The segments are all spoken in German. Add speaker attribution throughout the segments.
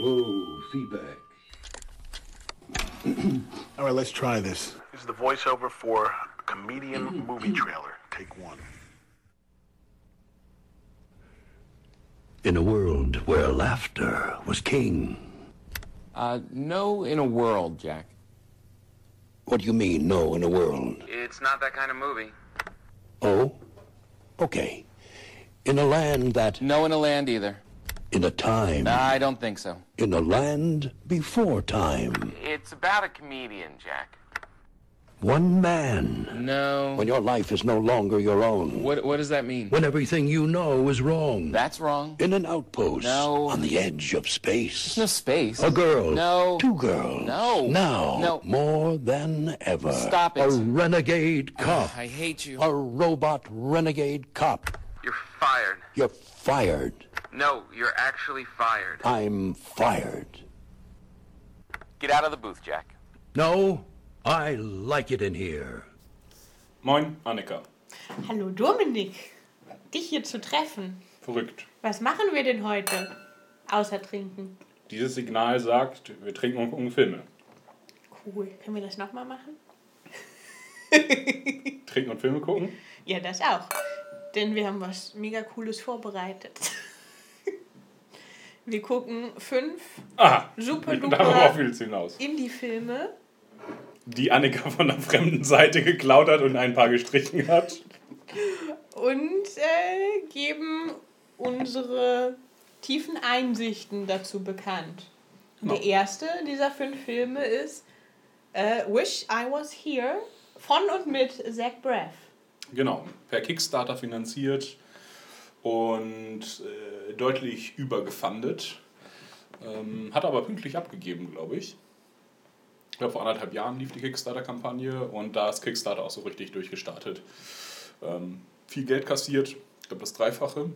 Speaker 1: Whoa, feedback.
Speaker 2: All right, let's try this.
Speaker 3: This is the voiceover for comedian movie trailer. Take one.
Speaker 1: In a world where laughter was king.
Speaker 4: Uh, no in a world, Jack.
Speaker 1: What do you mean, no, in a world?
Speaker 4: It's not that kind of movie.
Speaker 1: Oh? Okay. In a land that.
Speaker 4: No in a land either.
Speaker 1: In a time.
Speaker 4: No, I don't think so.
Speaker 1: In a land before time.
Speaker 4: It's about a comedian, Jack.
Speaker 1: One man.
Speaker 4: No.
Speaker 1: When your life is no longer your own.
Speaker 4: What What does that mean?
Speaker 1: When everything you know is wrong.
Speaker 4: That's wrong.
Speaker 1: In an outpost.
Speaker 4: No.
Speaker 1: On the edge of space.
Speaker 4: No space.
Speaker 1: A girl.
Speaker 4: No.
Speaker 1: Two girls.
Speaker 4: No.
Speaker 1: Now.
Speaker 4: No.
Speaker 1: More than ever.
Speaker 4: Stop it.
Speaker 1: A renegade ah, cop.
Speaker 4: I hate you.
Speaker 1: A robot renegade cop.
Speaker 4: You're fired.
Speaker 1: You're fired.
Speaker 4: No, you're actually fired.
Speaker 1: I'm fired.
Speaker 4: Get out of the booth, Jack.
Speaker 1: No, I like it in here.
Speaker 5: Moin, Annika.
Speaker 6: Hallo Dominik, dich hier zu treffen.
Speaker 5: Verrückt.
Speaker 6: Was machen wir denn heute? Außer trinken.
Speaker 5: Dieses Signal sagt, wir trinken und gucken Filme.
Speaker 6: Cool. Können wir das nochmal machen?
Speaker 5: Trinken und Filme gucken?
Speaker 6: Ja, das auch. Denn wir haben was mega Cooles vorbereitet. Wir gucken fünf
Speaker 5: Aha.
Speaker 6: super duper. Indie-Filme.
Speaker 5: Die Annika von der fremden Seite geklaut hat und ein paar gestrichen hat.
Speaker 6: und äh, geben unsere tiefen Einsichten dazu bekannt.
Speaker 5: Genau.
Speaker 6: Der erste dieser fünf Filme ist äh, Wish I Was Here von und mit Zach Braff.
Speaker 5: Genau, per Kickstarter finanziert und äh, deutlich übergefundet. Ähm, hat aber pünktlich abgegeben, glaube ich. Ich glaube, vor anderthalb Jahren lief die Kickstarter-Kampagne und da ist Kickstarter auch so richtig durchgestartet. Ähm, viel Geld kassiert, ich glaube das Dreifache.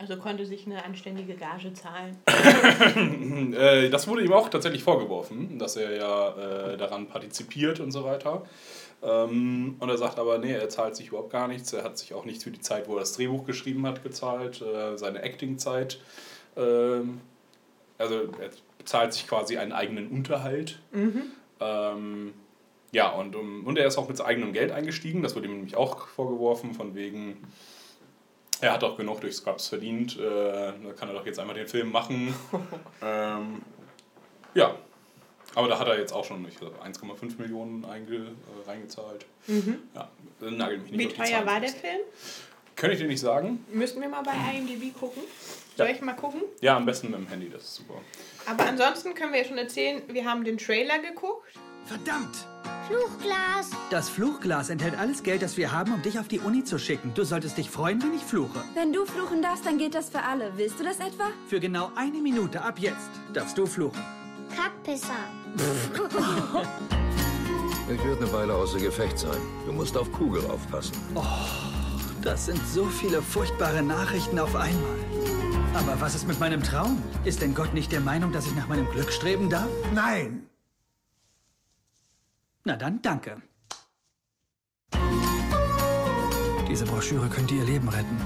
Speaker 6: Also konnte sich eine anständige Gage zahlen.
Speaker 5: Äh, das wurde ihm auch tatsächlich vorgeworfen, dass er ja äh, daran partizipiert und so weiter. Ähm, und er sagt aber, nee, er zahlt sich überhaupt gar nichts. Er hat sich auch nichts für die Zeit, wo er das Drehbuch geschrieben hat, gezahlt. Äh, seine Acting-Zeit. Ähm, also er bezahlt sich quasi einen eigenen Unterhalt. Ähm, ja, und, und er ist auch mit eigenen Geld eingestiegen. Das wurde ihm nämlich auch vorgeworfen, von wegen, er hat auch genug durch Scrubs verdient. Äh, da kann er doch jetzt einmal den Film machen. ähm, ja, aber da hat er jetzt auch schon ich glaub, 1,5 Millionen einge, äh, reingezahlt. Ja, äh, nagel mich nicht
Speaker 6: Wie teuer war der. Film?
Speaker 5: Könnte ich dir nicht sagen.
Speaker 6: Müssen wir mal bei IMDb gucken? Soll ich mal gucken?
Speaker 5: Ja, am besten mit dem Handy, das ist super.
Speaker 6: Aber ansonsten können wir ja schon erzählen, wir haben den Trailer geguckt.
Speaker 7: Verdammt!
Speaker 8: Fluchglas.
Speaker 7: Das Fluchglas enthält alles Geld, das wir haben, um dich auf die Uni zu schicken. Du solltest dich freuen, wenn ich fluche.
Speaker 8: Wenn du fluchen darfst, dann gilt das für alle. Willst du das etwa?
Speaker 7: Für genau eine Minute ab jetzt darfst du fluchen.
Speaker 8: Kackpisser.
Speaker 9: Ich werde eine Weile außer Gefecht sein. Du musst auf Kugel aufpassen.
Speaker 7: Das sind so viele furchtbare Nachrichten auf einmal. Aber was ist mit meinem Traum? Ist denn Gott nicht der Meinung, dass ich nach meinem Glück streben darf?
Speaker 2: Nein.
Speaker 7: Na dann, danke. Diese Broschüre könnte ihr Leben retten.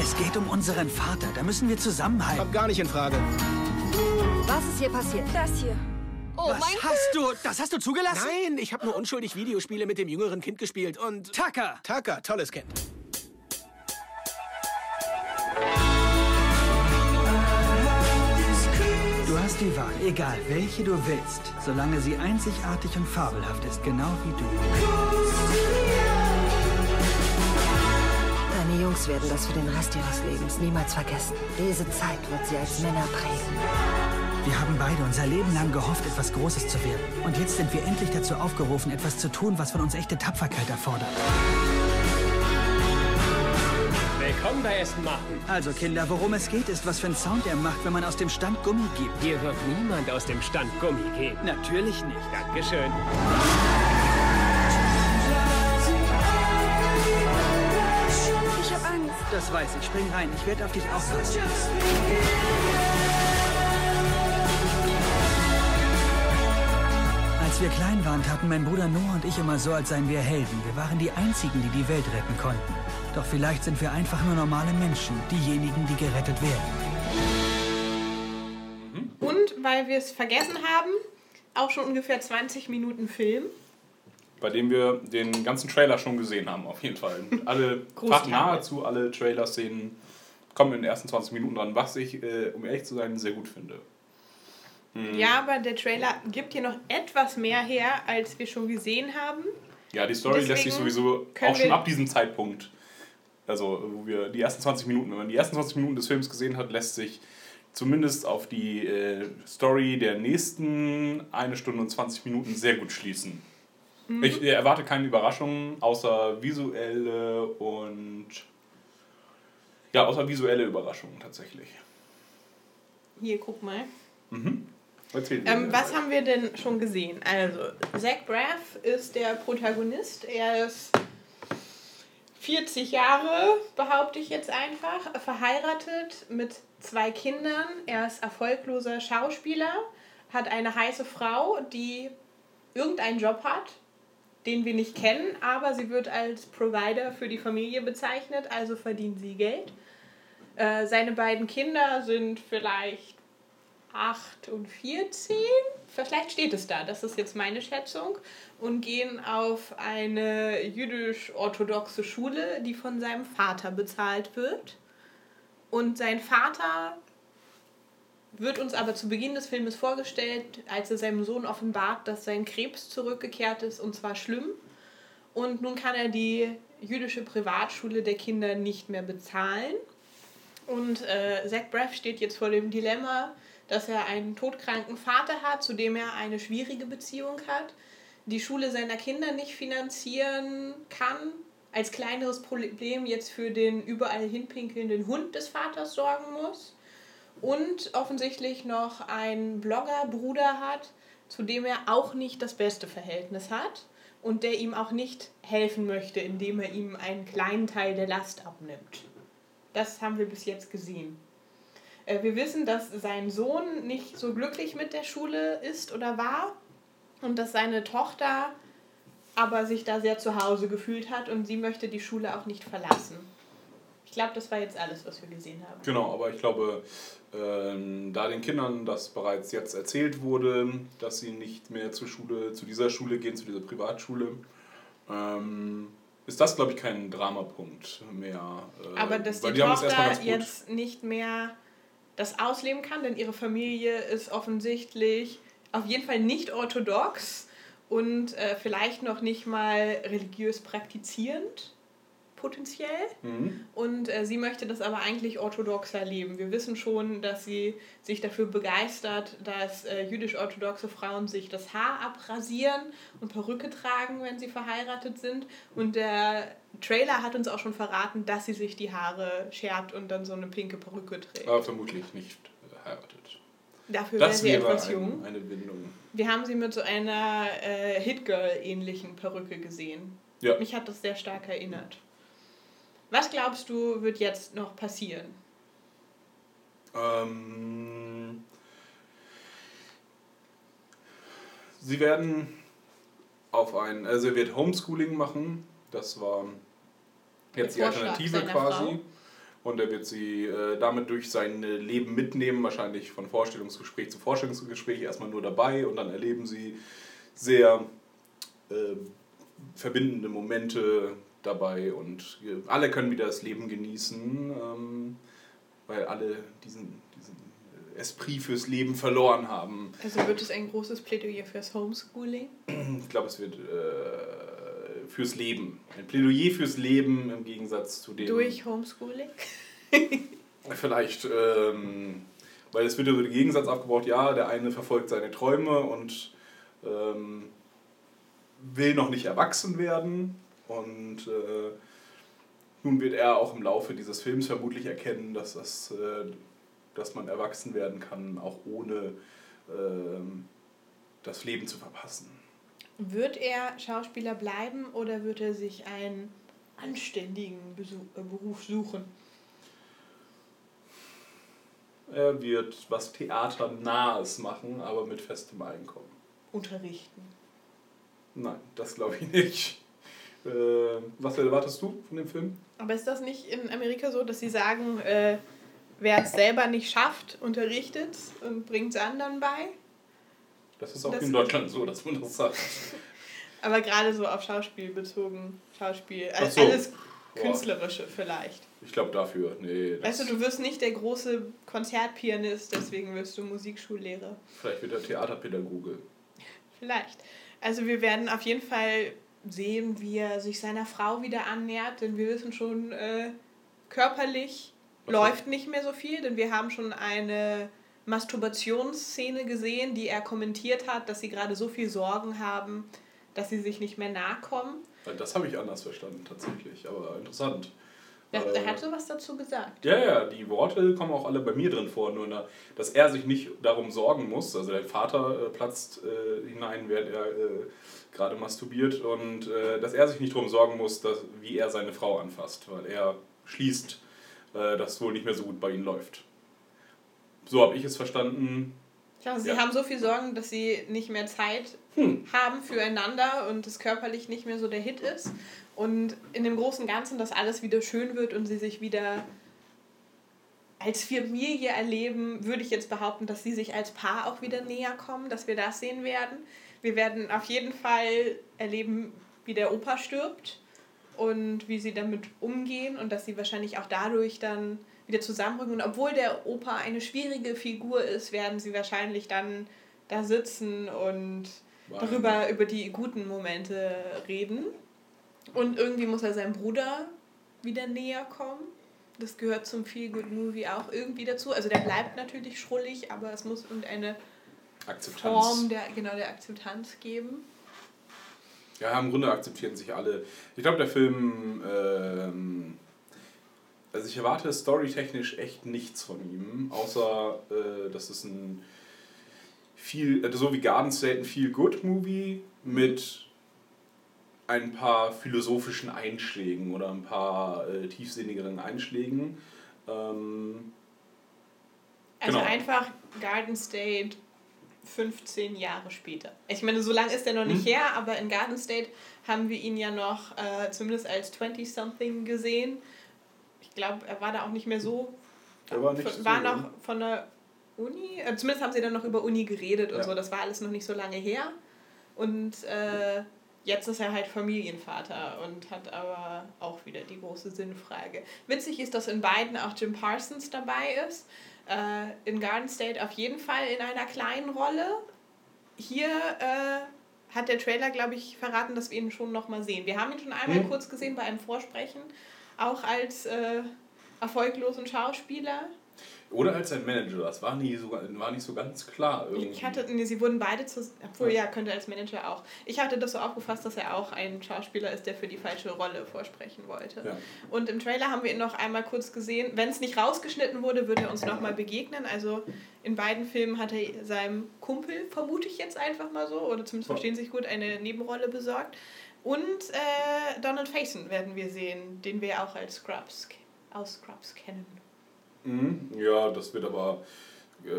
Speaker 7: Es geht um unseren Vater. Da müssen wir zusammenhalten.
Speaker 2: Kommt gar nicht in Frage.
Speaker 8: Was ist hier passiert? Das hier. Oh
Speaker 7: Was hast du? Das hast du zugelassen?
Speaker 2: Nein, ich habe nur unschuldig Videospiele mit dem jüngeren Kind gespielt und...
Speaker 7: Tucker!
Speaker 2: Tucker, tolles Kind.
Speaker 7: Du hast die Wahl, egal welche du willst, solange sie einzigartig und fabelhaft ist, genau wie du.
Speaker 10: Deine Jungs werden das für den Rest ihres Lebens niemals vergessen. Diese Zeit wird sie als Männer prägen.
Speaker 7: Wir haben beide unser Leben lang gehofft, etwas Großes zu werden. Und jetzt sind wir endlich dazu aufgerufen, etwas zu tun, was von uns echte Tapferkeit erfordert.
Speaker 11: Willkommen bei Essen machen.
Speaker 7: Also, Kinder, worum es geht, ist, was für einen Sound er macht, wenn man aus dem Stand Gummi gibt.
Speaker 11: Hier wird niemand aus dem Stand Gummi geben.
Speaker 7: Natürlich nicht.
Speaker 11: Dankeschön.
Speaker 8: Ich hab Angst.
Speaker 7: Das weiß ich. Spring rein. Ich werde auf dich aufpassen. Als wir klein waren, taten mein Bruder Noah und ich immer so, als seien wir Helden. Wir waren die Einzigen, die die Welt retten konnten. Doch vielleicht sind wir einfach nur normale Menschen, diejenigen, die gerettet werden.
Speaker 6: weil wir es vergessen haben. Auch schon ungefähr 20 Minuten Film.
Speaker 5: Bei dem wir den ganzen Trailer schon gesehen haben, auf jeden Fall. Und Alle, fast nahezu alle Trailer-Szenen kommen in den ersten 20 Minuten dran, was ich, äh, um ehrlich zu sein, sehr gut finde. Hm.
Speaker 6: Ja, aber der Trailer gibt hier noch etwas mehr her, als wir schon gesehen haben.
Speaker 5: Ja, die Story lässt sich
Speaker 6: Deswegen
Speaker 5: sowieso auch schon ab diesem Zeitpunkt, also wo wir die ersten 20 Minuten, wenn man die ersten 20 Minuten des Films gesehen hat, lässt sich zumindest auf die äh, Story der nächsten eine Stunde und 20 Minuten sehr gut schließen.
Speaker 6: Mhm.
Speaker 5: Ich äh, erwarte keine Überraschungen, außer visuelle und ja, außer visuelle Überraschungen tatsächlich.
Speaker 6: Hier, guck mal.
Speaker 5: Mhm.
Speaker 6: Ähm, was haben wir denn schon gesehen? Also, Zach Braff ist der Protagonist. Er ist 40 Jahre, behaupte ich jetzt einfach, verheiratet mit zwei Kindern. Er ist erfolgloser Schauspieler, hat eine heiße Frau, die irgendeinen Job hat, den wir nicht kennen, aber sie wird als Provider für die Familie bezeichnet, also verdient sie Geld. Äh, seine beiden Kinder sind vielleicht 8 und 14. Vielleicht steht es da, das ist jetzt meine Schätzung. Und gehen auf eine jüdisch-orthodoxe Schule, die von seinem Vater bezahlt wird. Und sein Vater wird uns aber zu Beginn des Filmes vorgestellt, als er seinem Sohn offenbart, dass sein Krebs zurückgekehrt ist und zwar schlimm. Und nun kann er die jüdische Privatschule der Kinder nicht mehr bezahlen. Und äh, Zach Braff steht jetzt vor dem Dilemma, dass er einen todkranken Vater hat, zu dem er eine schwierige Beziehung hat, die Schule seiner Kinder nicht finanzieren kann, als kleineres Problem jetzt für den überall hinpinkelnden Hund des Vaters sorgen muss und offensichtlich noch einen Bloggerbruder hat, zu dem er auch nicht das beste Verhältnis hat und der ihm auch nicht helfen möchte, indem er ihm einen kleinen Teil der Last abnimmt. Das haben wir bis jetzt gesehen. Äh, Wir wissen, dass sein Sohn nicht so glücklich mit der Schule ist oder war und dass seine Tochter aber sich da sehr zu Hause gefühlt hat und sie möchte die Schule auch nicht verlassen. Ich glaube, das war jetzt alles, was wir gesehen haben.
Speaker 5: Genau, aber ich glaube, ähm, da den Kindern das bereits jetzt erzählt wurde, dass sie nicht mehr zur Schule, zu dieser Schule gehen, zu dieser Privatschule, ähm, ist das, glaube ich, kein Dramapunkt mehr. Äh,
Speaker 6: Aber dass die Tochter jetzt nicht mehr das ausleben kann, denn ihre Familie ist offensichtlich auf jeden Fall nicht orthodox und äh, vielleicht noch nicht mal religiös praktizierend, potenziell.
Speaker 5: Mhm.
Speaker 6: Und äh, sie möchte das aber eigentlich orthodoxer leben. Wir wissen schon, dass sie sich dafür begeistert, dass äh, jüdisch-orthodoxe Frauen sich das Haar abrasieren und Perücke tragen, wenn sie verheiratet sind. Und der Trailer hat uns auch schon verraten, dass sie sich die Haare schert und dann so eine pinke Perücke trägt.
Speaker 5: Aber vermutlich nicht heiratet.
Speaker 6: Dafür wäre sie etwas
Speaker 5: ein,
Speaker 6: jung.
Speaker 5: eine Bindung.
Speaker 6: Wir haben sie mit so einer äh, Hit-Girl-ähnlichen Perücke gesehen.
Speaker 5: Ja.
Speaker 6: Mich hat das sehr stark erinnert. Was glaubst du, wird jetzt noch passieren?
Speaker 5: Ähm, sie werden auf ein, also er wird Homeschooling machen. Das war jetzt die
Speaker 6: Vorschlag
Speaker 5: Alternative quasi.
Speaker 6: Frau.
Speaker 5: Und er wird sie äh, damit durch sein Leben mitnehmen, wahrscheinlich von Vorstellungsgespräch zu Vorstellungsgespräch erstmal nur dabei und dann erleben sie sehr äh, verbindende Momente dabei und alle können wieder das Leben genießen, ähm, weil alle diesen, diesen Esprit fürs Leben verloren haben.
Speaker 6: Also wird es ein großes Plädoyer fürs Homeschooling?
Speaker 5: Ich glaube, es wird äh, fürs Leben. Ein Plädoyer fürs Leben im Gegensatz zu dem.
Speaker 6: Durch Homeschooling?
Speaker 5: Vielleicht, ähm, weil es wird über den Gegensatz aufgebaut, ja, der eine verfolgt seine Träume und ähm, will noch nicht erwachsen werden. Und äh, nun wird er auch im Laufe dieses Films vermutlich erkennen, dass, das, äh, dass man erwachsen werden kann, auch ohne ähm, das Leben zu verpassen.
Speaker 6: Wird er Schauspieler bleiben oder wird er sich einen anständigen Besuch, äh, Beruf suchen?
Speaker 5: Er wird was Theaternahes machen, aber mit festem Einkommen.
Speaker 6: Unterrichten.
Speaker 5: Nein, das glaube ich nicht. Äh, was erwartest du von dem Film?
Speaker 6: Aber ist das nicht in Amerika so, dass sie sagen, äh, wer es selber nicht schafft, unterrichtet und bringt es anderen bei.
Speaker 5: Das ist auch
Speaker 6: Das-
Speaker 5: in Deutschland so, dass man das sagt.
Speaker 6: Aber gerade so auf Schauspiel bezogen. Schauspiel. Also
Speaker 5: so.
Speaker 6: alles
Speaker 5: Boah.
Speaker 6: Künstlerische vielleicht.
Speaker 5: Ich glaube dafür, nee.
Speaker 6: Weißt du, du wirst nicht der große Konzertpianist, deswegen wirst du Musikschullehrer.
Speaker 5: vielleicht wird er Theaterpädagoge.
Speaker 6: Vielleicht. Also wir werden auf jeden Fall sehen, wie er sich seiner Frau wieder annähert, denn wir wissen schon, äh, körperlich
Speaker 5: Was
Speaker 6: läuft nicht mehr so viel, denn wir haben schon eine Masturbationsszene gesehen, die er kommentiert hat, dass sie gerade so viel Sorgen haben, dass sie sich nicht mehr nahe kommen.
Speaker 5: Das habe ich anders verstanden tatsächlich, aber interessant.
Speaker 6: Er,
Speaker 5: Äh,
Speaker 6: er hat sowas dazu gesagt.
Speaker 5: Ja, ja, die Worte kommen auch alle bei mir drin vor, nur da, dass er sich nicht darum sorgen muss. Also der Vater äh, platzt äh, hinein, während er äh, gerade masturbiert und äh, dass er sich nicht darum sorgen muss, dass, wie er seine Frau anfasst, weil er schließt, äh, dass es wohl nicht mehr so gut bei ihnen läuft. So habe ich es verstanden.
Speaker 6: Ja, sie
Speaker 5: Ja.
Speaker 6: haben so viel Sorgen, dass sie nicht mehr Zeit
Speaker 5: Hm.
Speaker 6: haben füreinander und es körperlich nicht mehr so der Hit ist. Und in dem großen Ganzen, dass alles wieder schön wird und sie sich wieder als Familie erleben, würde ich jetzt behaupten, dass sie sich als Paar auch wieder näher kommen, dass wir das sehen werden. Wir werden auf jeden Fall erleben, wie der Opa stirbt und wie sie damit umgehen und dass sie wahrscheinlich auch dadurch dann wieder zusammenrücken. Und obwohl der Opa eine schwierige Figur ist, werden sie wahrscheinlich dann da sitzen und darüber über die guten Momente reden. Und irgendwie muss er seinem Bruder wieder näher kommen. Das gehört zum Feel Good Movie auch irgendwie dazu. Also der bleibt natürlich schrullig, aber es muss irgendeine
Speaker 5: Akzeptanz.
Speaker 6: Form der, genau, der Akzeptanz geben.
Speaker 5: Ja, im Grunde akzeptieren sich alle. Ich glaube, der Film. Ähm, also, ich erwarte storytechnisch echt nichts von ihm, außer äh, dass es ein viel, äh, so wie Garden State, ein Feel-Good-Movie mit ein paar philosophischen Einschlägen oder ein paar äh, tiefsinnigeren Einschlägen. Ähm,
Speaker 6: Also
Speaker 5: Genau.
Speaker 6: einfach Garden State 15 Jahre später. Ich meine, so lange ist er noch nicht
Speaker 5: Hm.
Speaker 6: her, aber in Garden State haben wir ihn ja noch äh, zumindest als 20-something gesehen. Ich glaube, er war da auch nicht mehr so.
Speaker 5: Er war nicht
Speaker 6: von,
Speaker 5: so
Speaker 6: war
Speaker 5: jung.
Speaker 6: noch von der Uni. Äh, zumindest haben sie dann noch über Uni geredet und
Speaker 5: Ja.
Speaker 6: so. Das war alles noch nicht so lange her. Und äh, jetzt ist er halt Familienvater und hat aber auch wieder die große Sinnfrage. Witzig ist, dass in beiden auch Jim Parsons dabei ist. Äh, in Garden State auf jeden Fall in einer kleinen Rolle. Hier äh, hat der Trailer, glaube ich, verraten, dass wir ihn schon nochmal sehen. Wir haben ihn schon einmal
Speaker 5: Hm.
Speaker 6: kurz gesehen bei einem Vorsprechen, auch als äh, erfolglosen Schauspieler.
Speaker 5: Oder als ein Manager, das war, nie so, war nicht so ganz klar. Irgendwie.
Speaker 6: Ich hatte, nee, sie wurden beide zu, obwohl ja, könnte als Manager auch. Ich hatte das so aufgefasst, dass er auch ein Schauspieler ist, der für die falsche Rolle vorsprechen wollte.
Speaker 5: Ja.
Speaker 6: Und im Trailer haben wir ihn noch einmal kurz gesehen. Wenn es nicht rausgeschnitten wurde, würde er uns nochmal begegnen. Also in beiden Filmen hat er seinem Kumpel, vermute ich jetzt einfach mal so, oder zumindest
Speaker 5: Ja.
Speaker 6: verstehen sich gut, eine Nebenrolle besorgt. Und äh, Donald Faison werden wir sehen, den wir auch als Scrubs aus Scrubs kennen.
Speaker 5: Mhm. Ja, das wird aber. Äh,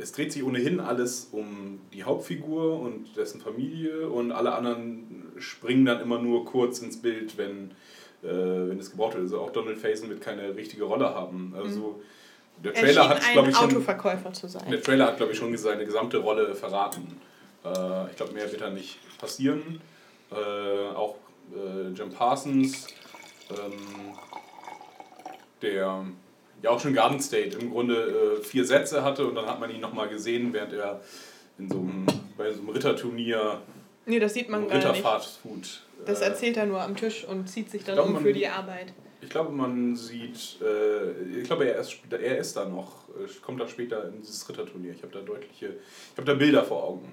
Speaker 5: es dreht sich ohnehin alles um die Hauptfigur und dessen Familie und alle anderen springen dann immer nur kurz ins Bild, wenn, äh, wenn es gebraucht wird. Also auch Donald Faison wird keine richtige Rolle haben. Also der
Speaker 6: Er
Speaker 5: Trailer hat, ich, schon,
Speaker 6: Autoverkäufer zu sein.
Speaker 5: der Trailer hat, glaube ich, schon seine gesamte Rolle verraten. Äh, ich glaube, mehr wird da nicht passieren. Äh, auch äh, Jim Parsons, ähm, der ja auch schon Garden State im Grunde äh, vier Sätze hatte und dann hat man ihn nochmal gesehen, während er in so einem, bei so einem Ritterturnier,
Speaker 6: Nee, das sieht man gar nicht.
Speaker 5: Ritterfastfood.
Speaker 6: Das
Speaker 5: äh,
Speaker 6: erzählt er nur am Tisch und zieht sich dann
Speaker 5: glaub,
Speaker 6: um
Speaker 5: man-
Speaker 6: für die Arbeit.
Speaker 5: Ich glaube, man sieht, äh, ich glaube, er ist, er ist da noch, äh, kommt da später in dieses Ritterturnier. Ich habe da deutliche, ich habe da Bilder vor Augen.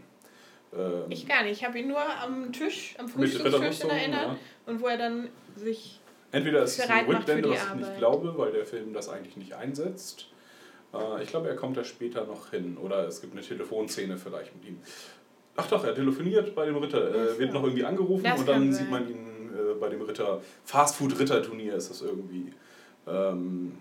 Speaker 5: Ähm,
Speaker 6: Ich gar nicht. Ich habe ihn nur am Tisch, am Frühstückstisch in erinnert.
Speaker 5: ja.
Speaker 6: Und wo er dann sich.
Speaker 5: Entweder ist es eine Rückblende, was ich nicht
Speaker 6: Arbeit.
Speaker 5: glaube, weil der Film das eigentlich nicht einsetzt. Äh, ich glaube, er kommt da später noch hin. Oder es gibt eine Telefonszene vielleicht mit ihm. Ach doch, er telefoniert bei dem Ritter,
Speaker 6: Ach
Speaker 5: äh, wird noch irgendwie angerufen
Speaker 6: Das
Speaker 5: und dann sieht man ihn äh, bei dem Ritter, Fastfood-Ritterturnier ist das irgendwie. Ähm,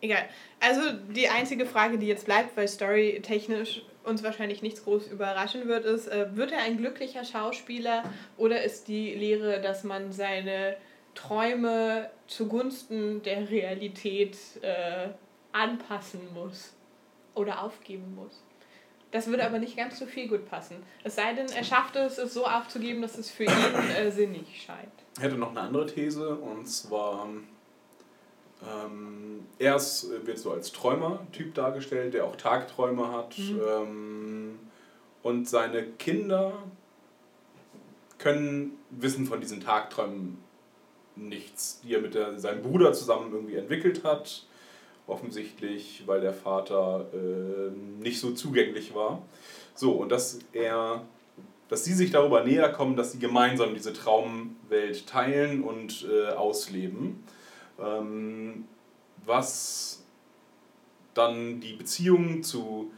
Speaker 6: Egal. Also die einzige Frage, die jetzt bleibt, weil storytechnisch uns wahrscheinlich nichts groß überraschen wird, ist, äh, wird er ein glücklicher Schauspieler oder ist die Lehre, dass man seine Träume zugunsten der Realität äh, anpassen muss oder aufgeben muss. Das würde aber nicht ganz so viel gut passen. Es sei denn, er schafft es, es so aufzugeben, dass es für ihn äh, sinnig scheint.
Speaker 5: Ich hätte noch eine andere These und zwar ähm, er ist, wird so als Träumer-Typ dargestellt, der auch Tagträume hat
Speaker 6: Mhm.
Speaker 5: ähm, und seine Kinder können wissen von diesen Tagträumen nichts, die er mit der, seinem Bruder zusammen irgendwie entwickelt hat. Offensichtlich, weil der Vater äh, nicht so zugänglich war. So, und dass er, dass sie sich darüber näher kommen, dass sie gemeinsam diese Traumwelt teilen und äh, ausleben. Ähm, was dann die Beziehung zu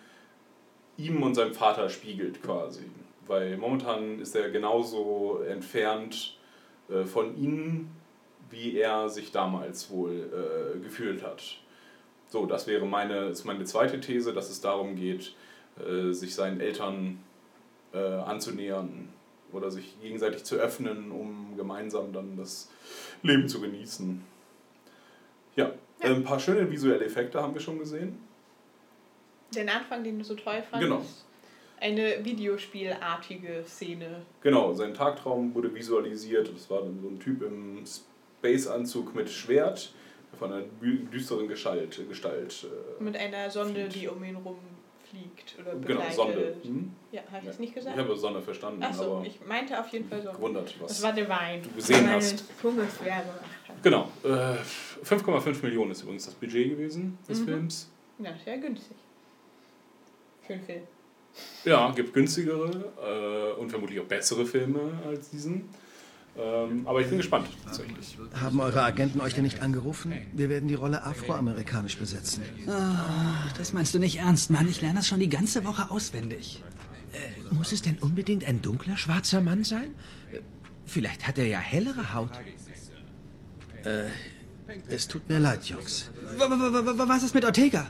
Speaker 5: ihm und seinem Vater spiegelt quasi. Weil momentan ist er genauso entfernt äh, von ihnen, wie er sich damals wohl äh, gefühlt hat. So, das wäre meine, ist meine zweite These, dass es darum geht, äh, sich seinen Eltern äh, anzunähern oder sich gegenseitig zu öffnen, um gemeinsam dann das Leben zu genießen. Ja, äh, ein paar schöne visuelle Effekte haben wir schon gesehen.
Speaker 6: Den Anfang, den du so toll fandest.
Speaker 5: Genau.
Speaker 6: Eine Videospielartige Szene.
Speaker 5: Genau, sein Tagtraum wurde visualisiert. Das war dann so ein Typ im Space-Anzug mit Schwert, von einer dü- düsteren Gestalt. Gestalt äh,
Speaker 6: Mit einer Sonde, die um ihn rumfliegt oder
Speaker 5: genau,
Speaker 6: begleitet.
Speaker 5: Sonde. Hm?
Speaker 6: Ja, habe ich das nicht gesagt?
Speaker 5: Ich habe Sonne verstanden,
Speaker 6: Achso, ich meinte auf jeden Fall Sonne.
Speaker 5: gewundert, was
Speaker 6: Das war der Wein.
Speaker 5: du gesehen hast. Genau, äh, 5,5 Millionen ist übrigens das Budget gewesen des
Speaker 6: Mhm.
Speaker 5: Films.
Speaker 6: Ja, sehr günstig. Für einen Film.
Speaker 5: Ja, gibt günstigere äh, und vermutlich auch bessere Filme als diesen. Ähm, aber ich bin gespannt, tatsächlich.
Speaker 12: Haben eure Agenten euch denn nicht angerufen? Wir werden die Rolle afroamerikanisch besetzen.
Speaker 7: Ah, das meinst du nicht ernst, Mann. Ich lerne das schon die ganze Woche auswendig.
Speaker 13: Muss es denn unbedingt ein dunkler schwarzer Mann sein? Äh, Vielleicht hat er ja hellere Haut.
Speaker 12: Äh, es tut mir leid, Jungs.
Speaker 7: Was ist mit Ortega?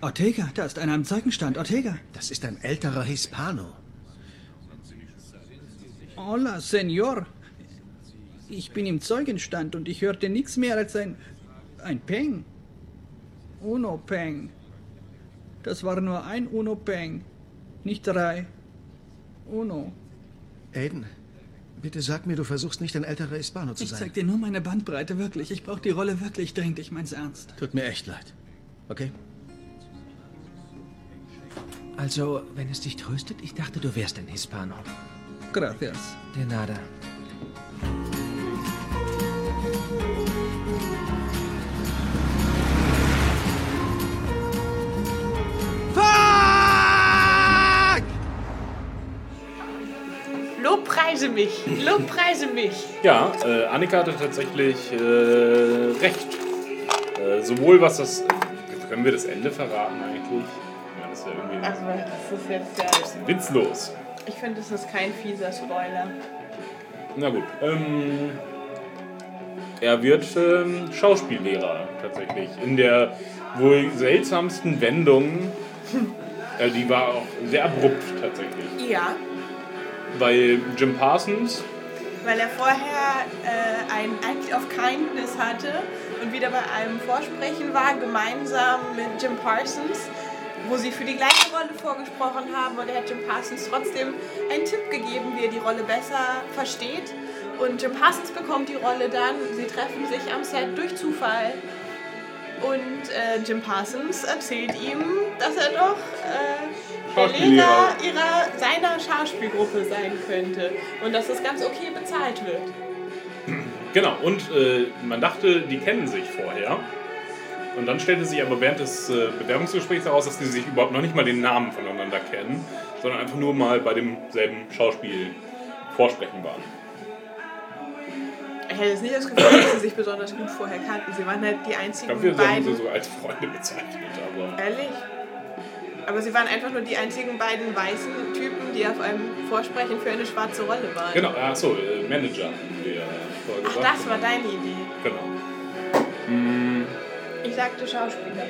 Speaker 7: Ortega, da ist einer am Zeugenstand. Ortega.
Speaker 12: Das ist ein älterer Hispano.
Speaker 7: Hola, Senor. Ich bin im Zeugenstand und ich hörte nichts mehr als ein. ein Peng. Uno Peng. Das war nur ein Uno Peng. Nicht drei. Uno.
Speaker 12: Aiden, bitte sag mir, du versuchst nicht ein älterer Hispano zu
Speaker 7: Ich
Speaker 12: sein.
Speaker 7: zeig dir nur meine Bandbreite, wirklich. Ich brauche die Rolle wirklich dringend. Ich mein's ernst.
Speaker 12: Tut mir echt leid. Okay?
Speaker 13: Also, wenn es dich tröstet, ich dachte, du wärst ein Hispano.
Speaker 7: Gracias.
Speaker 13: De nada.
Speaker 6: Lobpreise mich! Lobpreise mich!
Speaker 5: Ja, äh, Annika hatte tatsächlich äh, recht. Äh, sowohl was das. Können wir das Ende verraten eigentlich? Ja, das ist ja irgendwie
Speaker 6: Also, das ist jetzt ja.
Speaker 5: ein bisschen witzlos.
Speaker 6: Ich finde, das ist kein fieser Spoiler.
Speaker 5: Na gut. Ähm, er wird ähm, Schauspiellehrer tatsächlich. In der wohl seltsamsten Wendung. Äh, die war auch sehr abrupt tatsächlich.
Speaker 6: Ja,
Speaker 5: Weil Jim Parsons
Speaker 6: weil er vorher äh, ein Act of Kindness hatte und wieder bei einem Vorsprechen war, gemeinsam mit Jim Parsons, wo sie für die gleiche Rolle vorgesprochen haben und er hat Jim Parsons trotzdem einen Tipp gegeben, wie er die Rolle besser versteht. Und Jim Parsons bekommt die Rolle dann, sie treffen sich am Set durch Zufall und äh, Jim Parsons erzählt ihm, dass er doch äh, der Lehrer ihrer, seiner Schauspielgruppe sein könnte und dass das ganz okay bezahlt wird.
Speaker 5: Genau, und äh, man dachte, die kennen sich vorher. Und dann stellte sich aber während des äh, Bewerbungsgesprächs heraus, dass die sich überhaupt noch nicht mal den Namen voneinander kennen, sondern einfach nur mal bei demselben Schauspiel vorsprechen waren.
Speaker 6: Ich hätte jetzt nicht das Gefühl, dass sie sich besonders gut vorher kannten. Sie waren halt die
Speaker 5: Ich
Speaker 6: einzigen
Speaker 5: glaube, wir haben sie
Speaker 6: beiden.
Speaker 5: so als Freunde bezeichnet, aber.
Speaker 6: Ehrlich? Aber sie waren einfach nur die einzigen beiden weißen Typen, die auf einem Vorsprechen für eine schwarze Rolle waren.
Speaker 5: Genau, achso, äh, Manager, haben wir vorher
Speaker 6: Ach, das war deine Idee.
Speaker 5: Genau. Mm,
Speaker 6: Ich sagte Schauspieler.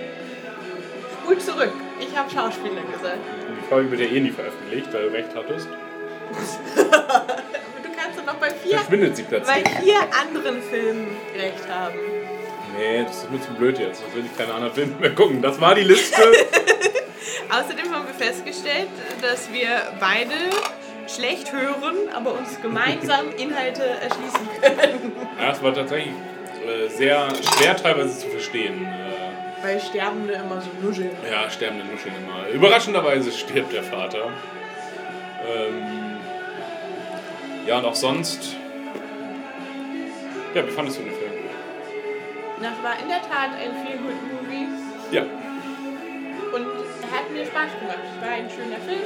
Speaker 6: Spul zurück. Ich habe Schauspieler gesagt.
Speaker 5: die Folge wird ja eh nie veröffentlicht, weil du recht hattest.
Speaker 6: Doch noch beim vier,
Speaker 5: verschwindet sie
Speaker 6: bei
Speaker 5: plötzlich.
Speaker 6: vier anderen Filmen recht haben.
Speaker 5: Nee, das ist mir zu blöd jetzt. Das will ich keine anderen Filme mehr gucken. Das war die Liste.
Speaker 6: Außerdem haben wir festgestellt, dass wir beide schlecht hören, aber uns gemeinsam Inhalte erschließen können.
Speaker 5: ja, es war tatsächlich äh, sehr schwer teilweise zu verstehen. Äh,
Speaker 6: Weil Sterbende immer so nuscheln.
Speaker 5: ja, sterbende Nuscheln immer. Überraschenderweise stirbt der Vater. Ähm, ja, und auch sonst. Ja, wie fandest du den Film?
Speaker 6: Das war in der Tat ein feel good movie
Speaker 5: Ja.
Speaker 6: und er hat mir Spaß gemacht. Es war ein schöner Film,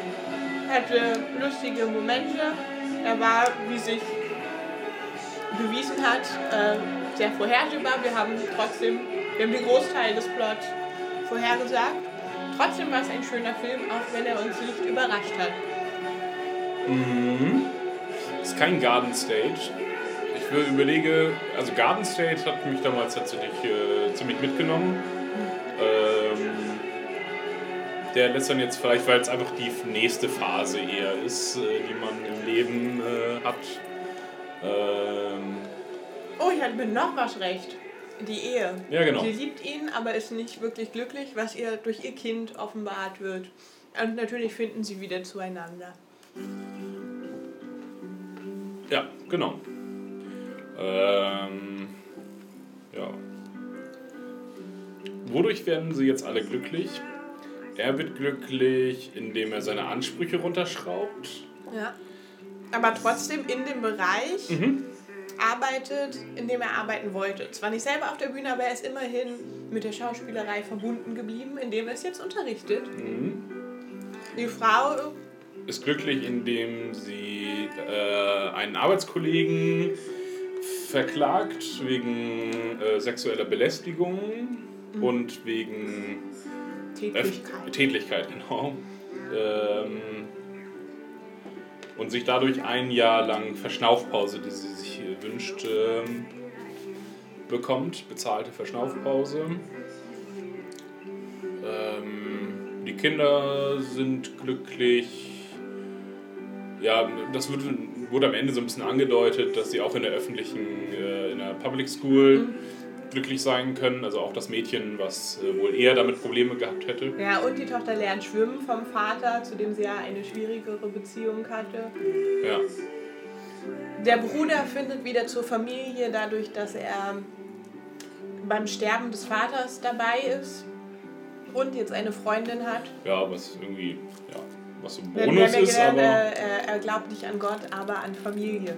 Speaker 6: hatte lustige Momente. Er war, wie sich bewiesen hat, äh, sehr vorhersehbar. Wir haben trotzdem, wir haben den Großteil des Plots vorhergesagt. Trotzdem war es ein schöner Film, auch wenn er uns nicht überrascht hat.
Speaker 5: Mhm. Kein Garden State. Ich überlege, also Garden State hat mich damals tatsächlich äh, ziemlich mitgenommen. Ähm, der lässt dann jetzt vielleicht, weil es einfach die nächste Phase eher ist, äh, die man im Leben äh, hat. Ähm,
Speaker 6: Oh, ich hatte mir noch was recht. Die Ehe.
Speaker 5: Ja, genau.
Speaker 6: Sie liebt ihn, aber ist nicht wirklich glücklich, was ihr durch ihr Kind offenbart wird. Und natürlich finden sie wieder zueinander.
Speaker 5: Ja, genau. Ähm, ja. Wodurch werden sie jetzt alle glücklich? Er wird glücklich, indem er seine Ansprüche runterschraubt.
Speaker 6: Ja. Aber trotzdem in dem Bereich
Speaker 5: Mhm.
Speaker 6: arbeitet, in dem er arbeiten wollte. Zwar nicht selber auf der Bühne, aber er ist immerhin mit der Schauspielerei verbunden geblieben, indem er es jetzt unterrichtet.
Speaker 5: Mhm.
Speaker 6: Die Frau
Speaker 5: Ist glücklich, indem sie äh, einen Arbeitskollegen verklagt wegen äh, sexueller Belästigung
Speaker 6: Mhm.
Speaker 5: und wegen
Speaker 6: Tätlichkeit.
Speaker 5: Tätlichkeit, genau. Ähm, und sich dadurch ein Jahr lang Verschnaufpause, die sie sich äh, wünscht, ähm, bekommt. Bezahlte Verschnaufpause. Ähm, die Kinder sind glücklich. Ja, das wird, wurde am Ende so ein bisschen angedeutet, dass sie auch in der öffentlichen, äh, in der Public School glücklich sein können. Also auch das Mädchen, was äh, wohl eher damit Probleme gehabt hätte.
Speaker 6: Ja, und die Tochter lernt schwimmen vom Vater, zu dem sie ja eine schwierigere Beziehung hatte.
Speaker 5: Ja.
Speaker 6: Der Bruder findet wieder zur Familie dadurch, dass er beim Sterben des Vaters dabei ist und jetzt eine Freundin hat.
Speaker 5: Ja, was irgendwie, ja, was so Bonus ist,
Speaker 6: gelernt,
Speaker 5: aber
Speaker 6: er, er glaubt nicht an Gott, aber an Familie.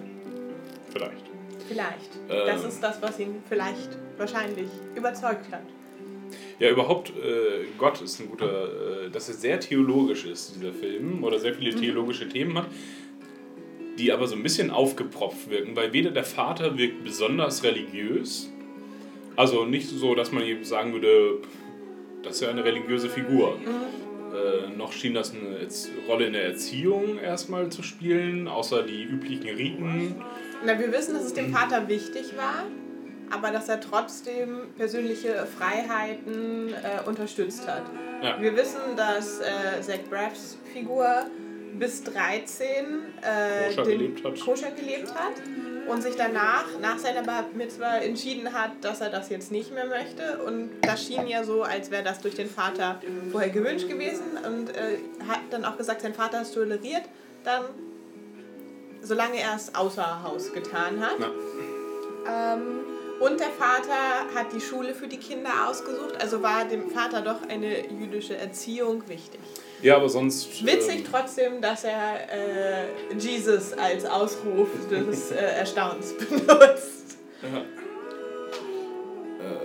Speaker 5: vielleicht.
Speaker 6: Vielleicht.
Speaker 5: Ähm.
Speaker 6: Das ist das, was ihn vielleicht wahrscheinlich überzeugt hat.
Speaker 5: Ja, überhaupt, äh, Gott ist ein guter, äh, dass er sehr theologisch ist, dieser Film, oder sehr viele
Speaker 6: Mhm.
Speaker 5: theologische Themen hat, die aber so ein bisschen aufgepropft wirken, weil weder der Vater wirkt besonders religiös, also nicht so, dass man eben sagen würde, das ist ja eine religiöse Figur. Äh, noch schien das eine Erz- Rolle in der Erziehung erstmal zu spielen, außer die üblichen Riten.
Speaker 6: Na, wir wissen, dass es dem Vater wichtig war, aber dass er trotzdem persönliche Freiheiten äh, unterstützt hat.
Speaker 5: Ja.
Speaker 6: Wir wissen, dass äh, Zach Braffs Figur bis 13 äh,
Speaker 5: Koscher gelebt hat.
Speaker 6: koscher gelebt hat und sich danach, nach seiner Bar Mitzvah, entschieden hat, dass er das jetzt nicht mehr möchte. Und das schien ja so, als wäre das durch den Vater vorher gewünscht gewesen und äh, hat dann auch gesagt, sein Vater es toleriert, dann solange er es außer Haus getan hat. Ähm, und der Vater hat die Schule für die Kinder ausgesucht, also war dem Vater doch eine jüdische Erziehung wichtig.
Speaker 5: Ja, aber sonst.
Speaker 6: Witzig
Speaker 5: ähm,
Speaker 6: trotzdem, dass er äh, Jesus als Ausruf des äh, Erstaunens benutzt.
Speaker 5: Ja. Äh,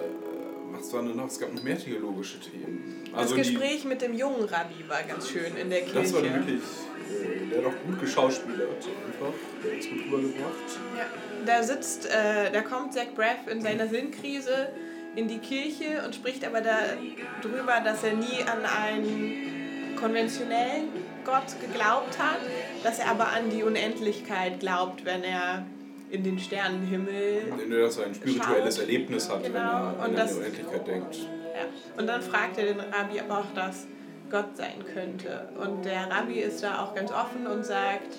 Speaker 5: was war denn noch? Es gab noch mehr theologische Themen.
Speaker 6: Das
Speaker 5: Also die-
Speaker 6: Gespräch mit dem jungen Rabbi war ganz schön in der Kirche.
Speaker 5: Das war wirklich, äh, der hat auch gut geschauspielert einfach. Der hat es gut rübergebracht.
Speaker 6: Ja, da sitzt, äh, da kommt Zach Braff in seiner Sinnkrise in die Kirche und spricht aber darüber, dass er nie an einen konventionellen Gott geglaubt hat, dass er aber an die Unendlichkeit glaubt, wenn er in den Sternenhimmel
Speaker 5: Wenn er dass er ein spirituelles
Speaker 6: schaut.
Speaker 5: Erlebnis hat, wenn
Speaker 6: Genau,
Speaker 5: er
Speaker 6: und
Speaker 5: an
Speaker 6: das-
Speaker 5: die Unendlichkeit denkt.
Speaker 6: Ja. Und dann fragt er den Rabbi aber auch das, Gott sein könnte. Und der Rabbi ist da auch ganz offen und sagt,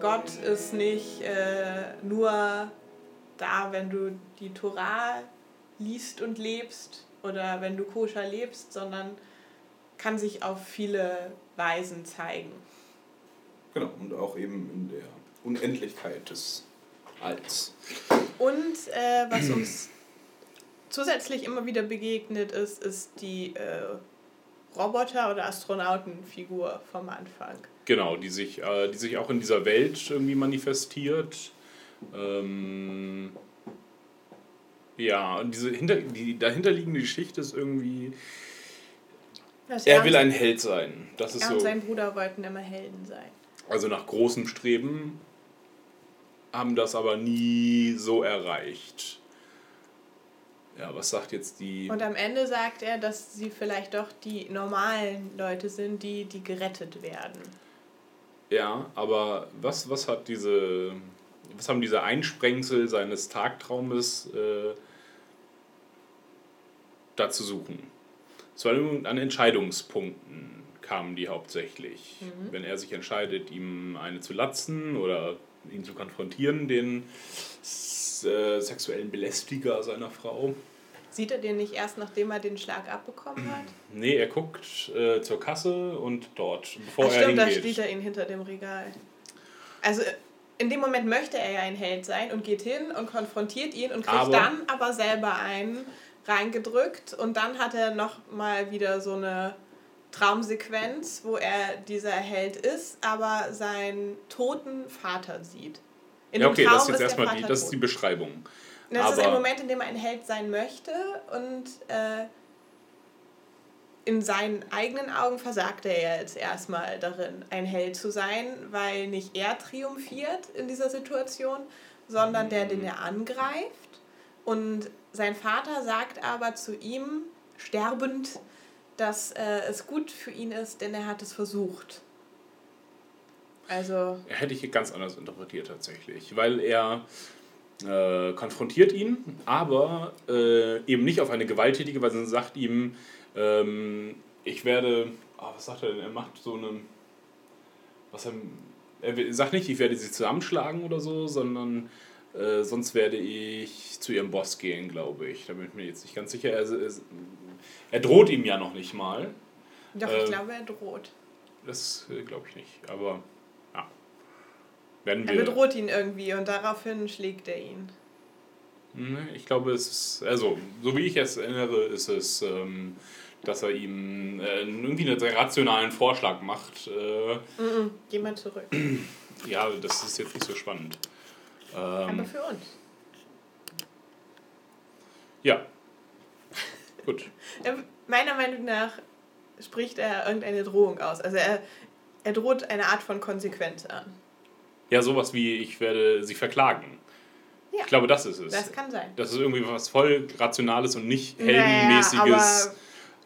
Speaker 6: Gott ist nicht äh, nur da, wenn du die Torah liest und lebst oder wenn du koscher lebst, sondern kann sich auf viele Weisen zeigen.
Speaker 5: Genau, und auch eben in der Unendlichkeit des Alls.
Speaker 6: Und äh, was uns zusätzlich immer wieder begegnet ist, ist die äh, Roboter- oder Astronautenfigur vom Anfang.
Speaker 5: Genau, die sich, äh, die sich auch in dieser Welt irgendwie manifestiert. Ähm, ja, und diese hinter, die dahinterliegende Geschichte ist irgendwie.
Speaker 6: Dass
Speaker 5: Er
Speaker 6: und-
Speaker 5: will ein Held sein. Das ist
Speaker 6: er und
Speaker 5: so.
Speaker 6: sein Bruder wollten immer Helden sein.
Speaker 5: Also nach großem Streben haben das aber nie so erreicht. Ja, was sagt jetzt die.
Speaker 6: Und am Ende sagt er, dass sie vielleicht doch die normalen Leute sind, die, die gerettet werden.
Speaker 5: Ja, aber was, was hat diese. Was haben diese Einsprengsel seines Tagtraumes äh, da zu suchen? Es war an Entscheidungspunkten kamen die hauptsächlich.
Speaker 6: Mhm.
Speaker 5: Wenn er sich entscheidet, ihm eine zu latzen oder ihn zu konfrontieren, den äh, sexuellen Belästiger seiner Frau.
Speaker 6: Sieht er den nicht erst, nachdem er den Schlag abbekommen hat?
Speaker 5: Nee, er guckt äh, zur Kasse und dort, bevor
Speaker 6: Ach
Speaker 5: er
Speaker 6: stimmt, da
Speaker 5: hingeht.
Speaker 6: steht er ihn hinter dem Regal. Also in dem Moment möchte er ja ein Held sein und geht hin und konfrontiert ihn und kriegt
Speaker 5: Aber-
Speaker 6: dann aber selber einen reingedrückt und dann hat er noch mal wieder so eine Traumsequenz, wo er dieser Held ist, aber seinen toten Vater sieht. In
Speaker 5: ja, okay,
Speaker 6: Traum
Speaker 5: das ist jetzt erstmal die, das ist die Beschreibung.
Speaker 6: Das ist ein
Speaker 5: Aber-
Speaker 6: Moment, in dem er ein Held sein möchte und äh, in seinen eigenen Augen versagt er ja jetzt erstmal darin, ein Held zu sein, weil nicht er triumphiert in dieser Situation, sondern der, den er angreift. Und sein Vater sagt aber zu ihm, sterbend, dass äh, es gut für ihn ist, denn er hat es versucht. Also,
Speaker 5: Hätte ich ganz anders interpretiert tatsächlich, weil er äh, konfrontiert ihn, aber äh, eben nicht auf eine gewalttätige Weise, sondern sagt ihm, ähm, ich werde, ah, was sagt er denn, er macht so eine, was er, er sagt nicht, ich werde sie zusammenschlagen oder so, sondern äh, sonst werde ich zu ihrem Boss gehen, glaube ich. Da bin ich mir jetzt nicht ganz sicher. Er, er, er droht ihm ja noch nicht mal.
Speaker 6: doch,
Speaker 5: Ähm,
Speaker 6: ich glaube, er droht.
Speaker 5: Das äh, glaube ich nicht, aber ja. Werden
Speaker 6: Er
Speaker 5: wir.
Speaker 6: bedroht ihn irgendwie und daraufhin schlägt er ihn.
Speaker 5: Nee, Ich glaube, es ist, also, so wie ich es erinnere, ist es, ähm, dass er ihm äh, irgendwie einen rationalen Vorschlag macht. Äh,
Speaker 6: Mhm. Geh mal zurück.
Speaker 5: ja, das ist jetzt nicht so spannend. Ähm,
Speaker 6: Aber für uns.
Speaker 5: ja. Gut.
Speaker 6: Er, meiner Meinung nach spricht er irgendeine Drohung aus. Also er, er droht eine Art von Konsequenz an.
Speaker 5: Ja, sowas wie, ich werde sie verklagen.
Speaker 6: Ja,
Speaker 5: Ich glaube, das ist es.
Speaker 6: das kann sein.
Speaker 5: Das ist irgendwie was voll Rationales und nicht
Speaker 6: Naja,
Speaker 5: heldenmäßiges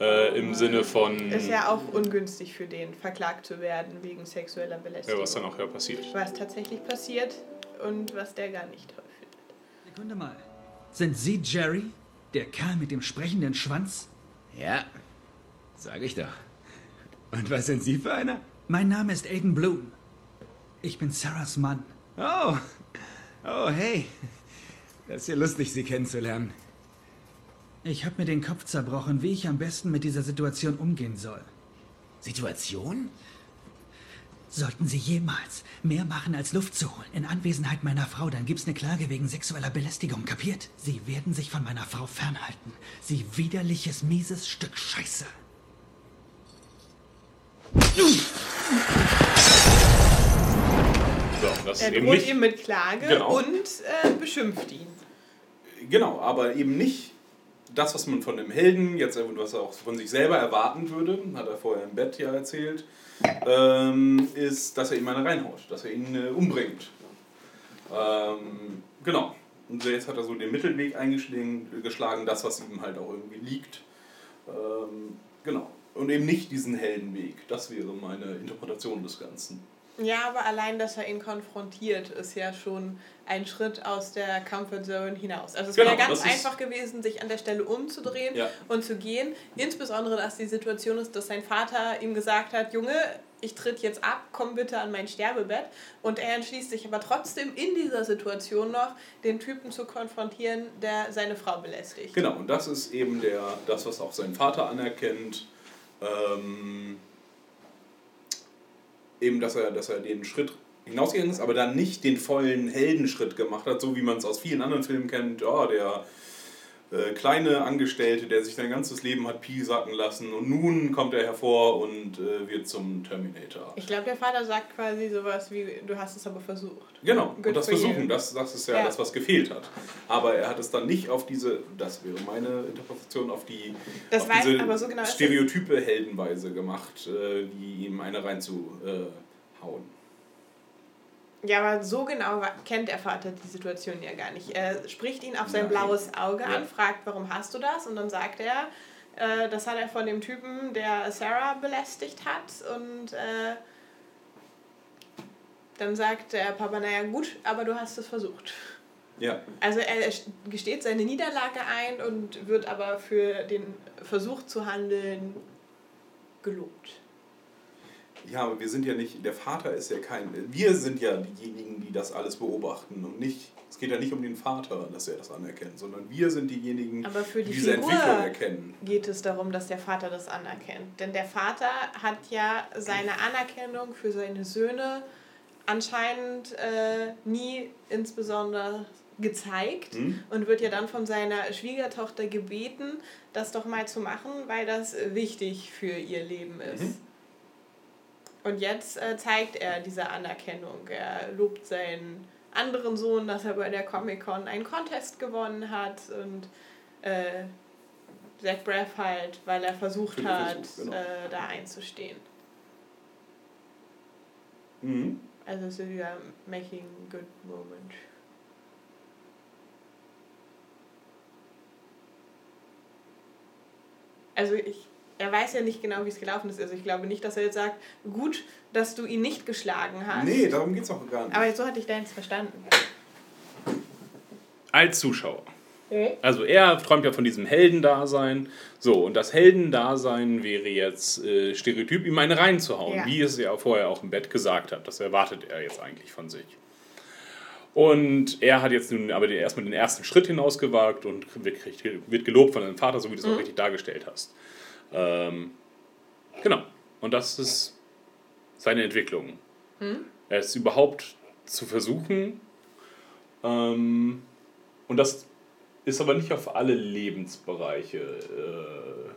Speaker 5: äh, im Sinne von.
Speaker 6: Ist ja auch ungünstig für den, verklagt zu werden wegen sexueller Belästigung.
Speaker 5: Ja, was dann auch ja passiert.
Speaker 6: Was tatsächlich passiert und was der gar nicht toll findet.
Speaker 7: Sekunde mal. Sind Sie Jerry? Der Kerl mit dem sprechenden Schwanz?
Speaker 13: Ja, sag ich doch. Und was sind Sie für einer?
Speaker 7: Mein Name ist Aiden Bloom. Ich bin Sarahs Mann.
Speaker 13: Oh, oh, hey. Das ist ja lustig, Sie kennenzulernen.
Speaker 7: Ich habe mir den Kopf zerbrochen, wie ich am besten mit dieser Situation umgehen soll.
Speaker 13: Situation?
Speaker 7: Sollten Sie jemals mehr machen, als Luft zu holen, in Anwesenheit meiner Frau, dann gibt's eine Klage wegen sexueller Belästigung, kapiert? Sie werden sich von meiner Frau fernhalten. Sie widerliches, mieses Stück Scheiße.
Speaker 5: So, das
Speaker 6: Er
Speaker 5: ist eben
Speaker 6: droht
Speaker 5: nicht.
Speaker 6: ihm mit Klage
Speaker 5: Genau.
Speaker 6: und äh, beschimpft ihn.
Speaker 5: Genau, aber eben nicht das, was man von dem Helden, jetzt was er auch von sich selber erwarten würde, hat er vorher im Bett ja erzählt, ähm, ist, dass er ihm eine reinhaut, dass er ihn äh, umbringt. Ähm, genau. Und jetzt hat er so den Mittelweg eingeschlagen, geschlagen, das, was ihm halt auch irgendwie liegt. Ähm, genau. Und eben nicht diesen Heldenweg. Das wäre meine Interpretation des Ganzen.
Speaker 6: Ja, aber allein, dass er ihn konfrontiert, ist ja schon ein Schritt aus der Comfort Zone hinaus. Also es
Speaker 5: Genau,
Speaker 6: wäre ganz einfach gewesen, sich an der Stelle umzudrehen
Speaker 5: Ja.
Speaker 6: und zu gehen. Insbesondere, dass die Situation ist, dass sein Vater ihm gesagt hat, Junge, ich tritt jetzt ab, komm bitte an mein Sterbebett. Und er entschließt sich aber trotzdem in dieser Situation noch, den Typen zu konfrontieren, der seine Frau belästigt.
Speaker 5: Genau, und das ist eben der, das, was auch sein Vater anerkennt. Ähm, eben, dass er, dass er den Schritt hinausgegangen ist, aber dann nicht den vollen Heldenschritt gemacht hat, so wie man es aus vielen anderen Filmen kennt. Oh, der äh, kleine Angestellte, der sich sein ganzes Leben hat piesacken lassen und nun kommt er hervor und äh, wird zum Terminator.
Speaker 6: Ich glaube, der Vater sagt quasi sowas wie, du hast es aber versucht.
Speaker 5: Genau,
Speaker 6: Good
Speaker 5: und das
Speaker 6: you.
Speaker 5: Versuchen, das, das ist ja,
Speaker 6: Ja.
Speaker 5: das, was gefehlt hat. Aber er hat es dann nicht auf diese, das wäre meine Interpretation, auf die
Speaker 6: Das
Speaker 5: auf
Speaker 6: weiß-
Speaker 5: diese
Speaker 6: aber so genau
Speaker 5: stereotype Heldenweise gemacht, äh, die ihm eine reinzuhauen.
Speaker 6: Ja, aber so genau kennt der Vater die Situation ja gar nicht. Er spricht ihn auf sein
Speaker 5: Nein.
Speaker 6: blaues Auge
Speaker 5: Ja.
Speaker 6: an, fragt, warum hast du das? Und dann sagt er, äh, das hat er von dem Typen, der Sarah belästigt hat. Und äh, dann sagt der Papa, naja gut, aber du hast es versucht.
Speaker 5: Ja.
Speaker 6: Also er gesteht seine Niederlage ein und wird aber für den Versuch zu handeln gelobt.
Speaker 5: Ja, aber wir sind ja nicht, der Vater ist ja kein, wir sind ja diejenigen, die das alles beobachten und nicht, es geht ja nicht um den Vater, dass er das anerkennt, sondern wir sind diejenigen,
Speaker 6: Aber für die
Speaker 5: diese
Speaker 6: Figur
Speaker 5: Entwicklung erkennen.
Speaker 6: geht es darum, dass der Vater das anerkennt. Denn der Vater hat ja seine Anerkennung für seine Söhne anscheinend äh, nie insbesondere gezeigt
Speaker 5: Hm?
Speaker 6: und wird ja dann von seiner Schwiegertochter gebeten, das doch mal zu machen, weil das wichtig für ihr Leben ist.
Speaker 5: Mhm.
Speaker 6: Und jetzt äh, zeigt er diese Anerkennung. Er lobt seinen anderen Sohn, dass er bei der Comic-Con einen Contest gewonnen hat und äh, Zach Braff halt, weil er versucht
Speaker 5: Für
Speaker 6: hat,
Speaker 5: Versuch, genau.
Speaker 6: äh, da einzustehen.
Speaker 5: Mhm.
Speaker 6: Also es ist wieder making good moment. Also ich, er weiß ja nicht genau, wie es gelaufen ist. Also ich glaube nicht, dass er jetzt sagt, gut, dass du ihn nicht geschlagen hast.
Speaker 5: Nee, darum geht es auch gar nicht.
Speaker 6: Aber so hatte ich deins verstanden.
Speaker 5: Als Zuschauer. Also er träumt ja von diesem Heldendasein. So, und das Heldendasein wäre jetzt äh, Stereotyp, ihm eine reinzuhauen,
Speaker 6: Ja.
Speaker 5: wie es er vorher auch im Bett gesagt hat. Das erwartet er jetzt eigentlich von sich. Und er hat jetzt nun aber den, erstmal den ersten Schritt hinausgewagt und wird, kriegt- wird gelobt von seinem Vater, so wie du es auch
Speaker 6: Mhm.
Speaker 5: richtig dargestellt hast. Ähm, genau. Und das ist seine Entwicklung.
Speaker 6: Hm?
Speaker 5: Er ist überhaupt zu versuchen. Ähm, und das ist aber nicht auf alle Lebensbereiche. Äh,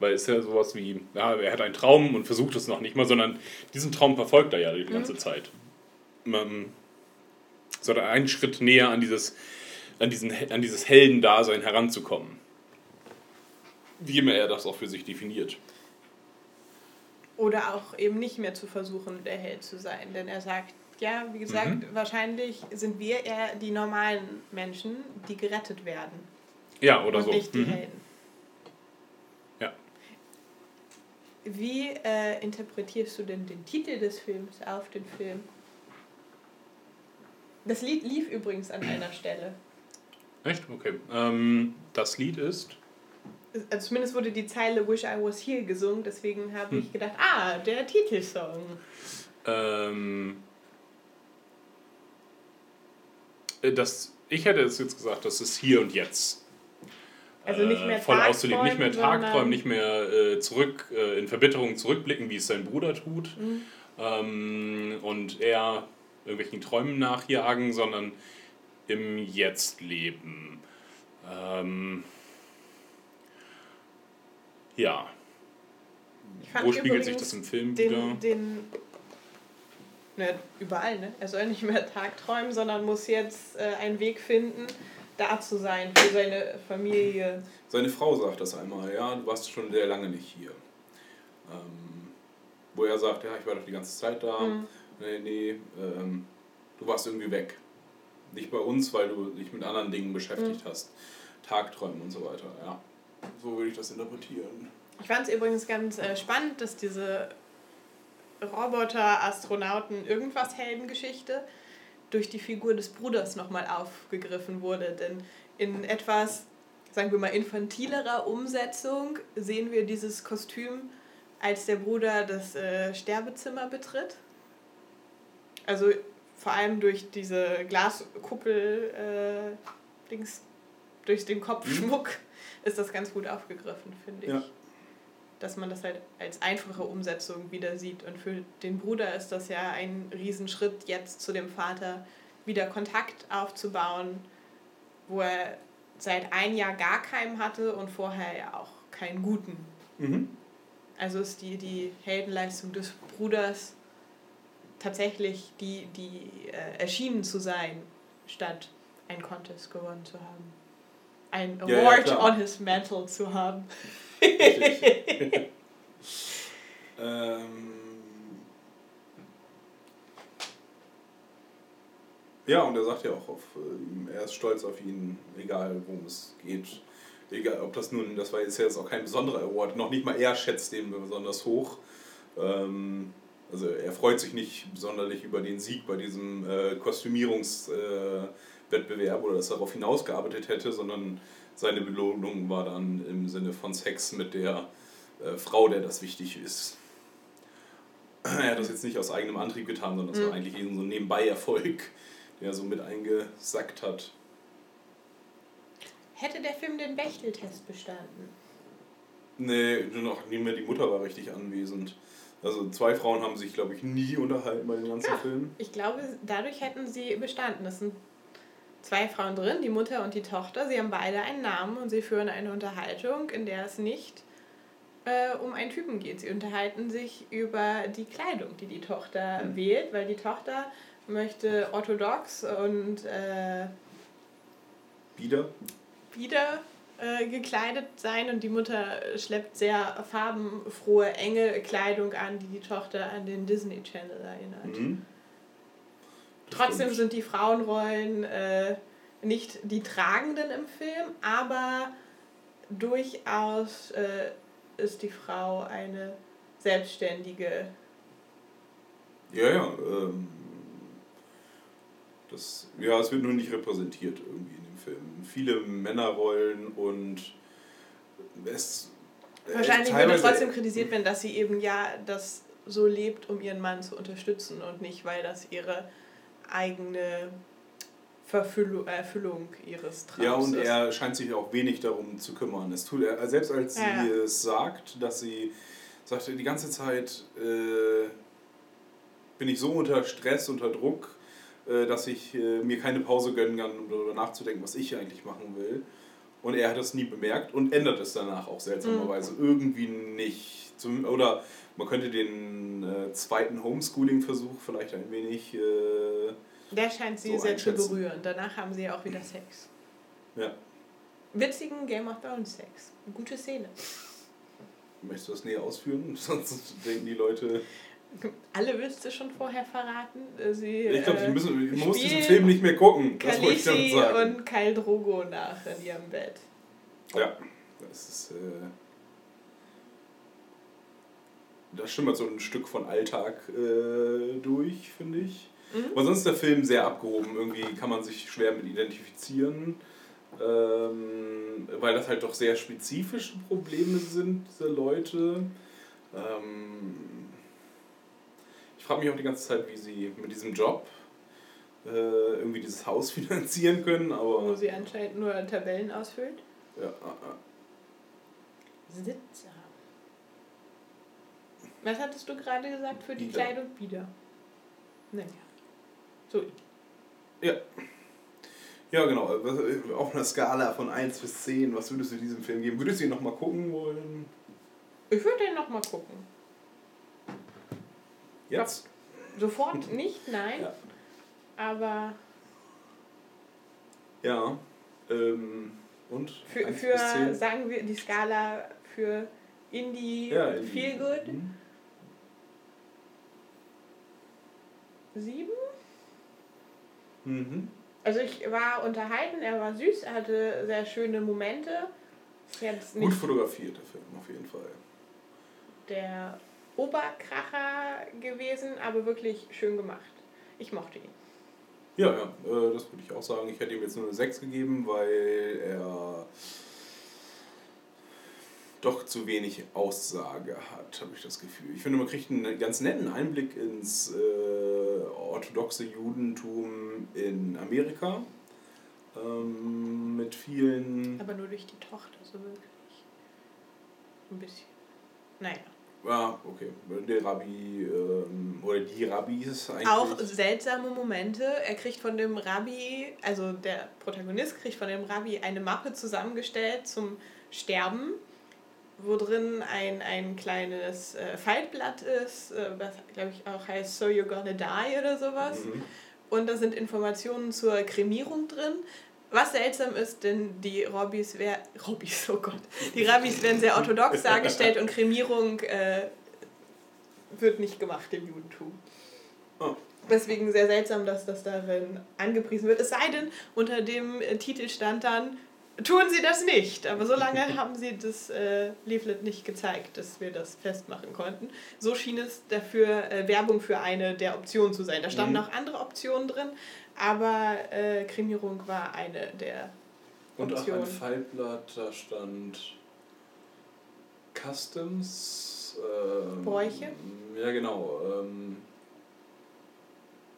Speaker 5: weil es ist ja sowas wie, ja, er hat einen Traum und versucht es noch nicht mal, sondern diesen Traum verfolgt er ja die ganze
Speaker 6: Mhm.
Speaker 5: Zeit. Ähm, sondern einen Schritt näher an dieses, an diesen, an dieses Heldendasein heranzukommen. Wie immer er das auch für sich definiert.
Speaker 6: Oder auch eben nicht mehr zu versuchen, der Held zu sein. Denn er sagt, ja, wie gesagt,
Speaker 5: Mhm.
Speaker 6: wahrscheinlich sind wir eher die normalen Menschen, die gerettet werden.
Speaker 5: Ja, oder
Speaker 6: und
Speaker 5: so.
Speaker 6: nicht die
Speaker 5: Mhm.
Speaker 6: Helden.
Speaker 5: Ja.
Speaker 6: Wie äh, interpretierst du denn den Titel des Films auf den Film? Das Lied lief übrigens an einer Stelle.
Speaker 5: Echt? Okay. Ähm, das Lied ist.
Speaker 6: Also zumindest wurde die Zeile Wish I Was Here gesungen, deswegen habe
Speaker 5: Hm.
Speaker 6: ich gedacht, ah, der Titelsong.
Speaker 5: Ähm, äh, das, ich hätte es jetzt gesagt, das ist hier und jetzt.
Speaker 6: Also nicht mehr
Speaker 5: äh, voll auszuleben, nicht mehr
Speaker 6: Tagträumen,
Speaker 5: nicht mehr äh, zurück äh, in Verbitterung zurückblicken, wie es sein Bruder tut.
Speaker 6: Mhm.
Speaker 5: Ähm, und eher irgendwelchen Träumen nachjagen, sondern im Jetzt leben. Ähm, ja. Wo spiegelt sich das im Film
Speaker 6: den,
Speaker 5: wieder?
Speaker 6: Den, ne, überall, ne? Er soll nicht mehr Tagträumen, sondern muss jetzt äh, einen Weg finden, da zu sein für seine Familie.
Speaker 5: Seine Frau sagt das einmal, ja, du warst schon sehr lange nicht hier. Ähm, wo er sagt, ja, ich war doch die ganze Zeit da.
Speaker 6: Mhm.
Speaker 5: Nee, nee, ähm, du warst irgendwie weg. Nicht bei uns, weil du dich mit anderen Dingen beschäftigt
Speaker 6: Mhm.
Speaker 5: hast. Tagträumen und so weiter, ja. So würde ich das interpretieren.
Speaker 6: Ich fand es übrigens ganz äh, spannend, dass diese Roboter, Astronauten, irgendwas Heldengeschichte durch die Figur des Bruders nochmal aufgegriffen wurde. Denn in etwas, sagen wir mal, infantilerer Umsetzung sehen wir dieses Kostüm, als der Bruder das äh, Sterbezimmer betritt. Also vor allem durch diese Glaskuppel, äh, durch den Kopfschmuck ist das ganz gut aufgegriffen, finde ich.
Speaker 5: Ja.
Speaker 6: Dass man das halt als einfache Umsetzung wieder sieht. Und für den Bruder ist das ja ein Riesenschritt, jetzt zu dem Vater wieder Kontakt aufzubauen, wo er seit ein Jahr gar keinen hatte und vorher ja auch keinen guten.
Speaker 5: Mhm.
Speaker 6: Also ist die, die Heldenleistung des Bruders tatsächlich die, die äh, erschienen zu sein, statt ein Contest gewonnen zu haben. Ein
Speaker 5: Ja, ja,
Speaker 6: Award
Speaker 5: klar.
Speaker 6: on his mantle zu haben.
Speaker 5: Ähm, ja, und er sagt ja auch, auf, äh, er ist stolz auf ihn, egal worum es geht. Egal, ob das nun, das war jetzt ja jetzt auch kein besonderer Award, noch nicht mal er schätzt den besonders hoch. Ähm, also er freut sich nicht sonderlich über den Sieg bei diesem äh, Kostümierungswettbewerb äh, Wettbewerb oder dass er darauf hinausgearbeitet hätte, sondern seine Belohnung war dann im Sinne von Sex mit der äh, Frau, der das wichtig ist. Er hat das jetzt nicht aus eigenem Antrieb getan, sondern das
Speaker 6: Mhm.
Speaker 5: war eigentlich eben so ein Nebenbei-Erfolg, der so mit eingesackt hat.
Speaker 6: Hätte der Film den Bechteltest bestanden?
Speaker 5: Nee, nur noch nie mehr die Mutter war richtig anwesend. Also zwei Frauen haben sich, glaube ich, nie unterhalten bei den ganzen
Speaker 6: Ja.
Speaker 5: Filmen.
Speaker 6: Ich glaube, dadurch hätten sie bestanden. Es sind zwei Frauen drin, die Mutter und die Tochter. Sie haben beide einen Namen und sie führen eine Unterhaltung, in der es nicht äh, um einen Typen geht. Sie unterhalten sich über die Kleidung, die die Tochter wählt, weil die Tochter möchte orthodox und äh,
Speaker 5: Wieder?
Speaker 6: wieder äh, gekleidet sein und die Mutter schleppt sehr farbenfrohe, enge Kleidung an, die die Tochter an den Disney Channel erinnert.
Speaker 5: Mhm.
Speaker 6: Trotzdem
Speaker 5: stimmt.
Speaker 6: sind die Frauenrollen äh, nicht die tragenden im Film, aber durchaus äh, ist die Frau eine selbstständige.
Speaker 5: Ja, ja. Ähm, das, ja, es wird nur nicht repräsentiert irgendwie in dem Film. Viele Männerrollen und es. äh,
Speaker 6: Wahrscheinlich
Speaker 5: teilweise-
Speaker 6: trotzdem kritisiert werden, dass sie eben ja das so lebt, um ihren Mann zu unterstützen und nicht, weil das ihre eigene Verfüllung, Erfüllung ihres Traums
Speaker 5: Ja, und
Speaker 6: ist.
Speaker 5: er scheint sich auch wenig darum zu kümmern. Es tut er, selbst als sie
Speaker 6: Ja, ja.
Speaker 5: es sagt, dass sie sagt, die ganze Zeit äh, bin ich so unter Stress, unter Druck, äh, dass ich äh, mir keine Pause gönnen kann, um darüber nachzudenken, was ich eigentlich machen will. Und er hat das nie bemerkt und ändert es danach auch seltsamerweise
Speaker 6: Mhm.
Speaker 5: irgendwie nicht. Zum, oder man könnte den äh, zweiten Homeschooling-Versuch vielleicht ein wenig. Äh,
Speaker 6: Der scheint sie
Speaker 5: so
Speaker 6: sehr zu berühren. Danach haben sie ja auch wieder Sex.
Speaker 5: ja.
Speaker 6: Witzigen Game of Thrones Sex. Eine gute Szene.
Speaker 5: Möchtest du das näher ausführen? Sonst denken die Leute.
Speaker 6: Alle willst du schon vorher verraten. Äh, Sie,
Speaker 5: Ich glaube,
Speaker 6: äh,
Speaker 5: man muss diesen Film nicht mehr gucken. Das wollte ich damit sagen.
Speaker 6: und Kyle Drogo nach in ihrem Bett.
Speaker 5: Ja, das ist. Äh, da schimmert so ein Stück von Alltag äh, durch, finde ich.
Speaker 6: Mhm.
Speaker 5: Aber sonst ist der Film sehr abgehoben. Irgendwie kann man sich schwer mit identifizieren. Ähm, weil das halt doch sehr spezifische Probleme sind, diese Leute. Ähm, ich frage mich auch die ganze Zeit, wie sie mit diesem Job äh, irgendwie dieses Haus finanzieren können, aber.
Speaker 6: Wo sie anscheinend nur Tabellen ausfüllt.
Speaker 5: Ja, ah, ah.
Speaker 6: Sitzer. Was hattest du gerade gesagt für die
Speaker 5: Bieder.
Speaker 6: Kleidung? Bieder. Naja. So.
Speaker 5: Ja. Ja, genau. Was- Auf einer Skala von 1 bis 10, was würdest du diesem Film geben? Würdest du ihn nochmal gucken wollen?
Speaker 6: Ich würde den nochmal gucken.
Speaker 5: Jetzt?
Speaker 6: Sofort nicht, nein.
Speaker 5: Ja.
Speaker 6: Aber
Speaker 5: Ja. Ähm, und?
Speaker 6: für,
Speaker 5: 1
Speaker 6: für
Speaker 5: bis 10?
Speaker 6: sagen wir, die Skala für Indie,
Speaker 5: Ja, Indie.
Speaker 6: Feel Good.
Speaker 5: Mhm.
Speaker 6: Sieben?
Speaker 5: Mhm.
Speaker 6: Also ich war unterhalten, er war süß, er hatte sehr schöne Momente. Jetzt
Speaker 5: Gut fotografiert, der Film, auf jeden Fall.
Speaker 6: der Oberkracher gewesen, aber wirklich schön gemacht. Ich mochte ihn.
Speaker 5: Ja, ja, äh, das würde ich auch sagen. Ich hätte ihm jetzt nur eine 6 gegeben, weil er doch zu wenig Aussage hat, habe ich das Gefühl. Ich finde, man kriegt einen ganz netten Einblick ins äh, orthodoxe Judentum in Amerika. Ähm, mit vielen.
Speaker 6: Aber nur durch die Tochter, so wirklich. Ein bisschen. Naja.
Speaker 5: Ja, okay. Der Rabbi ähm, oder die Rabbis eigentlich.
Speaker 6: Auch seltsame Momente. Er kriegt von dem Rabbi, also der Protagonist kriegt von dem Rabbi eine Mappe zusammengestellt zum Sterben, wo drin ein, ein kleines äh, Faltblatt ist, äh, was glaube ich auch heißt So You're Gonna Die oder sowas.
Speaker 5: Mhm.
Speaker 6: Und da sind Informationen zur Kremierung drin. Was seltsam ist, denn die Rabbis, wär, Rabbis, oh Gott, die Rabbis werden sehr orthodox dargestellt und Kremierung äh, wird nicht gemacht im Judentum.
Speaker 5: Oh.
Speaker 6: Deswegen sehr seltsam, dass das darin angepriesen wird. Es sei denn, unter dem äh, Titel stand dann, tun Sie das nicht. Aber so lange haben sie das äh, Leaflet nicht gezeigt, dass wir das festmachen konnten. So schien es dafür äh, Werbung für eine der Optionen zu sein. Da standen
Speaker 5: Mhm.
Speaker 6: auch andere Optionen drin, aber äh, Kremierung war eine der
Speaker 5: Und auch ein
Speaker 6: Optionen.
Speaker 5: Faltblatt, da stand Customs. Ähm,
Speaker 6: Bräuche?
Speaker 5: Ja, genau. Ähm,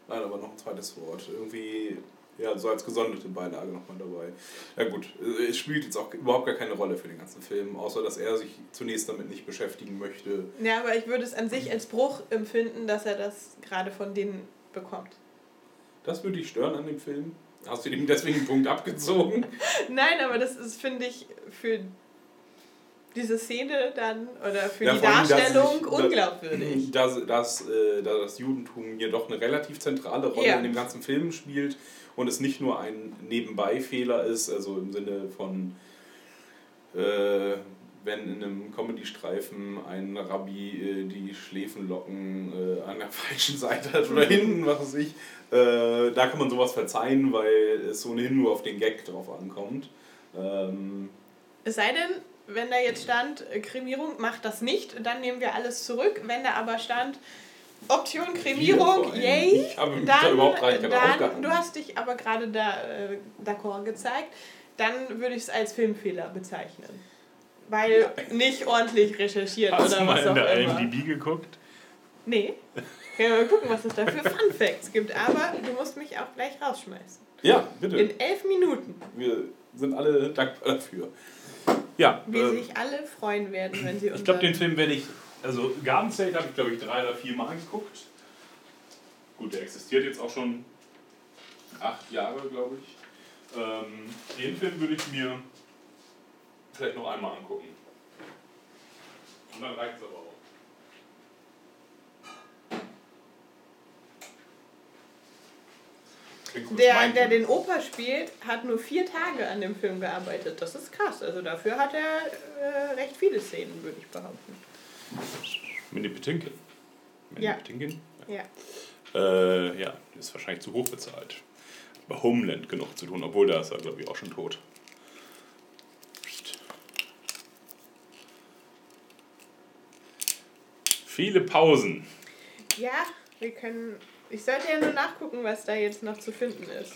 Speaker 5: nein, aber noch ein zweites Wort. Irgendwie, ja, so als gesonderte Beilage nochmal dabei. Ja, gut, äh, es spielt jetzt auch überhaupt gar keine Rolle für den ganzen Film, außer dass er sich zunächst damit nicht beschäftigen möchte.
Speaker 6: Ja, aber ich würde es an sich als Bruch empfinden, dass er das gerade von denen bekommt.
Speaker 5: Das würde dich stören an dem Film. Hast du ihm deswegen einen Punkt abgezogen?
Speaker 6: Nein, aber das ist, finde ich, für diese Szene dann oder für
Speaker 5: Ja,
Speaker 6: die Darstellung
Speaker 5: sich-
Speaker 6: unglaubwürdig.
Speaker 5: Dass, dass, äh, dass das Judentum hier doch eine relativ zentrale Rolle
Speaker 6: Ja.
Speaker 5: in dem ganzen Film spielt und es nicht nur ein Nebenbei-Fehler ist, also im Sinne von, äh, wenn in einem Comedy-Streifen ein Rabbi äh, die Schläfenlocken äh, an der falschen Seite hat oder hinten, was weiß ich, äh, da kann man sowas verzeihen, weil es ohnehin nur auf den Gag drauf ankommt. Ähm,
Speaker 6: Es sei denn, wenn da jetzt stand, äh, Kremierung, macht das nicht, dann nehmen wir alles zurück. Wenn da aber stand, Option Kremierung, yay,
Speaker 5: Ich habe mich da
Speaker 6: dann, dann du hast dich aber gerade da äh, d'accord gezeigt, dann würde ich es als Filmfehler bezeichnen. Weil nicht ordentlich recherchiert
Speaker 5: Hast
Speaker 6: oder
Speaker 5: du mal
Speaker 6: was
Speaker 5: in
Speaker 6: auch
Speaker 5: der
Speaker 6: immer.
Speaker 5: IMDb geguckt?
Speaker 6: Nee. Können wir mal gucken, was es da für Fun Facts gibt. Aber du musst mich auch gleich rausschmeißen.
Speaker 5: Ja, bitte.
Speaker 6: In elf Minuten.
Speaker 5: Wir sind alle dankbar dafür. Ja,
Speaker 6: Wie
Speaker 5: ähm,
Speaker 6: sich alle freuen werden, wenn sie
Speaker 5: ich glaube, den Film werde ich, also Garden State habe ich glaube ich drei oder vier Mal geguckt. Gut, der existiert jetzt auch schon acht Jahre, glaube ich. Ähm, den Film würde ich mir vielleicht noch einmal angucken. Und dann reicht es aber auch. Klingt gut,
Speaker 6: Der, der den Opa spielt, hat nur vier Tage an dem Film gearbeitet. Das ist krass. Also dafür hat er äh, recht viele Szenen, würde ich behaupten.
Speaker 5: Minnie Petinkin. Minnie
Speaker 6: Ja.
Speaker 5: Petinkin?
Speaker 6: Ja.
Speaker 5: Äh, ja, ist wahrscheinlich zu hoch bezahlt. Bei Homeland genug zu tun, obwohl da ist er, glaube ich, auch schon tot. Viele Pausen.
Speaker 6: Ja, wir können. Ich sollte ja nur nachgucken, was da jetzt noch zu finden ist.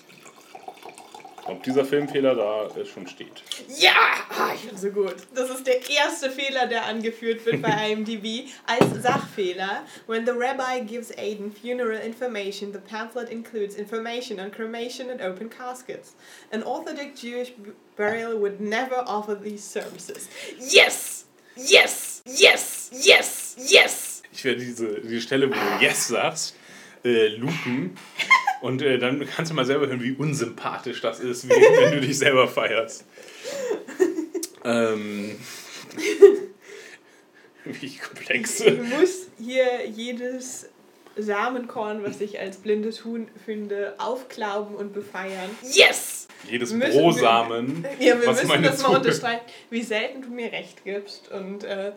Speaker 5: Ob dieser Filmfehler da schon steht.
Speaker 6: Ja! Ah, ich bin so gut. Das ist der erste Fehler, der angeführt wird bei IMDb als Sachfehler. When the rabbi gives Aiden funeral information, the pamphlet includes information on cremation and open caskets. An Orthodox Jewish burial would never offer these services. Yes! Yes! Yes! Yes! Yes!
Speaker 5: Ich werde diese, diese Stelle, wo du Yes sagst, äh, loopen. Und äh, dann kannst du mal selber hören, wie unsympathisch das ist, wie, wenn du dich selber feierst. ähm, wie komplex.
Speaker 6: Ich muss hier jedes Samenkorn, was ich als blindes Huhn finde, aufklauben und befeiern. Yes!
Speaker 5: Jedes Brosamen,
Speaker 6: Ja, wir
Speaker 5: was
Speaker 6: müssen
Speaker 5: meine
Speaker 6: das mal unterstreichen, wie selten du mir recht gibst. Und äh,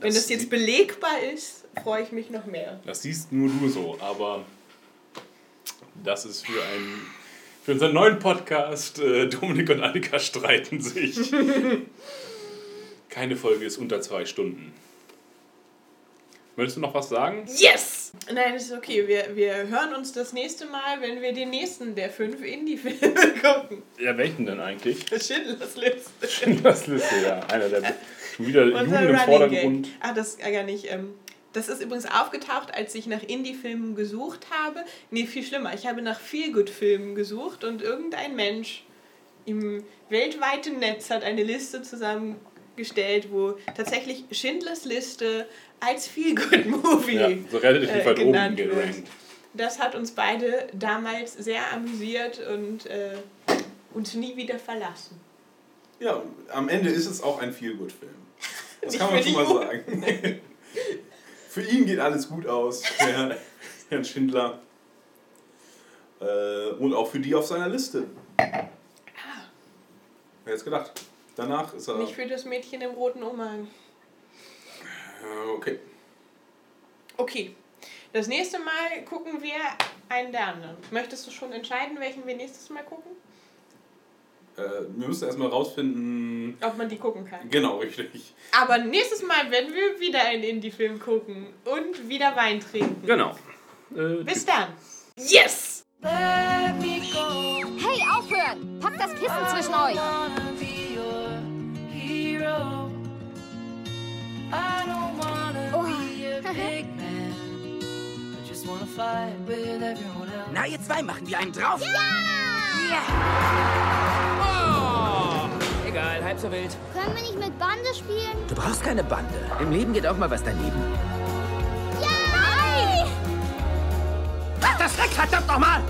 Speaker 6: wenn das jetzt belegbar ist, freue ich mich noch mehr.
Speaker 5: Das siehst nur du so, aber das ist für einen für unseren neuen Podcast äh, Dominik und Annika streiten sich. Keine Folge ist unter zwei Stunden. Möchtest du noch was sagen?
Speaker 6: Yes! Nein, ist okay. Wir, wir hören uns das nächste Mal, wenn wir den nächsten der fünf Indie-Filme gucken.
Speaker 5: Ja, welchen denn eigentlich?
Speaker 6: Schindlers Liste.
Speaker 5: Schindlers Liste, ja. Einer der schon wieder Jugend im Vordergrund.
Speaker 6: Gag. Ah, das gar nicht. Ähm, das ist übrigens aufgetaucht, als ich nach Indie-Filmen gesucht habe. Nee, viel schlimmer. Ich habe nach Feelgood-Filmen gesucht und irgendein Mensch im weltweiten Netz hat eine Liste zusammengestellt, wo tatsächlich Schindlers Liste als Feelgood-Movie
Speaker 5: Ja, so relativ
Speaker 6: äh,
Speaker 5: weit oben gerankt.
Speaker 6: Das hat uns beide damals sehr amüsiert und äh, uns nie wieder verlassen.
Speaker 5: Ja, am Ende ist es auch ein Feelgood-Film. Das kann man schon mal sagen. Für ihn geht alles gut aus, der Herrn Schindler. Äh, und auch für die auf seiner Liste. Wer hätte es gedacht? Danach ist er.
Speaker 6: Nicht für das Mädchen im roten Umhang.
Speaker 5: Äh, okay.
Speaker 6: Okay. Das nächste Mal gucken wir einen der anderen. Möchtest du schon entscheiden, welchen wir nächstes Mal gucken?
Speaker 5: Äh, wir müssen erstmal rausfinden.
Speaker 6: Ob man die gucken kann.
Speaker 5: Genau, richtig.
Speaker 6: Aber nächstes Mal werden wir wieder einen Indie-Film gucken und wieder Wein trinken.
Speaker 5: Genau. Äh,
Speaker 6: Bis dann. Yes!
Speaker 8: Hey, aufhören! Packt das Kissen zwischen euch!
Speaker 14: Na, ihr zwei machen wir einen drauf.
Speaker 11: Oh, egal, halb so wild.
Speaker 8: Können wir nicht mit Bande spielen?
Speaker 14: Du brauchst keine Bande. Im Leben geht auch mal was daneben.
Speaker 8: Ja!
Speaker 14: Mach das weg, verdammt nochmal!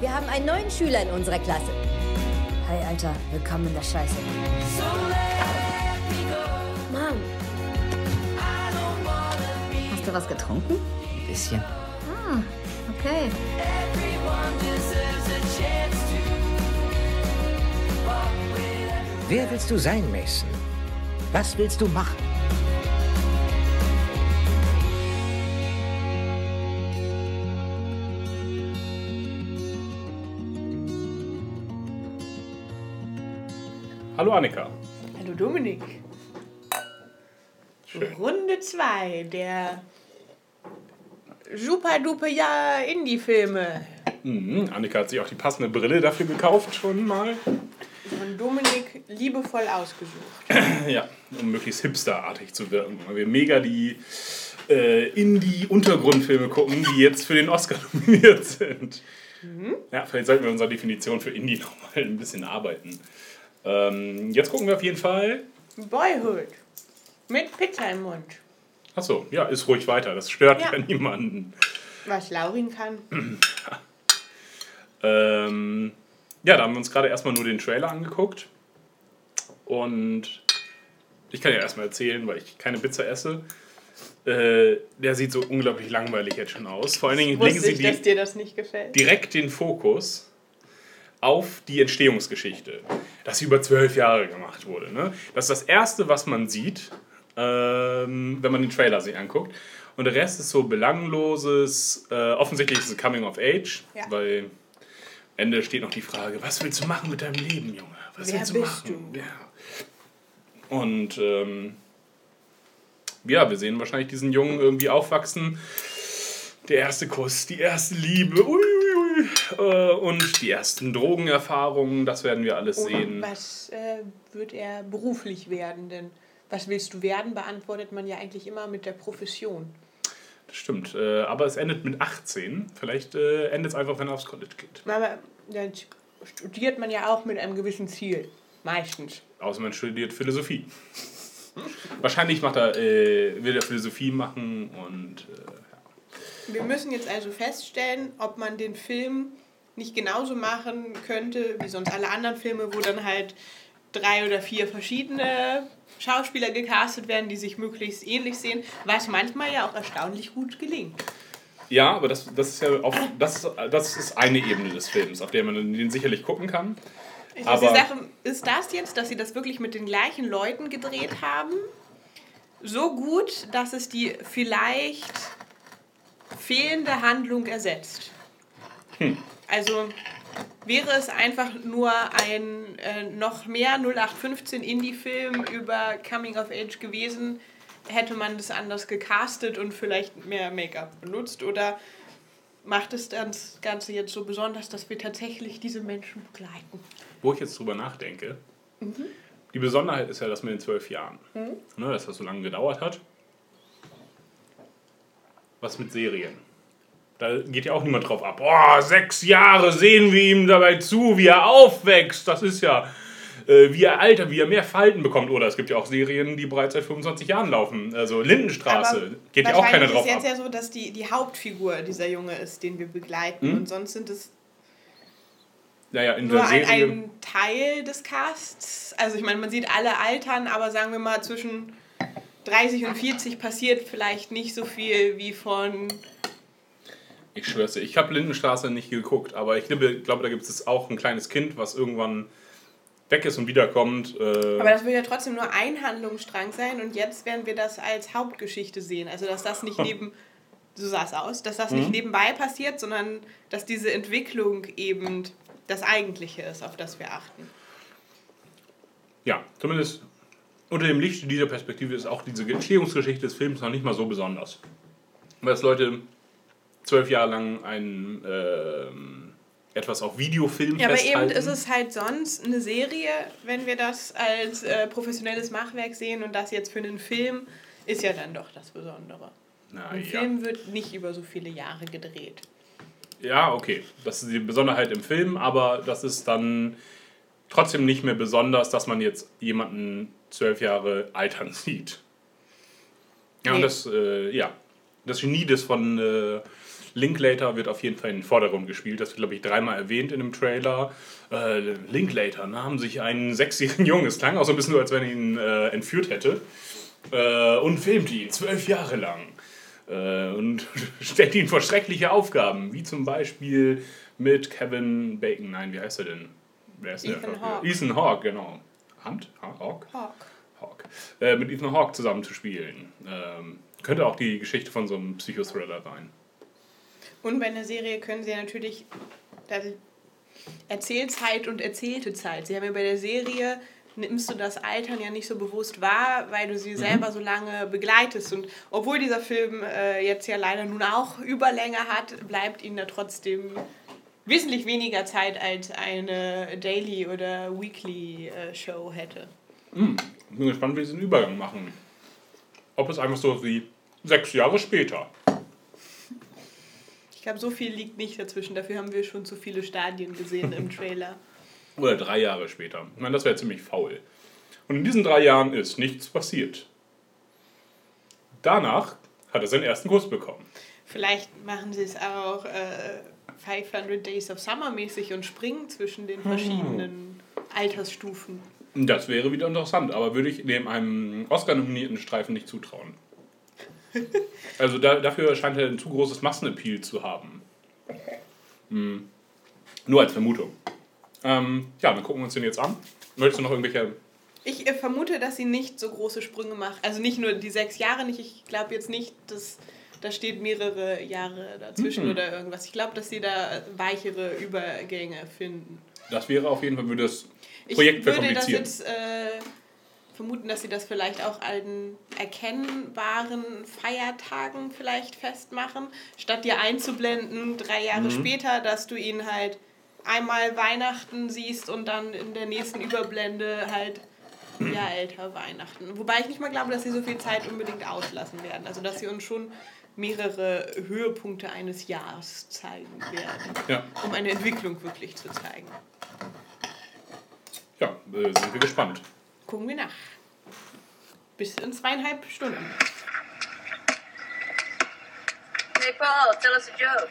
Speaker 15: Wir haben einen neuen Schüler in unserer Klasse. Hi, Alter. Willkommen in der Scheiße. Mann. Hast du was getrunken?
Speaker 14: Ein bisschen.
Speaker 15: Ah, okay.
Speaker 14: Wer willst du sein, Mason? Was willst du machen?
Speaker 5: Hallo Annika.
Speaker 6: Hallo Dominik. Runde 2 der super duper ja Indie-Filme
Speaker 5: Mhm, Annika hat sich auch die passende Brille dafür gekauft schon mal.
Speaker 6: Von Dominik liebevoll ausgesucht.
Speaker 5: ja, um möglichst hipsterartig zu wirken. Weil wir mega die äh, Indie-Untergrundfilme gucken, die jetzt für den Oscar nominiert sind.
Speaker 6: Mhm.
Speaker 5: Ja, vielleicht sollten wir unsere Definition für Indie nochmal ein bisschen arbeiten. Ähm, jetzt gucken wir auf jeden Fall.
Speaker 6: Boyhood. Mit Pizza im Mund.
Speaker 5: Achso, ja, ist ruhig weiter. Das stört
Speaker 6: Ja.
Speaker 5: ja, niemanden.
Speaker 6: Was Laurin kann.
Speaker 5: Ähm, ja, da haben wir uns gerade erstmal nur den Trailer angeguckt. Und ich kann ja erstmal erzählen, weil ich keine Pizza esse. Äh, der sieht so unglaublich langweilig jetzt schon aus. Vor allen Dingen legen sie
Speaker 6: ich,
Speaker 5: die,
Speaker 6: dass dir das nicht gefällt.
Speaker 5: direkt den Fokus auf die Entstehungsgeschichte, dass sie über zwölf Jahre gemacht wurde. Ne? Das ist das Erste, was man sieht, ähm, wenn man den Trailer sich anguckt. Und der Rest ist so belangloses, äh, offensichtlich ist es Coming of Age,
Speaker 6: Ja.
Speaker 5: weil Ende steht noch die Frage, was willst du machen mit deinem Leben, Junge? Was
Speaker 6: Wer
Speaker 5: willst du
Speaker 6: bist
Speaker 5: machen? Ja. Und ähm, ja, wir sehen wahrscheinlich diesen Jungen irgendwie aufwachsen. Der erste Kuss, die erste Liebe, ui, ui, ui, äh, und die ersten Drogenerfahrungen, das werden wir alles
Speaker 6: Und
Speaker 5: sehen.
Speaker 6: was äh, wird er beruflich werden? Denn was willst du werden, beantwortet man ja eigentlich immer mit der Profession.
Speaker 5: Stimmt, äh, aber es endet mit 18. Vielleicht äh, endet es einfach, wenn er aufs College geht.
Speaker 6: Aber dann studiert man ja auch mit einem gewissen Ziel. Meistens.
Speaker 5: Außer man studiert Philosophie. Wahrscheinlich macht er, äh, will er Philosophie machen und äh,
Speaker 6: Wir müssen jetzt also feststellen, ob man den Film nicht genauso machen könnte wie sonst alle anderen Filme, wo dann halt drei oder vier verschiedene Schauspieler gecastet werden, die sich möglichst ähnlich sehen, was manchmal ja auch erstaunlich gut gelingt.
Speaker 5: Ja, aber das, das ist ja auf, das, das ist eine Ebene des Films, auf der man den sicherlich gucken kann.
Speaker 6: Ich
Speaker 5: Aber
Speaker 6: die Sache ist das jetzt, dass sie das wirklich mit den gleichen Leuten gedreht haben. So gut, dass es die vielleicht fehlende Handlung ersetzt.
Speaker 5: Hm.
Speaker 6: Also wäre es einfach nur ein äh, noch mehr 0815 Indie-Film über Coming of Age gewesen, hätte man das anders gecastet und vielleicht mehr Make-up benutzt? Oder macht es das Ganze jetzt so besonders, dass wir tatsächlich diese Menschen begleiten?
Speaker 5: Wo ich jetzt drüber nachdenke,
Speaker 6: Mhm.
Speaker 5: die Besonderheit ist ja, dass mit den zwölf Jahren,
Speaker 6: Mhm.
Speaker 5: ne, dass das so lange gedauert hat. Was mit Serien? Da geht ja auch niemand drauf ab. Boah, sechs Jahre sehen wir ihm dabei zu, wie er aufwächst. Das ist ja, äh, wie er altert, wie er mehr Falten bekommt. Oder es gibt ja auch Serien, die bereits seit 25 Jahren laufen. Also Lindenstraße. geht ja auch keiner drauf
Speaker 6: ist
Speaker 5: ab.
Speaker 6: jetzt ja so, dass die, die Hauptfigur dieser Junge ist, den wir begleiten.
Speaker 5: Mhm.
Speaker 6: Und sonst sind es
Speaker 5: Naja, in
Speaker 6: nur
Speaker 5: der
Speaker 6: ein,
Speaker 5: Serie.
Speaker 6: ein Teil des Casts. Also ich meine, man sieht alle altern, aber sagen wir mal zwischen 30 und 40 passiert vielleicht nicht so viel wie von...
Speaker 5: Ich schwör's dir, ich habe Lindenstraße nicht geguckt, aber ich glaube, da gibt es auch ein kleines Kind, was irgendwann weg ist und wiederkommt. Äh,
Speaker 6: Aber das will ja trotzdem nur ein Handlungsstrang sein und jetzt werden wir das als Hauptgeschichte sehen. Also dass das nicht neben... So sah es aus, dass das nicht
Speaker 5: Mhm.
Speaker 6: nebenbei passiert, sondern dass diese Entwicklung eben das Eigentliche ist, auf das wir achten.
Speaker 5: ja, zumindest unter dem Licht dieser Perspektive ist auch diese Entstehungsgeschichte des Films noch nicht mal so besonders. Weil es Leute zwölf Jahre lang ein, ähm, etwas auf Videofilm
Speaker 6: Ja, aber eben
Speaker 5: festhalten.
Speaker 6: ist es halt sonst eine Serie, wenn wir das als äh, professionelles Machwerk sehen und das jetzt für einen Film ist ja dann doch das Besondere.
Speaker 5: Na,
Speaker 6: Ein
Speaker 5: ja.
Speaker 6: Film wird nicht über so viele Jahre gedreht.
Speaker 5: Ja, okay. Das ist die Besonderheit im Film, aber das ist dann trotzdem nicht mehr besonders, dass man jetzt jemanden zwölf Jahre altern sieht. Ja, und
Speaker 6: Nee.
Speaker 5: das, äh, ja, das Genie des von äh, Linklater wird auf jeden Fall in den Vordergrund gespielt. Das wird, glaube ich, dreimal erwähnt in dem Trailer. Äh, Linklater nahm sich einen sechsjährigen Jungen, es klang auch so ein bisschen so, als wenn er ihn äh, entführt hätte, äh, und filmte ihn zwölf Jahre lang. Äh, und stellt ihn vor schreckliche Aufgaben, wie zum Beispiel mit Kevin Bacon. Nein, wie heißt er denn? Wer ist
Speaker 6: Ethan? Hawke.
Speaker 5: Ethan Hawke, genau. Hunt? Ha- Hawke?
Speaker 6: Hawk.
Speaker 5: Hawke. Äh, mit Ethan Hawke zusammen zu spielen. Ähm, könnte auch die Geschichte von so einem Psychothriller sein.
Speaker 6: Und bei einer Serie können sie ja natürlich da Erzählzeit und erzählte Zeit. Sie haben ja bei der Serie nimmst du das Altern ja nicht so bewusst wahr, weil du sie selber so lange begleitest. Und obwohl dieser Film äh, jetzt ja leider nun auch Überlänge hat, bleibt ihnen da trotzdem wesentlich weniger Zeit als eine Daily- oder Weekly-Show hätte.
Speaker 5: Hm, bin gespannt, wie sie den Übergang machen. Ob es einfach so wie sechs Jahre später.
Speaker 6: Ich glaube, so viel liegt nicht dazwischen. Dafür haben wir schon zu viele Stadien gesehen im Trailer.
Speaker 5: Oder drei Jahre später. Ich meine, das wäre ziemlich faul. Und in diesen drei Jahren ist nichts passiert. Danach hat er seinen ersten Kuss bekommen.
Speaker 6: Vielleicht machen sie es auch äh, 500 Days of Summer mäßig und springen zwischen den verschiedenen Altersstufen.
Speaker 5: Das wäre wieder interessant, aber würde ich dem einem Oscar-nominierten Streifen nicht zutrauen. Also da, dafür scheint er ein zu großes Massenappeal zu haben. Hm. Nur als Vermutung. Ähm, ja, dann gucken wir uns den jetzt an. Möchtest du noch irgendwelche...
Speaker 6: Ich äh, vermute, dass sie nicht so große Sprünge macht. Also nicht nur die sechs Jahre nicht. Ich glaube jetzt nicht, dass da steht mehrere Jahre dazwischen
Speaker 5: Mhm.
Speaker 6: oder irgendwas. Ich glaube, dass sie da weichere Übergänge finden.
Speaker 5: Das wäre auf jeden Fall, würde das
Speaker 6: Ich
Speaker 5: Projekt
Speaker 6: würde das
Speaker 5: verkomplizieren.
Speaker 6: jetzt äh, vermuten, dass sie das vielleicht auch an erkennbaren Feiertagen vielleicht festmachen, statt dir einzublenden, drei Jahre
Speaker 5: Mhm.
Speaker 6: später, dass du ihn halt einmal Weihnachten siehst und dann in der nächsten Überblende halt ein Jahr älter Weihnachten. Wobei ich nicht mal glaube, dass sie so viel Zeit unbedingt auslassen werden. Also dass sie uns schon mehrere Höhepunkte eines Jahres zeigen werden,
Speaker 5: Ja.
Speaker 6: um eine Entwicklung wirklich zu zeigen.
Speaker 5: Ja, äh, sind wir gespannt.
Speaker 6: Gucken wir nach. Bis in zweieinhalb Stunden.
Speaker 16: Hey, Paul, tell us a joke.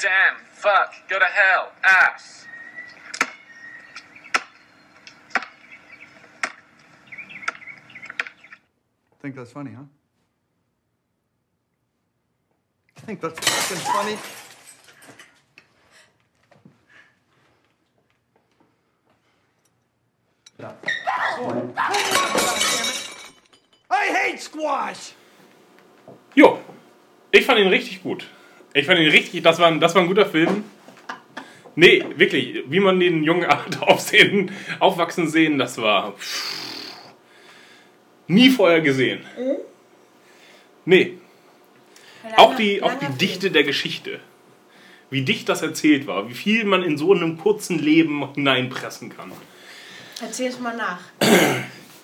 Speaker 4: Damn, fuck, go to hell, ass.
Speaker 17: Think that's funny, huh? Think that's fucking funny? I hate squash!
Speaker 5: Jo, ich fand ihn richtig gut. Ich fand ihn richtig, das war, ein- das war ein guter Film. Nee, wirklich, wie man den jungen Art aufsehen, aufwachsen sehen, das war pff, nie vorher gesehen. Nee. Auch die, auch die. Dichte der Geschichte. Wie dicht das erzählt war, wie viel man in so einem kurzen Leben hineinpressen kann.
Speaker 6: Erzähl es mal nach.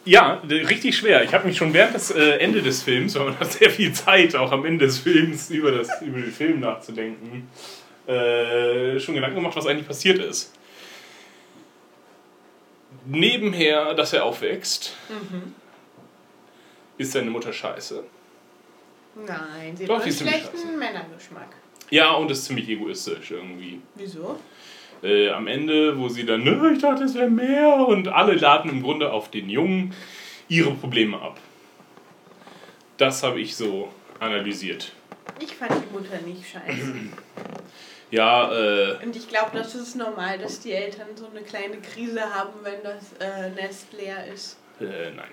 Speaker 5: Ja, richtig schwer. Ich habe mich schon während des äh, Ende des Films, weil man hat sehr viel Zeit, auch am Ende des Films über, das, über den Film nachzudenken, äh, schon Gedanken gemacht, was eigentlich passiert ist. Nebenher, dass er aufwächst,
Speaker 6: Mhm.
Speaker 5: ist seine Mutter scheiße.
Speaker 6: Nein, sie
Speaker 5: Doch,
Speaker 6: hat einen schlechten Männergeschmack.
Speaker 5: Ja, und ist ziemlich egoistisch irgendwie.
Speaker 6: Wieso?
Speaker 5: Äh, am Ende, wo sie dann, "Nö, ich dachte, es wäre mehr, und alle laden im Grunde auf den Jungen ihre Probleme ab. Das habe ich so analysiert.
Speaker 6: Ich fand die Mutter nicht scheiße.
Speaker 5: Ja, äh,
Speaker 6: Und ich glaube, das ist normal, dass die Eltern so eine kleine Krise haben, wenn das äh, Nest leer ist.
Speaker 5: äh, nein.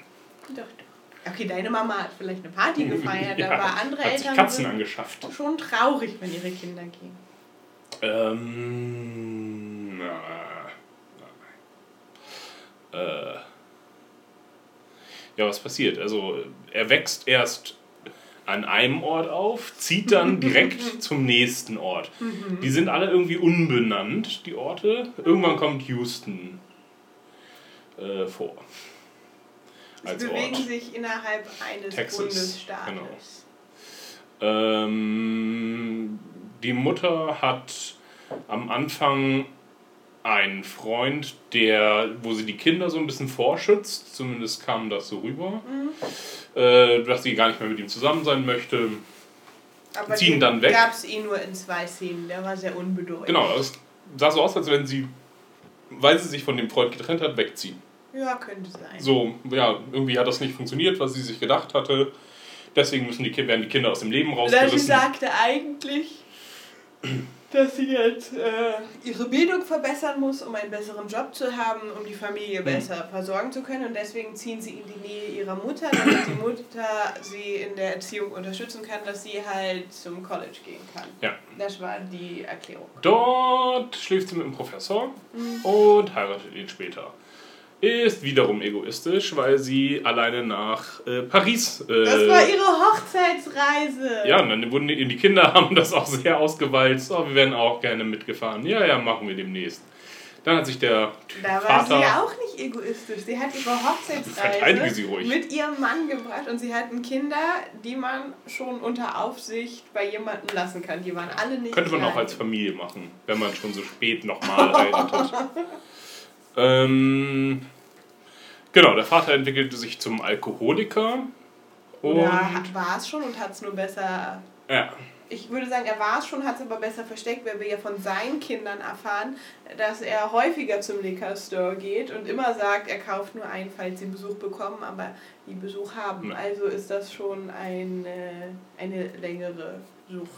Speaker 6: Doch, doch. Okay, deine Mama hat vielleicht eine Party gefeiert,
Speaker 5: Ja,
Speaker 6: aber andere
Speaker 5: hat
Speaker 6: Eltern
Speaker 5: Katzen angeschafft.
Speaker 6: schon traurig, wenn ihre Kinder gehen.
Speaker 5: Ähm, na, na, äh, ja, was passiert? Also, er wächst erst an einem Ort auf, zieht dann direkt zum nächsten Ort.
Speaker 6: Mhm.
Speaker 5: Die sind alle irgendwie unbenannt, die Orte. Irgendwann kommt Houston äh, vor.
Speaker 6: Sie
Speaker 5: Als
Speaker 6: bewegen
Speaker 5: Ort.
Speaker 6: sich innerhalb eines
Speaker 5: Texas,
Speaker 6: Bundesstaates.
Speaker 5: Ähm, die Mutter hat am Anfang einen Freund, der, wo sie die Kinder so ein bisschen vorschützt, zumindest kam das so rüber,
Speaker 6: Mhm.
Speaker 5: äh, dass sie gar nicht mehr mit ihm zusammen sein möchte.
Speaker 6: Aber
Speaker 5: ziehen dann weg.
Speaker 6: gab es eh nur in zwei Szenen, der war sehr unbedeutend.
Speaker 5: Genau, es sah so aus, als wenn sie, weil sie sich von dem Freund getrennt hat, wegziehen.
Speaker 6: Ja, könnte sein.
Speaker 5: So, ja, irgendwie hat das nicht funktioniert, was sie sich gedacht hatte. Deswegen müssen die, werden die Kinder aus dem Leben
Speaker 6: Oder sie
Speaker 5: rausgerissen.
Speaker 6: sagte eigentlich, dass sie jetzt äh, ihre Bildung verbessern muss, um einen besseren Job zu haben, um die Familie
Speaker 5: Hm.
Speaker 6: besser versorgen zu können. Und deswegen ziehen sie in die Nähe ihrer Mutter, damit die Mutter sie in der Erziehung unterstützen kann, dass sie halt zum College gehen kann.
Speaker 5: Ja.
Speaker 6: Das war die Erklärung.
Speaker 5: Dort schläft sie mit dem Professor
Speaker 6: Mhm.
Speaker 5: und heiratet ihn später. Ist wiederum egoistisch, weil sie alleine nach äh, Paris. Äh,
Speaker 6: Das war ihre Hochzeitsreise.
Speaker 5: ja, und dann wurden die, die Kinder haben das auch sehr ausgewalzt. Oh, wir wären auch gerne mitgefahren. Ja, ja, machen wir demnächst. Dann hat sich der
Speaker 6: Da war
Speaker 5: Vater.
Speaker 6: sie ja auch nicht egoistisch. Sie hat ihre Hochzeitsreise mit ihrem Mann gebracht und sie hatten Kinder, die man schon unter Aufsicht bei jemandem lassen kann. Die waren alle nicht
Speaker 5: Könnte man auch
Speaker 6: klein.
Speaker 5: als Familie machen, wenn man schon so spät nochmal heiratet. ähm, genau, der Vater entwickelte sich zum Alkoholiker. Und
Speaker 6: Oder war es schon und hat es nur besser.
Speaker 5: ja,
Speaker 6: Ich würde sagen, er war es schon, hat es aber besser versteckt, weil wir ja von seinen Kindern erfahren, dass er häufiger zum Liquor Store geht und immer sagt, er kauft nur ein, falls sie Besuch bekommen, aber die Besuch haben.
Speaker 5: Ja.
Speaker 6: Also ist das schon eine, eine längere Sucht.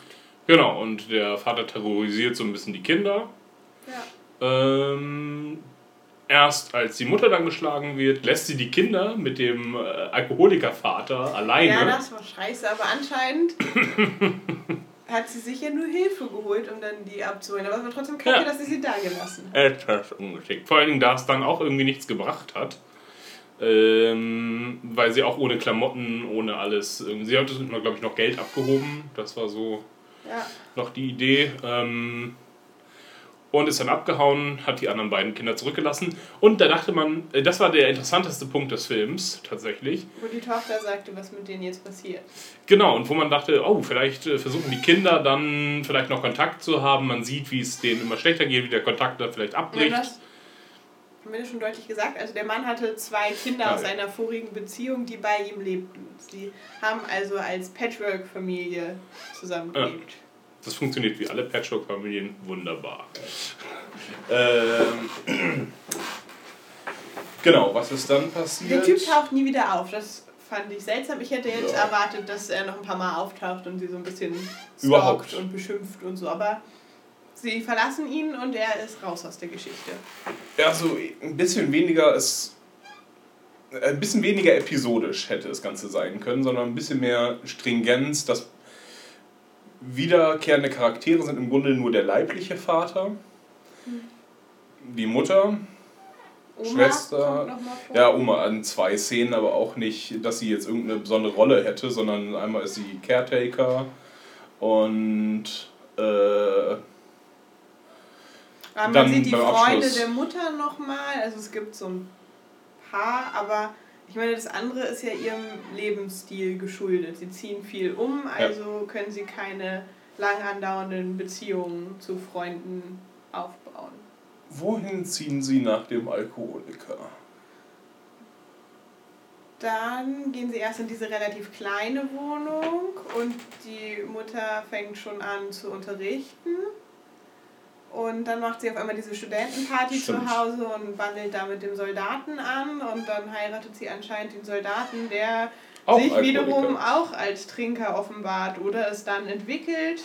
Speaker 5: genau, und der Vater terrorisiert so ein bisschen die Kinder.
Speaker 6: Ja.
Speaker 5: Ähm, erst als die Mutter dann geschlagen wird, lässt sie die Kinder mit dem äh, Alkoholikervater alleine.
Speaker 6: Ja, das war scheiße, aber anscheinend hat sie sich ja nur Hilfe geholt, um dann die abzuholen. Aber es war trotzdem kacke,
Speaker 5: Ja.
Speaker 6: dass sie sie da gelassen hat.
Speaker 5: Etwas ungeschickt. Vor allen Dingen, da es dann auch irgendwie nichts gebracht hat. Ähm, weil sie auch ohne Klamotten, ohne alles. ähm, Sie hat, glaube ich, noch Geld abgehoben. Das war so
Speaker 6: Ja.
Speaker 5: noch die Idee. Ähm, und ist dann abgehauen, hat die anderen beiden Kinder zurückgelassen. Und da dachte man, äh, das war der interessanteste Punkt des Films tatsächlich.
Speaker 6: Wo die Tochter sagte, was mit denen jetzt passiert.
Speaker 5: Genau, und wo man dachte, oh, vielleicht äh, versuchen die Kinder dann vielleicht noch Kontakt zu haben. Man sieht, wie es denen immer schlechter geht, wie der Kontakt dann vielleicht
Speaker 6: Ja,
Speaker 5: abbricht.
Speaker 6: das haben wir das schon deutlich gesagt. Also der Mann hatte zwei Kinder
Speaker 5: Ja,
Speaker 6: aus
Speaker 5: ja.
Speaker 6: einer vorigen Beziehung, die bei ihm lebten. Sie haben also als Patchwork-Familie zusammengelebt.
Speaker 5: Das funktioniert wie alle Patchwork-Familien wunderbar. ähm, genau, was ist dann passiert?
Speaker 6: Der Typ taucht nie wieder auf. Das fand ich seltsam. Ich hätte jetzt
Speaker 5: Ja.
Speaker 6: erwartet, dass er noch ein paar Mal auftaucht und sie so ein bisschen
Speaker 5: Überhaupt.
Speaker 6: stalkt und beschimpft und so. Aber sie verlassen ihn und er ist raus aus der Geschichte.
Speaker 5: Ja, so ein bisschen weniger ist. Ein bisschen weniger episodisch hätte das Ganze sein können, sondern ein bisschen mehr Stringenz. Das wiederkehrende Charaktere sind im Grunde nur der leibliche Vater, die Mutter
Speaker 6: Oma
Speaker 5: Schwester. Ja, Oma an zwei Szenen, aber auch nicht, dass sie jetzt irgendeine besondere Rolle hätte, sondern einmal ist sie Caretaker und äh,
Speaker 6: Aber man
Speaker 5: dann
Speaker 6: sieht die Freunde der Mutter nochmal. Also es gibt so ein paar, aber ich meine, das andere ist ja ihrem Lebensstil geschuldet. Sie ziehen viel um, also können sie keine lang andauernden Beziehungen zu Freunden aufbauen.
Speaker 5: wohin ziehen sie nach dem Alkoholiker?
Speaker 6: Dann gehen sie erst in diese relativ kleine Wohnung und die Mutter fängt schon an zu unterrichten. Und dann macht sie auf einmal diese Studentenparty
Speaker 5: Stimmt.
Speaker 6: zu Hause und bandelt da mit dem Soldaten an. Und dann heiratet sie anscheinend den Soldaten, der
Speaker 5: Auch
Speaker 6: sich
Speaker 5: Alkoholiker.
Speaker 6: wiederum auch als Trinker offenbart oder es dann entwickelt.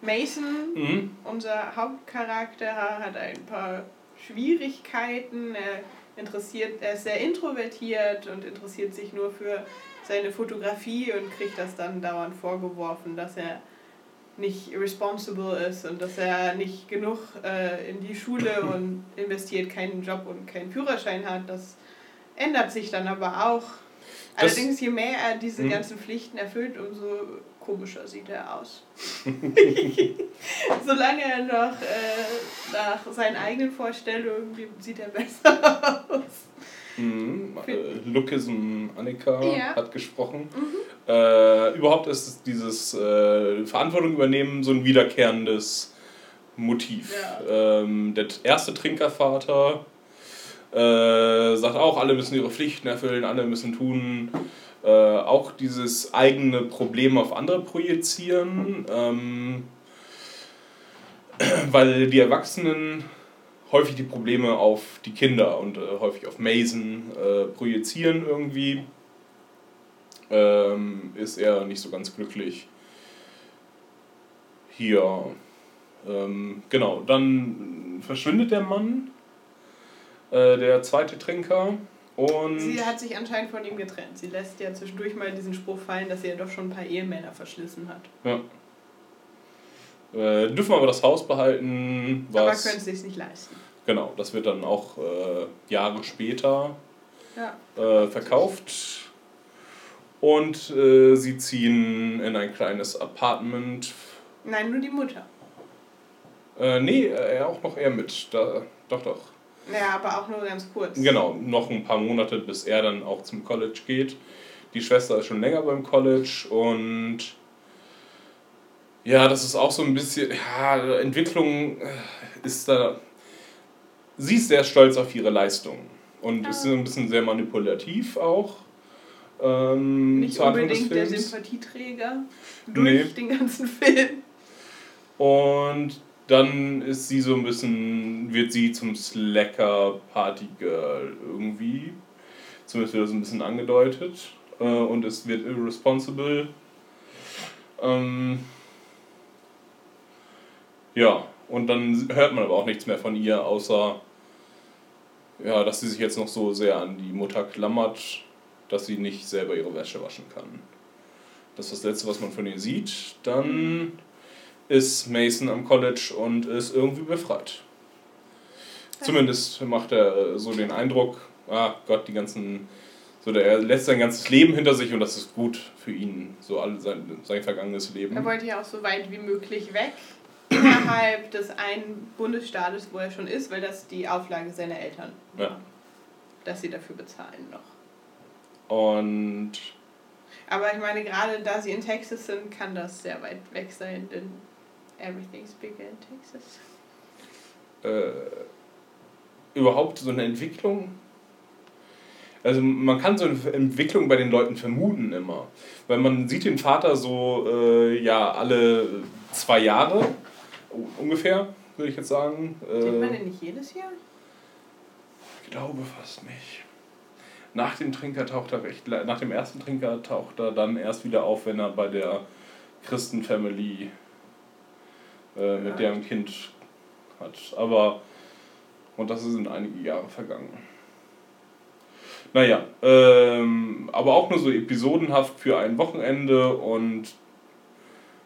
Speaker 6: Mason,
Speaker 5: Mhm.
Speaker 6: unser Hauptcharakter, hat ein paar Schwierigkeiten. Er, interessiert, er ist sehr introvertiert und interessiert sich nur für seine Fotografie und kriegt das dann dauernd vorgeworfen, dass er nicht responsible ist und dass er nicht genug äh, in die Schule und investiert, keinen Job und keinen Führerschein hat. Das ändert sich dann aber auch.
Speaker 5: Das-
Speaker 6: Allerdings, je mehr er diese
Speaker 5: Hm.
Speaker 6: ganzen Pflichten erfüllt, umso komischer sieht er aus. Solange er noch äh, nach seinen eigenen Vorstellungen sieht er besser aus.
Speaker 5: Mhm. Äh, Lukism Annika
Speaker 6: Ja.
Speaker 5: hat gesprochen. Äh, überhaupt ist es dieses äh, Verantwortung übernehmen so ein wiederkehrendes Motiv. Ähm, der erste Trinkervater äh, sagt auch, alle müssen ihre Pflichten erfüllen, alle müssen tun. Äh, auch dieses eigene Problem auf andere projizieren. Ähm, weil die Erwachsenen häufig die Probleme auf die Kinder und äh, häufig auf Mason äh, projizieren irgendwie, ähm, ist er nicht so ganz glücklich. Hier, ähm, genau, dann verschwindet der Mann, äh, der zweite Trinker, und
Speaker 6: Sie hat sich anscheinend von ihm getrennt. Sie lässt ja zwischendurch mal diesen Spruch fallen, dass sie ja doch schon ein paar Ehemänner verschlissen hat.
Speaker 5: ja. Äh, dürfen aber das Haus behalten,
Speaker 6: Aber
Speaker 5: was
Speaker 6: können sie es nicht leisten.
Speaker 5: Genau, das wird dann auch äh, Jahre später
Speaker 6: Ja.
Speaker 5: äh, verkauft. Und äh, sie ziehen in ein kleines Apartment.
Speaker 6: Nein, nur die Mutter.
Speaker 5: Äh, nee, er auch noch er mit. Da, doch, doch.
Speaker 6: Ja, aber auch nur ganz kurz.
Speaker 5: Genau, noch ein paar Monate, bis er dann auch zum College geht. Die Schwester ist schon länger beim College und ja, das ist auch so ein bisschen, ja, Entwicklung äh, ist da, sie ist sehr stolz auf ihre Leistung und ist so ein bisschen sehr manipulativ auch. Ähm,
Speaker 6: Nicht unbedingt der sympathieträger durch
Speaker 5: Nee.
Speaker 6: den ganzen Film.
Speaker 5: Und dann ist sie so ein bisschen, wird sie zum Slacker Party Girl irgendwie. Zumindest wird das ein bisschen angedeutet. Äh, und es wird irresponsible. Ähm, ja, und dann hört man aber auch nichts mehr von ihr, außer ja, dass sie sich jetzt noch so sehr an die Mutter klammert, dass sie nicht selber ihre Wäsche waschen kann. Das ist das Letzte, was man von ihr sieht. Dann ist Mason am College und ist irgendwie befreit. Zumindest macht er äh, so den Eindruck, ah Gott, die ganzen, so der, er lässt sein ganzes Leben hinter sich und das ist gut für ihn, so all sein, sein vergangenes Leben.
Speaker 6: Er wollte ja auch so weit wie möglich weg innerhalb des einen Bundesstaates, wo er schon ist, weil das die Auflage seiner Eltern,
Speaker 5: Ja.
Speaker 6: dass sie dafür bezahlen noch.
Speaker 5: Und
Speaker 6: Aber ich meine, gerade da sie in Texas sind, kann das sehr weit weg sein, denn everything's bigger in Texas.
Speaker 5: äh, überhaupt so eine Entwicklung. Also man kann so eine Entwicklung bei den Leuten vermuten immer. Weil man sieht den Vater so, äh, ja, alle zwei Jahre ungefähr, würde ich jetzt sagen.
Speaker 6: Sieht man
Speaker 5: Äh,
Speaker 6: den nicht jedes Jahr?
Speaker 5: ich glaube fast nicht. Nach dem Trinker taucht er recht, nach dem ersten Trinker taucht er dann erst wieder auf, wenn er bei der Christenfamily äh, mit deren Kind hat. Aber, und das sind einige Jahre vergangen. Naja, ähm, aber auch nur so episodenhaft für ein Wochenende und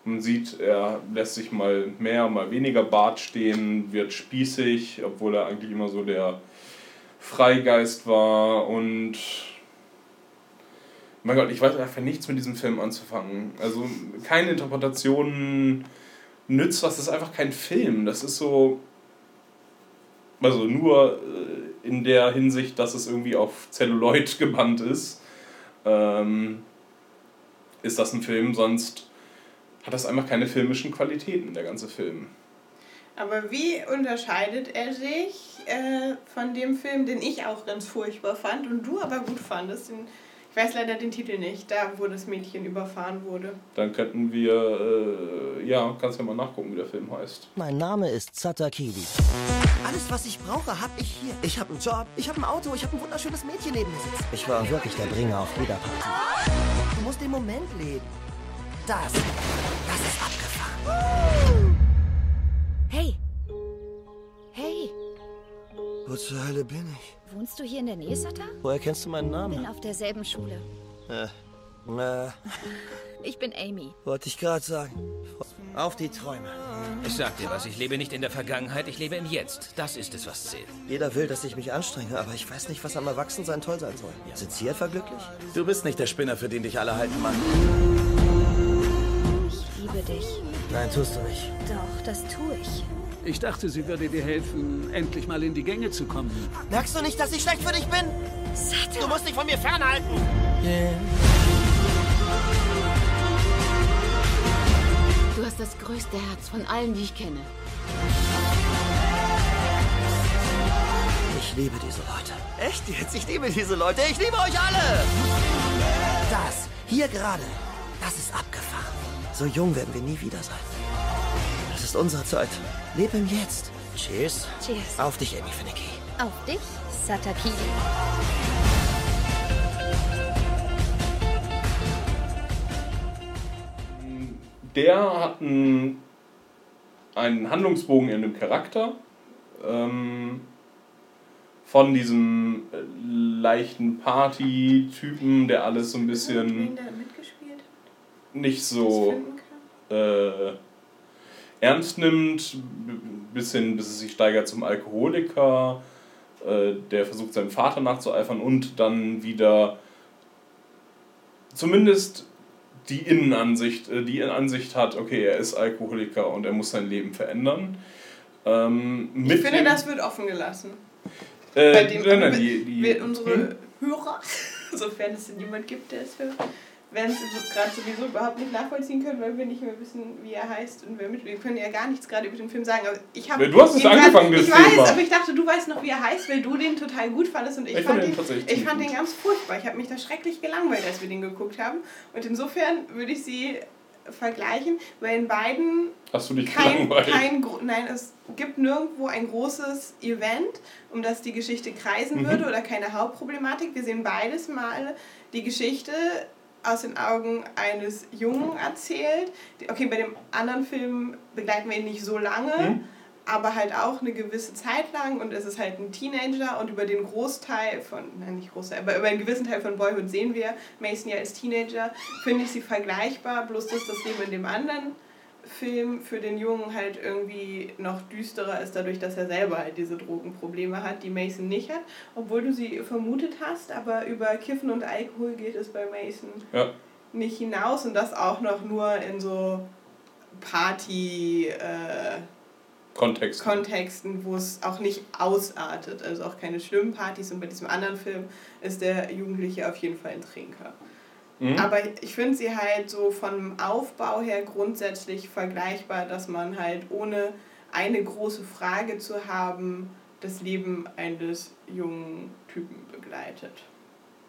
Speaker 5: Man sieht, er lässt sich mal mehr, mal weniger Bart stehen, wird spießig, obwohl er eigentlich immer so der Freigeist war und mein Gott, ich weiß einfach nichts mit diesem Film anzufangen. Also keine Interpretation nützt was, das ist einfach kein Film. Das ist so, also nur äh, in der Hinsicht, dass es irgendwie auf Celluloid gebannt ist, ähm, ist das ein Film, sonst hat das einfach keine filmischen Qualitäten, der ganze Film.
Speaker 6: Aber wie unterscheidet er sich äh, von dem Film, den ich auch ganz furchtbar fand und du aber gut fandest? Den, ich weiß leider den Titel nicht, da wo das Mädchen überfahren wurde.
Speaker 5: Dann könnten wir, äh, ja, kannst ja mal nachgucken, wie der Film heißt.
Speaker 18: Mein Name ist Satakili. Alles, was ich brauche, habe ich hier. Ich habe einen Job, ich habe ein Auto, ich habe ein wunderschönes Mädchen neben mir sitzen. Ich war wirklich der Bringer auf jeder Party. Du musst den Moment leben. Das, das ist abgefahren.
Speaker 8: Hey. Hey.
Speaker 18: Wo zur Hölle bin ich?
Speaker 8: Wohnst du hier in der Nähe, Sata?
Speaker 18: Woher kennst du meinen
Speaker 8: Bin
Speaker 18: Namen?
Speaker 8: auf derselben Schule.
Speaker 18: Äh, äh,
Speaker 8: Ich bin Amy.
Speaker 18: wollte ich gerade sagen. Auf die Träume.
Speaker 13: Ich sag dir was, ich lebe nicht in der Vergangenheit, ich lebe im Jetzt. Das ist es, was zählt.
Speaker 18: Jeder will, dass ich mich anstrenge, aber ich weiß nicht, was am Erwachsensein toll sein soll. Sind Sie etwa glücklich?
Speaker 19: Du bist nicht der Spinner, für den dich alle halten, Mann.
Speaker 8: Ich liebe dich.
Speaker 18: Nein, tust du nicht.
Speaker 8: Doch, das tue ich.
Speaker 20: Ich dachte, sie würde dir helfen, endlich mal in die Gänge zu kommen.
Speaker 18: Merkst du nicht, dass ich schlecht für dich bin?
Speaker 8: Sata.
Speaker 18: Du musst dich von mir fernhalten.
Speaker 21: Du hast das größte Herz von allen, die ich kenne.
Speaker 18: Ich liebe diese Leute. Echt jetzt? Ich liebe diese Leute. Ich liebe euch alle. Das, hier gerade, das ist abgefahren. So jung werden wir nie wieder sein. Das ist unsere Zeit. Leb im Jetzt. Cheers.
Speaker 8: Cheers.
Speaker 18: Auf dich, Amy Finnecky.
Speaker 8: Auf dich, Satakili.
Speaker 5: Der hat einen, einen Handlungsbogen in dem Charakter. Ähm, von diesem äh, leichten Party-Typen, der alles so ein bisschen? Nicht so äh, ernst nimmt, bis hin, bis es sich steigert zum Alkoholiker, äh, der versucht seinem Vater nachzueifern und dann wieder zumindest die Innenansicht, äh, die Ansicht hat, okay, er ist Alkoholiker und er muss sein Leben verändern. Ähm,
Speaker 6: Ich finde,
Speaker 5: dem-
Speaker 6: das wird offen gelassen.
Speaker 5: Äh,
Speaker 6: Bei dem
Speaker 5: nein, nein,
Speaker 6: wird,
Speaker 5: die- die-
Speaker 6: unsere
Speaker 5: hm?
Speaker 6: Hörer, sofern es denn jemand gibt, der es hört, werden es gerade sowieso überhaupt nicht nachvollziehen können, weil wir nicht mehr wissen, wie er heißt und wer mit. Wir können ja gar nichts gerade über den Film sagen. Aber ich habe.
Speaker 5: Du hast es angefangen, das
Speaker 6: Ich weiß,
Speaker 5: Thema.
Speaker 6: aber ich dachte, du weißt noch, wie er heißt, weil du den total gut fandest und ich,
Speaker 5: Ich
Speaker 6: fand
Speaker 5: den
Speaker 6: ich fand den ganz furchtbar. Ich habe mich da schrecklich gelangweilt, als wir den geguckt haben. Und insofern würde ich sie vergleichen, weil in beiden
Speaker 5: Hast du dich
Speaker 6: kein, kein nein, es gibt nirgendwo ein großes Event, um das die Geschichte kreisen
Speaker 5: Mhm.
Speaker 6: würde oder keine Hauptproblematik. Wir sehen beides Mal die Geschichte aus den Augen eines Jungen erzählt. Okay, bei dem anderen Film begleiten wir ihn nicht so lange,
Speaker 5: Mhm.
Speaker 6: aber halt auch eine gewisse Zeit lang und es ist halt ein Teenager und über den Großteil von, nein nicht Großteil, aber über einen gewissen Teil von Boyhood sehen wir Mason ja als Teenager, finde ich sie vergleichbar, bloß dass das Leben in dem anderen Film für den Jungen halt irgendwie noch düsterer ist, dadurch, dass er selber halt diese Drogenprobleme hat, die Mason nicht hat, obwohl du sie vermutet hast, aber über Kiffen und Alkohol geht es bei Mason
Speaker 5: Ja.
Speaker 6: nicht hinaus und das auch noch nur in so Party äh,
Speaker 5: Kontext.
Speaker 6: Kontexten, wo es auch nicht ausartet, also auch keine schlimmen Partys und bei diesem anderen Film ist der Jugendliche auf jeden Fall ein Trinker.
Speaker 5: Mhm.
Speaker 6: Aber ich finde sie halt so vom Aufbau her grundsätzlich vergleichbar, dass man halt ohne eine große Frage zu haben, das Leben eines jungen Typen begleitet.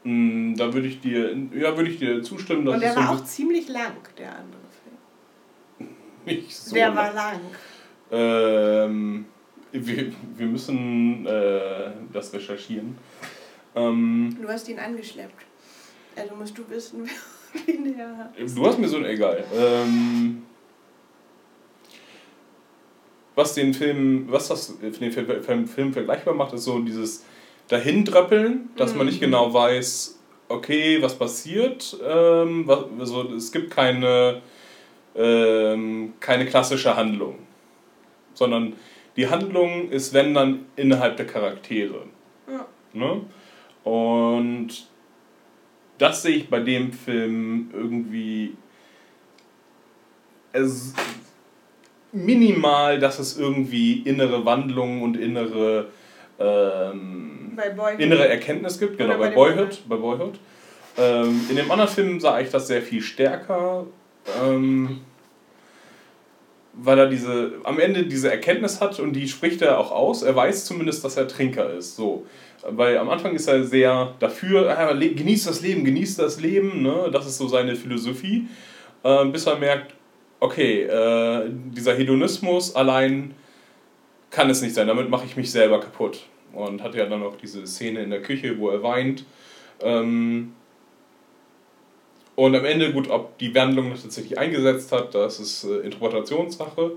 Speaker 5: Mm, Da würde ich dir, ja, würde ich dir zustimmen, dass
Speaker 6: Und der
Speaker 5: so
Speaker 6: war
Speaker 5: ein
Speaker 6: auch ziemlich lang, der andere Film.
Speaker 5: nicht so
Speaker 6: der
Speaker 5: lang-
Speaker 6: war lang.
Speaker 5: Ähm, wir, wir müssen äh, das recherchieren. Ähm,
Speaker 6: Du hast ihn angeschleppt. Also musst du wissen, wen der hat.
Speaker 5: du hast mir so ein egal. Ähm, was den Film, was das den Film, Film, vergleichbar macht, ist so dieses Dahindröppeln, dass man nicht
Speaker 6: Mhm.
Speaker 5: genau weiß, okay, was passiert. Ähm, was, also es gibt keine ähm, keine klassische Handlung. Sondern die Handlung ist, wenn dann, innerhalb der Charaktere.
Speaker 6: Ja.
Speaker 5: Ne? Und das sehe ich bei dem Film irgendwie es minimal, dass es irgendwie innere Wandlungen und innere ähm, innere Erkenntnis gibt, genau, bei,
Speaker 6: bei
Speaker 5: Boyhood. Bei Boyhood. Ähm, in dem anderen Film sah ich das sehr viel stärker, ähm, weil er diese, am Ende diese Erkenntnis hat und die spricht er auch aus. Er weiß zumindest, dass er Trinker ist. So. Weil am Anfang ist er sehr dafür, ah, le- genießt das Leben, genießt das Leben, ne? das ist so seine Philosophie, ähm, bis er merkt, okay, äh, dieser Hedonismus allein kann es nicht sein, damit mache ich mich selber kaputt. Und hat ja dann auch diese Szene in der Küche, wo er weint. Ähm, und am Ende, gut, ob die Wandlung das tatsächlich eingesetzt hat, das ist äh, Interpretationssache.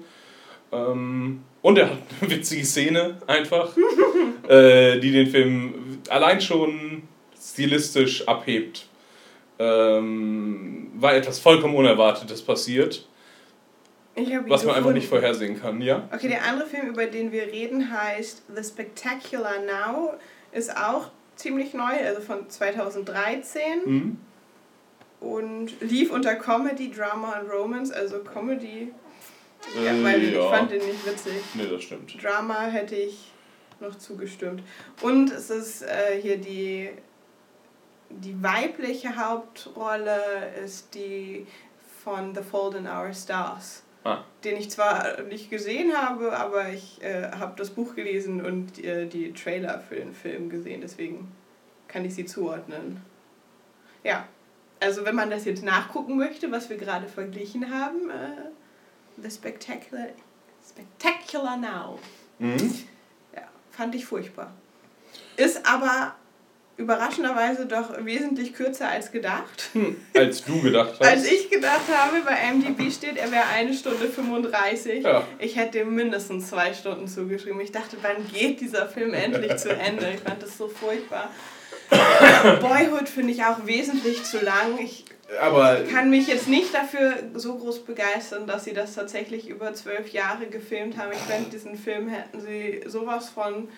Speaker 5: Ähm, und er hat eine witzige Szene einfach, äh, die den Film allein schon stilistisch abhebt. Ähm, weil etwas vollkommen Unerwartetes passiert, was man einfach nicht vorhersehen kann, ja?
Speaker 6: Okay, der andere Film, über den wir reden, heißt The Spectacular Now, ist auch ziemlich neu, also von 2013
Speaker 5: Mhm.
Speaker 6: und lief unter Comedy, Drama und Romance, also Comedy. Ja,
Speaker 5: Äh,
Speaker 6: weil ich
Speaker 5: ja.
Speaker 6: fand den nicht witzig.
Speaker 5: Nee, das stimmt.
Speaker 6: Drama hätte ich noch zugestimmt. Und es ist äh, hier die, die weibliche Hauptrolle ist die von The Fault in Our Stars.
Speaker 5: Ah.
Speaker 6: Den ich zwar nicht gesehen habe, aber ich äh, habe das Buch gelesen und äh, die Trailer für den Film gesehen, deswegen kann ich sie zuordnen. Ja, also wenn man das jetzt nachgucken möchte, was wir gerade verglichen haben, äh, The Spectacular, Spectacular Now.
Speaker 5: Mhm.
Speaker 6: Ja, fand ich furchtbar. Ist aber überraschenderweise doch wesentlich kürzer als gedacht.
Speaker 5: Hm, als du gedacht hast.
Speaker 6: Als ich gedacht habe, bei MDB steht, er wäre eine Stunde 35.
Speaker 5: Ja.
Speaker 6: Ich hätte ihm mindestens zwei Stunden zugeschrieben. Ich dachte, wann geht dieser Film endlich zu Ende? Ich fand das so furchtbar. Boyhood finde ich auch wesentlich zu lang. Ich
Speaker 5: Aber
Speaker 6: kann mich jetzt nicht dafür so groß begeistern, dass sie das tatsächlich über zwölf Jahre gefilmt haben. Ich finde, diesen Film hätten sie sowas von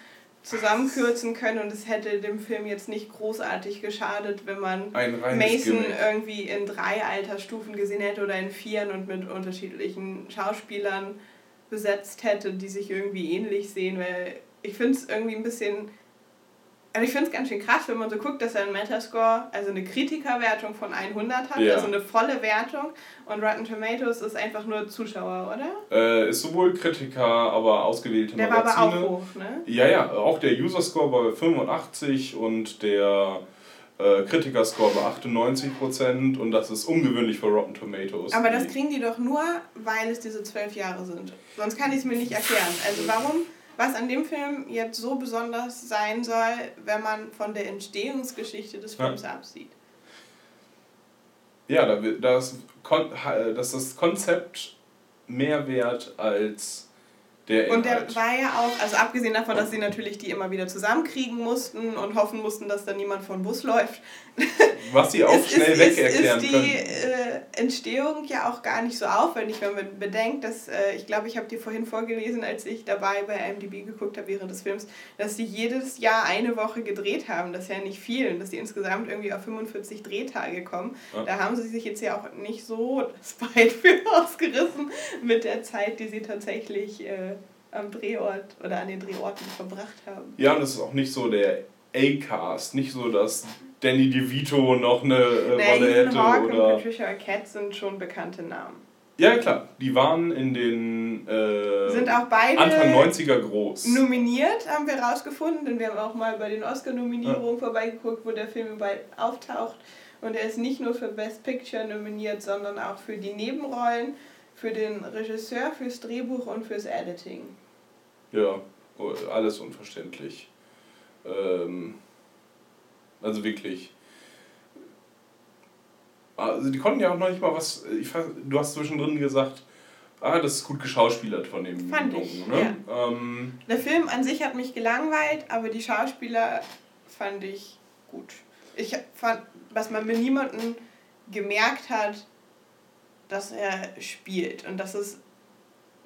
Speaker 6: zusammenkürzen können und es hätte dem Film jetzt nicht großartig geschadet, wenn man Mason
Speaker 5: Gimmick.
Speaker 6: irgendwie in drei Altersstufen gesehen hätte oder in vieren und mit unterschiedlichen Schauspielern besetzt hätte, die sich irgendwie ähnlich sehen, weil ich finde es irgendwie ein bisschen also ich finde es ganz schön krass, wenn man so guckt, dass er einen Metascore, also eine Kritikerwertung von 100 hat,
Speaker 5: Ja.
Speaker 6: also eine volle Wertung. Und Rotten Tomatoes ist einfach nur Zuschauer, oder?
Speaker 5: Äh, ist sowohl Kritiker, aber ausgewählte
Speaker 6: Der war
Speaker 5: Magazine.
Speaker 6: aber auch hoch, ne?
Speaker 5: Ja, ja, auch der User-Score bei 85 und der äh, Kritiker-Score bei 98% und das ist ungewöhnlich für Rotten Tomatoes.
Speaker 6: Aber das kriegen die doch nur, weil es diese zwölf Jahre sind. Sonst kann ich es mir nicht erklären. Also warum, was an dem Film jetzt so besonders sein soll, wenn man von der Entstehungsgeschichte des
Speaker 5: Ja.
Speaker 6: Films absieht.
Speaker 5: Ja, da, wird- das, Kon ha- das Konzept mehr wert als der
Speaker 6: Und der
Speaker 5: Inhalt.
Speaker 6: war ja auch, also abgesehen davon, dass sie natürlich die immer wieder zusammenkriegen mussten und hoffen mussten, dass da niemand von Bus läuft.
Speaker 5: Was sie auch
Speaker 6: ist,
Speaker 5: schnell
Speaker 6: ist,
Speaker 5: weg
Speaker 6: ist,
Speaker 5: erklären
Speaker 6: ist die
Speaker 5: können.
Speaker 6: äh, Entstehung ja auch gar nicht so aufwendig, wenn man bedenkt, dass, äh, ich glaube, ich habe dir vorhin vorgelesen, als ich dabei bei IMDb geguckt habe während des Films, dass die jedes Jahr eine Woche gedreht haben. Das ist ja nicht viel. Und dass die insgesamt irgendwie auf 45 Drehtage kommen.
Speaker 5: Ja.
Speaker 6: Da haben sie sich jetzt ja auch nicht so das Bein für ausgerissen mit der Zeit, die sie tatsächlich äh, am Drehort oder an den Drehorten verbracht haben.
Speaker 5: Ja, und es ist auch nicht so der A-Cast, nicht so, dass Danny DeVito noch eine äh,
Speaker 6: Naja,
Speaker 5: Rolle hätte
Speaker 6: Hawke und
Speaker 5: oder.
Speaker 6: Patricia Arquette sind schon bekannte Namen.
Speaker 5: Ja, klar, die waren in den äh,
Speaker 6: Sind auch beide
Speaker 5: Anfang 90er groß.
Speaker 6: Nominiert haben wir rausgefunden, denn wir haben auch mal bei den Oscar-Nominierungen vorbeigeguckt, wo der Film überall auftaucht. Und er ist nicht nur für Best Picture nominiert, sondern auch für die Nebenrollen, für den Regisseur, fürs Drehbuch und fürs Editing.
Speaker 5: Ja, oh, alles unverständlich. Ähm, also wirklich. Also die konnten ja auch noch nicht mal was. Ich, fand- du hast zwischendrin gesagt, ah, das ist gut geschauspielert von dem
Speaker 6: Fand
Speaker 5: Jungen,
Speaker 6: ich,
Speaker 5: ne? Ähm,
Speaker 6: Der Film an sich hat mich gelangweilt, aber die Schauspieler fand ich gut. Ich fand, was man mit niemandem gemerkt hat, das er spielt. Und das ist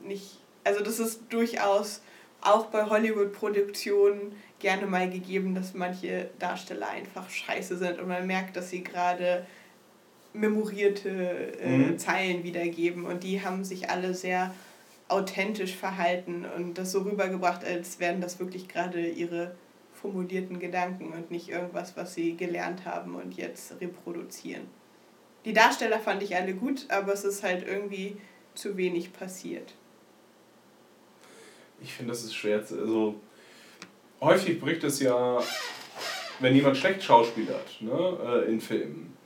Speaker 6: nicht, also das ist durchaus auch bei Hollywood-Produktionen gerne mal gegeben, dass manche Darsteller einfach scheiße sind und man merkt, dass sie gerade memorierte äh,
Speaker 5: Mhm.
Speaker 6: Zeilen wiedergeben und die haben sich alle sehr authentisch verhalten und das so rübergebracht, als wären das wirklich gerade ihre formulierten Gedanken und nicht irgendwas, was sie gelernt haben und jetzt reproduzieren. Die Darsteller fand ich alle gut, aber es ist halt irgendwie zu wenig passiert.
Speaker 5: Ich finde, das ist schwer. Also, häufig bricht es ja, wenn jemand schlecht schauspielert ne, äh, in Filmen,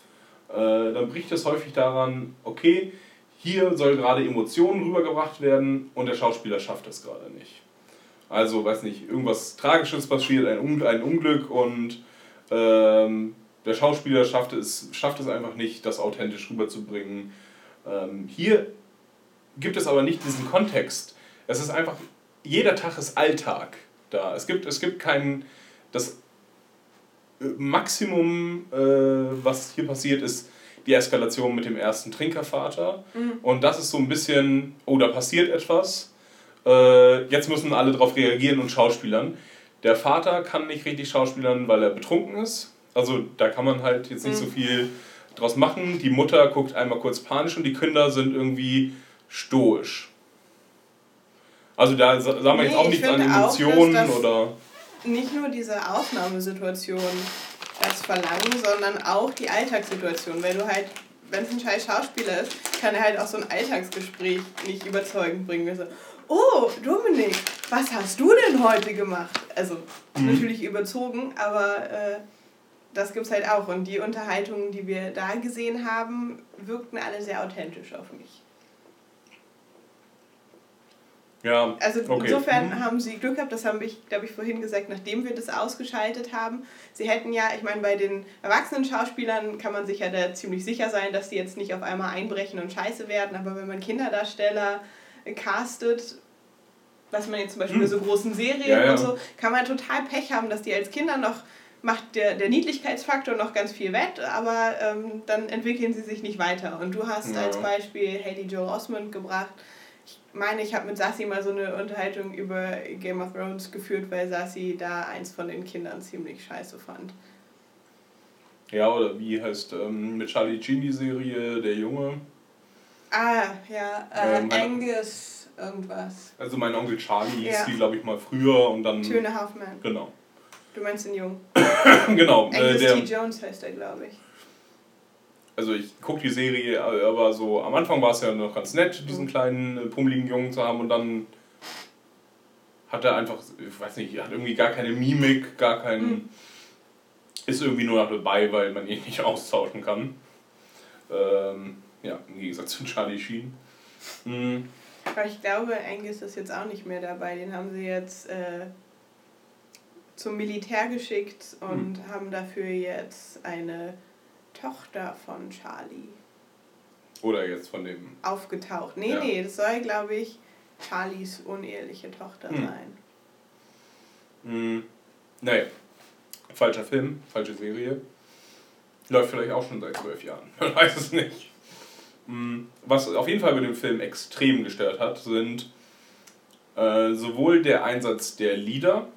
Speaker 5: äh, dann bricht es häufig daran, okay, hier soll gerade Emotionen rübergebracht werden und der Schauspieler schafft es gerade nicht. Also, weiß nicht, irgendwas Tragisches passiert, ein, Un ein Unglück und ähm, der Schauspieler schafft es, schafft es einfach nicht, das authentisch rüberzubringen. Ähm, hier gibt es aber nicht diesen Kontext. Es ist einfach, jeder Tag ist Alltag da. Es gibt, es gibt kein, das äh, Maximum, äh, was hier passiert, ist die Eskalation mit dem ersten Trinkervater.
Speaker 6: Mhm.
Speaker 5: Und das ist so ein bisschen, oh, da passiert etwas. Äh, jetzt müssen alle darauf reagieren und schauspielern. Der Vater kann nicht richtig schauspielern, weil er betrunken ist. Also da kann man halt jetzt nicht so
Speaker 6: Mhm.
Speaker 5: viel draus machen. Die Mutter guckt einmal kurz panisch und die Kinder sind irgendwie stoisch. Also da sa- sagen wir jetzt auch
Speaker 6: ich
Speaker 5: nichts an
Speaker 6: auch,
Speaker 5: Emotionen
Speaker 6: das-
Speaker 5: oder.
Speaker 6: nicht nur diese Ausnahmesituation das verlangen, sondern auch die Alltagssituation. Weil du halt, wenn es ein scheiß Schauspieler ist, kann er halt auch so ein Alltagsgespräch nicht überzeugend bringen. Wie So, oh, Dominik, was hast du denn heute gemacht? Also
Speaker 5: Mhm.
Speaker 6: natürlich überzogen, aber äh, das gibt's halt auch. Und die Unterhaltungen, die wir da gesehen haben, wirkten alle sehr authentisch auf mich.
Speaker 5: Ja,
Speaker 6: Also
Speaker 5: okay.
Speaker 6: insofern
Speaker 5: Mhm.
Speaker 6: haben sie Glück gehabt, das habe ich, glaube ich, vorhin gesagt, nachdem wir das ausgeschaltet haben. Sie hätten ja, ich meine, bei den erwachsenen Schauspielern kann man sich ja da ziemlich sicher sein, dass die jetzt nicht auf einmal einbrechen und scheiße werden, aber wenn man Kinderdarsteller castet, was man jetzt zum Beispiel
Speaker 5: Hm.
Speaker 6: bei so großen Serien
Speaker 5: Ja, ja.
Speaker 6: und so, kann man total Pech haben, dass die als Kinder noch macht der, der Niedlichkeitsfaktor noch ganz viel wett, aber ähm, dann entwickeln sie sich nicht weiter. Und du hast
Speaker 5: Ja.
Speaker 6: als Beispiel Haley Joel Osment gebracht. Ich meine, ich habe mit Sassi mal so eine Unterhaltung über Game of Thrones geführt, weil Sassi da eins von den Kindern ziemlich scheiße fand.
Speaker 5: Ja, oder wie heißt ähm, mit Charlie Sheen die Serie Der Junge?
Speaker 6: Ah, ja, äh,
Speaker 5: Ähm,
Speaker 6: Angus irgendwas.
Speaker 5: Also mein Onkel Charlie hieß
Speaker 6: Ja.
Speaker 5: die, glaube ich, mal früher und dann.
Speaker 6: Two and a Half Men.
Speaker 5: Genau.
Speaker 6: Du meinst den Jungen.
Speaker 5: genau. Äh,
Speaker 6: Angus
Speaker 5: der,
Speaker 6: T. Jones heißt er, glaube ich.
Speaker 5: Also ich gucke die Serie, aber so am Anfang war es ja noch ganz nett, diesen kleinen äh, pummeligen Jungen zu haben und dann hat er einfach, ich weiß nicht, hat irgendwie gar keine Mimik, gar keinen. Ist irgendwie nur noch dabei, weil man ihn nicht austauschen kann. Ähm, ja, im Gegensatz zu Charlie Sheen. Mhm.
Speaker 6: Aber ich glaube, Angus ist jetzt auch nicht mehr dabei. Den haben sie jetzt äh, zum Militär geschickt und haben dafür jetzt eine Tochter von Charlie
Speaker 5: Oder jetzt von dem.
Speaker 6: aufgetaucht. Nee,
Speaker 5: Ja.
Speaker 6: nee, das soll, glaube ich, Charlies uneheliche Tochter
Speaker 5: Hm.
Speaker 6: sein.
Speaker 5: Mhm. Naja, falscher Film, falsche Serie. Läuft vielleicht auch schon seit zwölf Jahren. Man weiß es nicht. Mhm. Was auf jeden Fall bei dem Film extrem gestört hat, sind äh, sowohl der Einsatz der Lieder,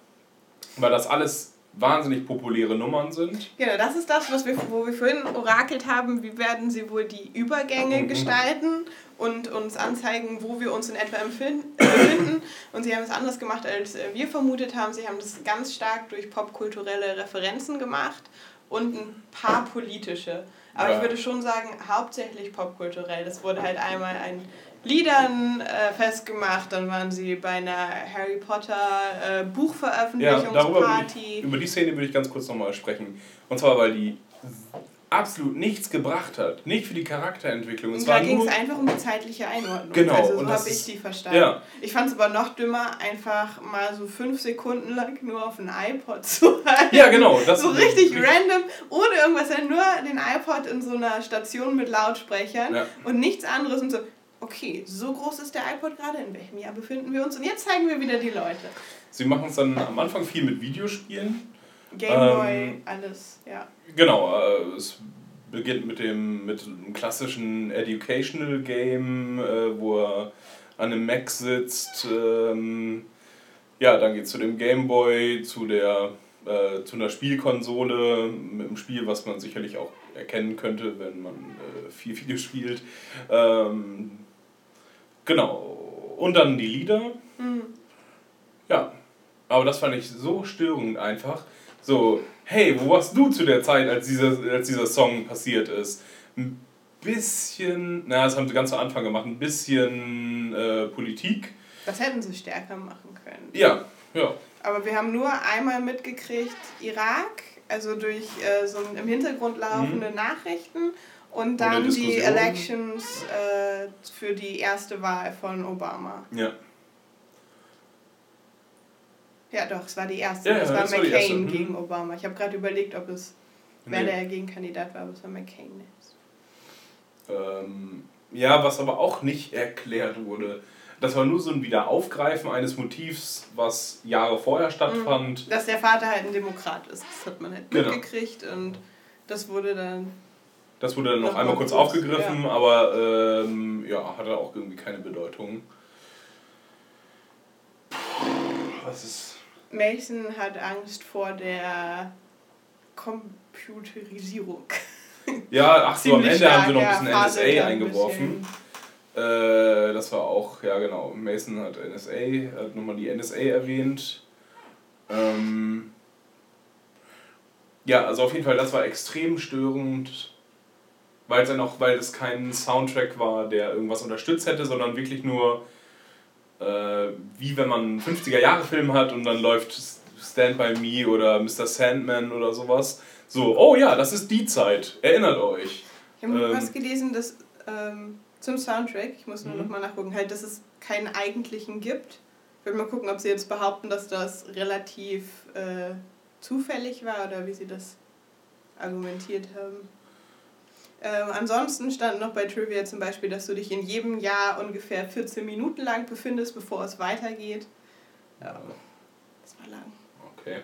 Speaker 5: weil das alles wahnsinnig populäre Nummern sind.
Speaker 6: Genau, das ist das, was wir, wo wir vorhin orakelt haben. Wie werden sie wohl die Übergänge
Speaker 5: Mhm.
Speaker 6: gestalten und uns anzeigen, wo wir uns in etwa empfin- befinden. Und sie haben es anders gemacht, als äh, wir vermutet haben. Sie haben das ganz stark durch popkulturelle Referenzen gemacht und ein paar politische. Aber
Speaker 5: Ja.
Speaker 6: ich würde schon sagen, hauptsächlich popkulturell. Das wurde halt einmal ein Liedern äh, festgemacht, dann waren sie bei einer Harry Potter äh,
Speaker 5: Ja, darüber
Speaker 6: Buchveröffentlichungsparty.
Speaker 5: ich, über die Szene würde ich ganz kurz nochmal sprechen. Und zwar, weil die absolut nichts gebracht hat. Nicht für die Charakterentwicklung. Es
Speaker 6: da ging es einfach um die zeitliche Einordnung.
Speaker 5: Genau,
Speaker 6: Also so habe ich die verstanden.
Speaker 5: ja.
Speaker 6: Ich fand es aber noch dümmer, einfach mal so fünf Sekunden lang nur auf ein iPod zu halten.
Speaker 5: Ja, genau, das
Speaker 6: so richtig
Speaker 5: richtig-
Speaker 6: random, ohne irgendwas, nur den iPod in so einer Station mit Lautsprechern
Speaker 5: Ja.
Speaker 6: und nichts anderes und so. Okay, so groß ist der iPod gerade, in welchem Jahr befinden wir uns? Und jetzt zeigen wir wieder die Leute.
Speaker 5: sie machen es dann am Anfang viel mit Videospielen.
Speaker 6: Gameboy,
Speaker 5: Ähm,
Speaker 6: alles, ja.
Speaker 5: Genau, äh, es beginnt mit dem mit einem klassischen Educational Game, äh, wo er an einem Mac sitzt. Ähm, ja, dann geht es zu dem Game Boy, zu der äh, zu einer Spielkonsole mit einem Spiel, was man sicherlich auch erkennen könnte, wenn man äh, viel Video spielt. Ähm, genau. Und dann die Lieder.
Speaker 6: Mhm.
Speaker 5: Ja. Aber das fand ich so störend einfach. So, hey, wo warst du zu der Zeit, als dieser, als dieser Song passiert ist? Ein bisschen, na, das haben sie ganz am Anfang gemacht, ein bisschen äh, Politik.
Speaker 6: Das hätten sie stärker machen können.
Speaker 5: Ja, ja.
Speaker 6: Aber wir haben nur einmal mitgekriegt, Irak, also durch äh, so im Hintergrund laufende
Speaker 5: Mhm.
Speaker 6: Nachrichten und dann die. Elections äh, für die erste Wahl von Obama.
Speaker 5: Ja.
Speaker 6: Ja, doch, es war die erste.
Speaker 5: Ja, ja,
Speaker 6: das war
Speaker 5: war
Speaker 6: McCain
Speaker 5: erste, mhm.
Speaker 6: gegen Obama. Ich habe gerade überlegt, ob es wer
Speaker 5: Nee.
Speaker 6: der Gegenkandidat war, aber es war McCain.
Speaker 5: Ähm, ja, was aber auch nicht erklärt wurde. Das war nur so ein Wiederaufgreifen eines Motivs, was Jahre vorher stattfand.
Speaker 6: Dass der Vater halt ein Demokrat ist. Das hat man halt
Speaker 5: Genau.
Speaker 6: mitgekriegt und das wurde dann.
Speaker 5: Das wurde dann noch einmal
Speaker 6: mal
Speaker 5: kurz aufgegriffen,
Speaker 6: ja.
Speaker 5: aber ähm, ja, hatte auch irgendwie keine Bedeutung. Was ist.
Speaker 6: Mason hat Angst vor der Computerisierung.
Speaker 5: Ja, ach so, am Ende haben sie
Speaker 6: stark,
Speaker 5: noch ein
Speaker 6: ja,
Speaker 5: bisschen NSA
Speaker 6: ein
Speaker 5: eingeworfen. Äh, das war auch, ja genau, Mason hat NSA, hat nochmal die NSA erwähnt. Ähm, ja, also auf jeden Fall, das war extrem störend, weil es dann auch, weil es kein Soundtrack war, der irgendwas unterstützt hätte, sondern wirklich nur äh, wie wenn man einen 50er-Jahre-Film hat und dann läuft Stand By Me oder Mr. Sandman oder sowas. So, oh ja, das ist die Zeit, erinnert euch.
Speaker 6: Ich habe
Speaker 5: Ähm,
Speaker 6: was gelesen, dass ähm, zum Soundtrack, ich muss nur
Speaker 5: Mhm.
Speaker 6: noch mal nachgucken, halt, dass es keinen eigentlichen gibt. Ich will mal gucken, ob sie jetzt behaupten, dass das relativ äh, zufällig war oder wie sie das argumentiert haben. Ähm, ansonsten stand noch bei Trivia zum Beispiel, dass du dich in jedem Jahr ungefähr 14 Minuten lang befindest, bevor es weitergeht. Ja, das war lang.
Speaker 5: Okay.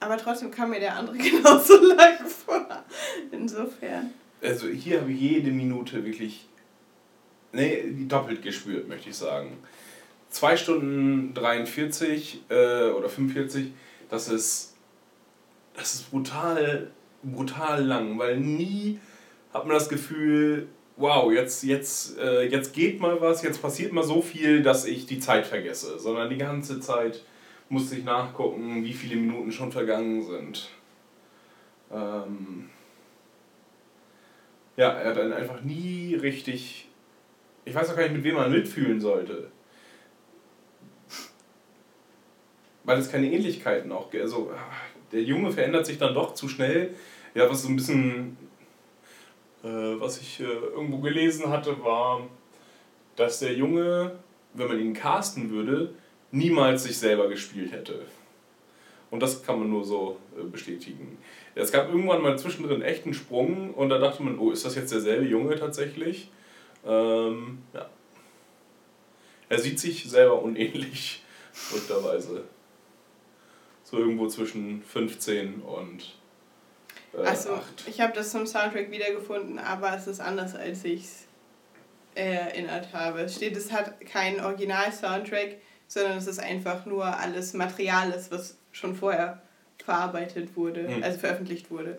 Speaker 6: Aber trotzdem kam mir der andere genauso lang vor. Insofern.
Speaker 5: Also hier habe ich jede Minute wirklich, nee, doppelt gespürt, möchte ich sagen. 2 Stunden 43 äh, oder 45, das ist, das ist brutal, brutal lang, weil nie hat man das Gefühl, wow, jetzt, jetzt, äh, jetzt geht mal was, jetzt passiert mal so viel, dass ich die Zeit vergesse, sondern die ganze Zeit musste ich nachgucken, wie viele Minuten schon vergangen sind. Ähm, ja, er hat dann einfach nie richtig. Ich weiß auch gar nicht, mit wem man mitfühlen sollte. Weil es keine Ähnlichkeiten auch gibt. Also, der Junge verändert sich dann doch zu schnell. Ja, was so ein bisschen. Äh, was ich äh, irgendwo gelesen hatte, war, dass der Junge, wenn man ihn casten würde, niemals sich selber gespielt hätte. Und das kann man nur so äh, bestätigen. Es gab irgendwann mal zwischendrin echt einen Sprung und da dachte man, oh, ist das jetzt derselbe Junge tatsächlich? Ähm, ja. Er sieht sich selber unähnlich, verrückterweise. So irgendwo zwischen 15 und äh,
Speaker 6: Achso,
Speaker 5: 8.
Speaker 6: ich habe das zum Soundtrack wiedergefunden, aber es ist anders, als ich es erinnert habe. Es steht, es hat keinen Original-Soundtrack, sondern es ist einfach nur alles Materiales, was schon vorher verarbeitet wurde,
Speaker 5: Hm.
Speaker 6: also veröffentlicht wurde.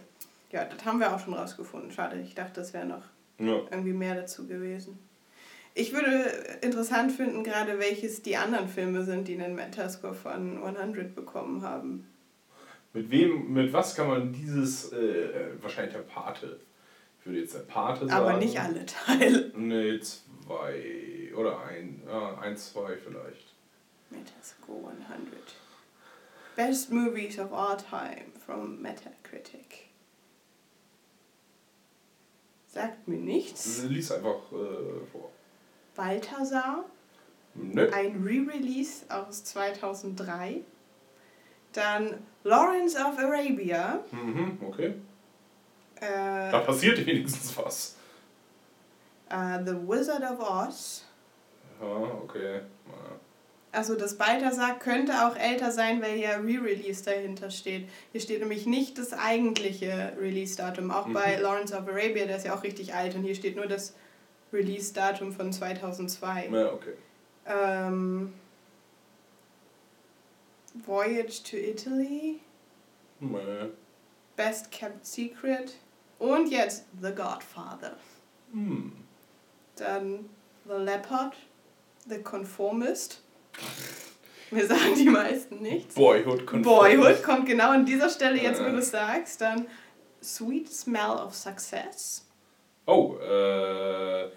Speaker 6: Ja, das haben wir auch schon rausgefunden. Schade, ich dachte, das wäre noch
Speaker 5: Ja.
Speaker 6: irgendwie mehr dazu gewesen. Ich würde interessant finden, gerade welches die anderen Filme sind, die einen Metascore von 100 bekommen haben.
Speaker 5: Mit wem, mit was kann man dieses, äh, äh, wahrscheinlich der Pate. Ich würde jetzt der Pate sagen.
Speaker 6: Aber nicht alle Teile.
Speaker 5: Nee, zwei oder ein, ja, eins, zwei vielleicht.
Speaker 6: Metascore 100. Best Movies of All Time from Metacritic. Sagt mir nichts.
Speaker 5: Lies einfach äh, vor.
Speaker 6: Balthasar,
Speaker 5: Nö.
Speaker 6: ein Re-Release aus 2003. Dann Lawrence of Arabia.
Speaker 5: Mhm, okay.
Speaker 6: Äh,
Speaker 5: Da passiert wenigstens was.
Speaker 6: äh, The Wizard of Oz.
Speaker 5: Ja, okay. Ja.
Speaker 6: Also das Balthasar könnte auch älter sein, weil ja Re-Release dahinter steht. Hier steht nämlich nicht das eigentliche Release-Datum. Auch
Speaker 5: Mhm.
Speaker 6: bei Lawrence of Arabia, der ist ja auch richtig alt. Und hier steht nur das Release-Datum von 2002.
Speaker 5: Ja, okay.
Speaker 6: Ähm, Voyage to Italy,
Speaker 5: Nee.
Speaker 6: Best Kept Secret und jetzt The Godfather.
Speaker 5: Hm.
Speaker 6: Dann The Leopard, The Conformist. Mir sagen die meisten nichts.
Speaker 5: Boyhood Conformist.
Speaker 6: Boyhood kommt genau an dieser Stelle jetzt, wo du es sagst. Dann Sweet Smell of Success.
Speaker 5: Oh, äh,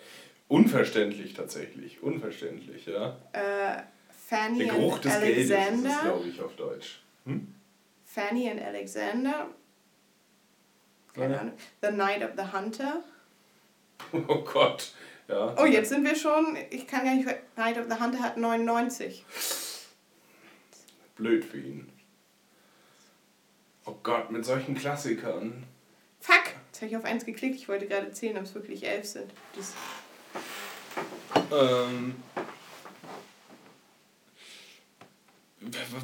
Speaker 5: unverständlich tatsächlich. Unverständlich, ja.
Speaker 6: Äh, Fanny
Speaker 5: Der Geruch
Speaker 6: and
Speaker 5: des Geldes ist
Speaker 6: Alexander.
Speaker 5: glaube ich, auf Deutsch. Hm?
Speaker 6: Fanny and Alexander. Keine. Ahnung. The Night of the Hunter.
Speaker 5: Oh Gott. Ja.
Speaker 6: Oh, jetzt sind wir schon. Ich kann gar nicht. Night of the Hunter hat 99.
Speaker 5: Blöd für ihn. Oh Gott, mit solchen Klassikern.
Speaker 6: Fuck! Jetzt habe ich auf eins geklickt. Ich wollte gerade zählen, ob es wirklich elf sind. Das
Speaker 5: Ähm,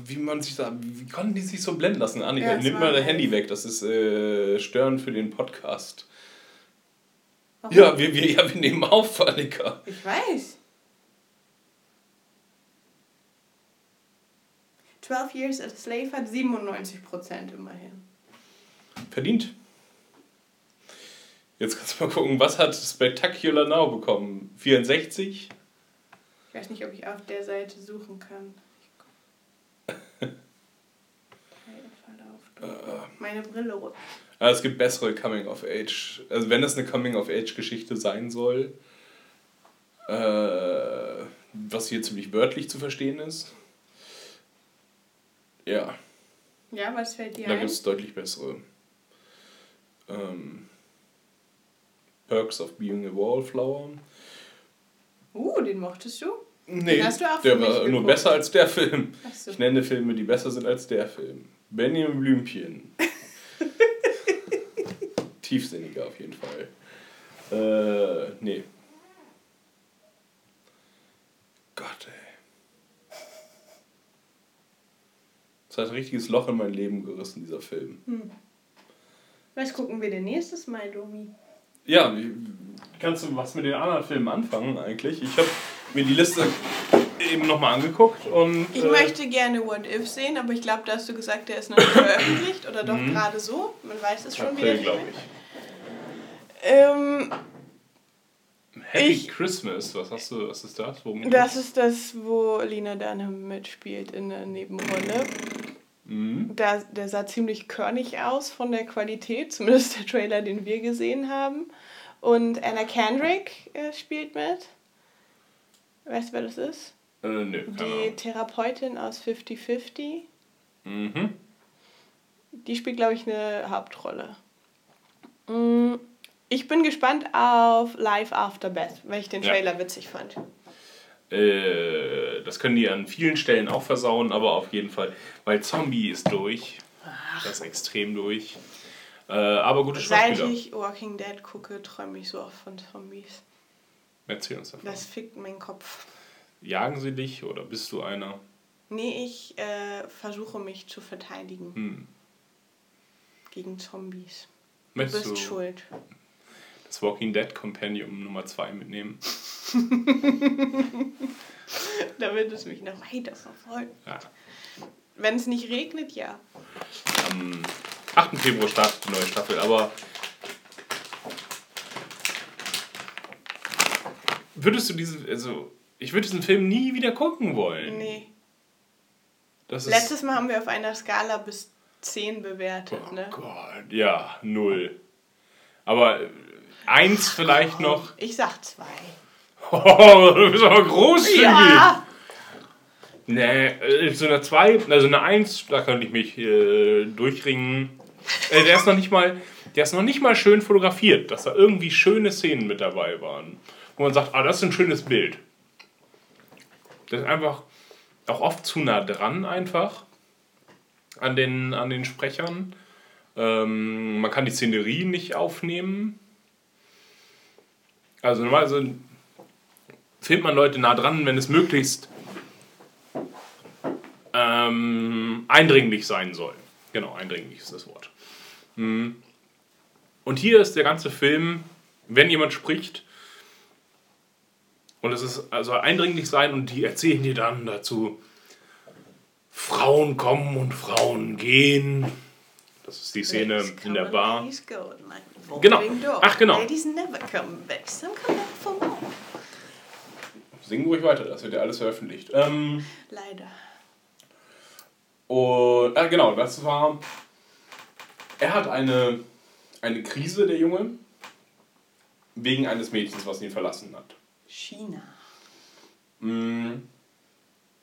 Speaker 5: wie man sich da, wie konnten die sich so blenden lassen? Annika,
Speaker 6: Ja,
Speaker 5: nimm mal dein. Handy weg, das ist äh, störend für den Podcast.
Speaker 6: Warum?
Speaker 5: Ja, wir, wir, ja, wir nehmen auf, Annika.
Speaker 6: Ich weiß. 12 Years a Slave hat 97% immerhin.
Speaker 5: Verdient. Jetzt kannst du mal gucken, was hat Spectacular Now bekommen? 64?
Speaker 6: Ich weiß nicht, ob ich auf der Seite suchen kann. Meine Brille rutscht.
Speaker 5: Ah, es gibt bessere Coming of Age. Also wenn das eine Coming of Age Geschichte sein soll, äh, was hier ziemlich wörtlich zu verstehen ist. Ja,
Speaker 6: Ja, was fällt dir
Speaker 5: da
Speaker 6: ein?
Speaker 5: gibt es deutlich bessere. Ähm, Perks of Being a Wallflower.
Speaker 6: Uh, den mochtest du?
Speaker 5: Nee, der war nur
Speaker 6: geguckt.
Speaker 5: besser als der Film.
Speaker 6: So.
Speaker 5: Ich nenne Filme, die besser sind als der Film. Benjamin Blümchen. Tiefsinniger auf jeden Fall. Äh, nee. Gott, ey. Das hat ein richtiges Loch in mein Leben gerissen, dieser Film.
Speaker 6: Hm. Was gucken wir denn nächstes Mal, Domi?
Speaker 5: Ja, kannst du was mit den anderen Filmen anfangen eigentlich? Ich habe mir die Liste eben nochmal angeguckt und.
Speaker 6: Ich
Speaker 5: äh,
Speaker 6: möchte gerne What If sehen, aber ich glaube, da hast du gesagt, der ist noch nicht veröffentlicht oder doch
Speaker 5: Mhm.
Speaker 6: gerade so. Man weiß es schon
Speaker 5: April,
Speaker 6: wieder.
Speaker 5: glaube ich.
Speaker 6: Ähm,
Speaker 5: Happy
Speaker 6: Ich-
Speaker 5: Christmas, was hast du, was ist das? Worum
Speaker 6: das ist das, wo Lina Dunham mitspielt in der Nebenrolle.
Speaker 5: Mhm.
Speaker 6: Der, der sah ziemlich körnig aus von der Qualität, zumindest der Trailer, den wir gesehen haben. Und Anna Kendrick äh, spielt mit. Weißt du, wer das ist?
Speaker 5: Äh, nö,
Speaker 6: Die
Speaker 5: Ahnung.
Speaker 6: Therapeutin aus 50-50.
Speaker 5: Mhm.
Speaker 6: Die spielt, glaube ich, eine Hauptrolle. Mm, Ich bin gespannt auf Life After Beth, weil ich den
Speaker 5: Ja.
Speaker 6: Trailer witzig fand.
Speaker 5: Äh, das können die an vielen Stellen auch versauen, aber auf jeden Fall, weil Zombie ist durch. Das ist extrem durch. Äh, aber gute
Speaker 6: Seit
Speaker 5: Schauspieler.
Speaker 6: ich Walking Dead gucke, träume ich so oft von Zombies.
Speaker 5: Erzähl uns davon.
Speaker 6: Das fickt meinen Kopf.
Speaker 5: Jagen sie dich oder bist du einer?
Speaker 6: Nee, ich äh, versuche mich zu verteidigen
Speaker 5: Hm.
Speaker 6: gegen Zombies. Du
Speaker 5: Möchtest
Speaker 6: bist
Speaker 5: du
Speaker 6: schuld.
Speaker 5: Das Walking Dead Compendium Nummer 2 mitnehmen?
Speaker 6: Damit es mich noch weiter verfolgt.
Speaker 5: Ja.
Speaker 6: Wenn es nicht regnet, ja.
Speaker 5: Am 8. Februar startet die neue Staffel, aber würdest du diesen, also ich würde diesen Film nie wieder gucken wollen.
Speaker 6: Nee.
Speaker 5: Das
Speaker 6: Letztes Mal haben wir auf einer Skala bis 10 bewertet, ne?
Speaker 5: ja, null. Aber eins vielleicht noch.
Speaker 6: Ich sag 2.
Speaker 5: Oh, du bist aber großzügig.
Speaker 6: Ja!
Speaker 5: Nee, äh, so eine 2, also eine 1, da könnte ich mich äh, durchringen. Äh, der ist noch nicht mal, der ist noch nicht mal schön fotografiert, dass da irgendwie schöne Szenen mit dabei waren. Wo man sagt, ah, das ist ein schönes Bild. Das ist einfach auch oft zu nah dran einfach an den, an den Sprechern. Ähm, man kann die Szenerie nicht aufnehmen. Also normalerweise filmt man Leute nah dran, wenn es möglichst ähm, eindringlich sein soll. Genau, eindringlich ist das Wort. Mhm. Und hier ist der ganze Film, wenn jemand spricht, und es ist also eindringlich sein und die erzählen dir dann dazu, Frauen kommen und Frauen gehen. Das ist die Szene in der Bar. Genau. Ach, genau.
Speaker 6: Ladies never come back. Some come back for more.
Speaker 5: Singen ruhig weiter, das wird ja alles veröffentlicht. Ähm,
Speaker 6: Leider.
Speaker 5: und, äh, genau, das war. Er hat eine, eine Krise, der Junge, wegen eines Mädchens, was ihn verlassen hat.
Speaker 6: China.
Speaker 5: Mm.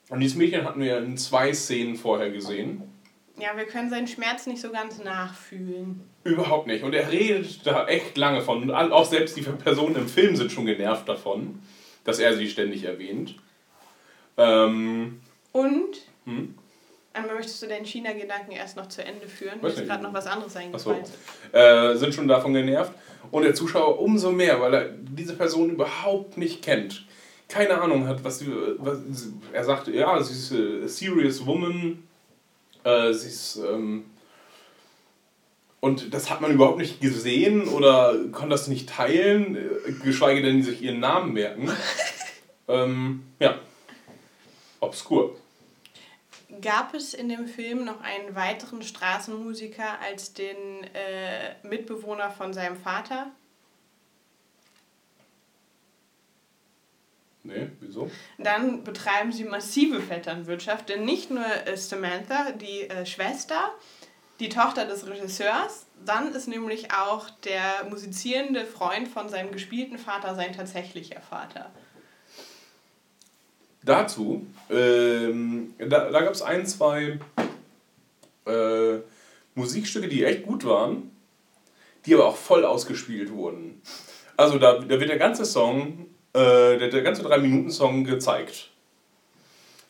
Speaker 5: Und dieses Mädchen hatten wir in zwei Szenen vorher gesehen.
Speaker 6: Ja, wir können seinen Schmerz nicht so ganz nachfühlen.
Speaker 5: Überhaupt nicht. Und er redet da echt lange von. Und auch selbst die Personen im Film sind schon genervt davon, dass er sie ständig erwähnt. Ähm,
Speaker 6: Und,
Speaker 5: hm?
Speaker 6: einmal möchtest du deinen China-Gedanken erst noch zu Ende führen? Mir ist gerade noch was anderes
Speaker 5: Achso.
Speaker 6: eingefallen.
Speaker 5: Äh, sind schon davon genervt. Und der Zuschauer umso mehr, weil er diese Person überhaupt nicht kennt. Keine Ahnung hat, was, die, was er sagt, ja, sie ist a serious woman. Äh, sie ist. Ähm, und das hat man überhaupt nicht gesehen oder konnte das nicht teilen, äh, geschweige denn sich ihren Namen merken. ähm, ja. Obskur.
Speaker 6: Gab es in dem Film noch einen weiteren Straßenmusiker als den äh, Mitbewohner von seinem Vater?
Speaker 5: Nee, wieso?
Speaker 6: Dann betreiben sie massive Vetternwirtschaft, denn nicht nur ist Samantha die äh, Schwester, die Tochter des Regisseurs, dann ist nämlich auch der musizierende Freund von seinem gespielten Vater sein tatsächlicher Vater.
Speaker 5: Dazu, ähm, da, da gab es ein, zwei äh, Musikstücke, die echt gut waren, die aber auch voll ausgespielt wurden. Also da, da wird der ganze Song, äh, der, der ganze 3-Minuten-Song gezeigt.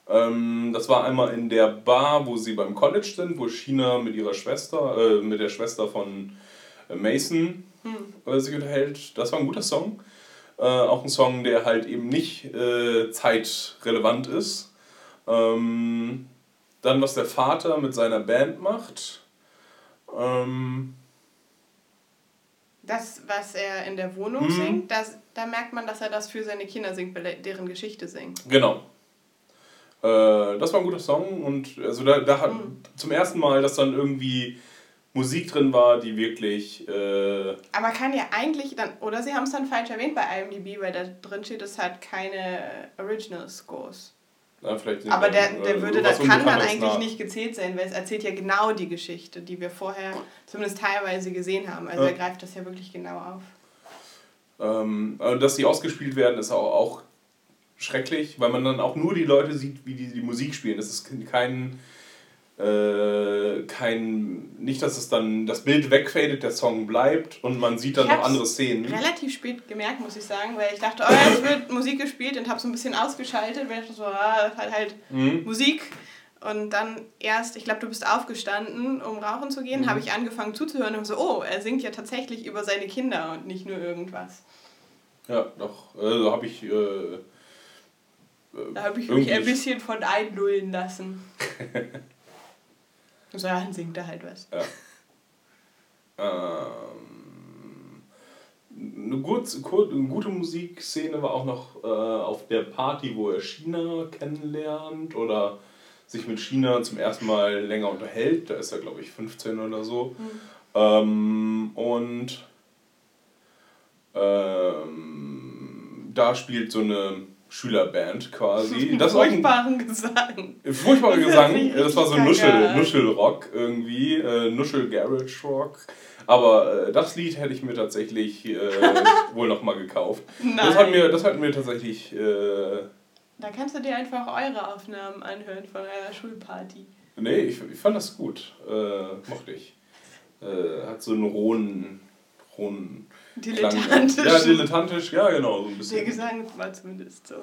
Speaker 5: Ähm, das war einmal in der Bar, wo sie beim College sind, wo China mit ihrer Schwester, äh, mit der Schwester von äh, Mason
Speaker 6: Hm.
Speaker 5: äh, sich unterhält. Das war ein guter Song. Äh, auch ein Song, der halt eben nicht äh, zeitrelevant ist. Ähm, dann, was der Vater mit seiner Band macht. Ähm,
Speaker 6: Das, was er in der Wohnung
Speaker 5: Mhm.
Speaker 6: singt, das, da merkt man, dass er das für seine Kinder singt, weil er deren Geschichte singt.
Speaker 5: genau. Äh, das war ein guter Song und also da, da hat zum ersten Mal, dass dann irgendwie Musik drin war, die wirklich. Äh,
Speaker 6: Aber kann ja eigentlich dann, oder sie haben es dann falsch erwähnt bei IMDb, weil da drin steht, es hat keine Original Scores.
Speaker 5: sind
Speaker 6: Aber
Speaker 5: dann,
Speaker 6: der,
Speaker 5: äh,
Speaker 6: der würde, das kann dann eigentlich
Speaker 5: nach.
Speaker 6: nicht gezählt sein, weil es erzählt ja genau die Geschichte, die wir vorher zumindest teilweise gesehen haben. Also
Speaker 5: Ja.
Speaker 6: er greift das ja wirklich genau auf.
Speaker 5: Ähm, äh, dass die ausgespielt werden, ist auch, auch schrecklich, weil man dann auch nur die Leute sieht, wie die die Musik spielen. Das ist kein, äh, kein, nicht, dass es dann das Bild wegfadet, der Song bleibt und man sieht dann
Speaker 6: Ich
Speaker 5: noch andere Szenen.
Speaker 6: Relativ spät gemerkt, muss ich sagen, weil ich dachte, oh, jetzt wird Musik gespielt und habe so ein bisschen ausgeschaltet, weil ich dachte so, ah, halt, halt
Speaker 5: Mhm.
Speaker 6: Musik. Und dann erst, ich glaube, du bist aufgestanden, um rauchen zu gehen,
Speaker 5: Mhm.
Speaker 6: habe ich angefangen zuzuhören und so, oh, er singt ja tatsächlich über seine Kinder und nicht nur irgendwas.
Speaker 5: Ja, doch, da habe ich. Äh,
Speaker 6: Da habe ich mich ein bisschen von einnullen lassen. so, dann singt er halt was.
Speaker 5: Ja. Ähm, eine, gut, eine gute Musikszene war auch noch äh, auf der Party, wo er China kennenlernt oder sich mit China zum ersten Mal länger unterhält. Da ist er, glaube ich, 15 oder so. Ähm, und ähm, da spielt so eine Schülerband quasi. Das ein,
Speaker 6: Furchtbaren Gesang.
Speaker 5: Furchtbarer Gesang. Das war so Nuschel. Nuschelrock irgendwie, äh, Nuschel Garage Rock. Aber äh, das Lied hätte ich mir tatsächlich äh, wohl nochmal gekauft. Das hat
Speaker 6: Nein.
Speaker 5: mir, das hat mir tatsächlich. Äh,
Speaker 6: Da kannst du dir einfach eure Aufnahmen anhören von einer Schulparty.
Speaker 5: nee, ich, ich fand das gut. Äh, mochte ich. Äh, hat so einen rohen. rohen
Speaker 6: Dilettantisch.
Speaker 5: Klang. Ja, dilettantisch, ja, genau. So ein
Speaker 6: Der
Speaker 5: bisschen.
Speaker 6: Gesang war zumindest so.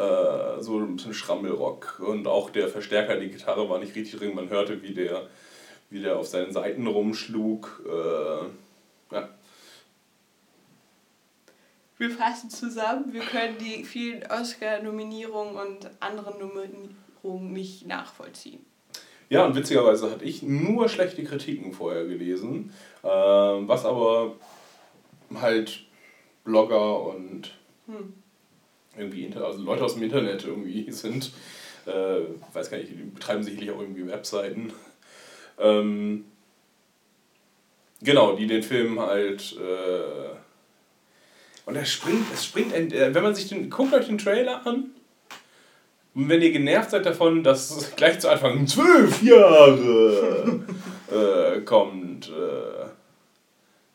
Speaker 5: äh, so ein bisschen Schrammelrock. Und auch der Verstärker, die Gitarre war nicht richtig drin. Man hörte, wie der, wie der auf seinen Seiten rumschlug. Äh, ja.
Speaker 6: Wir fassen zusammen, wir können die vielen Oscar-Nominierungen und anderen Nominierungen nicht nachvollziehen.
Speaker 5: Ja, und witzigerweise hatte ich nur schlechte Kritiken vorher gelesen, äh, was aber halt Blogger und
Speaker 6: Hm.
Speaker 5: irgendwie Inter also Leute aus dem Internet irgendwie sind. Äh, weiß gar nicht, die betreiben sicherlich auch irgendwie Webseiten. Ähm, genau, die den Film halt. Äh, und er springt, es springt, ein, äh, wenn man sich den, guckt euch den Trailer an. Und wenn ihr genervt seid davon, dass gleich zu Anfang zwölf Jahre äh, kommt. Äh,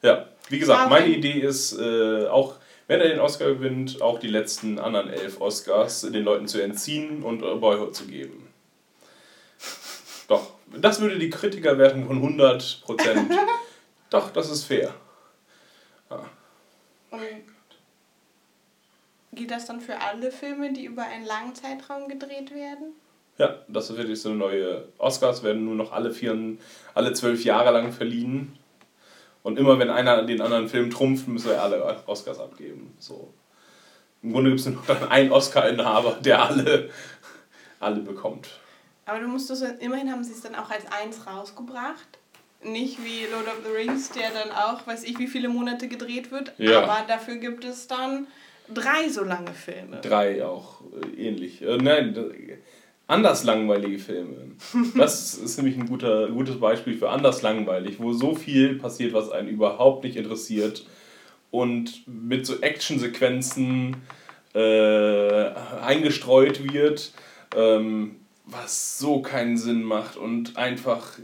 Speaker 5: ja, wie gesagt, meine Idee ist äh, auch, wenn er den Oscar gewinnt, auch die letzten anderen elf Oscars den Leuten zu entziehen und äh, Boyhood zu geben. Doch, das würde die Kritikerwertung von 100%. Doch, das ist fair. Ja.
Speaker 6: Und gilt das dann für alle Filme, die über einen langen Zeitraum gedreht werden?
Speaker 5: Ja, das ist wirklich so eine neue. Oscars werden nur noch alle, vier, alle zwölf Jahre lang verliehen. Und immer wenn einer den anderen Film trumpft, müssen wir alle Oscars abgeben. So. Im Grunde gibt es nur noch dann einen Oscar-Inhaber, der alle, alle bekommt.
Speaker 6: Aber du musst es, immerhin haben sie es dann auch als eins rausgebracht. Nicht wie Lord of the Rings, der dann auch, weiß ich, wie viele Monate gedreht wird.
Speaker 5: Ja.
Speaker 6: Aber dafür gibt es dann drei so lange Filme.
Speaker 5: Drei auch äh, ähnlich. Äh, nein, anders langweilige Filme. Das ist nämlich ein guter, gutes Beispiel für anders langweilig, wo so viel passiert, was einen überhaupt nicht interessiert und mit so Actionsequenzen äh, eingestreut wird, ähm, was so keinen Sinn macht und einfach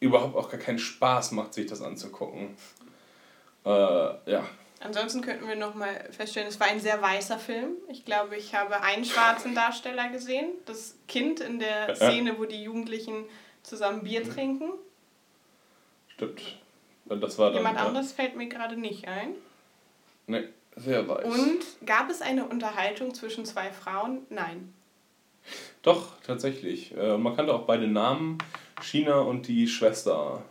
Speaker 5: überhaupt auch gar keinen Spaß macht, sich das anzugucken. Äh, ja.
Speaker 6: Ansonsten könnten wir nochmal feststellen, es war ein sehr weißer Film. Ich glaube, ich habe einen schwarzen Darsteller gesehen. Das Kind in der. Szene, wo die Jugendlichen zusammen Bier trinken.
Speaker 5: Stimmt. Das war dann.
Speaker 6: Jemand
Speaker 5: ja.
Speaker 6: anderes fällt mir gerade nicht ein.
Speaker 5: Nee, sehr weiß.
Speaker 6: Und gab es eine Unterhaltung zwischen zwei Frauen? Nein.
Speaker 5: Doch, tatsächlich. Äh, man kannte auch beide Namen. China und die Schwester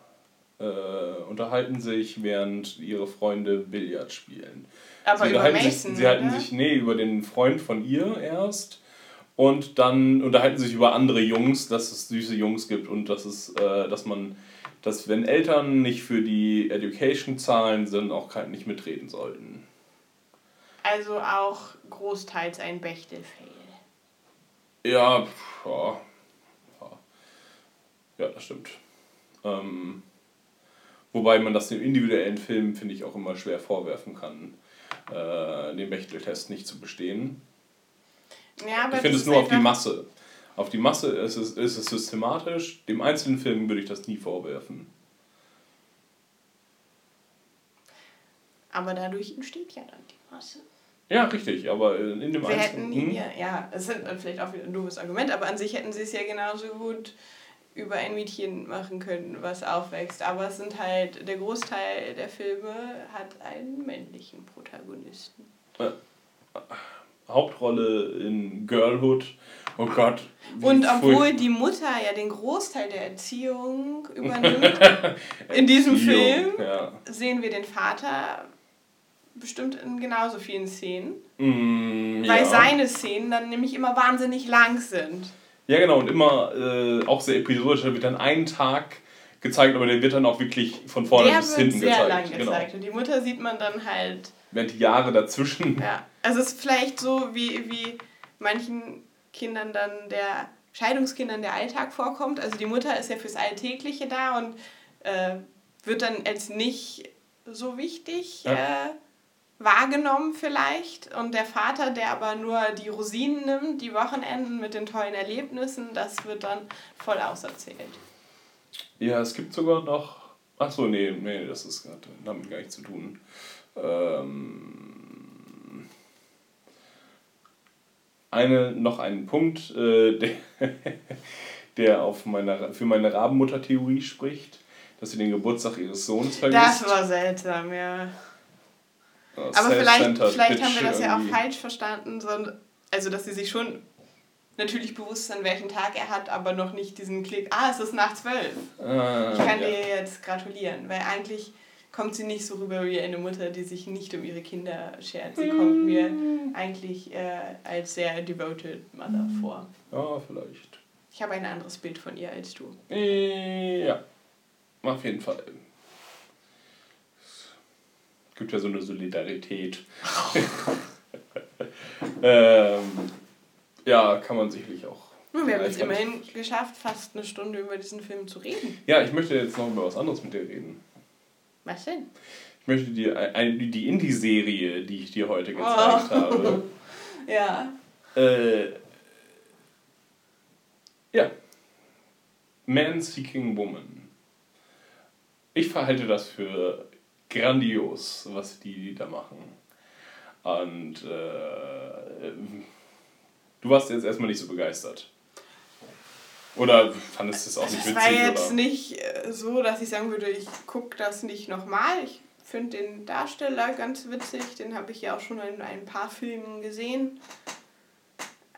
Speaker 5: äh, unterhalten sich, während ihre Freunde Billard spielen.
Speaker 6: Aber
Speaker 5: sie
Speaker 6: über Mason,
Speaker 5: sich, sie halten
Speaker 6: oder?
Speaker 5: sich, nee, über den Freund von ihr erst. Und dann unterhalten sich über andere Jungs, dass es süße Jungs gibt und dass es, äh, dass man, dass wenn Eltern nicht für die Education zahlen, dann auch kein- nicht mitreden sollten.
Speaker 6: Also auch großteils ein Bechtel-Fail.
Speaker 5: Ja, ja. Ja, das stimmt. Ähm, wobei man das dem individuellen Film, finde ich, auch immer schwer vorwerfen kann, äh, den Bechtel-Test nicht zu bestehen.
Speaker 6: Ja,
Speaker 5: ich finde es nur auf die
Speaker 6: einfach-
Speaker 5: Masse. Auf die Masse ist es, ist es systematisch. Dem einzelnen Film würde ich das nie vorwerfen.
Speaker 6: Aber dadurch entsteht ja dann die Masse.
Speaker 5: Ja, richtig, aber in dem
Speaker 6: Wir
Speaker 5: einzelnen.
Speaker 6: hätten
Speaker 5: hm?
Speaker 6: hier, ja, es ist vielleicht auch wieder ein doofes Argument, aber an sich hätten sie es ja genauso gut über ein Mädchen machen können, was aufwächst. Aber es sind halt, der Großteil der Filme hat einen männlichen Protagonisten.
Speaker 5: Äh, Hauptrolle in Girlhood. Oh Gott.
Speaker 6: Und obwohl die Mutter ja den Großteil der Erziehung übernimmt, in diesem
Speaker 5: Erziehung,
Speaker 6: Film
Speaker 5: ja.
Speaker 6: sehen wir den Vater bestimmt in genauso vielen Szenen.
Speaker 5: Mm,
Speaker 6: Weil
Speaker 5: ja.
Speaker 6: seine Szenen dann nämlich immer wahnsinnig lang sind.
Speaker 5: Ja, genau, und immer äh, auch sehr episodisch. Da wird dann ein Tag gezeigt, aber der wird dann auch wirklich von vorne
Speaker 6: der
Speaker 5: bis
Speaker 6: wird
Speaker 5: hinten
Speaker 6: sehr
Speaker 5: gezeigt.
Speaker 6: lang
Speaker 5: Genau.
Speaker 6: gezeigt. Und die Mutter sieht man dann halt.
Speaker 5: Während die Jahre dazwischen.
Speaker 6: Ja. Also es ist vielleicht so, wie, wie manchen Kindern dann der Scheidungskindern der Alltag vorkommt. Also die Mutter ist ja fürs Alltägliche da und äh, wird dann als nicht so wichtig
Speaker 5: Ja.
Speaker 6: äh, wahrgenommen vielleicht. Und der Vater, der aber nur die Rosinen nimmt, die Wochenenden mit den tollen Erlebnissen, das wird dann voll auserzählt.
Speaker 5: Ja, es gibt sogar noch. Ach so, nee, nee, das ist hat damit gar nichts zu tun. Ähm, eine, noch einen Punkt, äh, der, der auf meiner, für meine Rabenmutter-Theorie spricht, dass sie den Geburtstag ihres Sohns vergisst.
Speaker 6: Das war seltsam, ja. Aber vielleicht, vielleicht haben wir das ja auch falsch verstanden, sondern, also dass sie sich schon natürlich bewusst sind, welchen Tag er hat, aber noch nicht diesen Klick, ah, es ist nach zwölf.
Speaker 5: Ah,
Speaker 6: ich kann
Speaker 5: ja.
Speaker 6: dir jetzt gratulieren, weil eigentlich kommt sie nicht so rüber wie eine Mutter, die sich nicht um ihre Kinder schert. Sie kommt mir eigentlich äh, als sehr devoted Mother vor.
Speaker 5: Ja, vielleicht.
Speaker 6: Ich habe ein anderes Bild von ihr als du.
Speaker 5: Äh, Ja, auf jeden Fall. Es gibt ja so eine Solidarität. ähm, ja, kann man sicherlich auch.
Speaker 6: Nun, wir haben es immerhin geschafft, fast eine Stunde über diesen Film zu reden.
Speaker 5: Ja, ich möchte jetzt noch über was anderes mit dir reden.
Speaker 6: Was denn?
Speaker 5: Ich möchte dir ein, die Indie-Serie, die ich dir heute gezeigt
Speaker 6: Oh.
Speaker 5: habe.
Speaker 6: Ja.
Speaker 5: Äh, ja. Man Seeking Woman. Ich verhalte das für grandios, was die da machen. Und äh, du warst jetzt erstmal nicht so begeistert. Oder fandest du es auch nicht
Speaker 6: Es
Speaker 5: witzig?
Speaker 6: war jetzt
Speaker 5: oder?
Speaker 6: nicht äh, so, dass ich sagen würde, ich gucke das nicht nochmal. Ich finde den Darsteller ganz witzig. Den habe ich ja auch schon in ein paar Filmen gesehen.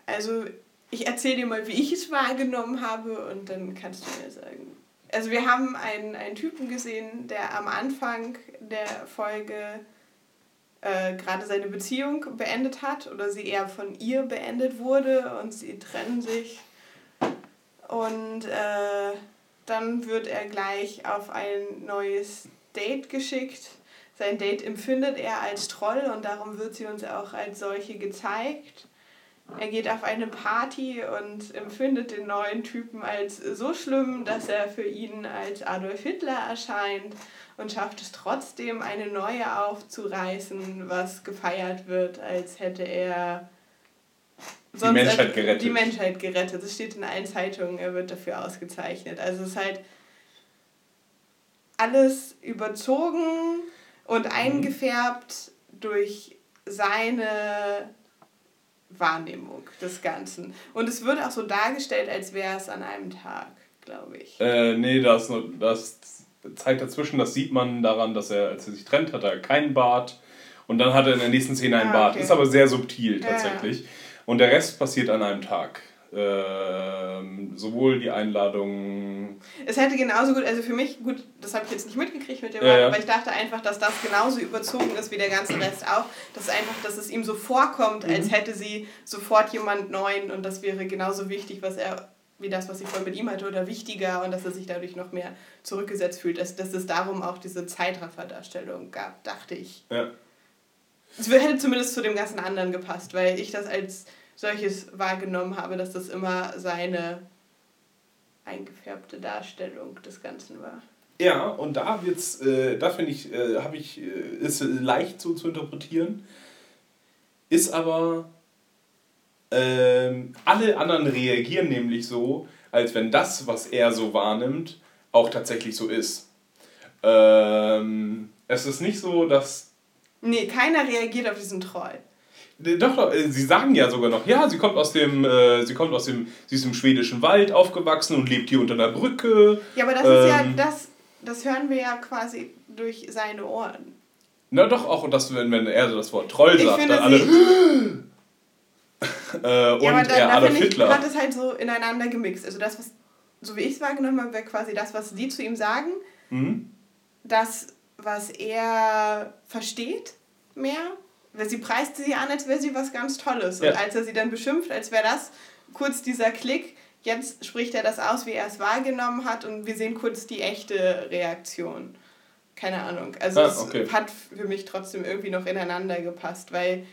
Speaker 6: Also, ich erzähle dir mal, wie ich es wahrgenommen habe und dann kannst du mir sagen. Also, wir haben einen, einen Typen gesehen, der am Anfang der Folge äh, gerade seine Beziehung beendet hat oder sie eher von ihr beendet wurde und sie trennen sich. Und äh, dann wird er gleich auf ein neues Date geschickt. Sein Date empfindet er als Troll und darum wird sie uns auch als solche gezeigt. Er geht auf eine Party und empfindet den neuen Typen als so schlimm, dass er für ihn als Adolf Hitler erscheint und schafft es trotzdem, eine neue aufzureißen, was gefeiert wird, als hätte er
Speaker 5: Die Menschheit gerettet.
Speaker 6: Die Menschheit gerettet. Das steht in allen Zeitungen, er wird dafür ausgezeichnet. Also es ist halt alles überzogen und eingefärbt durch seine Wahrnehmung des Ganzen. Und es wird auch so dargestellt, als wäre es an einem Tag, glaube ich.
Speaker 5: Äh, nee, das, das zeigt dazwischen, das sieht man daran, dass er, als er sich trennt, hat er keinen Bart. Und dann hat er in der nächsten Szene einen
Speaker 6: Ah,
Speaker 5: Bart.
Speaker 6: okay.
Speaker 5: Ist aber sehr subtil
Speaker 6: Ja,
Speaker 5: tatsächlich. Und der Rest passiert an einem Tag. Ähm, sowohl die Einladung.
Speaker 6: Es hätte genauso gut, also für mich, gut, das habe ich jetzt nicht mitgekriegt mit dem
Speaker 5: Ja,
Speaker 6: Mann,
Speaker 5: ja.
Speaker 6: aber ich dachte einfach, dass das genauso überzogen ist wie der ganze Rest auch. Dass einfach, dass es ihm so vorkommt, als
Speaker 5: Mhm.
Speaker 6: hätte sie sofort jemand Neuen und das wäre genauso wichtig, was er, wie das, was ich vorhin mit ihm hatte, oder wichtiger und dass er sich dadurch noch mehr zurückgesetzt fühlt. Dass, dass es darum auch diese Zeitraffer-Darstellung gab, dachte ich.
Speaker 5: Ja.
Speaker 6: Es hätte zumindest zu dem ganzen anderen gepasst, weil ich das als solches wahrgenommen habe, dass das immer seine eingefärbte Darstellung des Ganzen war.
Speaker 5: Ja, und da wird's, äh, da finde ich, äh, habe ich, äh, ist leicht so zu interpretieren, ist aber, ähm, alle anderen reagieren nämlich so, als wenn das, was er so wahrnimmt, auch tatsächlich so ist. Ähm, es ist nicht so, dass
Speaker 6: Nee, keiner reagiert auf diesen Troll.
Speaker 5: Doch, doch, äh, sie sagen ja sogar noch, ja, sie kommt aus dem, äh, sie kommt aus dem, sie ist im schwedischen Wald aufgewachsen und lebt hier unter einer Brücke.
Speaker 6: Ja, aber das ist ja,
Speaker 5: Ähm,
Speaker 6: das, das hören wir ja quasi durch seine Ohren.
Speaker 5: Na doch, auch das, wenn, wenn er das Wort Troll
Speaker 6: Ich
Speaker 5: sagt, dann alle. äh, und
Speaker 6: ja, aber da,
Speaker 5: er Adolf
Speaker 6: ich,
Speaker 5: Hitler.
Speaker 6: hat es halt so ineinander gemixt. Also das, was, so wie ich es wahrgenommen habe, wäre quasi das, was sie zu ihm sagen,
Speaker 5: Mhm.
Speaker 6: das, was er versteht, mehr. Weil sie preist sie an, als wäre sie was ganz Tolles.
Speaker 5: Ja.
Speaker 6: Und als er sie dann beschimpft, als wäre das kurz dieser Klick, jetzt spricht er das aus, wie er es wahrgenommen hat und wir sehen kurz die echte Reaktion. Keine Ahnung. Also
Speaker 5: Ah,
Speaker 6: es
Speaker 5: okay.
Speaker 6: hat für mich trotzdem irgendwie noch ineinander gepasst, weil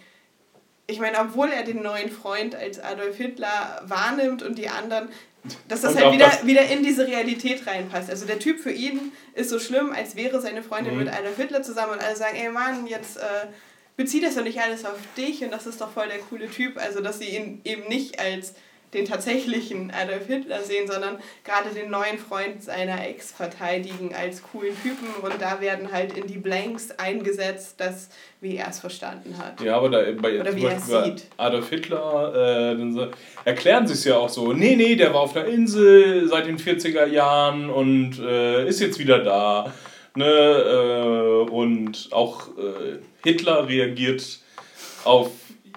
Speaker 6: ich meine, obwohl er den neuen Freund als Adolf Hitler wahrnimmt und die anderen, dass das
Speaker 5: Und
Speaker 6: halt wieder,
Speaker 5: das-
Speaker 6: wieder in diese Realität reinpasst. Also der Typ für ihn ist so schlimm, als wäre seine Freundin
Speaker 5: Mhm.
Speaker 6: mit Adolf Hitler zusammen und alle sagen, ey Mann, jetzt äh, bezieh das doch nicht alles auf dich und das ist doch voll der coole Typ. Also dass sie ihn eben nicht als den tatsächlichen Adolf Hitler sehen, sondern gerade den neuen Freund seiner Ex verteidigen als coolen Typen und da werden halt in die Blanks eingesetzt, dass wie er es verstanden hat.
Speaker 5: Ja, aber da, bei,
Speaker 6: Oder wie er sieht.
Speaker 5: Adolf Hitler äh, dann erklären sie es ja auch so, nee, nee, der war auf einer Insel seit den 40er Jahren und äh, ist jetzt wieder da. Ne? Äh, und auch äh, Hitler reagiert auf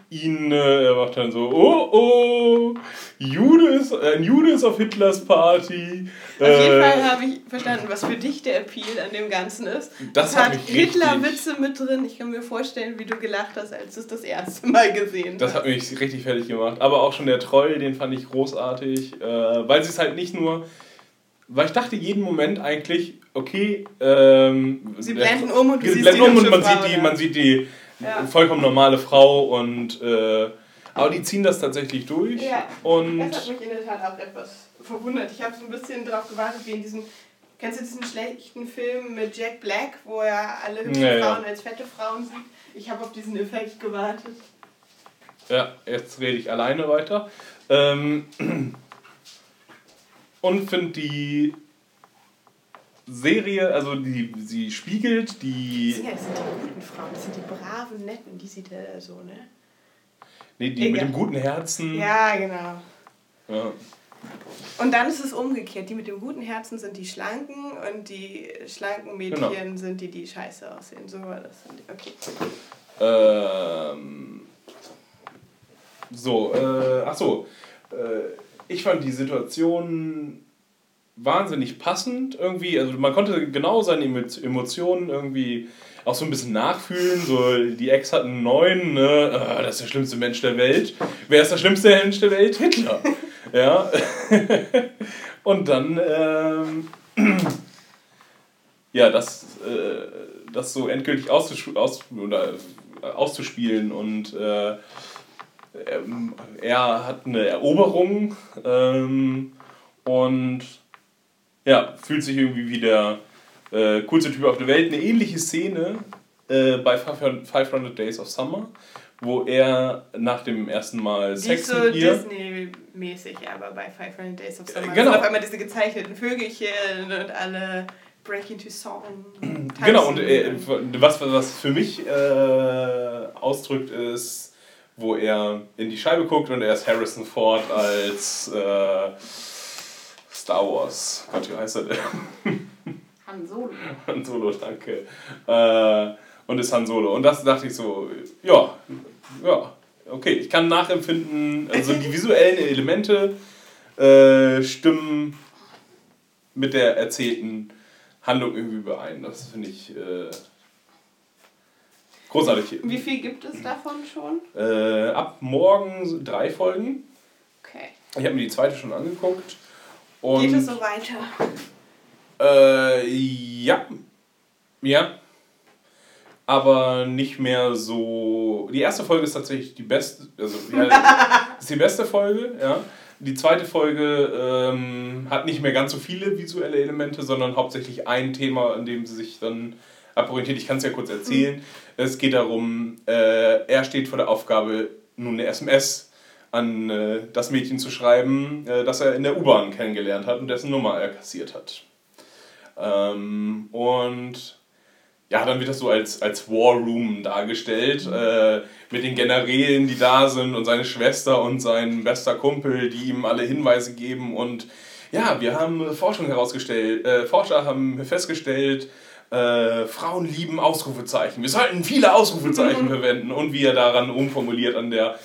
Speaker 5: ihn, äh, er macht dann so, oh oh, Jude ist, ein Jude ist auf Hitlers Party.
Speaker 6: Auf jeden
Speaker 5: Äh,
Speaker 6: Fall habe ich verstanden, was für dich der Appeal an dem Ganzen ist.
Speaker 5: Das
Speaker 6: es
Speaker 5: hat
Speaker 6: Hitler-Witze mit drin. Ich kann mir vorstellen, wie du gelacht hast, als du es das erste Mal gesehen
Speaker 5: Das hat mich richtig fertig gemacht. Aber auch schon der Troll, den fand ich großartig, äh, weil sie es halt nicht nur. Weil ich dachte jeden Moment eigentlich, okay, ähm,
Speaker 6: Sie blenden um und du
Speaker 5: sie
Speaker 6: siehst
Speaker 5: blenden um und man
Speaker 6: Frau,
Speaker 5: sieht die,
Speaker 6: ja.
Speaker 5: man sieht die
Speaker 6: Ja.
Speaker 5: vollkommen normale Frau und äh, aber die ziehen das tatsächlich durch
Speaker 6: Ja,
Speaker 5: und
Speaker 6: das hat mich in der Tat auch etwas verwundert. Ich habe so ein bisschen darauf gewartet, wie in diesem. Kennst du diesen schlechten Film mit Jack Black, wo er alle hübschen
Speaker 5: ja.
Speaker 6: Frauen als fette Frauen sieht? Ich habe auf diesen Effekt gewartet.
Speaker 5: Ja, jetzt rede ich alleine weiter. Ähm, und finde die Serie, also die, sie spiegelt die.
Speaker 6: Das sind ja das sind die guten Frauen, das sind die braven, netten, die sieht er so, ne?
Speaker 5: Nee, die mit
Speaker 6: Egal.
Speaker 5: dem guten Herzen.
Speaker 6: Ja, genau.
Speaker 5: Ja.
Speaker 6: Und dann ist es umgekehrt. Die mit dem guten Herzen sind die Schlanken und die schlanken Mädchen
Speaker 5: Genau.
Speaker 6: sind die, die scheiße aussehen. So war das. Okay.
Speaker 5: Ähm, so, äh, ach so. Äh, ich fand die Situation wahnsinnig passend irgendwie. Also man konnte genau seine Emo- Emotionen irgendwie auch so ein bisschen nachfühlen. So, die Ex hat einen neuen, ne? Ah, das ist der schlimmste Mensch der Welt. Wer ist der schlimmste Mensch der Welt? Hitler. ja. Und dann, ähm, ja, das, äh, das so endgültig auszusch aus oder, äh, auszuspielen und äh, ähm, er hat eine Eroberung ähm, und ja, fühlt sich irgendwie wie der äh, coolste Typ auf der Welt. Eine ähnliche Szene äh, bei 500 500 Days of Summer, wo er nach dem ersten Mal Sex
Speaker 6: so
Speaker 5: mit ihr...
Speaker 6: Disney-mäßig, aber bei 500 Days of Summer.
Speaker 5: genau.
Speaker 6: Sind auf einmal diese gezeichneten Vögelchen und alle break into song.
Speaker 5: Genau, und äh, was, was für mich äh, ausdrückt, ist, wo er in die Scheibe guckt und er ist Harrison Ford als äh, Star Wars. Gott, wie heißt er denn?
Speaker 6: Han Solo.
Speaker 5: Han Solo, danke. Äh, und ist Han Solo. Und das dachte ich so, ja, ja, okay, ich kann nachempfinden, also die visuellen Elemente äh, stimmen mit der erzählten Handlung irgendwie überein. Das finde ich äh, großartig.
Speaker 6: Wie viel gibt es davon schon?
Speaker 5: Äh, ab morgen drei Folgen.
Speaker 6: Okay.
Speaker 5: Ich habe mir die zweite schon angeguckt. Und
Speaker 6: Geht es so weiter?
Speaker 5: Äh, ja. Ja. Aber nicht mehr so. Die erste Folge ist tatsächlich die beste. Also, ja, ist die beste Folge, ja. Die zweite Folge ähm, hat nicht mehr ganz so viele visuelle Elemente, sondern hauptsächlich ein Thema, an dem sie sich dann aborientiert. Ich kann es ja kurz erzählen. Es geht darum, äh, er steht vor der Aufgabe, nun eine SMS an äh, das Mädchen zu schreiben, äh, das er in der U-Bahn kennengelernt hat und dessen Nummer er kassiert hat. Ähm, und ja, dann wird das so als, als War Room dargestellt, äh, mit den Generälen, die da sind und seine Schwester und sein bester Kumpel, die ihm alle Hinweise geben. Und ja, wir haben Forschung herausgestellt, äh, Forscher haben festgestellt, äh, Frauen lieben Ausrufezeichen. Wir sollten viele Ausrufezeichen verwenden und wie er daran umformuliert an der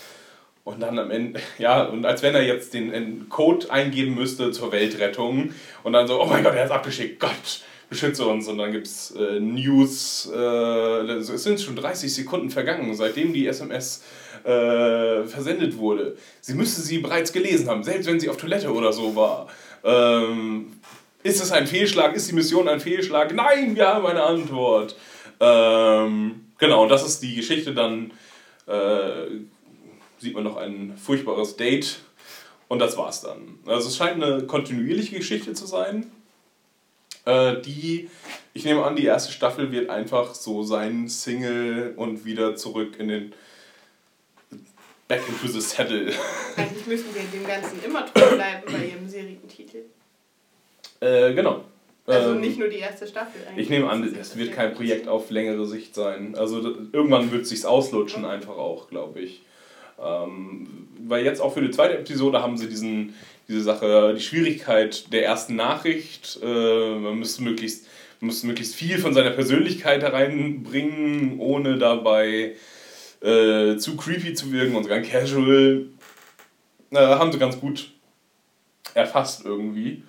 Speaker 5: und dann am Ende, ja, und als wenn er jetzt den, Code eingeben müsste zur Weltrettung und dann so, oh mein Gott, er ist abgeschickt, Gott, beschütze uns. Und dann gibt es äh, News, äh, es sind schon 30 Sekunden vergangen, seitdem die SMS äh, versendet wurde. Sie müsste sie bereits gelesen haben, selbst wenn sie auf Toilette oder so war. Ähm, ist es ein Fehlschlag? Ist die Mission ein Fehlschlag? Nein, wir haben eine Antwort. Ähm, genau, das ist die Geschichte dann. Äh, sieht man noch ein furchtbares Date und das war's dann. Also es scheint eine kontinuierliche Geschichte zu sein, äh, die, ich nehme an, die erste Staffel wird einfach so sein Single und wieder zurück in den Back into the Saddle.
Speaker 6: Eigentlich müssen wir dem Ganzen immer treu bleiben bei ihrem Serientitel.
Speaker 5: Äh, genau.
Speaker 6: Also
Speaker 5: Ähm,
Speaker 6: nicht nur die erste Staffel eigentlich.
Speaker 5: Ich nehme an, es wird kein Projekt auf längere Sicht sein. Also irgendwann wird es sich auslutschen, einfach auch, glaube ich. Ähm, weil jetzt auch für die zweite Episode haben sie diesen, diese Sache, die Schwierigkeit der ersten Nachricht. Äh, man müsste möglichst, müsste möglichst viel von seiner Persönlichkeit hereinbringen, ohne dabei äh, zu creepy zu wirken und sogar casual. Äh, haben sie ganz gut erfasst irgendwie.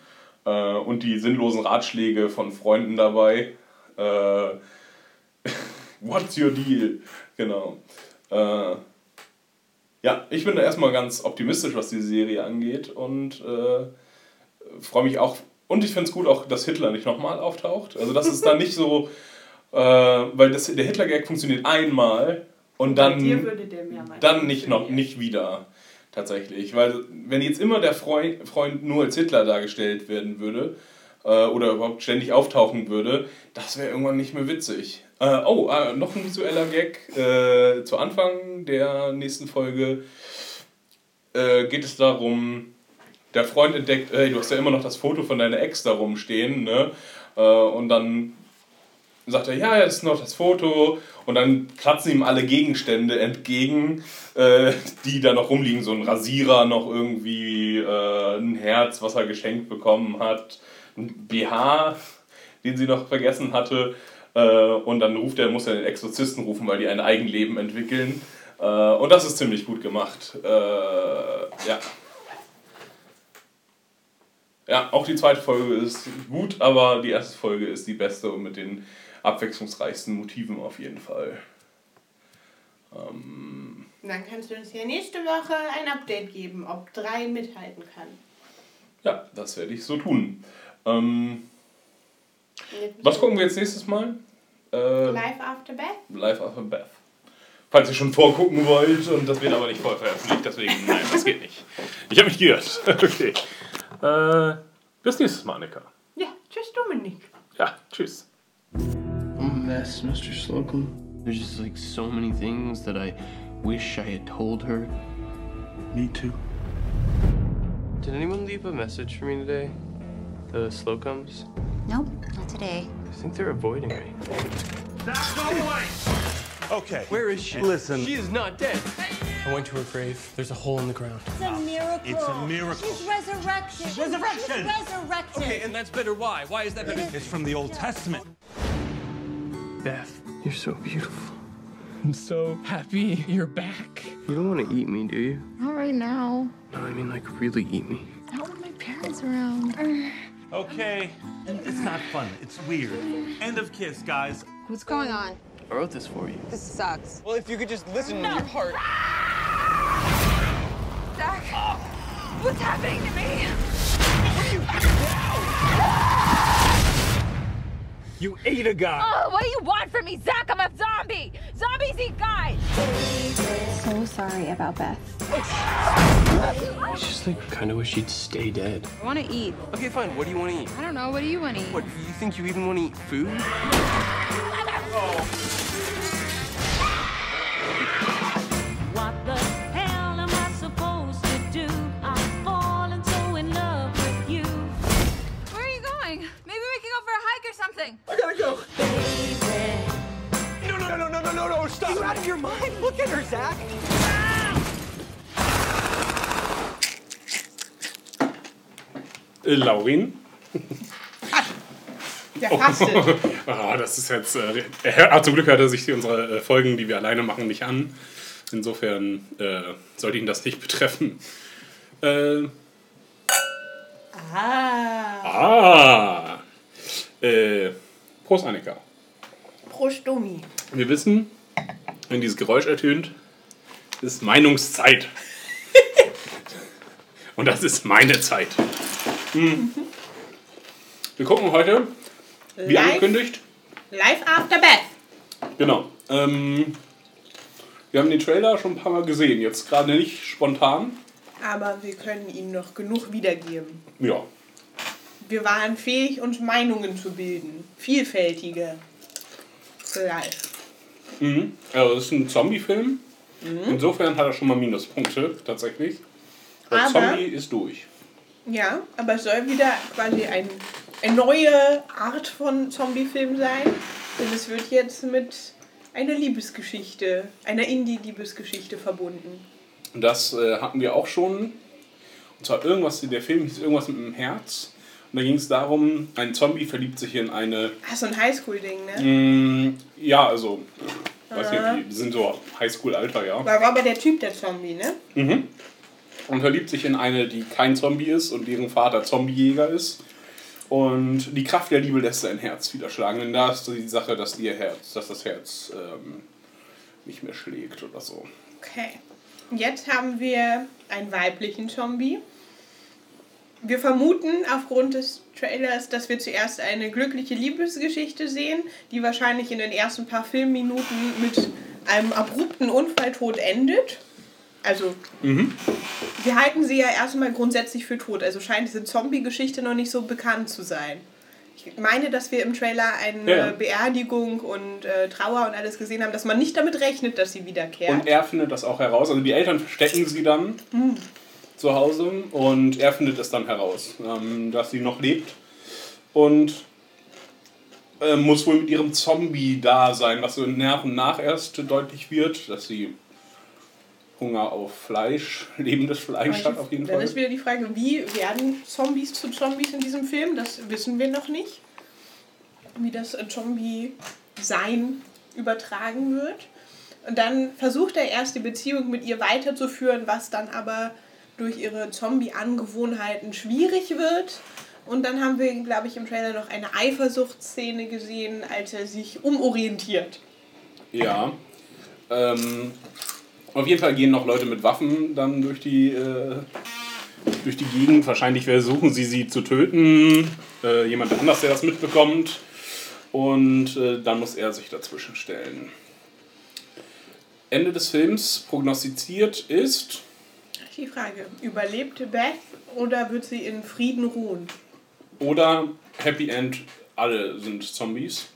Speaker 5: Äh, und die sinnlosen Ratschläge von Freunden dabei. Äh, what's your deal? Genau. Äh, ja, ich bin da erstmal ganz optimistisch, was die Serie angeht und äh, freue mich auch. Und ich finde es gut auch, dass Hitler nicht nochmal auftaucht. Also, das ist dann nicht so, äh, weil das, der Hitler-Gag funktioniert einmal und dann,
Speaker 6: dir würde der mehrmals
Speaker 5: dann nicht, noch, nicht wieder. Tatsächlich. Weil, wenn jetzt immer der Freund, Freund nur als Hitler dargestellt werden würde, äh, oder überhaupt ständig auftauchen würde, das wäre irgendwann nicht mehr witzig. Äh, oh, äh, noch ein visueller Gag. Äh, zu Anfang der nächsten Folge äh, geht es darum, der Freund entdeckt, hey, du hast ja immer noch das Foto von deiner Ex da rumstehen, ne? Äh, und dann sagt er, ja, das ist noch das Foto. Und dann platzen ihm alle Gegenstände entgegen, äh, die da noch rumliegen. So ein Rasierer, noch irgendwie äh, ein Herz, was er geschenkt bekommen hat, ein BH, den sie noch vergessen hatte. Äh, und dann ruft er, muss er den Exorzisten rufen, weil die ein Eigenleben entwickeln. Äh, und das ist ziemlich gut gemacht. Äh, ja. Ja, auch die zweite Folge ist gut, aber die erste Folge ist die beste und mit den abwechslungsreichsten Motiven auf jeden Fall. Ähm,
Speaker 6: Dann kannst du uns ja nächste Woche ein Update geben, ob 3 mithalten kann.
Speaker 5: ja, das werde ich so tun. Ähm, was gucken wir jetzt nächstes Mal? Äh,
Speaker 6: Live After Beth?
Speaker 5: Live After Beth. Falls ihr schon vorgucken wollt und das wird aber nicht voll veröffentlicht, deswegen nein, das geht nicht. Ich habe mich geirrt. Okay. Äh, bis nächstes Mal, Annika.
Speaker 6: Ja, tschüss Dominik.
Speaker 5: Ja, tschüss.
Speaker 22: I'm mess, Mr. Slocum. There's just like so many things that I wish I had told her.
Speaker 23: Me too.
Speaker 22: Did anyone leave a message for me today? The Slocums?
Speaker 24: Nope, not today.
Speaker 22: I think they're avoiding me. That's no way!
Speaker 23: Okay.
Speaker 22: Where is she?
Speaker 23: Listen.
Speaker 22: She is not dead. I went to her grave. There's a hole in the ground.
Speaker 24: It's a miracle.
Speaker 23: It's a miracle.
Speaker 24: She's resurrected. She's
Speaker 23: resurrection.
Speaker 24: resurrected.
Speaker 22: Okay, and that's better. Why? Why is that better?
Speaker 23: It's from the Old Testament.
Speaker 22: Beth, you're so beautiful. I'm so happy you're back. You don't want to eat me, do you?
Speaker 24: Not right now.
Speaker 22: No, I mean like really eat me.
Speaker 24: Not with my parents around.
Speaker 23: Okay. It's not fun. It's weird. End of kiss, guys.
Speaker 8: What's going on?
Speaker 22: I wrote this for you.
Speaker 8: This sucks.
Speaker 22: Well, if you could just listen to your heart.
Speaker 8: Zach, what's happening to me?
Speaker 23: You ate a guy.
Speaker 8: Oh, what do you want from me, Zach? I'm a zombie. Zombies eat guys.
Speaker 25: So sorry about Beth.
Speaker 22: It's just like kind of wish she'd stay dead.
Speaker 8: I want to eat.
Speaker 22: Okay, fine. What do you want to eat?
Speaker 8: I don't know. What do you want to eat?
Speaker 22: What? Do you think you even want to eat food?
Speaker 26: What
Speaker 8: something.
Speaker 23: I gotta go.
Speaker 22: No, no, no, no, no, no, no! Stop! You out of your mind? Look at her, Zach.
Speaker 5: Äh, Laurin?
Speaker 6: Der fastet.
Speaker 5: Ah, das ist jetzt. Äh, er, zum Glück hört er sich unsere äh, Folgen, die wir alleine machen, nicht an. Insofern äh, sollte ihn das nicht betreffen. Äh,
Speaker 6: Ah.
Speaker 5: ah! Äh, Prost, Annika.
Speaker 6: Prost Domi.
Speaker 5: Wir wissen, wenn dieses Geräusch ertönt, ist Meinungszeit. Und das ist meine Zeit. Hm. Wir gucken heute, wie
Speaker 6: Live.
Speaker 5: angekündigt,
Speaker 6: Live After Beth.
Speaker 5: Genau. Ähm, wir haben den Trailer schon ein paar Mal gesehen. Jetzt gerade nicht spontan.
Speaker 6: Aber wir können ihn noch genug wiedergeben.
Speaker 5: Ja.
Speaker 6: Wir waren fähig, uns Meinungen zu bilden. Vielfältige. Live.
Speaker 5: Mhm. Also, das ist ein Zombie-Film.
Speaker 6: Mhm.
Speaker 5: Insofern hat er schon mal Minuspunkte, tatsächlich. Der
Speaker 6: Aber-
Speaker 5: Zombie ist durch.
Speaker 6: Ja, aber es soll wieder quasi ein, eine neue Art von Zombie-Film sein. Und es wird jetzt mit einer Liebesgeschichte, einer Indie-Liebesgeschichte verbunden.
Speaker 5: Und das äh, hatten wir auch schon. Und zwar irgendwas, der Film hieß irgendwas mit dem Herz. Und da ging es darum, ein Zombie verliebt sich in eine.
Speaker 6: Ah, so ein Highschool-Ding, ne?
Speaker 5: Mm, ja, also Weiß nicht, die, die sind so Highschool-Alter, ja.
Speaker 6: War aber der Typ der Zombie, ne?
Speaker 5: Mhm. Und verliebt sich in eine, die kein Zombie ist und deren Vater Zombiejäger ist. Und die Kraft der Liebe lässt sein Herz wieder schlagen. Denn da ist die Sache, dass ihr Herz, dass das Herz ähm, nicht mehr schlägt oder so.
Speaker 6: Okay. Jetzt haben wir einen weiblichen Zombie. Wir vermuten aufgrund des Trailers, dass wir zuerst eine glückliche Liebesgeschichte sehen, die wahrscheinlich in den ersten paar Filmminuten mit einem abrupten Unfalltod endet. Also,
Speaker 5: Mhm.
Speaker 6: wir halten sie ja erstmal grundsätzlich für tot. Also scheint diese Zombie-Geschichte noch nicht so bekannt zu sein. Ich meine, dass wir im Trailer eine
Speaker 5: Ja, ja.
Speaker 6: Beerdigung und äh, Trauer und alles gesehen haben, dass man nicht damit rechnet, dass sie wiederkehrt.
Speaker 5: Und er findet das auch heraus. Also die Eltern verstecken sie dann
Speaker 6: Hm.
Speaker 5: Zu Hause und er findet es dann heraus, ähm, dass sie noch lebt. Und äh, muss wohl mit ihrem Zombie-Dasein, was so nach und nach erst deutlich wird, dass sie Hunger auf Fleisch, lebendes Fleisch hat auf jeden
Speaker 6: Dann
Speaker 5: Fall.
Speaker 6: ist wieder die Frage, wie werden Zombies zu Zombies in diesem Film? Das wissen wir noch nicht. Wie das äh, Zombie-Sein übertragen wird. Und dann versucht er erst die Beziehung mit ihr weiterzuführen, was dann aber durch ihre Zombie-Angewohnheiten schwierig wird. Und dann haben wir, glaube ich, im Trailer noch eine Eifersuchtsszene gesehen, als er sich umorientiert.
Speaker 5: Ja. Ähm, auf jeden Fall gehen noch Leute mit Waffen dann durch die, äh, durch die Gegend. Wahrscheinlich versuchen sie, sie zu töten. Äh, jemand anders, der das mitbekommt. Und äh, dann muss er sich dazwischen stellen. Ende des Films prognostiziert ist.
Speaker 6: Die Frage, überlebt Beth oder wird sie in Frieden ruhen?
Speaker 5: Oder Happy End, alle sind Zombies.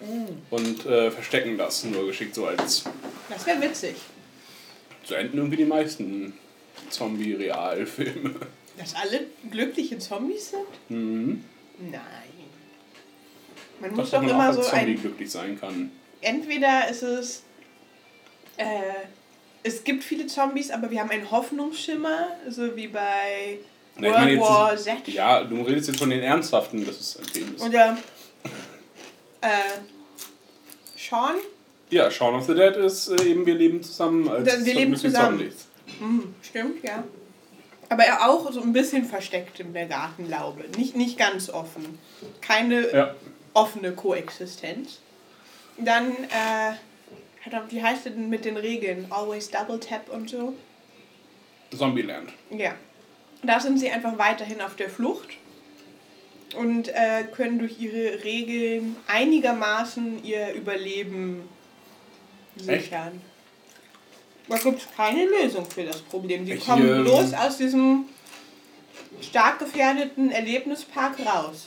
Speaker 6: Mm,
Speaker 5: Und äh, verstecken das nur geschickt so als.
Speaker 6: Das wäre witzig.
Speaker 5: So enden irgendwie die meisten Zombie-Realfilme.
Speaker 6: Dass alle glückliche Zombies sind?
Speaker 5: Mhm.
Speaker 6: Nein. Man
Speaker 5: Dass
Speaker 6: muss doch
Speaker 5: man auch
Speaker 6: immer
Speaker 5: als
Speaker 6: so
Speaker 5: Zombie
Speaker 6: ein.
Speaker 5: glücklich sein kann.
Speaker 6: Entweder ist es. Äh, es gibt viele Zombies, aber wir haben einen Hoffnungsschimmer, so wie bei
Speaker 5: Na,
Speaker 6: World
Speaker 5: meine
Speaker 6: War Z.
Speaker 5: ja, du redest jetzt von den Ernsthaften, das ist ein. Ist.
Speaker 6: Oder. Äh, Sean?
Speaker 5: Ja, Shaun of the Dead ist äh, eben, wir leben zusammen als
Speaker 6: Wir leben zusammen.
Speaker 5: Zombies.
Speaker 6: Mhm, stimmt, ja. Aber er auch so ein bisschen versteckt in der Gartenlaube. Nicht, nicht ganz offen. Keine
Speaker 5: Ja.
Speaker 6: offene Koexistenz. Dann, äh, verdammt, wie heißt es denn mit den Regeln? Always Double Tap und so?
Speaker 5: Zombieland.
Speaker 6: Ja. Da sind sie einfach weiterhin auf der Flucht und äh, können durch ihre Regeln einigermaßen ihr Überleben
Speaker 5: Echt?
Speaker 6: sichern. Da gibt es keine Lösung für das Problem. Die
Speaker 5: Ich,
Speaker 6: kommen
Speaker 5: ähm,
Speaker 6: bloß aus diesem stark gefährdeten Erlebnispark raus.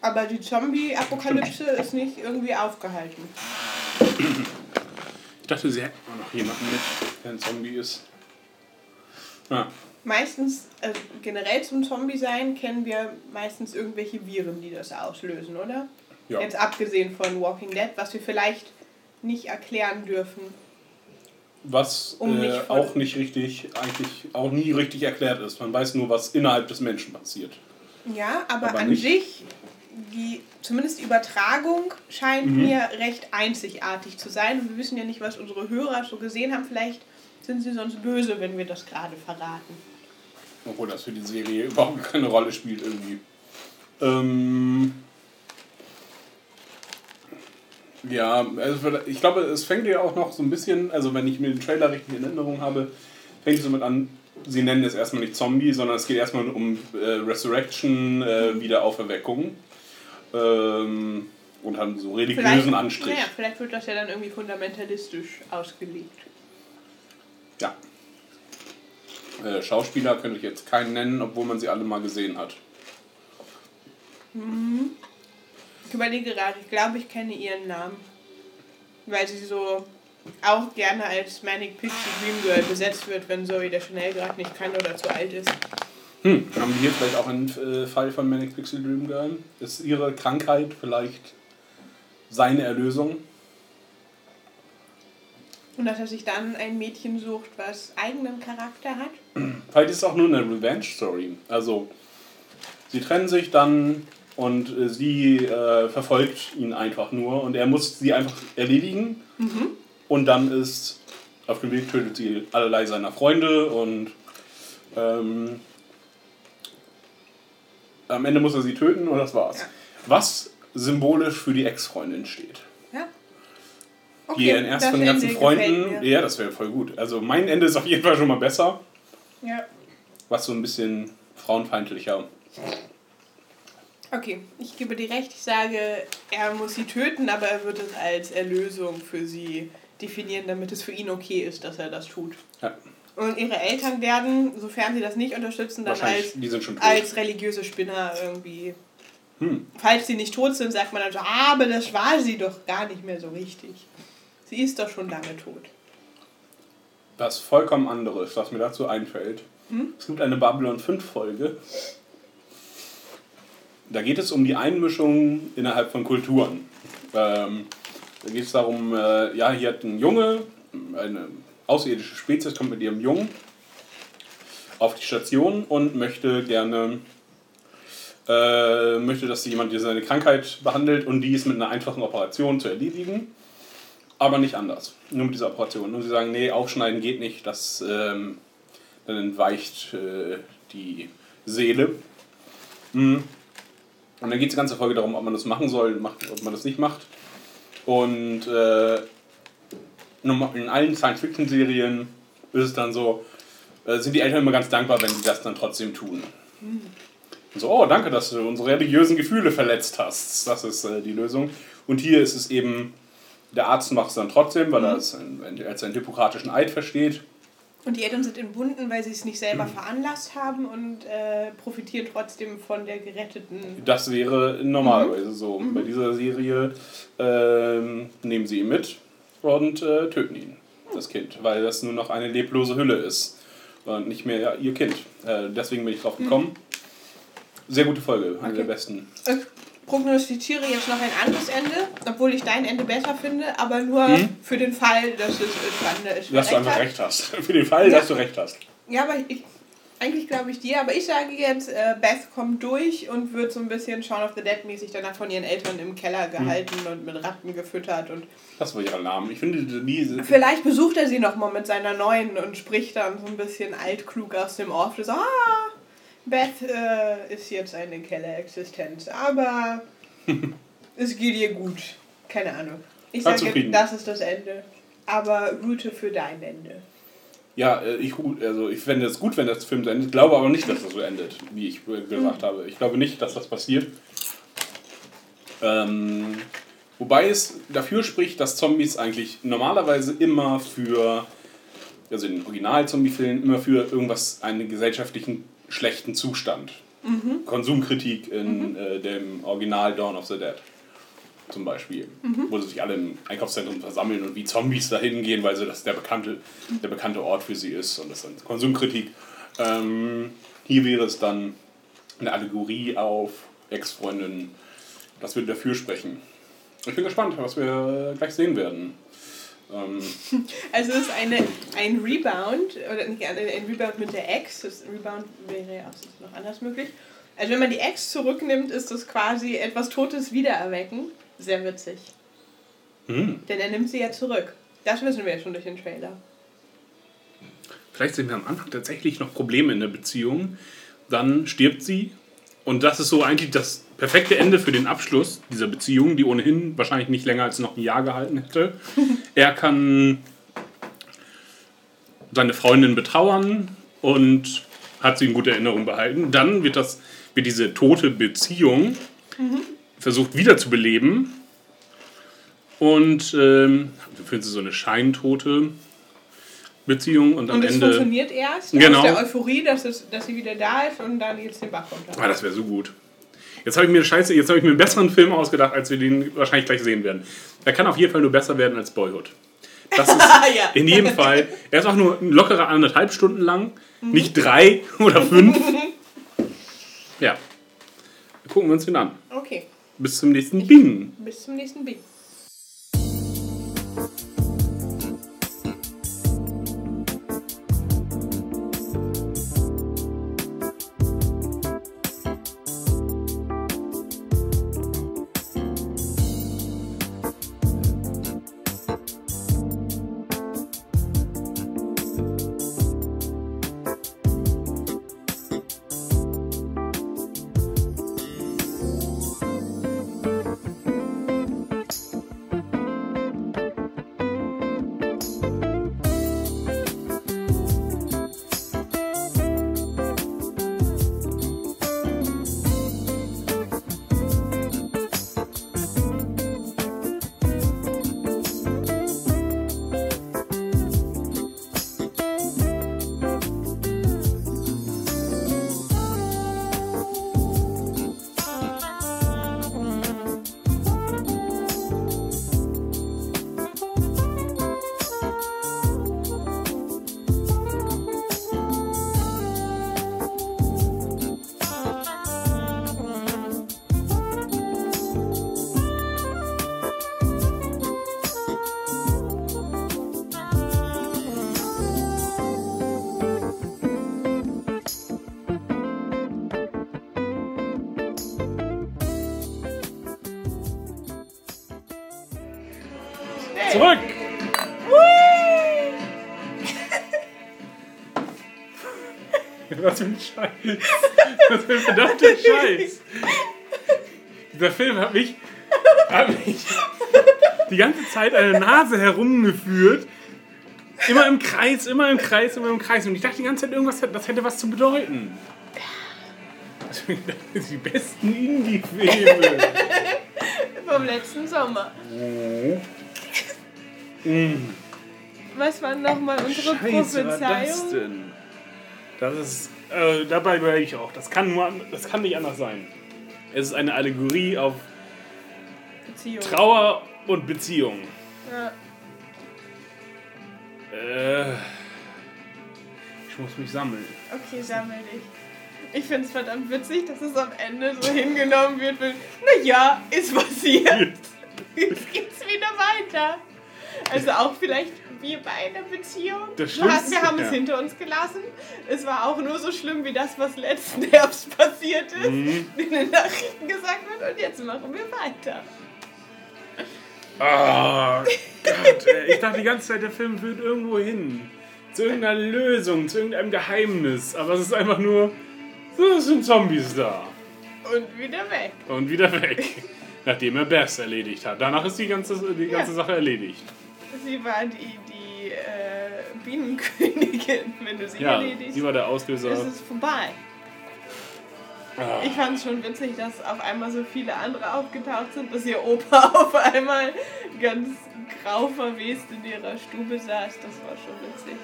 Speaker 6: Aber die Zombie-Apokalypse ist nicht irgendwie aufgehalten.
Speaker 5: Ich dachte, sie hätten auch noch jemanden mit, der ein Zombie ist. Ja.
Speaker 6: Meistens, äh, generell zum Zombie-Sein, kennen wir meistens irgendwelche Viren, die das auslösen, oder?
Speaker 5: Ja.
Speaker 6: Jetzt abgesehen von Walking Dead, was wir vielleicht nicht erklären dürfen.
Speaker 5: Was
Speaker 6: Um
Speaker 5: äh, auch nicht richtig, eigentlich auch nie richtig erklärt ist. Man weiß nur, was innerhalb des Menschen passiert.
Speaker 6: Ja, aber,
Speaker 5: Aber
Speaker 6: an sich, die, zumindest die Übertragung scheint
Speaker 5: Mhm.
Speaker 6: mir recht einzigartig zu sein. Und wir wissen ja nicht, was unsere Hörer so gesehen haben. Vielleicht sind sie sonst böse, wenn wir das gerade verraten.
Speaker 5: Obwohl das für die Serie überhaupt keine Rolle spielt irgendwie. Ähm ja, also ich glaube, es fängt ja auch noch so ein bisschen, also wenn ich mir den Trailer richtig in Erinnerung habe, fängt es somit an, sie nennen es erstmal nicht Zombie, sondern es geht erstmal um äh, Resurrection, äh, Wiederauferweckung. Ähm, und haben so religiösen Anstrich.
Speaker 6: Naja, vielleicht wird das ja dann irgendwie fundamentalistisch ausgelegt.
Speaker 5: Ja. Äh, Schauspieler könnte ich jetzt keinen nennen, obwohl man sie alle mal gesehen hat.
Speaker 6: Mhm. Ich überlege gerade, ich glaube, ich kenne ihren Namen. Weil sie so auch gerne als Manic Pixie Dream Girl besetzt wird, wenn Zoe der Chanel gerade nicht kann oder zu alt ist.
Speaker 5: Hm, haben wir hier vielleicht auch einen äh, Fall von Manic Pixel Dream Girl? Ist ihre Krankheit vielleicht seine Erlösung?
Speaker 6: Und dass er sich dann ein Mädchen sucht, was eigenen Charakter hat.
Speaker 5: Vielleicht ist es auch nur eine Revenge-Story. Also, sie trennen sich dann und äh, sie äh, verfolgt ihn einfach nur und er muss sie einfach erledigen
Speaker 6: Mhm.
Speaker 5: Und dann ist auf dem Weg tötet sie allerlei seiner Freunde und ähm, am Ende muss er sie töten und das war's. Was symbolisch für die Ex-Freundin steht.
Speaker 6: Ja.
Speaker 5: die ihren erst
Speaker 6: das
Speaker 5: von den ganzen
Speaker 6: Ende
Speaker 5: Freunden. Ja, das wäre voll gut. Also mein Ende ist auf jeden Fall schon mal besser.
Speaker 6: Ja.
Speaker 5: Was so ein bisschen frauenfeindlicher.
Speaker 6: Okay, ich gebe dir recht. Ich sage, er muss sie töten, aber er wird es als Erlösung für sie definieren, damit es für ihn okay ist, dass er das tut.
Speaker 5: Ja.
Speaker 6: Und ihre Eltern werden, sofern sie das nicht unterstützen, dann als, als religiöse Spinner irgendwie.
Speaker 5: Hm.
Speaker 6: Falls sie nicht tot sind, sagt man dann so, ah, aber das war sie doch gar nicht mehr so richtig. Sie ist doch schon lange tot.
Speaker 5: Was vollkommen anderes, was mir dazu einfällt.
Speaker 6: Hm?
Speaker 5: Es gibt eine Babylon 5 Folge. Da geht es um die Einmischung innerhalb von Kulturen. Ähm, da geht es darum, äh, ja, hier hat ein Junge, eine außerirdische Spezies, kommt mit ihrem Jungen auf die Station und möchte gerne, äh, möchte, dass jemand seine Krankheit behandelt und die ist mit einer einfachen Operation zu erledigen, aber nicht anders. Nur mit dieser Operation. Und sie sagen, nee, aufschneiden geht nicht, das ähm, dann entweicht äh, die Seele. Mhm. Und dann geht die ganze Folge darum, ob man das machen soll, macht, ob man das nicht macht. Und äh, in allen Science-Fiction-Serien ist es dann so, äh, sind die Eltern immer ganz dankbar, wenn sie das dann trotzdem tun. Und so, oh, danke, dass du unsere religiösen Gefühle verletzt hast. Das ist äh, die Lösung. Und hier ist es eben, der Arzt macht es dann trotzdem, weil er es als einen hippokratischen Eid versteht.
Speaker 6: Und die Eltern sind entbunden, weil sie es nicht selber veranlasst haben und äh, profitieren trotzdem von der geretteten.
Speaker 5: Das wäre normalerweise so. Bei dieser Serie ähm, nehmen sie ihn mit und äh, töten ihn, das Kind, weil das nur noch eine leblose Hülle ist und nicht mehr ihr Kind. Äh, deswegen bin ich drauf gekommen. Sehr gute Folge, eine der besten.
Speaker 6: Ich prognostiziere jetzt noch ein anderes Ende, obwohl ich dein Ende besser finde, aber nur
Speaker 5: Hm?
Speaker 6: für den Fall, dass es spannender ist.
Speaker 5: Dass du einfach recht hast. Für den Fall,
Speaker 6: Ja.
Speaker 5: dass du recht hast.
Speaker 6: Ja, aber ich, eigentlich glaube ich dir, aber ich sage jetzt, äh, Beth kommt durch und wird so ein bisschen Shaun of the Dead mäßig danach von ihren Eltern im Keller gehalten und mit Ratten gefüttert und
Speaker 5: Das war ihre Namen. Ich finde die.
Speaker 6: vielleicht besucht er sie nochmal mit seiner neuen und spricht dann so ein bisschen altklug aus dem Off. So, ah, Beth äh, ist jetzt eine Kellerexistenz, aber es geht ihr gut. Keine Ahnung. Ich sage, das ist das Ende. Aber route für dein Ende.
Speaker 5: Ja, äh, ich, also ich fände es gut, wenn das Film so endet. Ich glaube aber nicht, dass das so endet, wie ich gesagt habe. Ich glaube nicht, dass das passiert. Ähm, wobei es dafür spricht, dass Zombies eigentlich normalerweise immer für, also in den Original-Zombie-Filmen, immer für irgendwas, einen gesellschaftlichen schlechten Zustand.
Speaker 6: Mhm.
Speaker 5: Konsumkritik in äh, dem Original Dawn of the Dead zum Beispiel,
Speaker 6: Mhm.
Speaker 5: wo sie sich alle im Einkaufszentrum versammeln und wie Zombies dahin gehen, weil sie das der bekannte, der bekannte Ort für sie ist und das ist dann Konsumkritik. Ähm, hier wäre es dann eine Allegorie auf Ex-Freundinnen. Das würde dafür sprechen. Ich bin gespannt, was wir gleich sehen werden. Ähm,
Speaker 6: Also es ist eine, ein Rebound, oder nicht ein Rebound mit der Ex, das Rebound wäre ja auch noch anders möglich. Also wenn man die Ex zurücknimmt, ist das quasi etwas Totes wiedererwecken. Sehr witzig.
Speaker 5: hm.
Speaker 6: Denn er nimmt sie ja zurück. Das wissen wir ja schon durch den Trailer.
Speaker 5: Vielleicht sehen wir am Anfang tatsächlich noch Probleme in der Beziehung. Dann stirbt sie. Und das ist so eigentlich das perfekte Ende für den Abschluss dieser Beziehung, die ohnehin wahrscheinlich nicht länger als noch ein Jahr gehalten hätte. er kann seine Freundin betrauern und hat sie in guter Erinnerung behalten. Dann wird, das, wird diese tote Beziehung versucht wiederzubeleben. Und ähm, finden sie so eine scheintote Beziehung und am
Speaker 6: Und es
Speaker 5: Ende.
Speaker 6: funktioniert erst
Speaker 5: Genau.
Speaker 6: aus der Euphorie, dass, es, dass sie wieder da ist und dann jetzt den Bach runter.
Speaker 5: Ah, das wäre so gut. Jetzt habe ich mir Scheiße, jetzt habe ich mir einen besseren Film ausgedacht, als wir den wahrscheinlich gleich sehen werden. Er kann auf jeden Fall nur besser werden als Boyhood. Das ist
Speaker 6: Ja.
Speaker 5: in jedem Fall. Er ist auch nur ein lockerer anderthalb Stunden lang,
Speaker 6: Mhm.
Speaker 5: nicht drei oder fünf. Ja. Gucken wir uns den an.
Speaker 6: Okay,
Speaker 5: Bis zum nächsten Bing.
Speaker 6: bis zum nächsten Big.
Speaker 5: Für ein Scheiß. Was für ein verdammter Scheiß. Dieser Film hat mich, hat mich die ganze Zeit an der Nase herumgeführt. Immer im Kreis, immer im Kreis, immer im Kreis. Und ich dachte die ganze Zeit, irgendwas, das hätte was zu bedeuten. Das sind die besten Indie-Filme.
Speaker 6: Vom letzten Sommer.
Speaker 5: Mm.
Speaker 6: Was waren nochmal unsere
Speaker 5: Scheiße, was war das denn? Das ist, äh, dabei bleibe ich auch. Das kann, nur, das kann nicht anders sein. Es ist eine Allegorie auf
Speaker 6: Beziehung.
Speaker 5: Trauer und Beziehung.
Speaker 6: Ja.
Speaker 5: Äh, ich muss mich sammeln.
Speaker 6: Okay, sammel dich. Ich finde es verdammt witzig, dass es am Ende so hingenommen wird. Mit, naja, ist passiert. Jetzt geht's wieder weiter. Also auch vielleicht wie bei einer Beziehung.
Speaker 5: Das
Speaker 6: hast,
Speaker 5: Schlimmste,
Speaker 6: wir haben
Speaker 5: ja.
Speaker 6: es hinter uns gelassen. Es war auch nur so schlimm wie das, was letzten Herbst passiert ist.
Speaker 5: Mhm.
Speaker 6: In den Nachrichten gesagt wird. Und jetzt machen wir weiter.
Speaker 5: Ah, Gott, ich dachte die ganze Zeit, der Film führt irgendwo hin. Zu irgendeiner Lösung, zu irgendeinem Geheimnis. Aber es ist einfach nur, so, es sind Zombies da.
Speaker 6: Und wieder weg.
Speaker 5: Und wieder weg. Nachdem er Bess erledigt hat. Danach ist die ganze, die ganze
Speaker 6: Ja.
Speaker 5: Sache erledigt.
Speaker 6: Sie war die, Bienenkönigin. Wenn du sie
Speaker 5: Ja,
Speaker 6: erledigst,
Speaker 5: sie war der Auslöser.
Speaker 6: ist es vorbei. Ich fand es schon witzig, dass auf einmal so viele andere aufgetaucht sind, dass ihr Opa auf einmal ganz grau verwest in ihrer Stube saß. Das war schon witzig.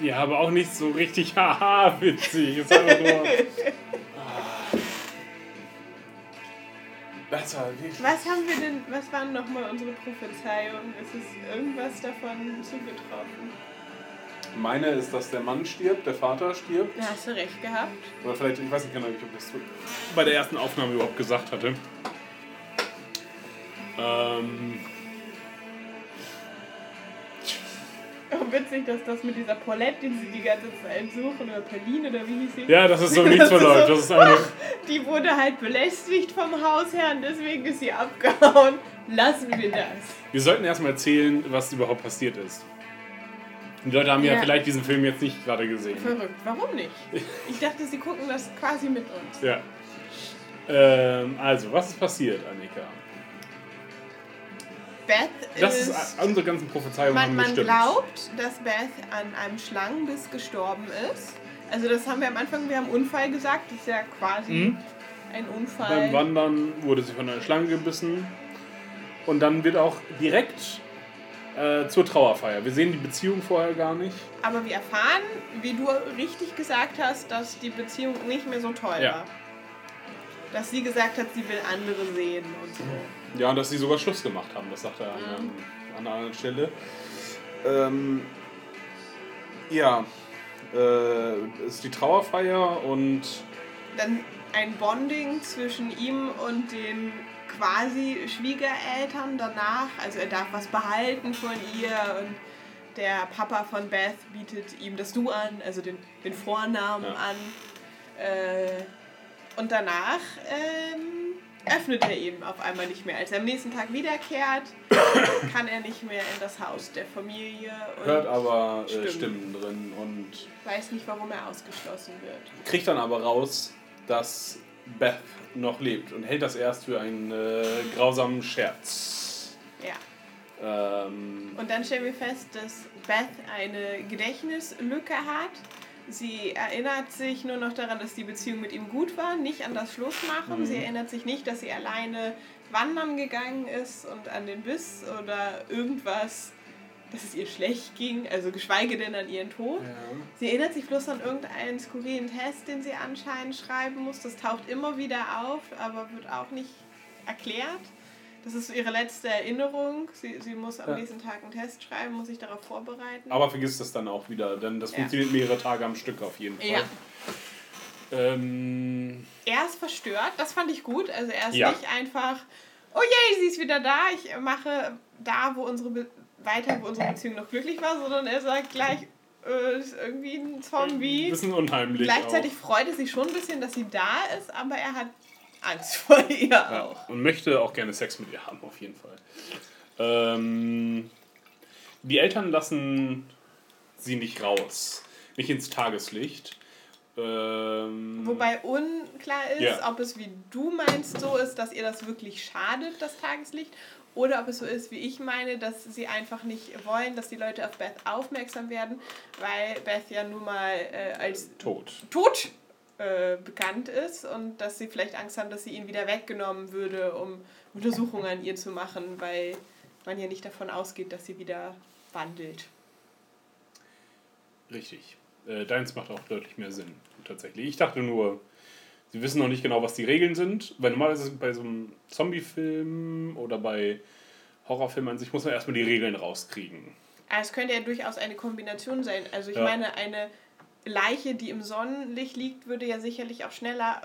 Speaker 5: Ja, aber auch nicht so richtig haha witzig. Ist einfach nur. Ah. Wirklich.
Speaker 6: Was haben wir denn, was waren nochmal unsere Prophezeiungen? Ist es irgendwas davon zugetroffen?
Speaker 5: Meine ist, dass der Mann stirbt, der Vater stirbt.
Speaker 6: Da hast du recht gehabt.
Speaker 5: Oder vielleicht, ich weiß nicht genau, ob ich das bei der ersten Aufnahme überhaupt gesagt hatte. Ähm,
Speaker 6: Auch witzig, dass das mit dieser Paulette, die sie die ganze Zeit suchen, oder Pauline, oder wie hieß sie?
Speaker 5: Ja, dass es so nichts verläuft, das ist einfach-
Speaker 6: Die wurde halt belästigt vom Hausherrn, deswegen ist sie abgehauen. Lassen wir das.
Speaker 5: wir sollten erstmal erzählen, was überhaupt passiert ist. Die Leute haben ja,
Speaker 6: Ja.
Speaker 5: vielleicht diesen Film jetzt nicht gerade gesehen.
Speaker 6: Verrückt. Warum nicht? Ich dachte, sie gucken das quasi mit uns.
Speaker 5: Ja. Ähm, also, was ist passiert, Annika?
Speaker 6: Beth
Speaker 5: Das
Speaker 6: ist.
Speaker 5: ist, unsere ganzen Prophezeiungen
Speaker 6: man, man glaubt, dass Beth an einem Schlangenbiss gestorben ist. Also das haben wir am Anfang, wir haben Unfall gesagt, das ist ja quasi
Speaker 5: Mhm.
Speaker 6: ein
Speaker 5: Beim
Speaker 6: Unfall.
Speaker 5: Wandern wurde sie von einer Schlange gebissen. Und dann wird auch direkt äh, zur Trauerfeier. Wir sehen die Beziehung vorher gar nicht.
Speaker 6: Aber wir erfahren, wie du richtig gesagt hast, dass die Beziehung nicht mehr so toll
Speaker 5: Ja.
Speaker 6: war. Dass sie gesagt hat, sie will andere sehen und so.
Speaker 5: Ja, und dass sie sogar Schluss gemacht haben, das sagt er an, an, an einer anderen Stelle. Ähm, ja, äh, ist die Trauerfeier und
Speaker 6: Dann ein Bonding zwischen ihm und den quasi Schwiegereltern danach. Also er darf was behalten von ihr und der Papa von Beth bietet ihm das Du an, also den, den Vornamen
Speaker 5: Ja.
Speaker 6: an. Äh, und danach ähm, öffnet er ihn auf einmal nicht mehr. Als er am nächsten Tag wiederkehrt, kann er nicht mehr in das Haus der Familie
Speaker 5: hört aber äh,
Speaker 6: Stimmen.
Speaker 5: Stimmen drin und
Speaker 6: weiß nicht, warum er ausgeschlossen wird.
Speaker 5: kriegt dann aber raus, dass Beth noch lebt und hält das erst für einen äh, grausamen Scherz.
Speaker 6: Ja.
Speaker 5: Ähm,
Speaker 6: Und dann stellen wir fest, dass Beth eine Gedächtnislücke hat. Sie erinnert sich nur noch daran, dass die Beziehung mit ihm gut war, nicht an das Schlussmachen.
Speaker 5: Mhm.
Speaker 6: Sie erinnert sich nicht, dass sie alleine wandern gegangen ist und an den Biss oder irgendwas, dass es ihr schlecht ging, also geschweige denn an ihren Tod. Sie erinnert sich bloß an irgendeinen skurrilen Test, den sie anscheinend schreiben muss. Das taucht immer wieder auf, aber wird auch nicht erklärt. Das ist ihre letzte Erinnerung. Sie, sie muss am
Speaker 5: Ja.
Speaker 6: nächsten Tag einen Test schreiben, muss sich darauf vorbereiten.
Speaker 5: aber vergisst es dann auch wieder, denn das
Speaker 6: Ja.
Speaker 5: funktioniert mehrere Tage am Stück auf jeden Fall.
Speaker 6: Ja.
Speaker 5: Ähm,
Speaker 6: Er ist verstört, das fand ich gut. Also er ist
Speaker 5: Ja.
Speaker 6: nicht einfach, oh je, sie ist wieder da, ich mache da, wo unsere Be weiter, wo unsere Beziehung noch glücklich war, sondern er sagt gleich, äh, ist irgendwie ein Zombie.
Speaker 5: ein bisschen unheimlich.
Speaker 6: Gleichzeitig freut er sich schon ein bisschen, dass sie da ist, aber er hat Angst vor ihr.
Speaker 5: Ja,
Speaker 6: auch.
Speaker 5: und möchte auch gerne Sex mit ihr haben, auf jeden Fall. Ähm, die Eltern lassen sie nicht raus, nicht ins Tageslicht. Ähm,
Speaker 6: Wobei unklar ist,
Speaker 5: Ja.
Speaker 6: ob es wie du meinst so ist, dass ihr das wirklich schadet, das Tageslicht, oder ob es so ist, wie ich meine, dass sie einfach nicht wollen, dass die Leute auf Beth aufmerksam werden, weil Beth ja nun mal äh, als
Speaker 5: tot,
Speaker 6: tot äh, bekannt ist und dass sie vielleicht Angst haben, dass sie ihn wieder weggenommen würde, um Untersuchungen an ihr zu machen, weil man ja nicht davon ausgeht, dass sie wieder wandelt.
Speaker 5: Richtig. Äh, deins macht auch deutlich mehr Sinn, tatsächlich. Ich dachte nur, sie wissen noch nicht genau, was die Regeln sind. Weil normalerweise bei so einem Zombie-Film oder bei Horrorfilmen an sich muss man erstmal die Regeln rauskriegen.
Speaker 6: Aber es könnte ja durchaus eine Kombination sein. Also ich
Speaker 5: Ja.
Speaker 6: meine, eine Leiche, die im Sonnenlicht liegt, würde ja sicherlich auch schneller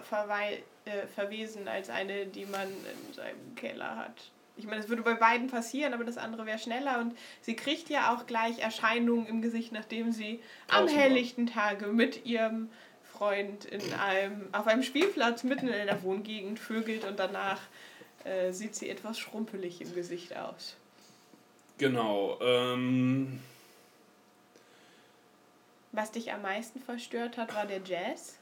Speaker 6: äh, verwesen als eine, die man in seinem Keller hat. Ich meine, es würde bei beiden passieren, aber das andere wäre schneller und sie kriegt ja auch gleich Erscheinungen im Gesicht, nachdem sie am helllichten Tage mit ihrem Freund in einem, auf einem Spielplatz mitten in einer Wohngegend vögelt und danach äh, sieht sie etwas schrumpelig im Gesicht aus.
Speaker 5: Genau. Ähm,
Speaker 6: Was dich am meisten verstört hat, war der Jazz.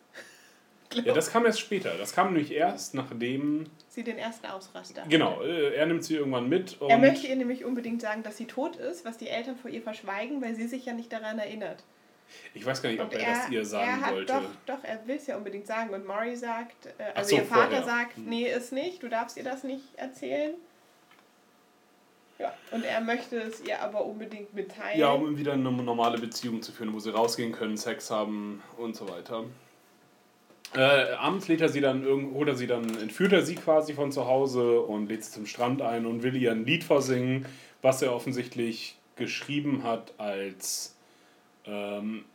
Speaker 5: ja, das kam erst später. Das kam nämlich erst, nachdem.
Speaker 6: Sie den ersten Ausraster.
Speaker 5: Genau, äh, er nimmt sie irgendwann mit.
Speaker 6: Er möchte ihr nämlich unbedingt sagen, dass sie tot ist, was die Eltern vor ihr verschweigen, weil sie sich ja nicht daran erinnert.
Speaker 5: ich weiß gar nicht, ob
Speaker 6: Und
Speaker 5: er, das ihr sagen
Speaker 6: er hat
Speaker 5: wollte.
Speaker 6: Doch, doch, er will es ja unbedingt sagen. Und Maury sagt, äh, also
Speaker 5: so,
Speaker 6: ihr Vater
Speaker 5: vorher.
Speaker 6: sagt,
Speaker 5: Hm.
Speaker 6: nee, ist nicht, du darfst ihr das nicht erzählen. Ja, und er möchte es ihr aber unbedingt mitteilen.
Speaker 5: Ja, um wieder eine normale Beziehung zu führen, wo sie rausgehen können, Sex haben und so weiter. Äh, abends lädt er sie dann irgend, holt er sie dann, entführt er sie quasi von zu Hause und lädt sie zum Strand ein und will ihr ein Lied vorsingen, was er offensichtlich geschrieben hat, als, ähm,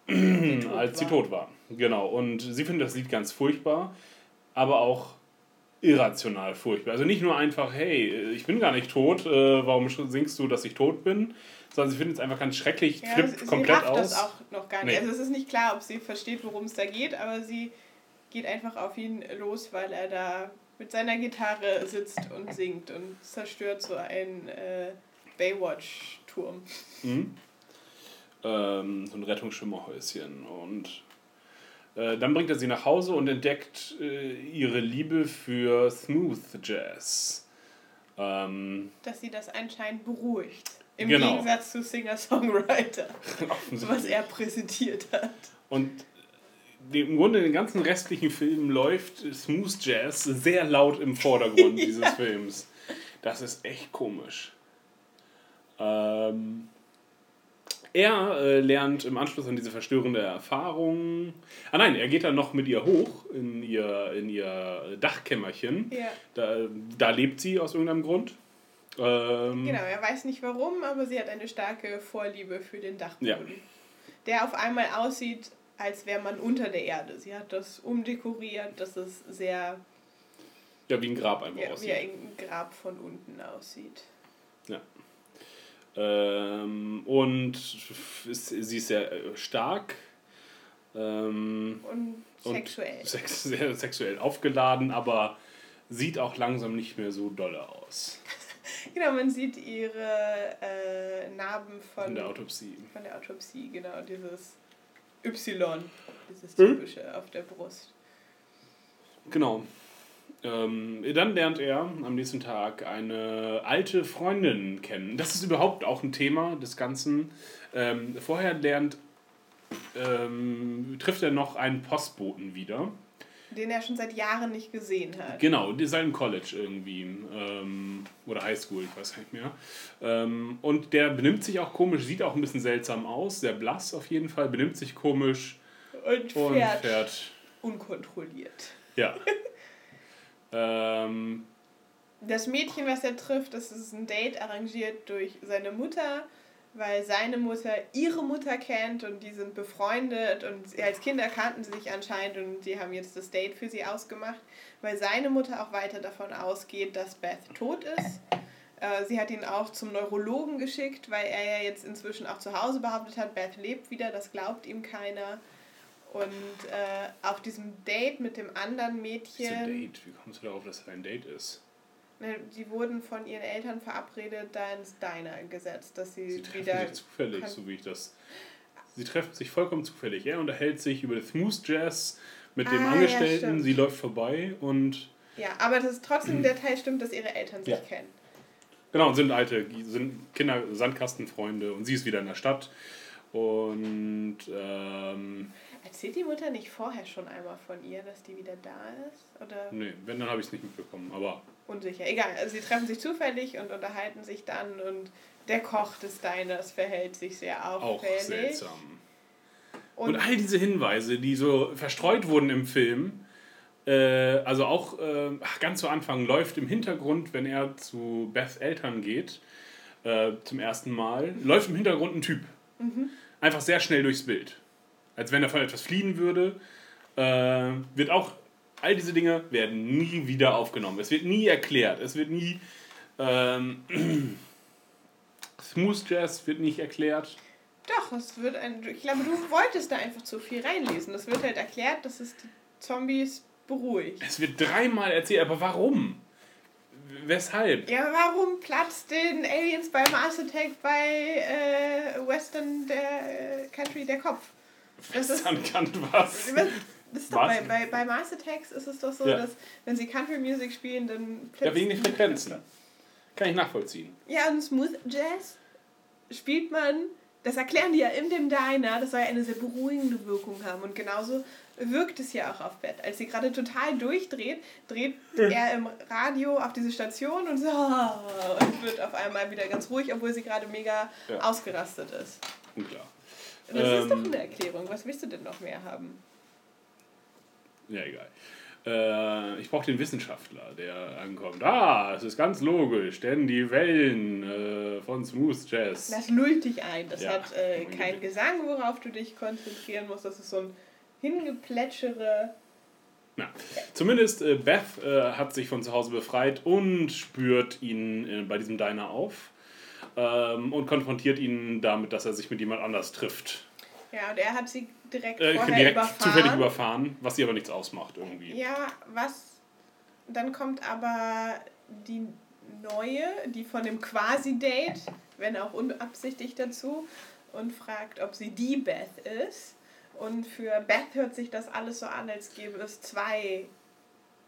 Speaker 5: als sie tot war. Genau. Und sie findet das Lied ganz furchtbar, aber auch irrational furchtbar. Also nicht nur einfach, hey, ich bin gar nicht tot, äh, warum singst du, dass ich tot bin? Sondern sie findet es einfach ganz schrecklich,
Speaker 6: Ja,
Speaker 5: flippt
Speaker 6: sie,
Speaker 5: komplett
Speaker 6: rafft
Speaker 5: aus.
Speaker 6: das auch noch gar nicht.
Speaker 5: Nee.
Speaker 6: Also es ist nicht klar, ob sie versteht, worum es da geht, aber sie geht einfach auf ihn los, weil er da mit seiner Gitarre sitzt und singt und zerstört so einen äh, Baywatch-Turm.
Speaker 5: Mhm. Ähm, so ein Rettungsschwimmerhäuschen. Und äh, dann bringt er sie nach Hause und entdeckt äh, ihre Liebe für Smooth Jazz. Ähm,
Speaker 6: Dass sie das anscheinend beruhigt. Im
Speaker 5: Genau.
Speaker 6: Gegensatz zu Singer-Songwriter, was er präsentiert hat.
Speaker 5: und die, im Grunde den ganzen restlichen Film läuft Smooth Jazz sehr laut im Vordergrund dieses Films. Das ist echt komisch. Ähm, er äh, lernt im Anschluss an diese verstörende Erfahrung. Ah nein, er geht dann noch mit ihr hoch in ihr, in ihr Dachkämmerchen.
Speaker 6: Ja.
Speaker 5: Da, da lebt sie aus irgendeinem Grund. Ähm,
Speaker 6: Genau, er weiß nicht warum, aber sie hat eine starke Vorliebe für den Dachboden.
Speaker 5: Ja.
Speaker 6: Der auf einmal aussieht, als wäre man unter der Erde. Sie hat das umdekoriert, dass es sehr
Speaker 5: Ja, wie ein Grab einfach
Speaker 6: ja,
Speaker 5: aussieht.
Speaker 6: wie ein Grab von unten aussieht.
Speaker 5: Ja. Ähm, und ist, sie ist sehr äh, stark. Ähm,
Speaker 6: Und sexuell.
Speaker 5: sex, sehr sexuell aufgeladen, aber sieht auch langsam nicht mehr so dolle aus.
Speaker 6: Genau, man sieht ihre äh, Narben von,
Speaker 5: Von der Autopsie.
Speaker 6: Von der Autopsie, genau, dieses Y, dieses
Speaker 5: Hm?
Speaker 6: typische auf der Brust.
Speaker 5: Genau. Ähm, dann lernt er am nächsten Tag eine alte Freundin kennen. Das ist überhaupt auch ein Thema des Ganzen. Ähm, vorher lernt, ähm, trifft er noch einen Postboten wieder.
Speaker 6: Den er schon seit Jahren nicht gesehen hat.
Speaker 5: Genau, die ist im College irgendwie. Ähm, oder Highschool, ich weiß nicht mehr. Ähm, und der benimmt sich auch komisch, sieht auch ein bisschen seltsam aus, sehr blass auf jeden Fall, benimmt sich komisch
Speaker 6: Und fährt,
Speaker 5: und fährt.
Speaker 6: unkontrolliert.
Speaker 5: Ja. ähm,
Speaker 6: Das Mädchen, was er trifft, das ist ein Date arrangiert durch seine Mutter, weil seine Mutter ihre Mutter kennt und die sind befreundet und als Kinder kannten sie sich anscheinend und die haben jetzt das Date für sie ausgemacht, weil seine Mutter auch weiter davon ausgeht, dass Beth tot ist. Äh, Sie hat ihn auch zum Neurologen geschickt, weil er ja jetzt inzwischen auch zu Hause behauptet hat, Beth lebt wieder, das glaubt ihm keiner. Und äh, auf diesem Date mit dem anderen Mädchen.
Speaker 5: Date? Wie kommst du darauf, dass es ein Date ist?
Speaker 6: Ne, Die wurden von ihren Eltern verabredet, da ins Diner gesetzt, dass sie,
Speaker 5: Sie treffen
Speaker 6: wieder.
Speaker 5: sich zufällig, so wie ich das. Sie treffen sich vollkommen zufällig. Er unterhält sich über Smooth Jazz mit dem
Speaker 6: Ah, ja,
Speaker 5: Angestellten.
Speaker 6: stimmt.
Speaker 5: sie läuft vorbei und
Speaker 6: Ja, aber das ist trotzdem der Teil stimmt, dass ihre Eltern sich
Speaker 5: Ja.
Speaker 6: kennen.
Speaker 5: genau sind alte, sind Kinder, Sandkastenfreunde und sie ist wieder in der Stadt und ähm,
Speaker 6: Erzählt die Mutter nicht vorher schon einmal von ihr, dass die wieder da ist? Oder
Speaker 5: nee, wenn dann habe ich es nicht mitbekommen, aber
Speaker 6: unsicher? Egal, also sie treffen sich zufällig und unterhalten sich dann und der Koch des Diners verhält sich sehr
Speaker 5: auch
Speaker 6: auffällig.
Speaker 5: seltsam.
Speaker 6: Und,
Speaker 5: Und, all diese Hinweise, die so verstreut wurden im Film, äh, also auch äh, ganz zu Anfang läuft im Hintergrund, wenn er zu Beths Eltern geht, äh, zum ersten Mal, läuft im Hintergrund ein Typ.
Speaker 6: Mhm.
Speaker 5: Einfach sehr schnell durchs Bild. Als wenn er von etwas fliehen würde. Äh, wird auch, all diese Dinge werden nie wieder aufgenommen. Es wird nie erklärt. Es wird nie. Ähm, Smooth Jazz wird nicht erklärt.
Speaker 6: Doch, es wird ein. Ich glaube, du wolltest da einfach zu viel reinlesen. Es wird halt erklärt, dass es die Zombies beruhigt.
Speaker 5: Es wird dreimal erzählt, aber warum? Weshalb?
Speaker 6: Ja, warum platzt den Aliens bei Mars Attack bei äh, Western der äh, Country der Kopf? Das ist,
Speaker 5: Dann kann was.
Speaker 6: das ist doch bei, bei, bei Mars Attacks ist es doch so,
Speaker 5: Ja.
Speaker 6: dass wenn sie Country Music spielen, dann
Speaker 5: Ja, wegen den Frequenzen. Kann ich nachvollziehen.
Speaker 6: Ja, und Smooth Jazz spielt man, das erklären die ja in dem Diner, das soll ja eine sehr beruhigende Wirkung haben. Und genauso wirkt es ja auch auf Beth. Als sie gerade total durchdreht, dreht er im Radio auf diese Station und so und wird auf einmal wieder ganz ruhig, obwohl sie gerade mega
Speaker 5: Ja.
Speaker 6: ausgerastet ist.
Speaker 5: Unklar.
Speaker 6: Das ist
Speaker 5: Ähm,
Speaker 6: doch eine Erklärung. Was willst du denn noch mehr haben?
Speaker 5: Ja, egal. Äh, ich brauche den Wissenschaftler, der ankommt. Ah, es ist ganz logisch, denn die Wellen äh, von Smooth Jazz.
Speaker 6: Das lullt dich ein. Das
Speaker 5: Ja,
Speaker 6: hat äh, keinen Gesang, worauf du dich konzentrieren musst. Das ist so ein hingeplätschere.
Speaker 5: Na, zumindest äh, Beth äh, hat sich von zu Hause befreit und spürt ihn äh, bei diesem Diner auf ähm, und konfrontiert ihn damit, dass er sich mit jemand anders trifft.
Speaker 6: Ja, und er hat sie direkt
Speaker 5: Äh,
Speaker 6: vorher
Speaker 5: direkt
Speaker 6: überfahren.
Speaker 5: zufällig überfahren, was sie aber nichts ausmacht irgendwie.
Speaker 6: Ja, was. Dann kommt aber die neue, die von dem Quasi-Date, wenn auch unabsichtlich dazu, und fragt, ob sie die Beth ist. Und für Beth hört sich das alles so an, als gäbe es zwei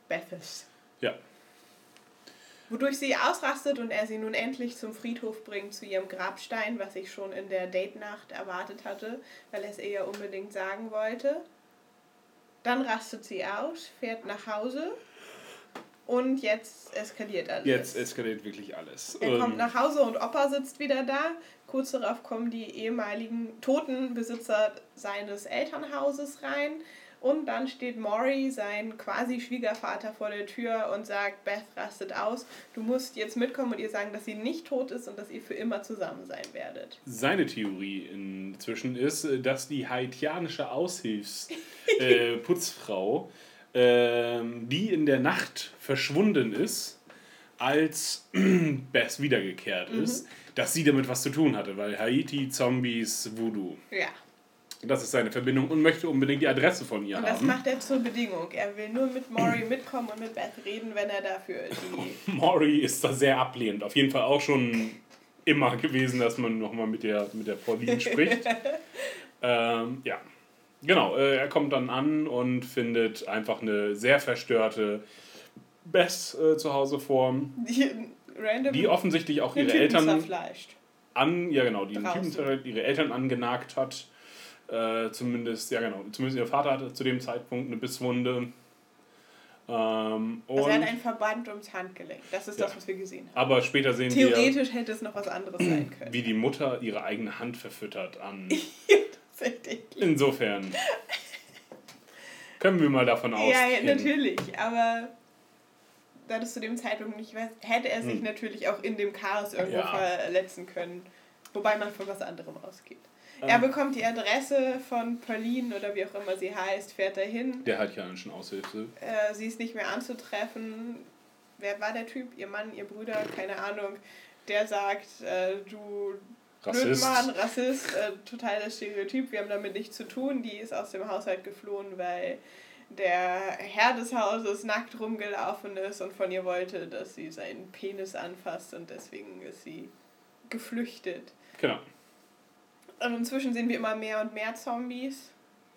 Speaker 6: Beths.
Speaker 5: Ja.
Speaker 6: Wodurch sie ausrastet und er sie nun endlich zum Friedhof bringt, zu ihrem Grabstein, was ich schon in der Date-Nacht erwartet hatte, weil er es ihr ja unbedingt sagen wollte. Dann rastet sie aus, fährt nach Hause und jetzt eskaliert alles.
Speaker 5: Jetzt eskaliert wirklich alles.
Speaker 6: Er kommt
Speaker 5: Ähm,
Speaker 6: nach Hause und Opa sitzt wieder da. Kurz darauf kommen die ehemaligen toten Besitzer seines Elternhauses rein. Und dann steht Maury, sein quasi Schwiegervater, vor der Tür und sagt, Beth rastet aus. Du musst jetzt mitkommen und ihr sagen, dass sie nicht tot ist und dass ihr für immer zusammen sein werdet.
Speaker 5: Seine Theorie inzwischen ist, äh, dass die haitianische Aushilfsputzfrau, äh, ähm, die in der Nacht verschwunden ist, als Beth wiedergekehrt
Speaker 6: Mhm.
Speaker 5: ist, dass sie damit was zu tun hatte, weil Haiti, Zombies, Voodoo.
Speaker 6: Ja.
Speaker 5: Das ist seine Verbindung und möchte unbedingt die Adresse von ihr
Speaker 6: Und das
Speaker 5: haben.
Speaker 6: macht er zur Bedingung. Er will nur mit Maury mitkommen und mit Beth reden, wenn er dafür die
Speaker 5: Maury ist da sehr ablehnend. Auf jeden Fall auch schon immer gewesen, dass man nochmal mit der, mit der Pauline spricht. ähm, ja, genau. Äh, er kommt dann an und findet einfach eine sehr verstörte Bess äh, zu Hause vor,
Speaker 6: die random
Speaker 5: die offensichtlich auch ihre Eltern an, ja genau, die ihre Eltern angenagt hat. Äh, zumindest, ja genau, zumindest ihr Vater hatte zu dem Zeitpunkt eine Bisswunde. Ähm,
Speaker 6: Also er hat
Speaker 5: und,
Speaker 6: ein Verband ums Handgelenk. Das ist
Speaker 5: Ja.
Speaker 6: das, was wir gesehen haben.
Speaker 5: aber später sehen wir,
Speaker 6: Theoretisch hätte es noch was anderes sein können.
Speaker 5: wie die Mutter ihre eigene Hand verfüttert an. Insofern können wir mal davon
Speaker 6: Ja,
Speaker 5: ausgehen.
Speaker 6: ja, natürlich. Aber da das zu dem Zeitpunkt nicht weiß, hätte er sich
Speaker 5: Hm.
Speaker 6: natürlich auch in dem Chaos irgendwo
Speaker 5: Ja.
Speaker 6: verletzen können. Wobei man von was anderem ausgeht.
Speaker 5: Ähm.
Speaker 6: Er bekommt die Adresse von Pauline oder wie auch immer sie heißt, fährt dahin.
Speaker 5: Der haitianischen Aushilfe.
Speaker 6: Äh, sie ist nicht mehr anzutreffen. Wer war der Typ? Ihr Mann, ihr Brüder? Keine Ahnung. Der sagt, äh, du
Speaker 5: Rassist.
Speaker 6: Blödmann, Rassist, äh, total das Stereotyp. Wir haben damit nichts zu tun. Die ist aus dem Haushalt geflohen, weil der Herr des Hauses nackt rumgelaufen ist und von ihr wollte, dass sie seinen Penis anfasst und deswegen ist sie geflüchtet.
Speaker 5: Genau.
Speaker 6: Und inzwischen sehen wir immer mehr und mehr Zombies.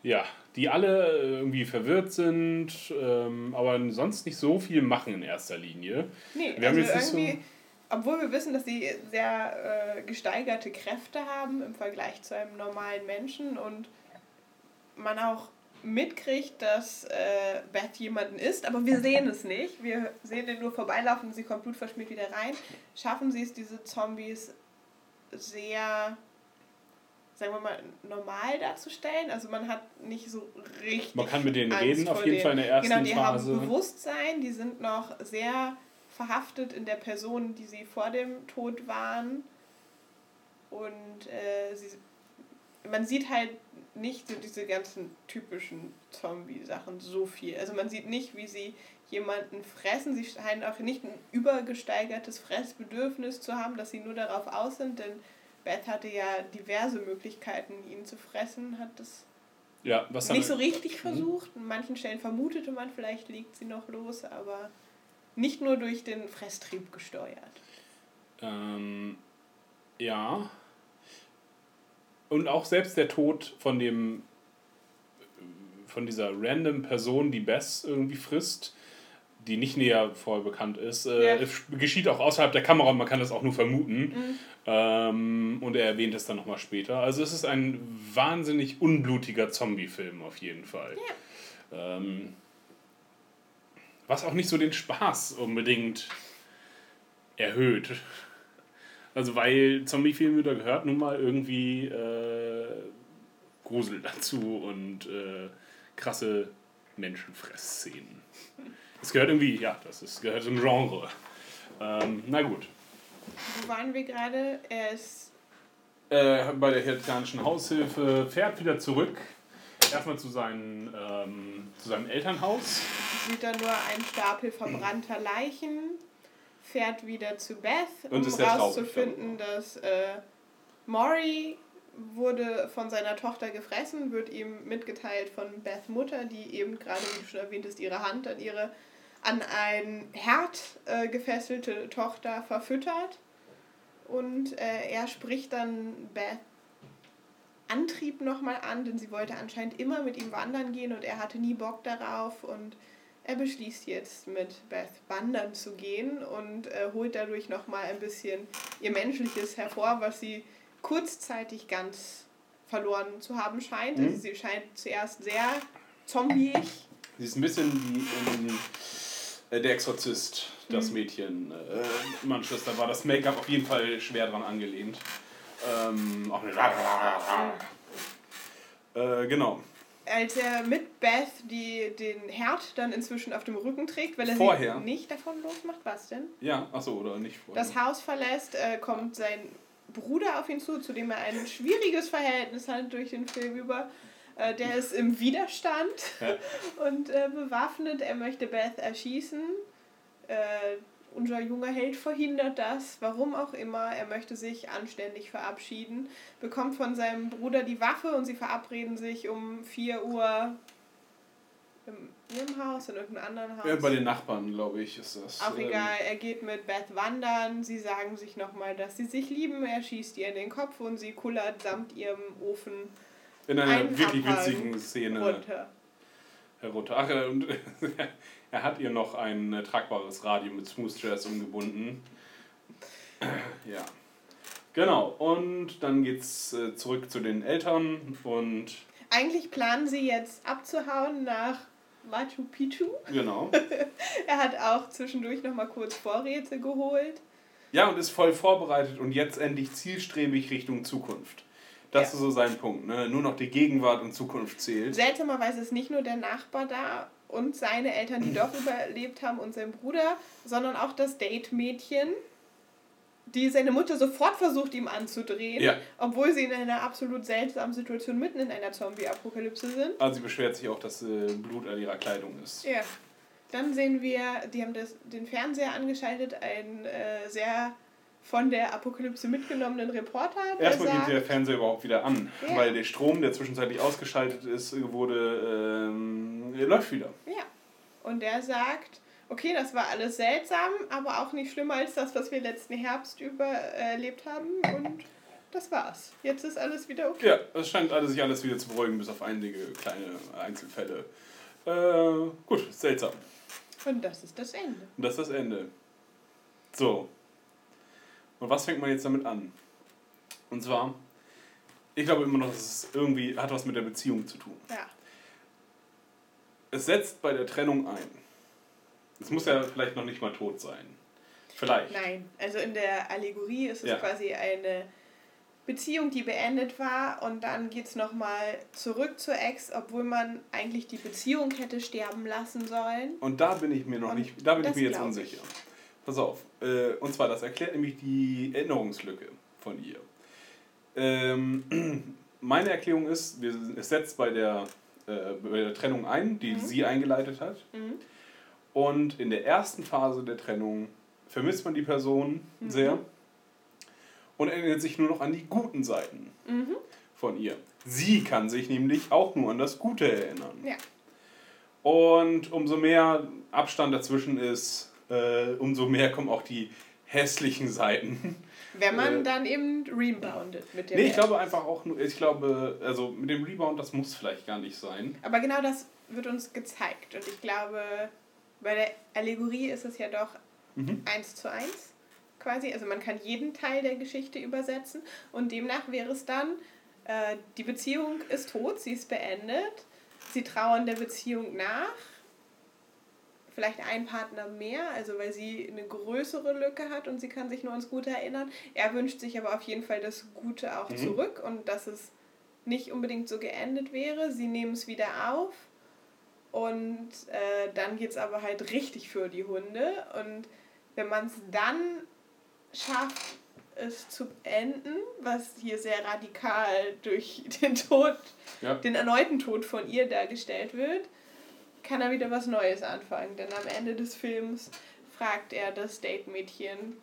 Speaker 5: Ja, die alle irgendwie verwirrt sind, ähm, aber sonst nicht so viel machen in erster Linie.
Speaker 6: Nee,
Speaker 5: wir
Speaker 6: also irgendwie, obwohl wir wissen, dass sie sehr äh, gesteigerte Kräfte haben im Vergleich zu einem normalen Menschen und man auch mitkriegt, dass äh, Beth jemanden ist, aber wir sehen es nicht. Wir sehen den nur vorbeilaufen, sie kommt blutverschmiert wieder rein. Schaffen sie es, diese Zombies sehr, sagen wir mal, normal darzustellen? Also man hat nicht so richtig.
Speaker 5: Man kann mit denen
Speaker 6: Angst
Speaker 5: reden, auf jeden
Speaker 6: denen.
Speaker 5: Fall in der ersten
Speaker 6: genau, die
Speaker 5: Phase.
Speaker 6: haben Bewusstsein, die sind noch sehr verhaftet in der Person, die sie vor dem Tod waren. Und äh, sie, man sieht halt nicht so diese ganzen typischen Zombie-Sachen so viel. Also man sieht nicht, wie sie jemanden fressen. Sie scheinen auch nicht ein übergesteigertes Fressbedürfnis zu haben, dass sie nur darauf aus sind, denn Beth hatte ja diverse Möglichkeiten, ihn zu fressen, hat das
Speaker 5: Ja,
Speaker 6: nicht so richtig
Speaker 5: Mhm.
Speaker 6: versucht. An manchen Stellen vermutete man, vielleicht liegt sie noch los, aber nicht nur durch den Fresstrieb gesteuert.
Speaker 5: Ähm, ja. Und auch selbst der Tod von dem von dieser random Person, die Bess irgendwie frisst, die nicht näher vorher bekannt ist, äh,
Speaker 6: Ja.
Speaker 5: es geschieht auch außerhalb der Kamera und man kann das auch nur vermuten.
Speaker 6: Mhm.
Speaker 5: Ähm, und er erwähnt es dann nochmal später. Also es ist ein wahnsinnig unblutiger Zombie-Film auf jeden Fall. Ähm, was auch nicht so den Spaß unbedingt erhöht. Also weil Zombie-Filme, da gehört nun mal irgendwie äh, Grusel dazu und äh, krasse Menschenfressszenen. Es gehört irgendwie, ja, das ist, gehört zum Genre. Ähm, na gut.
Speaker 6: Wo waren wir gerade? Er ist
Speaker 5: Äh, bei der herzianischen Haushilfe fährt wieder zurück. Erstmal zu, seinen, ähm, zu seinem Elternhaus.
Speaker 6: sieht da nur einen Stapel verbrannter Leichen, fährt wieder zu Beth,
Speaker 5: Und
Speaker 6: um
Speaker 5: ist sehr traurig
Speaker 6: rauszufinden, dass äh, Maury wurde von seiner Tochter gefressen, wird ihm mitgeteilt von Beth Mutter, die eben gerade, wie du schon erwähnt hast, ihre Hand an ihre an ein Herd äh, gefesselte Tochter verfüttert. Und äh, er spricht dann Beth Antrieb nochmal an, denn sie wollte anscheinend immer mit ihm wandern gehen und er hatte nie Bock darauf und er beschließt jetzt mit Beth wandern zu gehen und äh, holt dadurch nochmal ein bisschen ihr Menschliches hervor, was sie kurzzeitig ganz verloren zu haben scheint.
Speaker 5: Mhm.
Speaker 6: Also sie scheint zuerst sehr zombieig.
Speaker 5: Sie ist ein bisschen wie Der Exorzist, das
Speaker 6: Mhm.
Speaker 5: Mädchen. Äh, Manchester war das Make-up auf jeden Fall schwer dran angelehnt. Ähm, auch eine äh, genau.
Speaker 6: Als er mit Beth die, den Herd dann inzwischen auf dem Rücken trägt, weil er
Speaker 5: Vorher.
Speaker 6: sie nicht davon losmacht, was denn?
Speaker 5: Ja, achso, oder nicht vorher.
Speaker 6: das Haus verlässt, äh, kommt sein Bruder auf ihn zu, zu dem er ein schwieriges Verhältnis hat durch den Film über. Äh, der ist im Widerstand und äh, bewaffnet. Er möchte Beth erschießen. Äh, unser junger Held verhindert das, warum auch immer. Er möchte sich anständig verabschieden, bekommt von seinem Bruder die Waffe und sie verabreden sich um 4 Uhr im ihrem Haus, in irgendeinem anderen Haus.
Speaker 5: Ja, bei den Nachbarn, glaube ich, ist das.
Speaker 6: Auch
Speaker 5: ähm,
Speaker 6: egal, er geht mit Beth wandern, sie sagen sich nochmal, dass sie sich lieben, er schießt ihr in den Kopf und sie kullert samt ihrem Ofen
Speaker 5: In einer wirklich witzigen Szene
Speaker 6: runter.
Speaker 5: herunter. Ach, äh, und er hat ihr noch ein äh, tragbares Radio mit Smooth Jazz umgebunden. Ja. Genau, und dann geht's äh, zurück zu den Eltern und
Speaker 6: Eigentlich planen sie jetzt abzuhauen nach Machu Picchu.
Speaker 5: genau.
Speaker 6: er hat auch zwischendurch nochmal kurz Vorräte geholt.
Speaker 5: Ja, und ist voll vorbereitet und jetzt endlich zielstrebig Richtung Zukunft. Das ist so sein Punkt. Ne? Nur noch die Gegenwart und Zukunft zählt.
Speaker 6: Seltsamerweise ist nicht nur der Nachbar da und seine Eltern, die doch überlebt haben und sein Bruder, sondern auch das Date-Mädchen, die seine Mutter sofort versucht, ihm anzudrehen,
Speaker 5: Ja.
Speaker 6: obwohl sie in einer absolut seltsamen Situation mitten in einer Zombie-Apokalypse sind.
Speaker 5: Also sie beschwert sich auch, dass äh, Blut an ihrer Kleidung ist.
Speaker 6: Ja. Dann sehen wir, die haben das, den Fernseher angeschaltet, ein äh, sehr von der Apokalypse mitgenommenen Reporter.
Speaker 5: Erstmal
Speaker 6: sagt,
Speaker 5: geht der Fernseher überhaupt wieder an,
Speaker 6: Ja.
Speaker 5: weil der Strom, der zwischenzeitlich ausgeschaltet ist, wurde, ähm, läuft wieder.
Speaker 6: Ja. Und der sagt, okay, das war alles seltsam, aber auch nicht schlimmer als das, was wir letzten Herbst über äh, erlebt haben. Und das war's. Jetzt ist alles wieder okay.
Speaker 5: Ja, es scheint alles, sich alles wieder zu beruhigen, bis auf einige kleine Einzelfälle. Äh, gut, seltsam.
Speaker 6: Und das ist das Ende.
Speaker 5: Und das ist das Ende. So. Und was fängt man jetzt damit an? Und zwar, ich glaube immer noch, dass es irgendwie hat was mit der Beziehung zu tun.
Speaker 6: Ja.
Speaker 5: Es setzt bei der Trennung ein. Es muss ja vielleicht noch nicht mal tot sein. Vielleicht.
Speaker 6: Nein, also in der Allegorie ist es
Speaker 5: Ja.
Speaker 6: quasi eine Beziehung, die beendet war und dann geht es nochmal zurück zur Ex, obwohl man eigentlich die Beziehung hätte sterben lassen sollen.
Speaker 5: Und da bin ich mir noch nicht, da bin ich mir jetzt unsicher. Pass auf. Äh, und zwar, das erklärt nämlich die Erinnerungslücke von ihr. Ähm, meine Erklärung ist, wir, es setzt bei der, äh, bei der Trennung ein, die
Speaker 6: Mhm.
Speaker 5: sie eingeleitet hat.
Speaker 6: Mhm.
Speaker 5: Und in der ersten Phase der Trennung vermisst man die Person
Speaker 6: Mhm.
Speaker 5: sehr und erinnert sich nur noch an die guten Seiten
Speaker 6: Mhm.
Speaker 5: von ihr. Sie kann sich nämlich auch nur an das Gute erinnern.
Speaker 6: Ja.
Speaker 5: Und umso mehr Abstand dazwischen ist, äh, umso mehr kommen auch die hässlichen Seiten.
Speaker 6: Wenn man
Speaker 5: Äh,
Speaker 6: dann eben reboundet mit dem
Speaker 5: Nee, ich glaube einfach auch nur, ich glaube, also mit dem Rebound, das muss vielleicht gar nicht sein.
Speaker 6: Aber genau das wird uns gezeigt. Und ich glaube, bei der Allegorie ist es ja doch
Speaker 5: Mhm.
Speaker 6: eins zu eins quasi. Also man kann jeden Teil der Geschichte übersetzen. Und demnach wäre es dann, äh, die Beziehung ist tot, sie ist beendet. Sie trauern der Beziehung nach. Vielleicht ein Partner mehr, also weil sie eine größere Lücke hat und sie kann sich nur ans Gute erinnern. Er wünscht sich aber auf jeden Fall das Gute auch
Speaker 5: Mhm.
Speaker 6: zurück und dass es nicht unbedingt so geendet wäre. Sie nehmen es wieder auf und äh, dann geht es aber halt richtig für die Hunde. Und wenn man es dann schafft, es zu beenden, was hier sehr radikal durch den Tod,
Speaker 5: Ja.
Speaker 6: den erneuten Tod von ihr dargestellt wird, kann er wieder was Neues anfangen. Denn am Ende des Films fragt er das Date-Mädchen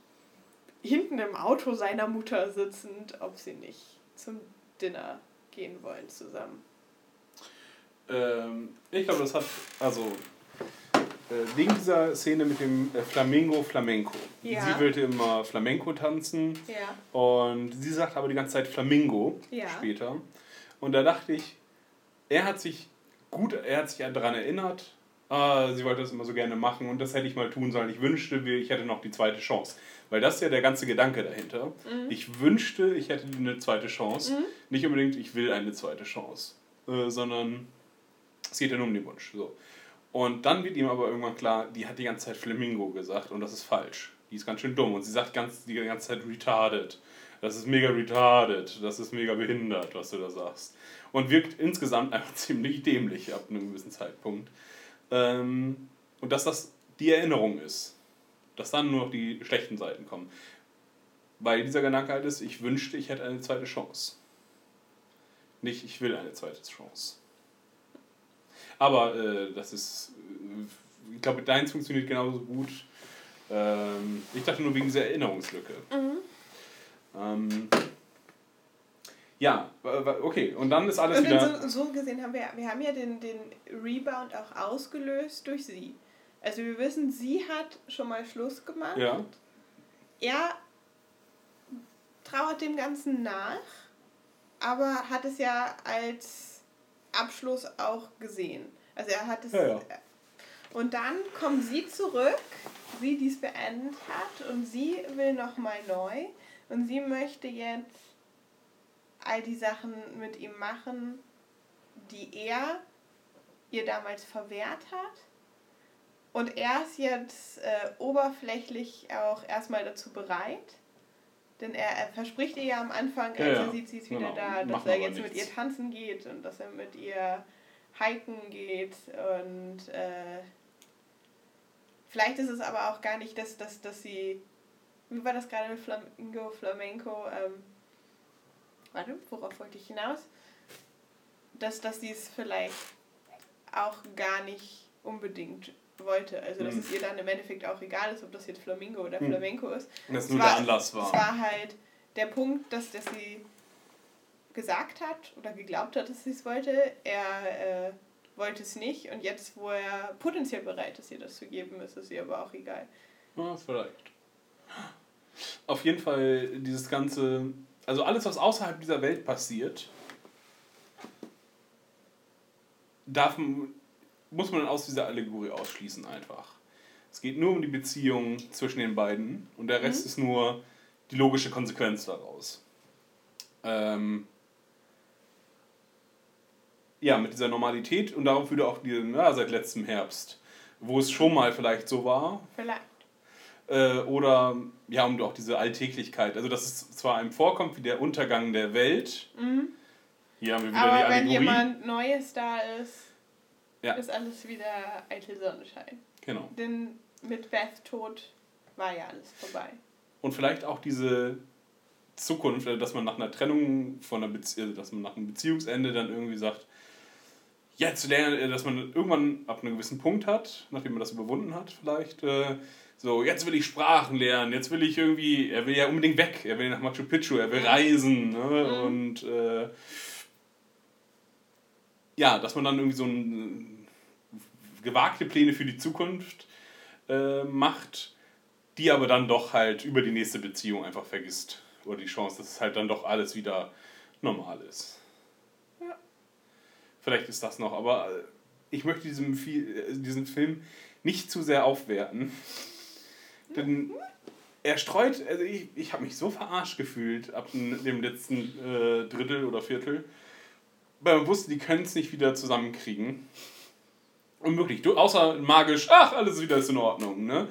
Speaker 6: hinten im Auto seiner Mutter sitzend, ob sie nicht zum Dinner gehen wollen zusammen.
Speaker 5: Ähm, ich glaube, das hat, also, äh, wegen dieser Szene mit dem äh, Flamingo Flamenco.
Speaker 6: Ja.
Speaker 5: Sie wollte immer Flamenco tanzen
Speaker 6: Ja.
Speaker 5: und sie sagt aber die ganze Zeit Flamingo
Speaker 6: Ja.
Speaker 5: später. Und da dachte ich, er hat sich gut, er hat sich daran erinnert, ah, sie wollte das immer so gerne machen und das hätte ich mal tun sollen. Ich wünschte, ich hätte noch die zweite Chance. Weil das ist ja der ganze Gedanke dahinter.
Speaker 6: Mhm.
Speaker 5: Ich wünschte, ich hätte eine zweite Chance.
Speaker 6: Mhm.
Speaker 5: Nicht unbedingt, ich will eine zweite Chance. Äh, sondern es geht ja nur um den Wunsch. So. Und dann wird ihm aber irgendwann klar, die hat die ganze Zeit Flamingo gesagt und das ist falsch. Die ist ganz schön dumm und sie sagt ganz, die ganze Zeit retarded. Das ist mega retarded, das ist mega behindert, was du da sagst. Und wirkt insgesamt einfach ziemlich dämlich ab einem gewissen Zeitpunkt. Ähm, und dass das die Erinnerung ist. Dass dann nur noch die schlechten Seiten kommen. Weil dieser Gedanke halt ist, ich wünschte, ich hätte eine zweite Chance. Nicht, ich will eine zweite Chance. Aber äh, das ist, äh, ich glaube, deins funktioniert genauso gut. Ähm, ich dachte nur wegen dieser Erinnerungslücke.
Speaker 6: Mhm.
Speaker 5: Ähm, ja, okay. Und dann ist alles
Speaker 6: Und
Speaker 5: wieder.
Speaker 6: so, so gesehen haben wir, wir haben ja den, den Rebound auch ausgelöst durch sie. Also wir wissen, sie hat schon mal Schluss gemacht.
Speaker 5: Ja.
Speaker 6: Er trauert dem Ganzen nach, aber hat es ja als Abschluss auch gesehen. Also er hat es.
Speaker 5: Ja, ja.
Speaker 6: Und dann kommt sie zurück, sie, die es beendet hat, und sie will nochmal neu. Und sie möchte jetzt all die Sachen mit ihm machen, die er ihr damals verwehrt hat. Und er ist jetzt äh, oberflächlich auch erstmal dazu bereit. Denn er, er verspricht ihr ja am Anfang, als
Speaker 5: Ja, ja.
Speaker 6: er sieht, sie ist wieder
Speaker 5: Genau.
Speaker 6: da, dass
Speaker 5: Machen
Speaker 6: er jetzt mit
Speaker 5: nichts.
Speaker 6: ihr tanzen geht und dass er mit ihr hiken geht. Und äh, vielleicht ist es aber auch gar nicht, dass, dass, dass sie. Wie war das gerade mit Flamingo, Flamenco? Ähm, warte, worauf wollte ich hinaus? Dass, dass sie es vielleicht auch gar nicht unbedingt wollte. Also dass
Speaker 5: Mhm.
Speaker 6: es ihr dann im Endeffekt auch egal ist, ob das jetzt Flamingo oder
Speaker 5: Mhm.
Speaker 6: Flamenco ist.
Speaker 5: Das
Speaker 6: Es
Speaker 5: nur der Anlass war.
Speaker 6: Es war halt der Punkt, dass, dass sie gesagt hat oder geglaubt hat, dass sie es wollte. Er äh, wollte es nicht und jetzt, wo er potenziell bereit ist, ihr das zu geben, ist es ihr aber auch egal.
Speaker 5: Ja, vielleicht. Auf jeden Fall dieses ganze, also alles, was außerhalb dieser Welt passiert, darf, muss man aus dieser Allegorie ausschließen einfach. Es geht nur um die Beziehung zwischen den beiden und der Rest
Speaker 6: Mhm.
Speaker 5: ist nur die logische Konsequenz daraus. Ähm, ja, mit dieser Normalität und darauf würde auch die, ja, seit letztem Herbst, wo es schon mal vielleicht so war,
Speaker 6: Vielleicht.
Speaker 5: Äh, oder ja, um auch diese Alltäglichkeit. Also, dass es zwar einem vorkommt wie der Untergang der Welt.
Speaker 6: Mhm.
Speaker 5: Hier haben wir wieder
Speaker 6: Aber
Speaker 5: die
Speaker 6: wenn
Speaker 5: Allegorie.
Speaker 6: jemand Neues da ist,
Speaker 5: Ja.
Speaker 6: ist alles wieder eitel Sonnenschein.
Speaker 5: Genau.
Speaker 6: Denn mit Beth Tod war ja alles vorbei.
Speaker 5: Und vielleicht auch diese Zukunft, äh, dass man nach einer Trennung von einer Beziehung, dass man nach einem Beziehungsende dann irgendwie sagt, jetzt lernen, dass man irgendwann ab einem gewissen Punkt hat, nachdem man das überwunden hat, vielleicht, äh, so, jetzt will ich Sprachen lernen, jetzt will ich irgendwie, er will ja unbedingt weg, er will nach Machu Picchu, er will reisen, ne? und äh, ja, dass man dann irgendwie so ein, gewagte Pläne für die Zukunft äh, macht, die aber dann doch halt über die nächste Beziehung einfach vergisst. Oder die Chance, dass es halt dann doch alles wieder normal ist.
Speaker 6: Ja.
Speaker 5: Vielleicht ist das noch, aber äh, ich möchte diesem, äh, diesen Film nicht zu sehr aufwerten. Denn er streut, also ich, ich habe mich so verarscht gefühlt ab dem letzten äh, Drittel oder Viertel, weil man wusste, die können es nicht wieder zusammenkriegen. Unmöglich. Du, außer magisch, ach, alles wieder ist in Ordnung, ne?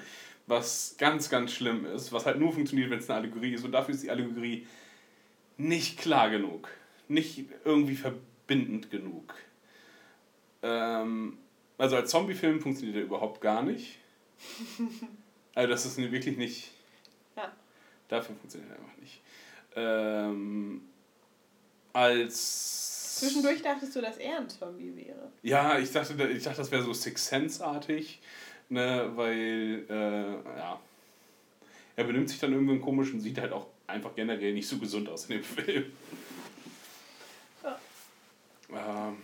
Speaker 5: Was ganz, ganz schlimm ist, was halt nur funktioniert, wenn es eine Allegorie ist. Und dafür ist die Allegorie nicht klar genug. Nicht irgendwie verbindend genug. Ähm, also als Zombie-Film funktioniert er überhaupt gar nicht. Also das ist wirklich nicht.
Speaker 6: Ja.
Speaker 5: Dafür funktioniert er einfach nicht. Ähm, als.
Speaker 6: Zwischendurch dachtest du, dass er ein Zombie wäre.
Speaker 5: Ja, ich dachte, ich dachte das wäre so Six Sense-artig, ne, weil, äh, ja. Er benimmt sich dann irgendwie komisch und sieht halt auch einfach generell nicht so gesund aus in dem Film.
Speaker 6: Ja.
Speaker 5: Ähm,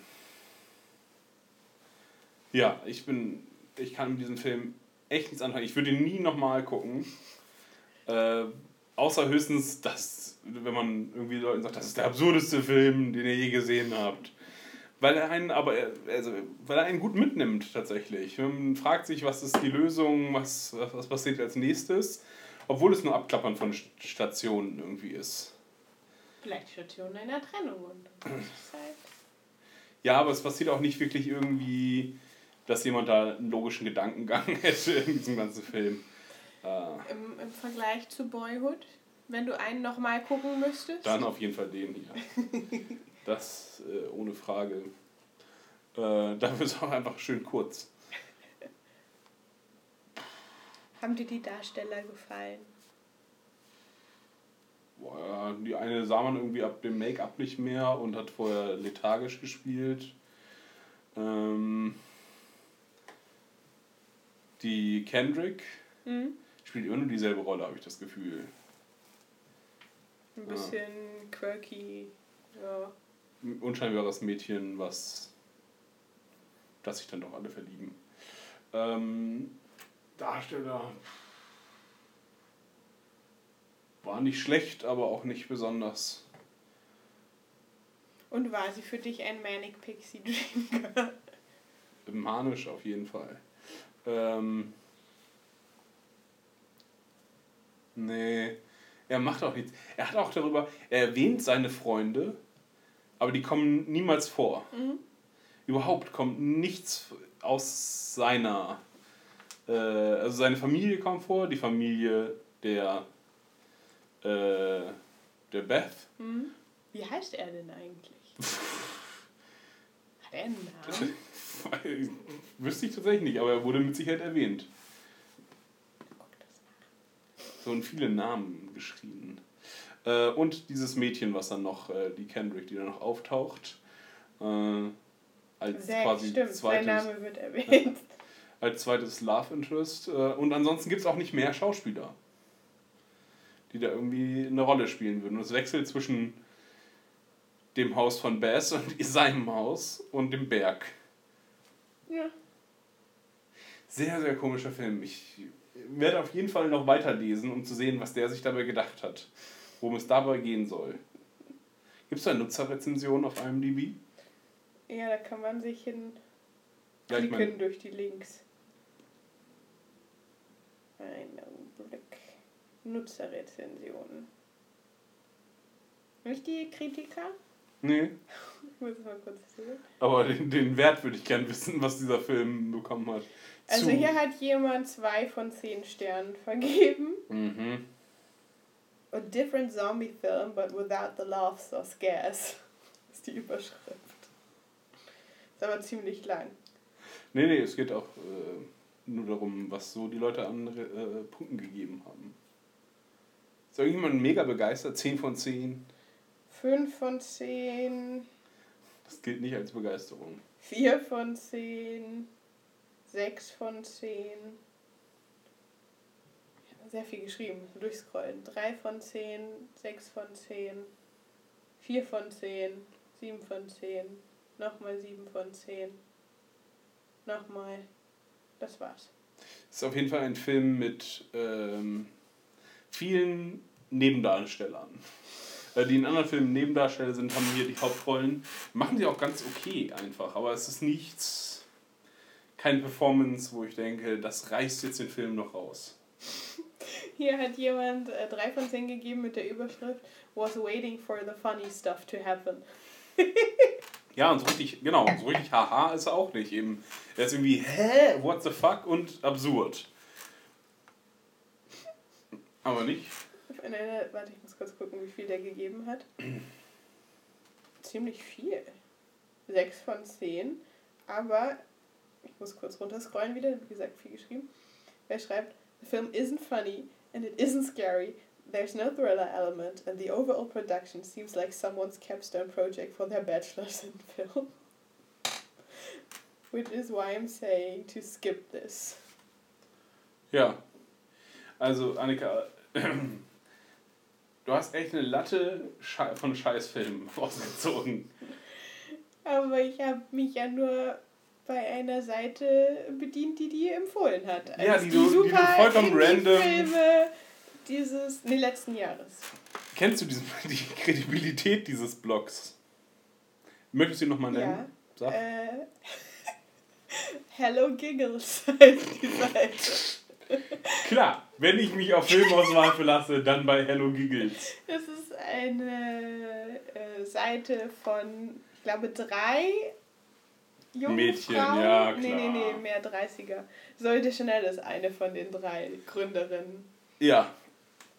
Speaker 5: ja, ich bin. Ich kann mit diesem Film echt nichts anfangen. Ich würde ihn nie nochmal gucken. Äh, außer höchstens, dass, wenn man irgendwie Leuten sagt, das ist der absurdeste Film, den ihr je gesehen habt. Weil er einen, aber also, weil er einen gut mitnimmt tatsächlich. Man fragt sich, was ist die Lösung, was, was, was passiert als nächstes, obwohl es nur Abklappern von Stationen irgendwie ist.
Speaker 6: Vielleicht Station einer Trennung. Und halt
Speaker 5: Ja, aber es passiert auch nicht wirklich irgendwie, dass jemand da einen logischen Gedankengang hätte in diesem ganzen Film. Äh,
Speaker 6: im, im Vergleich zu Boyhood, wenn du einen nochmal gucken müsstest.
Speaker 5: dann auf jeden Fall den hier. Das äh, ohne Frage. Äh, dafür ist auch einfach schön kurz.
Speaker 6: Haben dir die Darsteller gefallen?
Speaker 5: Boah, die eine sah man irgendwie ab dem Make-up nicht mehr und hat vorher lethargisch gespielt. Ähm, die Kendrick
Speaker 6: Mhm.
Speaker 5: spielt immer nur dieselbe Rolle, habe ich das Gefühl.
Speaker 6: Ein bisschen quirky. Ja.
Speaker 5: Ein unscheinbares Mädchen, was dass sich dann doch alle verlieben. Ähm, Darsteller war nicht schlecht, aber auch nicht besonders.
Speaker 6: Und war sie für dich ein Manic Pixie Dream Girl?
Speaker 5: Manisch auf jeden Fall. Ähm, nee, er macht auch nichts. Er hat auch darüber, er erwähnt seine Freunde, aber die kommen niemals vor.
Speaker 6: Mhm.
Speaker 5: Überhaupt kommt nichts aus seiner, äh, also seine Familie kommt vor, die Familie der, äh, der Beth.
Speaker 6: Mhm. Wie heißt er denn eigentlich? Hat er einen Namen?
Speaker 5: Wüsste ich tatsächlich nicht, aber er wurde mit Sicherheit erwähnt. So und viele Namen geschrieben. Äh, und dieses Mädchen, was dann noch, äh, die Kendrick, die dann noch auftaucht. Äh, als
Speaker 6: Zack,
Speaker 5: quasi
Speaker 6: stimmt, sein
Speaker 5: zweites.
Speaker 6: Name wird erwähnt.
Speaker 5: als zweites Love Interest. Äh, Und ansonsten gibt es auch nicht mehr Schauspieler, die da irgendwie eine Rolle spielen würden. Und es wechselt zwischen dem Haus von Bass und seinem Haus und dem Berg.
Speaker 6: Ja.
Speaker 5: Sehr, sehr komischer Film. Ich werde auf jeden Fall noch weiterlesen, um zu sehen, was der sich dabei gedacht hat. Worum es dabei gehen soll. Gibt es da Nutzerrezensionen auf IMDb?
Speaker 6: Ja, da kann man sich hin
Speaker 5: Ja,
Speaker 6: klicken
Speaker 5: mein-
Speaker 6: durch die Links. Ein Augenblick. Nutzerrezensionen. Nicht die Kritiker?
Speaker 5: Nee. Aber den, den Wert würde ich gern wissen, was dieser Film bekommen hat.
Speaker 6: Also
Speaker 5: Zu-
Speaker 6: hier hat jemand zwei von zehn Sternen vergeben.
Speaker 5: Mhm.
Speaker 6: A different zombie film, but without the laughs or scares. Ist die Überschrift. Ist aber ziemlich lang.
Speaker 5: Nee, nee, es geht auch äh, nur darum, was so die Leute an äh, Punkten gegeben haben. Ist irgendjemand mega begeistert? 10 von 10?
Speaker 6: 5 von 10,
Speaker 5: Das gilt nicht als Begeisterung.
Speaker 6: 4 von 10, 6 von 10. Ich habe sehr viel geschrieben, durchscrollen. 3 von 10, 6 von 10, 4 von 10, 7 von 10, nochmal 7 von 10, nochmal. Das war's.
Speaker 5: Es ist auf jeden Fall ein Film mit ähm, vielen Nebendarstellern. Äh, Die in anderen Filmen Nebendarsteller sind, haben hier die Hauptrollen. Machen sie auch ganz okay einfach, aber es ist nichts, keine Performance, wo ich denke, das reißt jetzt den Film noch raus.
Speaker 6: Hier hat jemand 3 von 10 gegeben mit der Überschrift Was waiting for the funny stuff to happen.
Speaker 5: Ja, und so richtig, genau, so richtig haha ist er auch nicht. Eben, er ist irgendwie, hä, what the fuck und absurd. Aber nicht.
Speaker 6: Auf eine, warte, ich muss kurz gucken, wie viel der gegeben hat. Ziemlich viel. 6 von 10. Aber ich muss kurz runterscrollen wieder, wie gesagt, viel geschrieben. Er schreibt, The film isn't funny and it isn't scary. There's no thriller element and the overall production seems like someone's capstone project for their bachelor's in film. Which is why I'm saying to skip this.
Speaker 5: Ja. Also, Annika, du hast echt eine Latte von Scheißfilmen rausgezogen.
Speaker 6: Aber ich habe mich ja nur bei einer Seite bedient, die die empfohlen hat.
Speaker 5: Ja,
Speaker 6: Als
Speaker 5: die du- die du vollkommen random-
Speaker 6: Filme dieses, nee, letzten Jahres.
Speaker 5: Kennst du diesen, die Kredibilität dieses Blogs? Möchtest du ihn nochmal nennen?
Speaker 6: Ja.
Speaker 5: Sag.
Speaker 6: Äh, Hello Giggles heißt die Seite.
Speaker 5: Klar, wenn ich mich auf Filmauswahl verlasse, dann bei Hello Giggles.
Speaker 6: Das ist eine äh, Seite von, ich glaube, drei jungen
Speaker 5: Mädchen,
Speaker 6: Frauen.
Speaker 5: ja,
Speaker 6: Nee, nee,
Speaker 5: klar.
Speaker 6: nee, mehr 30er. Zoe de Chanel ist eine von den drei Gründerinnen.
Speaker 5: Ja.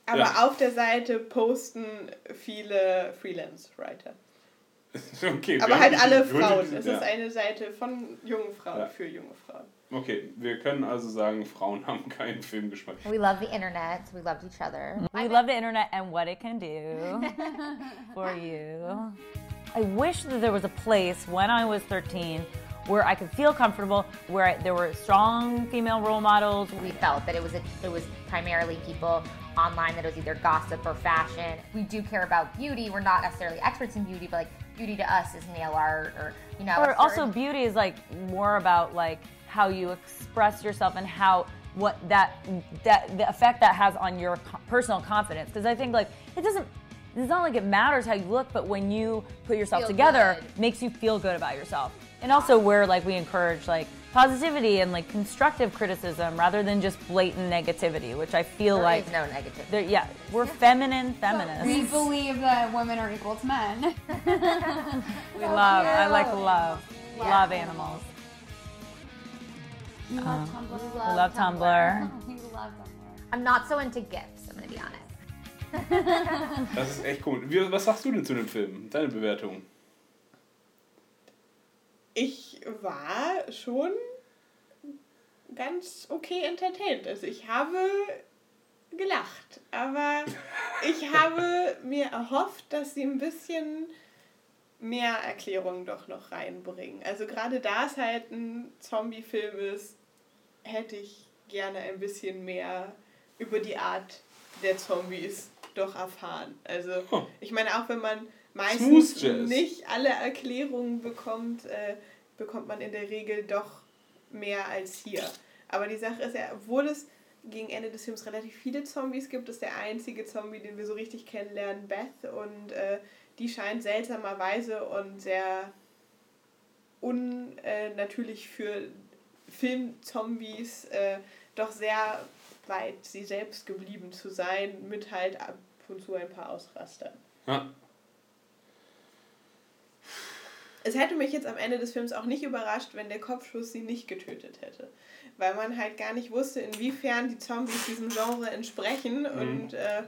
Speaker 6: Aber
Speaker 5: ja.
Speaker 6: auf der Seite posten viele Freelance-Writer.
Speaker 5: Okay,
Speaker 6: Aber halt alle Frauen. Es
Speaker 5: ja.
Speaker 6: ist eine Seite von jungen Frauen
Speaker 5: Ja.
Speaker 6: für junge Frauen.
Speaker 5: Okay, wir können also sagen, Frauen haben keinen Filmgeschmack.
Speaker 27: We love the internet. We loved each other.
Speaker 28: We love the internet and what it can do for you. I wish that there was a place when I was 13 where I could feel comfortable, where I, there were strong female role models.
Speaker 27: We felt that it was a, it was primarily people online that it was either gossip or fashion. We do care about beauty. We're not necessarily experts in beauty, but like beauty to us is nail art or you know.
Speaker 28: or
Speaker 27: a
Speaker 28: also beauty is like more about like how you express yourself and how what that that the effect that has on your personal confidence because i think like it doesn't it's not like it matters how you look but when you put yourself
Speaker 27: Feel
Speaker 28: together
Speaker 27: good.
Speaker 28: makes you feel good about yourself and also where like we encourage like positivity and like constructive criticism rather than just blatant negativity which i feel
Speaker 27: There
Speaker 28: like
Speaker 27: is no negativity.
Speaker 28: there- yeah we're feminine feminists
Speaker 29: We believe that women are equal to men.
Speaker 28: we love i like love
Speaker 29: Yeah.
Speaker 28: love animals
Speaker 29: We love
Speaker 28: Uh,
Speaker 29: Tumblr.
Speaker 28: we love Tumblr.
Speaker 29: We love Tumblr.
Speaker 27: I'm not so into gifts. I'm gonna be honest.
Speaker 5: Das ist echt cool. Wie, was sagst du denn zu dem Film? Deine Bewertung?
Speaker 6: Ich war schon ganz okay entertained. Also ich habe gelacht, aber ich habe mir erhofft, dass sie ein bisschen mehr Erklärungen doch noch reinbringen. Also gerade da es halt ein Zombie-Film ist, hätte ich gerne ein bisschen mehr über die Art der Zombies doch erfahren. Also, ich meine, auch wenn man meistens nicht alle Erklärungen bekommt, äh, bekommt man in der Regel doch mehr als hier. Aber die Sache ist ja, obwohl es gegen Ende des Films relativ viele Zombies gibt, ist der einzige Zombie, den wir so richtig kennenlernen, Beth. Und äh, die scheint seltsamerweise und sehr unnatürlich für Filmzombies äh, doch sehr weit sie selbst geblieben zu sein, mit halt ab und zu ein paar Ausrastern.
Speaker 5: Ja.
Speaker 6: Es hätte mich jetzt am Ende des Films auch nicht überrascht, wenn der Kopfschuss sie nicht getötet hätte. Weil man halt gar nicht wusste, inwiefern die Zombies diesem Genre entsprechen.
Speaker 5: Mhm.
Speaker 6: Und äh,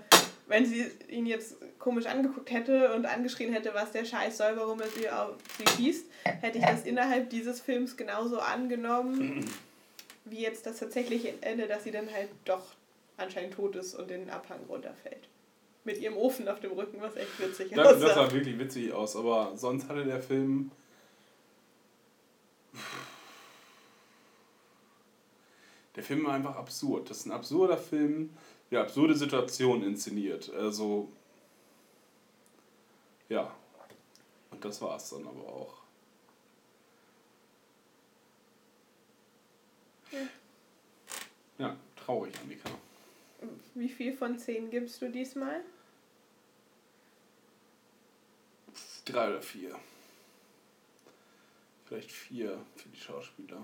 Speaker 6: wenn sie ihn jetzt komisch angeguckt hätte und angeschrien hätte, was der Scheiß soll, warum er sie auf sie schießt, hätte ich das innerhalb dieses Films genauso angenommen, wie jetzt das tatsächliche Ende, dass sie dann halt doch anscheinend tot ist und den Abhang runterfällt. Mit ihrem Ofen auf dem Rücken, was echt witzig
Speaker 5: Das, das
Speaker 6: aussah.
Speaker 5: sah wirklich witzig aus, aber sonst hatte der Film. Der Film war einfach absurd. Das ist ein absurder Film, der absurde Situationen inszeniert. Also. Ja. Und das war es dann aber auch.
Speaker 6: Ja.
Speaker 5: Ja, traurig, Annika.
Speaker 6: Wie viel von zehn gibst du diesmal?
Speaker 5: Drei oder vier. Vielleicht vier für die Schauspieler.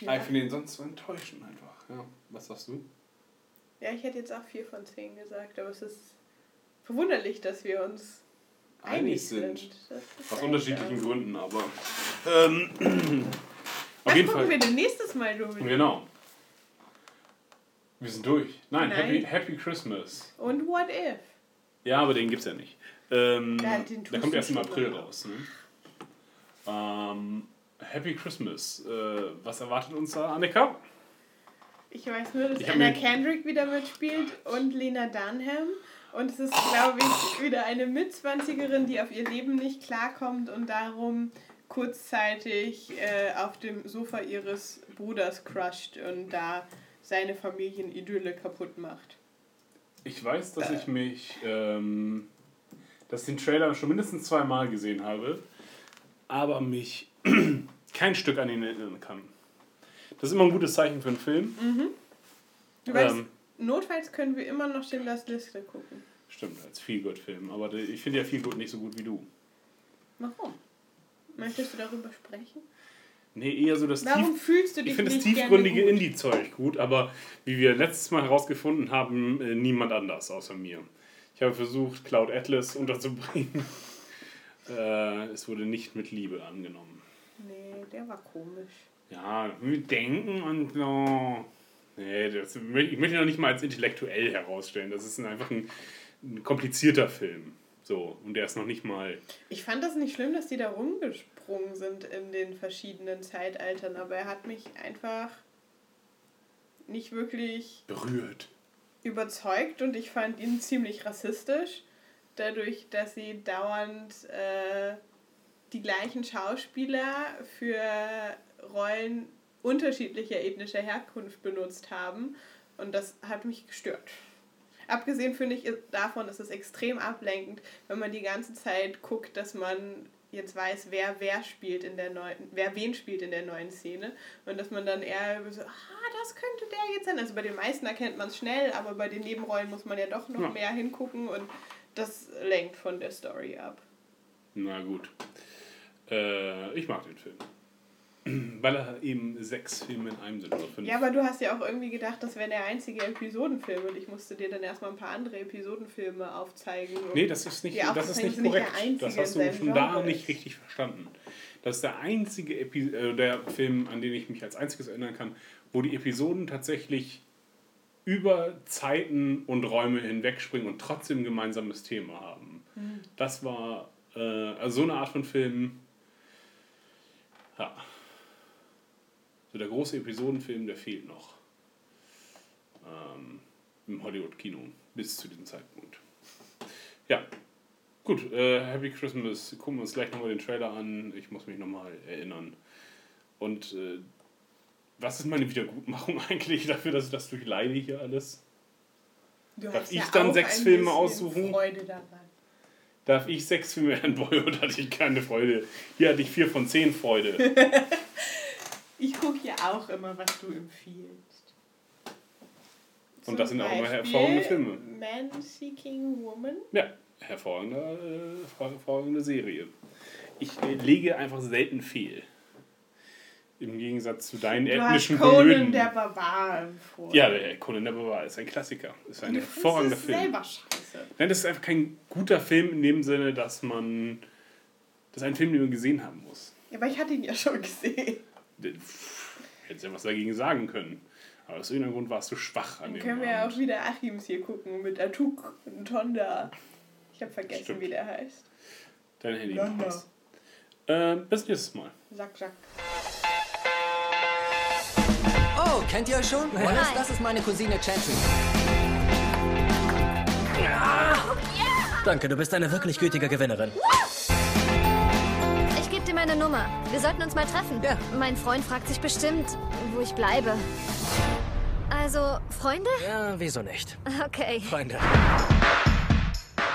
Speaker 6: Ja.
Speaker 5: Ich finde ihn sonst so enttäuschend einfach. Ja. Was sagst du?
Speaker 6: Ja, ich hätte jetzt auch vier von zehn gesagt, aber es ist verwunderlich, dass wir uns einig,
Speaker 5: sind.
Speaker 6: sind.
Speaker 5: Aus unterschiedlichen
Speaker 6: aus.
Speaker 5: Gründen, aber. Ähm, auf
Speaker 6: Was
Speaker 5: jeden
Speaker 6: gucken
Speaker 5: Fall.
Speaker 6: wir denn nächstes Mal, Dominik?
Speaker 5: Genau. Wir sind durch. Nein,
Speaker 6: Nein.
Speaker 5: Happy, Happy Christmas.
Speaker 6: Und What If?
Speaker 5: Ja, aber den gibt's ja nicht. Ähm,
Speaker 6: Ja,
Speaker 5: der kommt erst im April raus. Ne? Ähm, Happy Christmas. Äh, was erwartet uns da, Annika?
Speaker 6: Ich weiß nur, dass Anna Kendrick wieder mitspielt und Lena Dunham. Und es ist, glaube ich, wieder eine Mitzwanzigerin, die auf ihr Leben nicht klarkommt und darum kurzzeitig äh, auf dem Sofa ihres Bruders crusht und da seine Familienidylle kaputt macht.
Speaker 5: Ich weiß, dass ich mich, ähm, dass den Trailer schon mindestens zweimal gesehen habe, aber mich kein Stück an ihn erinnern kann. Das ist immer ein gutes Zeichen für einen Film.
Speaker 6: Mhm. Du weißt,
Speaker 5: Ähm,
Speaker 6: notfalls können wir immer noch Schindlers Liste gucken.
Speaker 5: stimmt, als Feelgood-Film. Aber ich finde ja Feelgood nicht so gut wie du.
Speaker 6: Warum? Möchtest du darüber sprechen?
Speaker 5: Nee, eher so das
Speaker 6: Warum
Speaker 5: tief,
Speaker 6: fühlst du dich
Speaker 5: Ich finde das tiefgründige? Indie-Zeug gut, aber wie wir letztes Mal herausgefunden haben, äh, niemand anders außer mir. Ich habe versucht, Cloud Atlas unterzubringen. äh, es wurde nicht mit Liebe angenommen.
Speaker 6: Nee, der war komisch.
Speaker 5: Ja, mit Denken und so. Nee, das, ich möchte ihn noch nicht mal als intellektuell herausstellen. Das ist ein, einfach ein, ein komplizierter Film. So, und der ist noch nicht mal.
Speaker 6: Ich fand das nicht schlimm, dass die da rumgesprungen sind in den verschiedenen Zeitaltern, aber er hat mich einfach nicht wirklich
Speaker 5: berührt.
Speaker 6: überzeugt und ich fand ihn ziemlich rassistisch, dadurch, dass sie dauernd äh, die gleichen Schauspieler für Rollen unterschiedlicher ethnischer Herkunft benutzt haben und das hat mich gestört. Abgesehen finde ich davon ist es extrem ablenkend, wenn man die ganze Zeit guckt, dass man jetzt weiß, wer wer spielt in der neuen, wer wen spielt in der neuen Szene und dass man dann eher so, ah, das könnte der jetzt sein. Also bei den meisten erkennt man es schnell, aber bei den Nebenrollen muss man ja doch noch
Speaker 5: Ja.
Speaker 6: mehr hingucken und das lenkt von der Story ab.
Speaker 5: Na gut. Äh, ich mag den Film. Weil er eben sechs Filme in einem sind. Oder fünf.
Speaker 6: Ja, aber du hast ja auch irgendwie gedacht, das wäre der einzige Episodenfilm und ich musste dir dann erstmal ein paar andere Episodenfilme aufzeigen.
Speaker 5: Nee, das ist nicht, das ist nicht korrekt.
Speaker 6: der einzige
Speaker 5: das hast du schon da
Speaker 6: Genre
Speaker 5: nicht
Speaker 6: ist.
Speaker 5: richtig verstanden. Das ist der einzige Epi äh, der Film, an den ich mich als einziges erinnern kann, wo die Episoden tatsächlich über Zeiten und Räume hinwegspringen und trotzdem ein gemeinsames Thema haben.
Speaker 6: Hm.
Speaker 5: Das war äh, also so eine Art von Film. Ja. So der große Episodenfilm, der fehlt noch. Ähm, Im Hollywood-Kino. Bis zu diesem Zeitpunkt. Ja. Gut, äh, Happy Christmas. Gucken wir uns gleich nochmal den Trailer an. Ich muss mich nochmal erinnern. Und äh, was ist meine Wiedergutmachung eigentlich dafür, dass ich das durchleide hier alles?
Speaker 6: Du
Speaker 5: Darf ich
Speaker 6: ja
Speaker 5: dann sechs Filme aussuchen?
Speaker 6: Freude daran.
Speaker 5: Darf ich sechs Filme Boyhood hatte ich keine Freude. Hier hatte ich vier von zehn Freude.
Speaker 6: Ich gucke ja auch immer, was du empfiehlst.
Speaker 5: Und das
Speaker 6: Zum
Speaker 5: sind auch immer hervorragende Filme.
Speaker 6: Man Seeking Woman.
Speaker 5: Ja, hervorragende, äh, hervorragende Serie. Ich äh, lege einfach selten fehl. Im Gegensatz zu deinen
Speaker 6: Du hast
Speaker 5: ethnischen
Speaker 6: Conan
Speaker 5: Komödien.
Speaker 6: der Barbar empfohlen.
Speaker 5: Ja, der Conan der Barbar ist ein Klassiker. Ist ein
Speaker 6: du
Speaker 5: hervorragender
Speaker 6: es
Speaker 5: Film.
Speaker 6: selber scheiße.
Speaker 5: Nein, das ist einfach kein guter Film in dem Sinne, dass man. Das ist ein Film, den man gesehen haben muss.
Speaker 6: Ja, aber ich hatte ihn ja schon gesehen.
Speaker 5: Hättest ja was dagegen sagen können. Aber aus irgendeinem Grund warst du schwach an
Speaker 6: Dann
Speaker 5: dem
Speaker 6: können wir ja auch wieder Achims hier gucken mit Atuk und Tonda. Ich habe vergessen,
Speaker 5: Stimmt.
Speaker 6: wie der heißt.
Speaker 5: Dein Handy
Speaker 6: London.
Speaker 5: Äh, bis nächstes Mal.
Speaker 6: Sack, sack.
Speaker 30: Oh, kennt ihr euch schon?
Speaker 21: Nein.
Speaker 30: Wallace, das ist meine Cousine Chantry.
Speaker 31: Danke, du bist eine wirklich gütige Gewinnerin.
Speaker 21: Meine Nummer. Wir sollten uns mal treffen. Ja. Mein Freund fragt sich bestimmt, wo ich bleibe. Also, Freunde?
Speaker 31: Ja, wieso nicht?
Speaker 21: Okay.
Speaker 31: Freunde.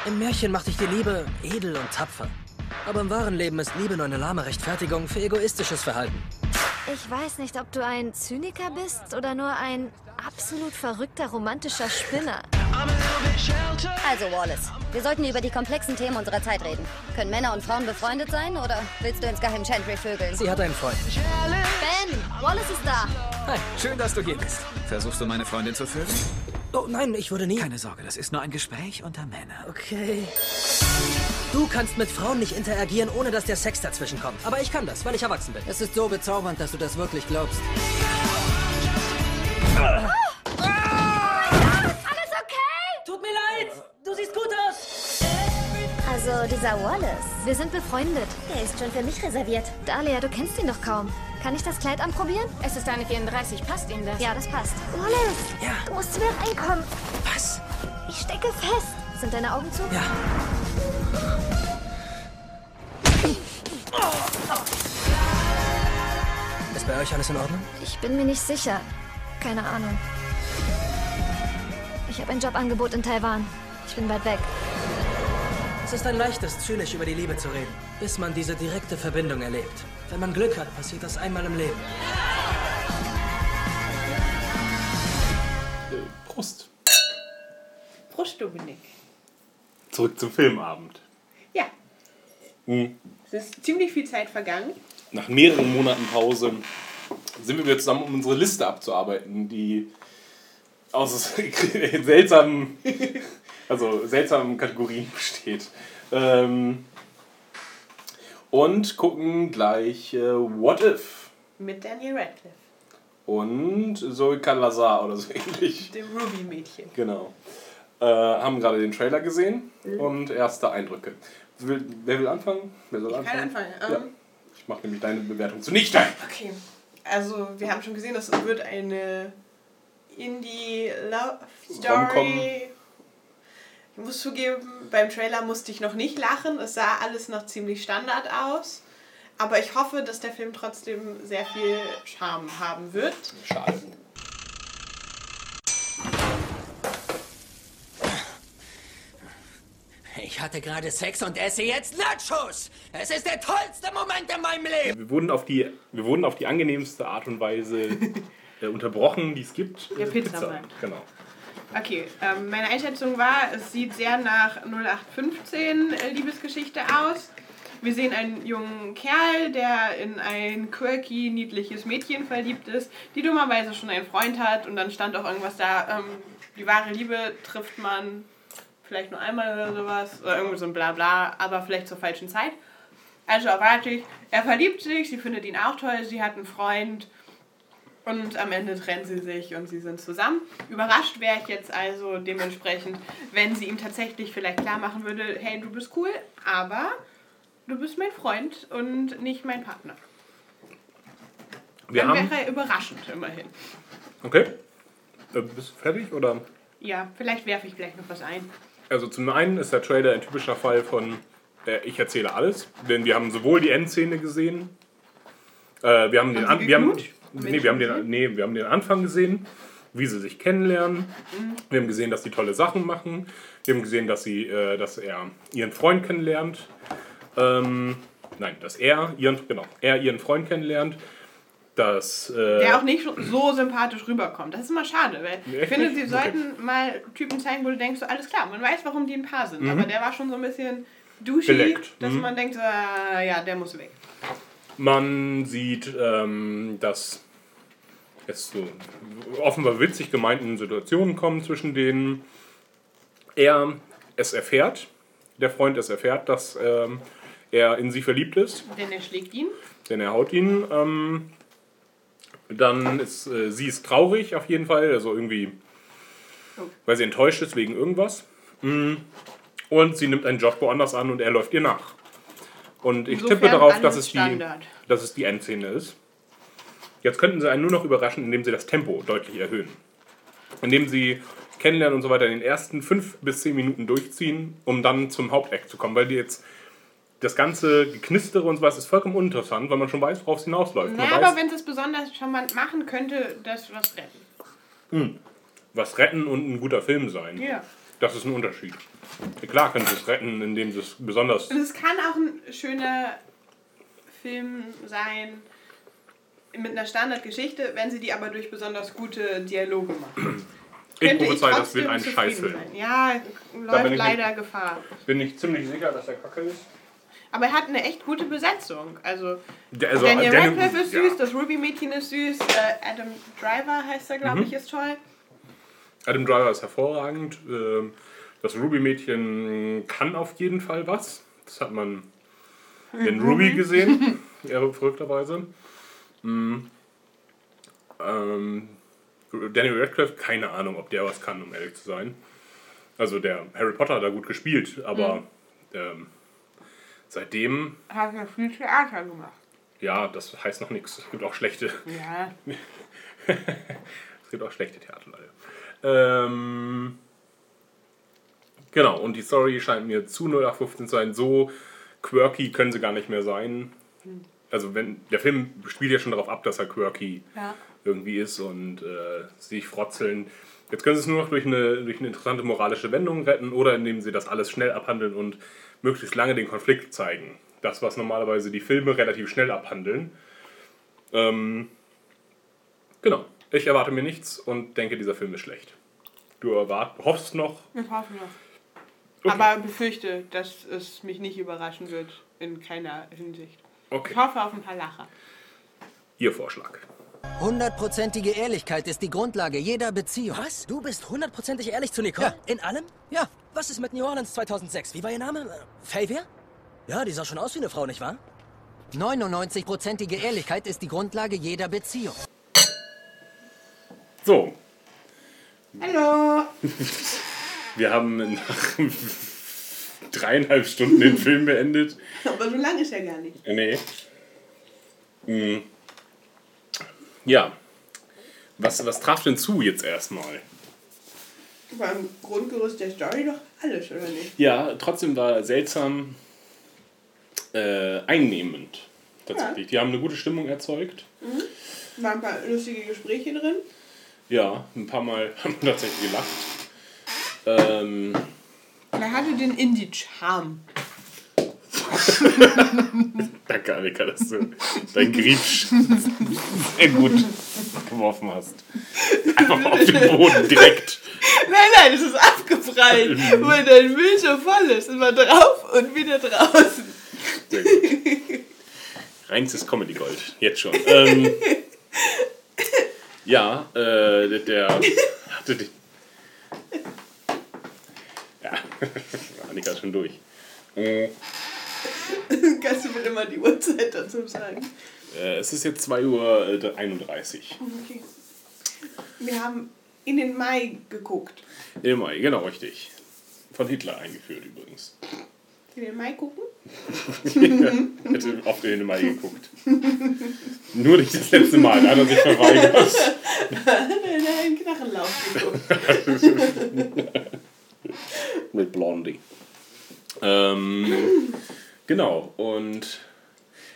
Speaker 31: Im Märchen macht dich die Liebe edel und tapfer. Aber im wahren Leben ist Liebe nur eine lahme Rechtfertigung für egoistisches Verhalten.
Speaker 21: Ich weiß nicht, ob du ein Zyniker bist oder nur ein absolut verrückter romantischer Spinner.
Speaker 32: Also, Wallace, wir sollten über die komplexen Themen unserer Zeit reden. Können Männer und Frauen befreundet sein oder willst du ins Geheim Chantry vögeln?
Speaker 31: Sie hat einen Freund.
Speaker 21: Ben, Wallace ist da.
Speaker 13: Hi, schön, dass du hier bist. Versuchst du meine Freundin zu vögeln?
Speaker 31: Oh nein, ich würde nie.
Speaker 13: Keine Sorge, das ist nur ein Gespräch unter Männern.
Speaker 31: Okay. Du kannst mit Frauen nicht interagieren, ohne dass der Sex dazwischen kommt. Aber ich kann das, weil ich erwachsen bin.
Speaker 30: Es ist so bezaubernd, dass du das wirklich glaubst.
Speaker 21: Alles okay?
Speaker 31: Tut mir leid. Du siehst gut aus.
Speaker 21: Also, dieser Wallace. Wir sind befreundet.
Speaker 32: Der ist schon für mich reserviert.
Speaker 21: Dahlia, du kennst ihn doch kaum. Kann ich das Kleid anprobieren?
Speaker 29: Es ist eine 34. Passt Ihnen das?
Speaker 21: Ja, das passt. Wallace, du musst zu mir reinkommen.
Speaker 31: Was?
Speaker 21: Ich stecke fest. Sind deine Augen zu?
Speaker 31: Ja. Ist bei euch alles in Ordnung?
Speaker 21: Ich bin mir nicht sicher. Keine Ahnung. Ich habe ein Jobangebot in Taiwan. Ich bin weit weg.
Speaker 31: Es ist ein leichtes, zynisch über die Liebe zu reden, bis man diese direkte Verbindung erlebt. Wenn man Glück hat, passiert das einmal im Leben.
Speaker 5: Prost.
Speaker 6: Prost, Dominik.
Speaker 5: Zurück zum Filmabend.
Speaker 6: Ja,
Speaker 5: Hm.
Speaker 6: es ist ziemlich viel Zeit vergangen.
Speaker 5: Nach mehreren Monaten Pause sind wir wieder zusammen, um unsere Liste abzuarbeiten, die aus seltsamen, also seltsamen Kategorien besteht. Ähm, und gucken gleich äh, What If
Speaker 6: Mit Daniel Radcliffe,
Speaker 5: und Zoe Calazar oder so ähnlich.
Speaker 6: dem Ruby-Mädchen.
Speaker 5: Genau. Äh, haben gerade den Trailer gesehen
Speaker 6: Mhm.
Speaker 5: und erste Eindrücke. Will, wer will anfangen? Wer soll
Speaker 6: Ich kann
Speaker 5: anfangen?
Speaker 6: anfangen.
Speaker 5: Ja.
Speaker 6: Ähm,
Speaker 5: Ich mache nämlich deine Bewertung zunichte.
Speaker 6: Okay, also wir haben schon gesehen, das wird eine Indie-Love-Story. Ich muss zugeben, beim Trailer musste ich noch nicht lachen. Es sah alles noch ziemlich Standard aus. Aber ich hoffe, dass der Film trotzdem sehr viel Charme haben wird.
Speaker 5: Schade.
Speaker 30: Ich hatte gerade Sex und esse jetzt Nachos. Es ist der tollste Moment in meinem Leben.
Speaker 5: Wir wurden auf die, wir wurden auf die angenehmste Art und Weise äh, unterbrochen, die es gibt.
Speaker 6: Der Pizzamann.
Speaker 5: Genau.
Speaker 6: Okay, ähm, meine Einschätzung war, es sieht sehr nach 0815 äh, Liebesgeschichte aus. Wir sehen einen jungen Kerl, der in ein quirky, niedliches Mädchen verliebt ist, die dummerweise schon einen Freund hat und dann stand auch irgendwas da, ähm, die wahre Liebe trifft man vielleicht nur einmal oder sowas, oder irgendwie so ein Blabla, aber vielleicht zur falschen Zeit. Also erwarte ich, er verliebt sich, sie findet ihn auch toll, sie hat einen Freund und am Ende trennen sie sich und sie sind zusammen. Überrascht wäre ich jetzt also dementsprechend, wenn sie ihm tatsächlich vielleicht klar machen würde, hey, du bist cool, aber du bist mein Freund und nicht mein Partner.
Speaker 5: Wir
Speaker 6: Dann
Speaker 5: haben,
Speaker 6: wäre er überraschend immerhin.
Speaker 5: okay. Äh, bist du fertig? Oder?
Speaker 6: Ja, vielleicht werfe ich gleich noch was ein.
Speaker 5: Also zum einen ist der Trailer ein typischer Fall von äh, ich erzähle alles, denn wir haben sowohl die Endszene gesehen, Äh, wir haben den,
Speaker 6: Haben sie
Speaker 5: An wir haben, nee, wir haben den, nee, wir haben den Anfang gesehen, wie sie sich kennenlernen.
Speaker 6: Mhm.
Speaker 5: Wir haben gesehen, dass sie tolle Sachen machen. Wir haben gesehen, dass, sie, äh, dass er ihren Freund kennenlernt. Ähm, nein, dass er ihren, genau, er ihren Freund kennenlernt. Dass, äh,
Speaker 6: Der auch nicht so sympathisch rüberkommt. Das ist immer schade, weil ich
Speaker 5: Echt
Speaker 6: finde, sie
Speaker 5: Okay.
Speaker 6: sollten mal Typen zeigen, wo du denkst, so alles klar, man weiß, warum die ein Paar sind.
Speaker 5: Mhm.
Speaker 6: Aber der war schon so ein bisschen douchey,
Speaker 5: Beleckt.
Speaker 6: dass
Speaker 5: Mhm.
Speaker 6: man denkt, äh, ja, der muss weg.
Speaker 5: Man sieht, ähm, dass es zu offenbar witzig gemeinten Situationen kommen zwischen denen. Er es erfährt, der Freund es erfährt, dass ähm, er in sie verliebt ist,
Speaker 6: Denn er schlägt ihn.
Speaker 5: denn er haut ihn. Ähm, dann ist äh, sie ist traurig auf jeden Fall, also irgendwie, weil sie enttäuscht ist wegen irgendwas. Mm. Und sie nimmt einen Job woanders an und er läuft ihr nach. Und ich
Speaker 6: Insofern
Speaker 5: tippe darauf, dass es, die, dass es die Endszene ist. Jetzt könnten sie einen nur noch überraschen, indem sie das Tempo deutlich erhöhen. Indem sie kennenlernen und so weiter in den ersten fünf bis zehn Minuten durchziehen, um dann zum Haupteck zu kommen. Weil die jetzt das ganze Geknistere und sowas ist vollkommen uninteressant, weil man schon weiß, worauf es hinausläuft.
Speaker 6: Na,
Speaker 5: man
Speaker 6: aber wenn sie es besonders charmant machen, könnte das was retten.
Speaker 5: hm, was retten und ein guter Film sein.
Speaker 6: Ja.
Speaker 5: Das ist ein Unterschied. Klar können sie es retten, indem sie es besonders
Speaker 6: Und es kann auch ein schöner Film sein mit einer Standardgeschichte, wenn sie die aber durch besonders gute Dialoge machen.
Speaker 5: Ich prophezei, das wird ein Scheißfilm.
Speaker 6: Ja, läuft leider
Speaker 5: nicht-
Speaker 6: Gefahr.
Speaker 5: Bin ich ziemlich sicher, dass der Kacke ist.
Speaker 6: Aber er hat eine echt gute Besetzung. Also,
Speaker 5: Der- also,
Speaker 6: Daniel Radcliffe ist
Speaker 5: ja.
Speaker 6: süß, das Ruby-Mädchen ist süß, äh, Adam Driver heißt er, glaube
Speaker 5: Mhm.
Speaker 6: ich, ist toll.
Speaker 5: Adam Driver ist hervorragend. Ähm, Das Ruby-Mädchen kann auf jeden Fall was. Das hat man in
Speaker 6: Mhm.
Speaker 5: Ruby gesehen, ja, verrückterweise. Mhm. Ähm, Daniel Radcliffe, keine Ahnung, ob der was kann, um ehrlich zu sein. Also der Harry Potter hat da gut gespielt, aber
Speaker 6: Mhm.
Speaker 5: ähm, seitdem,
Speaker 6: Hat er viel Theater gemacht.
Speaker 5: ja, das heißt noch nichts. Es gibt auch schlechte.
Speaker 6: Ja.
Speaker 5: es gibt auch schlechte Theaterleute. Ähm, genau, und die Story scheint mir zu 0815 zu sein. So quirky können sie gar nicht mehr sein. Also wenn der Film spielt ja schon darauf ab, dass er quirky
Speaker 6: Ja.
Speaker 5: irgendwie ist und äh, sich frotzeln. Jetzt können sie es nur noch durch eine, durch eine interessante moralische Wendung retten oder indem sie das alles schnell abhandeln und möglichst lange den Konflikt zeigen. Das, was normalerweise die Filme relativ schnell abhandeln. Ähm, genau. Ich erwarte mir nichts und denke, dieser Film ist schlecht. Du erwart, hoffst noch.
Speaker 6: Ich hoffe noch. Aber befürchte, dass es mich nicht überraschen wird in keiner Hinsicht.
Speaker 5: Okay.
Speaker 6: Ich hoffe auf ein paar Lacher.
Speaker 5: Ihr Vorschlag.
Speaker 31: Hundertprozentige Ehrlichkeit ist die Grundlage jeder Beziehung. Was? Du bist hundertprozentig ehrlich zu Nicole? Ja. In allem? Ja. Was ist mit New Orleans 2006? Wie war ihr Name? Äh, Favia? Ja, die sah schon aus wie eine Frau, nicht wahr? 99-prozentige Ehrlichkeit ist die Grundlage jeder Beziehung.
Speaker 5: So,
Speaker 6: Hallo!
Speaker 5: wir haben nach dreieinhalb Stunden den Film beendet.
Speaker 6: Aber so lang ist er gar nicht.
Speaker 5: Nee. Hm. Ja. Was, was traf denn zu jetzt erstmal?
Speaker 6: Beim Grundgerüst der Story doch alles, oder nicht?
Speaker 5: Ja, trotzdem war seltsam äh, einnehmend. Tatsächlich. Die haben eine gute Stimmung erzeugt.
Speaker 6: Mhm. Waren ein paar lustige Gespräche drin.
Speaker 5: Ja, ein paar Mal haben wir tatsächlich gelacht. Ähm,
Speaker 6: Er hatte den Indie-Charme.
Speaker 5: danke, Annika, dass du dein Griebsch sehr gut geworfen hast. Einfach auf den Boden direkt.
Speaker 6: Nein, nein, es ist abgeprallt, weil dein Müll so voll ist. Immer drauf und wieder draußen.
Speaker 5: Sehr gut. Reinstes Comedy Gold, jetzt schon. Ähm, ja, äh, der, der hatte die. Ja, Annika ist schon durch. Äh,
Speaker 6: Kannst du mir immer die Uhrzeit dazu sagen?
Speaker 5: äh, es ist jetzt 2.31 Uhr. 31.
Speaker 6: Okay. Wir haben in den Mai geguckt.
Speaker 5: Im Mai, genau, richtig. Von Hitler eingeführt übrigens.
Speaker 6: In den Mai gucken?
Speaker 5: ja, hätte oft in den Mai geguckt. Nur nicht das letzte Mal, da hat er sich verweigert.
Speaker 6: Hat er in einen Knarrenlauf geguckt.
Speaker 5: Mit Blondie. Ähm, genau, und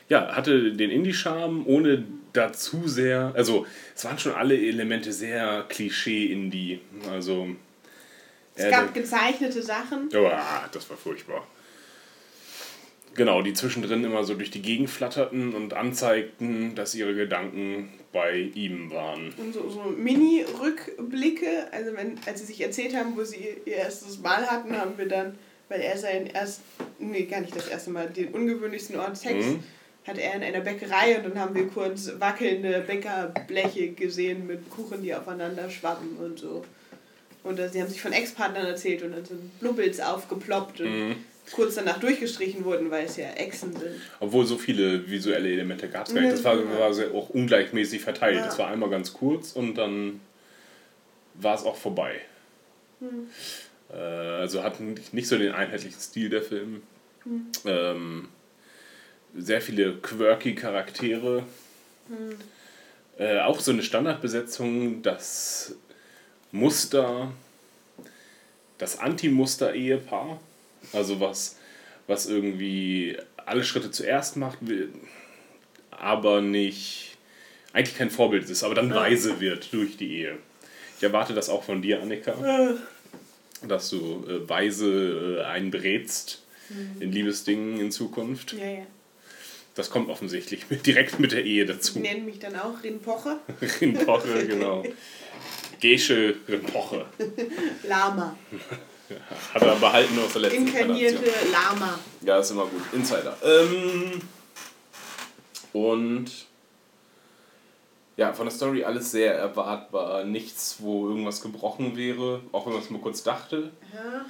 Speaker 5: ja, hatte den Indie-Charme, ohne dazu sehr. Also, es waren schon alle Elemente sehr Klischee-Indie. Also.
Speaker 6: Es
Speaker 5: äh,
Speaker 6: gab gezeichnete Sachen.
Speaker 5: Oh, das war furchtbar. Genau, die zwischendrin immer so durch die Gegend flatterten und anzeigten, dass ihre Gedanken bei ihm waren.
Speaker 6: Und so, so Mini-Rückblicke, also wenn, als sie sich erzählt haben, wo sie ihr erstes Mal hatten, haben wir dann, weil er sein erst, nee, gar nicht das erste Mal, den ungewöhnlichsten Ort Sex,
Speaker 5: Mhm.
Speaker 6: hatte er in einer Bäckerei und dann haben wir kurz wackelnde Bäckerbleche gesehen mit Kuchen, die aufeinander schwappen und so. Und äh, sie haben sich von Ex-Partnern erzählt und dann sind Blubbels aufgeploppt und
Speaker 5: Mhm.
Speaker 6: Kurz danach durchgestrichen wurden, weil es ja Echsen sind.
Speaker 5: Obwohl so viele visuelle Elemente gab es gar nicht. Das war, war auch ungleichmäßig verteilt.
Speaker 6: Ja.
Speaker 5: Das war einmal ganz kurz und dann war es auch vorbei.
Speaker 6: Hm.
Speaker 5: Äh, also hat nicht nicht so den einheitlichen Stil der Film.
Speaker 6: Hm.
Speaker 5: Ähm, sehr viele quirky Charaktere.
Speaker 6: Hm.
Speaker 5: Äh, auch so eine Standardbesetzung, das Muster, das Anti-Muster-Ehepaar. Also was, was irgendwie alle Schritte zuerst macht, aber nicht, eigentlich kein Vorbild ist, aber dann weise wird durch die Ehe. Ich erwarte das auch von dir, Annika, dass du äh, weise äh, einbrätst
Speaker 6: Mhm.
Speaker 5: in Liebesdingen in Zukunft.
Speaker 6: Ja, ja.
Speaker 5: Das kommt offensichtlich direkt mit der Ehe dazu.
Speaker 6: Nennen mich dann auch Rinpoche.
Speaker 5: Rinpoche, genau. Gesche Rinpoche.
Speaker 6: Lama.
Speaker 5: Hat er behalten aus der letzten
Speaker 6: Inkarnierte. Lama.
Speaker 5: Ja, ist immer gut. Insider. Ähm, und ja, von der Story alles sehr erwartbar. Nichts, wo irgendwas gebrochen wäre, auch wenn man es mal kurz dachte.
Speaker 6: Ja.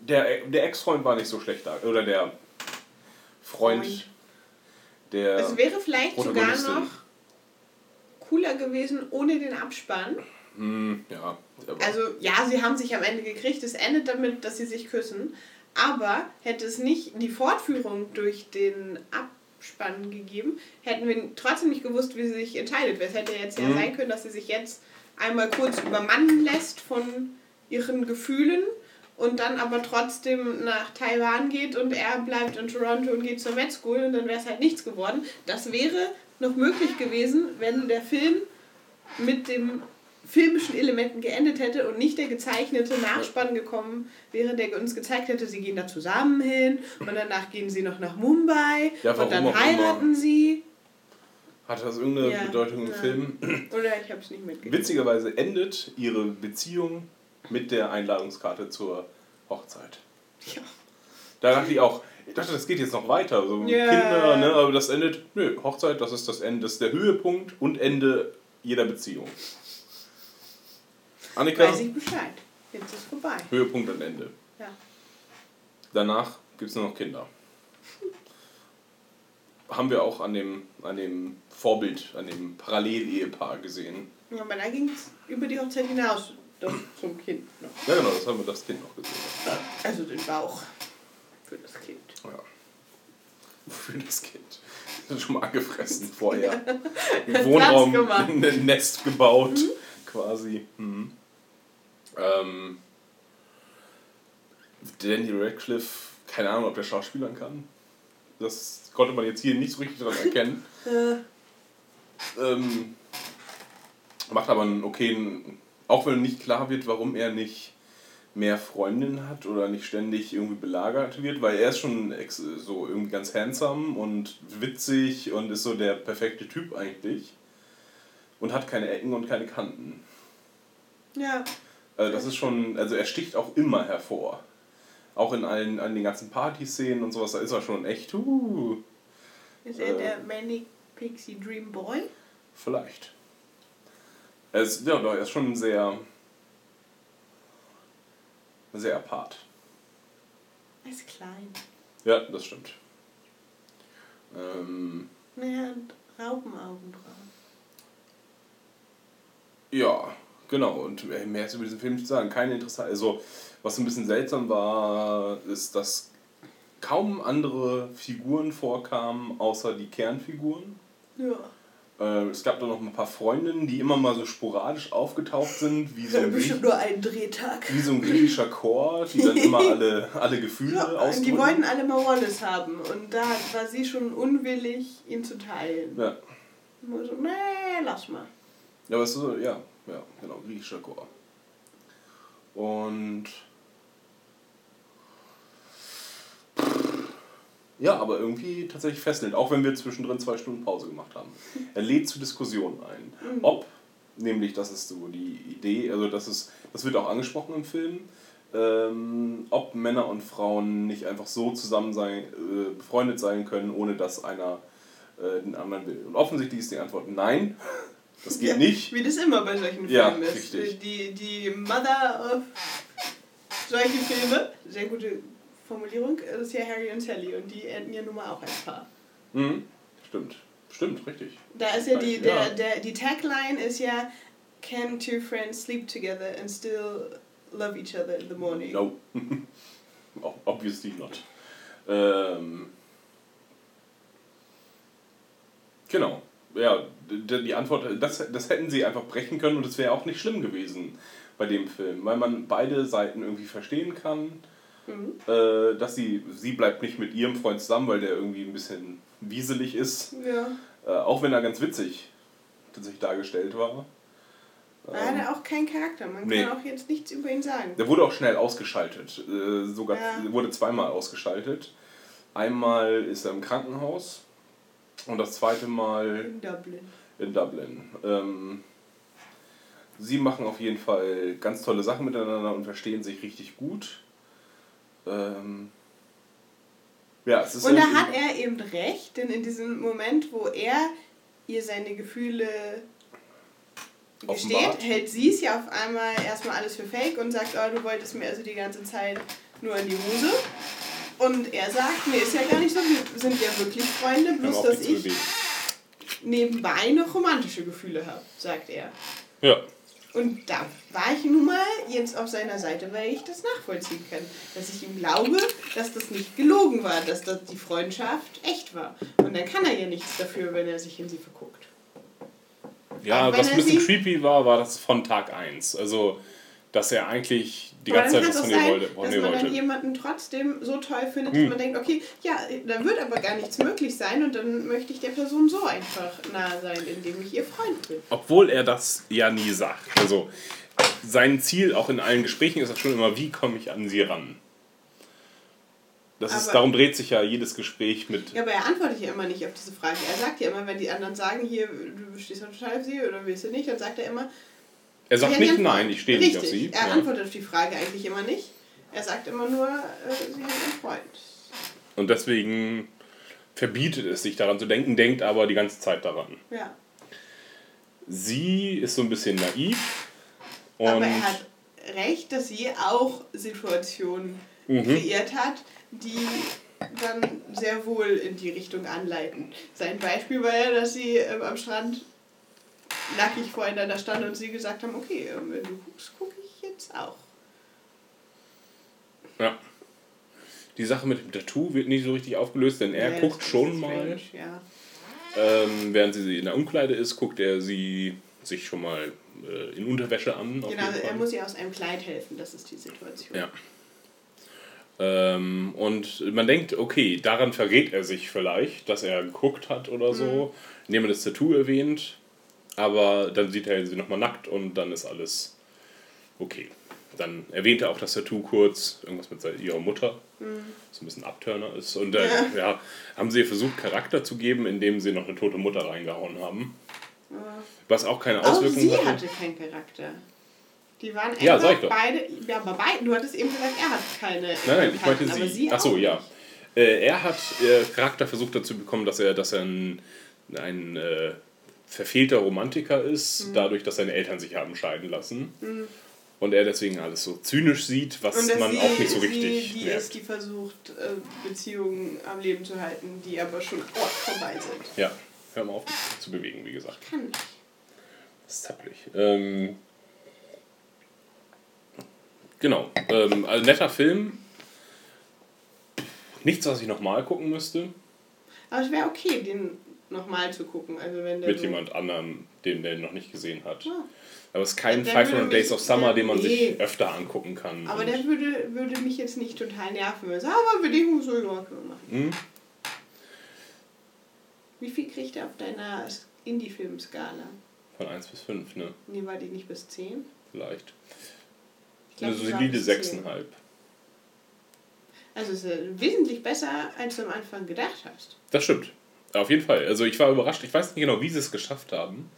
Speaker 5: Der, der Ex-Freund war nicht so schlecht da. Oder der Freund,
Speaker 6: Freund.
Speaker 5: der.
Speaker 6: Es wäre vielleicht sogar noch cooler gewesen ohne den Abspann.
Speaker 5: Hm, ja.
Speaker 6: Also ja, sie haben sich am Ende gekriegt. Es endet damit, dass sie sich küssen. Aber hätte es nicht die Fortführung durch den Abspann gegeben, hätten wir trotzdem nicht gewusst, wie sie sich entscheidet. Es hätte jetzt ja
Speaker 5: Mhm.
Speaker 6: sein können, dass sie sich jetzt einmal kurz übermannen lässt von ihren Gefühlen und dann aber trotzdem nach Taiwan geht und er bleibt in Toronto und geht zur Med School und dann wäre es halt nichts geworden. Das wäre noch möglich gewesen, wenn der Film mit dem filmischen Elementen geendet hätte und nicht der gezeichnete Nachspann gekommen wäre, der uns gezeigt hätte, sie gehen da zusammen hin und danach gehen sie noch nach Mumbai
Speaker 5: Ja,
Speaker 6: und dann heiraten
Speaker 5: immer.
Speaker 6: sie.
Speaker 5: Hat das irgendeine
Speaker 6: Ja,
Speaker 5: Bedeutung im
Speaker 6: ja.
Speaker 5: Film?
Speaker 6: Oder ich habe es nicht mitgekriegt.
Speaker 5: Witzigerweise endet ihre Beziehung mit der Einladungskarte zur Hochzeit.
Speaker 6: Ja.
Speaker 5: Da dachte ich auch, ich dachte, das geht jetzt noch weiter. So
Speaker 6: Ja.
Speaker 5: Kinder, ne? aber das endet, nö, Hochzeit, das ist das Ende, das ist der Höhepunkt und Ende jeder Beziehung. Annika,
Speaker 6: Weiß ich Bescheid. Jetzt ist vorbei.
Speaker 5: Höhepunkt und Ende.
Speaker 6: Ja.
Speaker 5: Danach gibt es nur noch Kinder. Haben wir auch an dem, an dem Vorbild, an dem Parallelehepaar gesehen.
Speaker 6: Ja, aber da ging es über die Hochzeit hinaus doch zum Kind noch.
Speaker 5: Ja, genau, das haben wir das Kind noch gesehen.
Speaker 6: Also den Bauch für das Kind.
Speaker 5: Ja. Für das Kind. Das ist schon mal angefressen vorher. Wohnraum ein Nest gebaut, quasi. Mhm. Ähm, Danny Radcliffe, keine Ahnung, ob der Schauspielern kann. Das konnte man jetzt hier nicht so richtig daran erkennen.
Speaker 6: Äh,
Speaker 5: Ähm, macht aber einen okayen, auch wenn nicht klar wird, warum er nicht mehr Freundinnen hat oder nicht ständig irgendwie belagert wird, weil er ist schon so irgendwie ganz handsome und witzig und ist so der perfekte Typ eigentlich und hat keine Ecken und keine Kanten.
Speaker 6: ja.
Speaker 5: Also das ist schon, also er sticht auch immer hervor. Auch in allen, an den ganzen Partyszenen und sowas, da ist er schon echt, uh,
Speaker 6: Ist er
Speaker 5: Äh.
Speaker 6: der Manic Pixie Dream Boy?
Speaker 5: Vielleicht. Er ist, ja, er ist schon sehr. sehr apart.
Speaker 6: Er ist klein.
Speaker 5: Ja, das stimmt. Ähm,
Speaker 6: Er hat Raupenaugenbrauen.
Speaker 5: ja, genau. Und mehr ist über diesen Film nicht zu sagen. Keine interessante. Also, was ein bisschen seltsam war, ist, dass kaum andere Figuren vorkamen, außer die Kernfiguren.
Speaker 6: Ja.
Speaker 5: Äh, es gab da noch ein paar Freundinnen, die immer mal so sporadisch aufgetaucht sind, wie so ein,
Speaker 6: Bestimmt nur einen Drehtag.
Speaker 5: wie so ein griechischer Chor, die dann immer alle, alle Gefühle
Speaker 6: Ja, die
Speaker 5: ausdrücken.
Speaker 6: wollten alle mal Wallace haben und da war sie schon unwillig, ihn zu teilen.
Speaker 5: Ja.
Speaker 6: Und so, nee, lass mal.
Speaker 5: Ja, aber es ist so, ja, ja, genau, griechischer Chor. Und. Ja, aber irgendwie tatsächlich fesselnd, auch wenn wir zwischendrin zwei Stunden Pause gemacht haben. Er lädt zu Diskussionen ein.
Speaker 6: Mhm.
Speaker 5: Ob, nämlich, das ist so die Idee, also das ist, das wird auch angesprochen im Film, ähm, ob Männer und Frauen nicht einfach so zusammen sein, äh, befreundet sein können, ohne dass einer äh, den anderen will. Und offensichtlich ist die Antwort nein. Das geht
Speaker 6: Ja,
Speaker 5: nicht.
Speaker 6: Wie das immer bei solchen
Speaker 5: Ja,
Speaker 6: Filmen ist.
Speaker 5: richtig.
Speaker 6: Die, die Mother of solche Filme, sehr gute Formulierung, ist ja Harry und Sally und die enden ja nun mal auch als Paar.
Speaker 5: Mhm. Stimmt. Stimmt, richtig.
Speaker 6: Da ist ja die, der,
Speaker 5: Ja.
Speaker 6: der, die Tagline ist ja Can two friends sleep together and still love each other in the morning?
Speaker 5: No. Ob- Obviously not. Ähm, genau. Ja, die Antwort, das, das hätten sie einfach brechen können und es wäre auch nicht schlimm gewesen bei dem Film, weil man beide Seiten irgendwie verstehen kann.
Speaker 6: Mhm.
Speaker 5: Äh, dass sie, sie bleibt nicht mit ihrem Freund zusammen, weil der irgendwie ein bisschen wieselig ist.
Speaker 6: Ja.
Speaker 5: Äh, auch wenn er ganz witzig tatsächlich dargestellt war.
Speaker 6: Hat er auch keinen Charakter. Man
Speaker 5: nee.
Speaker 6: kann auch jetzt nichts über ihn sagen.
Speaker 5: Der wurde auch schnell ausgeschaltet. Äh, sogar
Speaker 6: Ja.
Speaker 5: wurde zweimal ausgeschaltet. Einmal ist er im Krankenhaus und das zweite Mal
Speaker 6: In Dublin.
Speaker 5: In Dublin. Ähm, sie machen auf jeden Fall ganz tolle Sachen miteinander und verstehen sich richtig gut. Ähm, ja, es ist
Speaker 6: Und da hat er eben recht, denn in diesem Moment, wo er ihr seine Gefühle gesteht,
Speaker 5: Offenbart.
Speaker 6: hält sie es ja auf einmal erstmal alles für fake und sagt, oh, du wolltest mir also die ganze Zeit nur in die Hose. Und er sagt, nee, ist ja gar nicht so, wir sind ja wirklich Freunde, bloß dass ich
Speaker 5: bewegen.
Speaker 6: Nebenbei noch romantische Gefühle habe, sagt er.
Speaker 5: Ja.
Speaker 6: Und da war ich nun mal jetzt auf seiner Seite, weil ich das nachvollziehen kann. Dass ich ihm glaube, dass das nicht gelogen war, dass das die Freundschaft echt war. Und dann kann er ja nichts dafür, wenn er sich in sie verguckt.
Speaker 5: Ja, was ein bisschen creepy war, war das von Tag 1. Also, dass er eigentlich die ganze Zeit was
Speaker 6: es
Speaker 5: von
Speaker 6: auch
Speaker 5: ihr
Speaker 6: sein,
Speaker 5: wollte. Von
Speaker 6: dass man dann jemanden trotzdem so toll findet,
Speaker 5: Hm.
Speaker 6: dass man denkt, okay, ja, da wird aber gar nichts möglich sein und dann möchte ich der Person so einfach nahe sein, indem ich ihr Freund bin.
Speaker 5: Obwohl er das ja nie sagt. Also, sein Ziel auch in allen Gesprächen ist das schon immer, wie komme ich an sie ran? Das ist,
Speaker 6: Aber-
Speaker 5: darum dreht sich ja jedes Gespräch mit.
Speaker 6: Ja, aber er antwortet ja immer nicht auf diese Frage. Er sagt ja immer, wenn die anderen sagen, hier, du stehst auf sie oder willst du nicht, dann sagt er immer,
Speaker 5: Er sagt nicht, nein, ich stehe nicht auf sie.
Speaker 6: Er
Speaker 5: Ja.
Speaker 6: antwortet auf die Frage eigentlich immer nicht. Er sagt immer nur, äh, sie haben einen Freund.
Speaker 5: Und deswegen verbietet es sich daran zu denken, denkt aber die ganze Zeit daran.
Speaker 6: Ja.
Speaker 5: Sie ist so ein bisschen naiv. Und
Speaker 6: aber er hat recht, dass sie auch Situationen
Speaker 5: Mhm.
Speaker 6: kreiert hat, die dann sehr wohl in die Richtung anleiten. Sein Beispiel war ja, dass sie ähm, am Strand nackig voreinander standen und sie gesagt haben, okay, wenn du guckst, gucke ich jetzt auch.
Speaker 5: ja. Die Sache mit dem Tattoo wird nicht so richtig aufgelöst, denn er
Speaker 6: Ja,
Speaker 5: guckt schon
Speaker 6: strange,
Speaker 5: mal.
Speaker 6: Ja.
Speaker 5: Ähm, während sie in der Umkleide ist, guckt er sie sich schon mal äh, in Unterwäsche an.
Speaker 6: Genau, er muss ihr aus einem Kleid helfen, das ist die Situation.
Speaker 5: Ja. Ähm, und man denkt, okay, daran verrät er sich vielleicht, dass er geguckt hat oder so, indem er das Tattoo erwähnt. Aber dann sieht er sie nochmal nackt und dann ist alles okay. Dann erwähnt er auch das Tattoo kurz, irgendwas mit ihrer Mutter,
Speaker 6: Mhm.
Speaker 5: so ein bisschen Abturner ist. Und äh,
Speaker 6: Ja.
Speaker 5: ja. haben sie versucht, Charakter zu geben, indem sie noch eine tote Mutter reingehauen haben.
Speaker 6: Ja.
Speaker 5: Was auch keine Auswirkungen
Speaker 6: sie
Speaker 5: hatte.
Speaker 6: hatte keinen Charakter. Die waren
Speaker 5: Ja, sag ich doch.
Speaker 6: beide. Ja, aber beide. Du hattest eben gesagt, er hat keine.
Speaker 5: Nein, nein, ich meinte sie.
Speaker 6: sie
Speaker 5: Ach so,
Speaker 6: auch
Speaker 5: ja. Äh, er hat äh, Charakter versucht dazu bekommen, dass er, dass er ein, ein äh, verfehlter Romantiker ist,
Speaker 6: Mhm.
Speaker 5: dadurch, dass seine Eltern sich haben scheiden lassen.
Speaker 6: Mhm.
Speaker 5: Und er deswegen alles so zynisch sieht, was man
Speaker 6: sie,
Speaker 5: auch nicht so
Speaker 6: sie
Speaker 5: richtig
Speaker 6: die
Speaker 5: merkt.
Speaker 6: ist, die versucht, äh, Beziehungen am Leben zu halten, die aber schon oh, vorbei sind.
Speaker 5: Ja, hör mal auf, dich zu bewegen, wie gesagt.
Speaker 6: Kann nicht.
Speaker 5: Das ist zappelig. Ähm, genau. Ähm, also netter Film. Nichts, was ich nochmal gucken müsste.
Speaker 6: Aber es wäre okay, den nochmal zu gucken. Also wenn
Speaker 5: Mit jemand anderem, den der noch nicht gesehen hat.
Speaker 6: Ja.
Speaker 5: Aber es ist kein
Speaker 6: Der würde
Speaker 5: 500
Speaker 6: mich-
Speaker 5: Days of Summer, den man
Speaker 6: nee.
Speaker 5: sich öfter angucken kann.
Speaker 6: Aber der würde, würde mich jetzt nicht total nerven. Wenn sagt, aber Bedingung so ja, können wir machen.
Speaker 5: Hm?
Speaker 6: Wie viel kriegt er auf deiner Indie-Film-Skala?
Speaker 5: Von 1 bis 5, ne?
Speaker 6: Nee, war die nicht bis 10?
Speaker 5: Vielleicht.
Speaker 6: Ich glaub,
Speaker 5: Eine solide
Speaker 6: bis
Speaker 5: 6,5.
Speaker 6: Also es ist wesentlich besser, als du am Anfang gedacht hast.
Speaker 5: Das stimmt. Auf jeden Fall. Also ich war überrascht. Ich weiß nicht genau, wie sie es geschafft haben.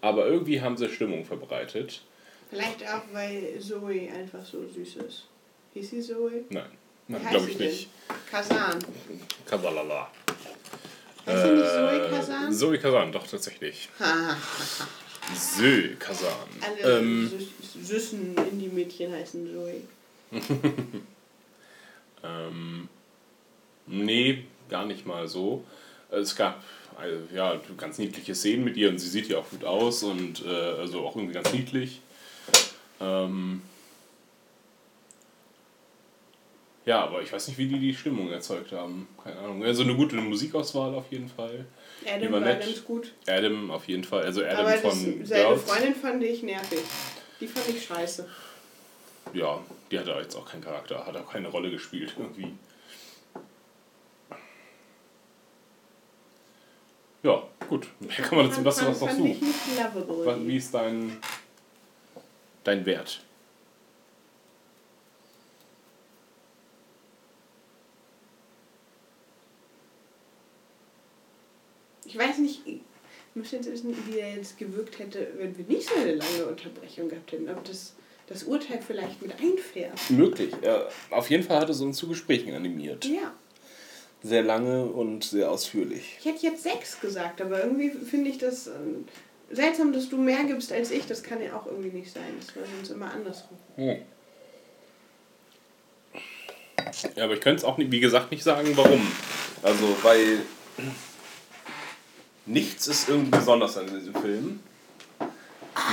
Speaker 5: Aber irgendwie haben sie Stimmung verbreitet.
Speaker 6: Vielleicht auch, weil Zoe einfach so süß ist. Hieß sie Zoe?
Speaker 5: Nein, nein glaube ich nicht.
Speaker 6: Kazan.
Speaker 5: Kasalala.
Speaker 6: Heißt sie nicht Zoe Kazan?
Speaker 5: Zoe Kazan, doch tatsächlich. Zoe Kazan.
Speaker 6: Alle
Speaker 5: Ähm,
Speaker 6: süß- süßen Indie-Mädchen heißen Zoe.
Speaker 5: ähm, nee, gar nicht mal so. Es gab also, ja, ganz niedliche Szenen mit ihr und sie sieht ja auch gut aus und äh, also auch irgendwie ganz niedlich. Ähm, ja, aber ich weiß nicht, wie die die Stimmung erzeugt haben. Keine Ahnung. Also eine gute Musikauswahl auf jeden Fall.
Speaker 6: Adam war
Speaker 5: nett.
Speaker 6: ganz gut.
Speaker 5: Adam auf jeden Fall. Also Adam
Speaker 6: Aber das,
Speaker 5: von
Speaker 6: seine. Freundin fand ich nervig. Die fand ich scheiße.
Speaker 5: Ja, die hat da jetzt auch keinen Charakter, hat auch keine Rolle gespielt irgendwie. Ja, gut. Mehr kann man dazu was, noch
Speaker 6: ich
Speaker 5: suchen.
Speaker 6: nicht lovable.
Speaker 5: Was, wie ist dein, dein Wert?
Speaker 6: Ich weiß nicht, ich müsste jetzt wissen, wie er jetzt gewirkt hätte, wenn wir nicht so eine lange Unterbrechung gehabt hätten. Ob das, das Urteil vielleicht mit einfährt.
Speaker 5: Möglich. Ja, auf jeden Fall hat es uns zu Gesprächen animiert.
Speaker 6: Ja.
Speaker 5: Sehr lange und sehr ausführlich.
Speaker 6: Ich hätte jetzt sechs gesagt, aber irgendwie finde ich das ähm, seltsam, dass du mehr gibst als ich. Das kann ja auch irgendwie nicht sein. Das war sonst immer andersrum.
Speaker 5: Hm. Ja, aber ich könnte es auch, nicht, wie gesagt, nicht sagen, warum. Also, weil nichts ist irgendwie besonders an diesem Film.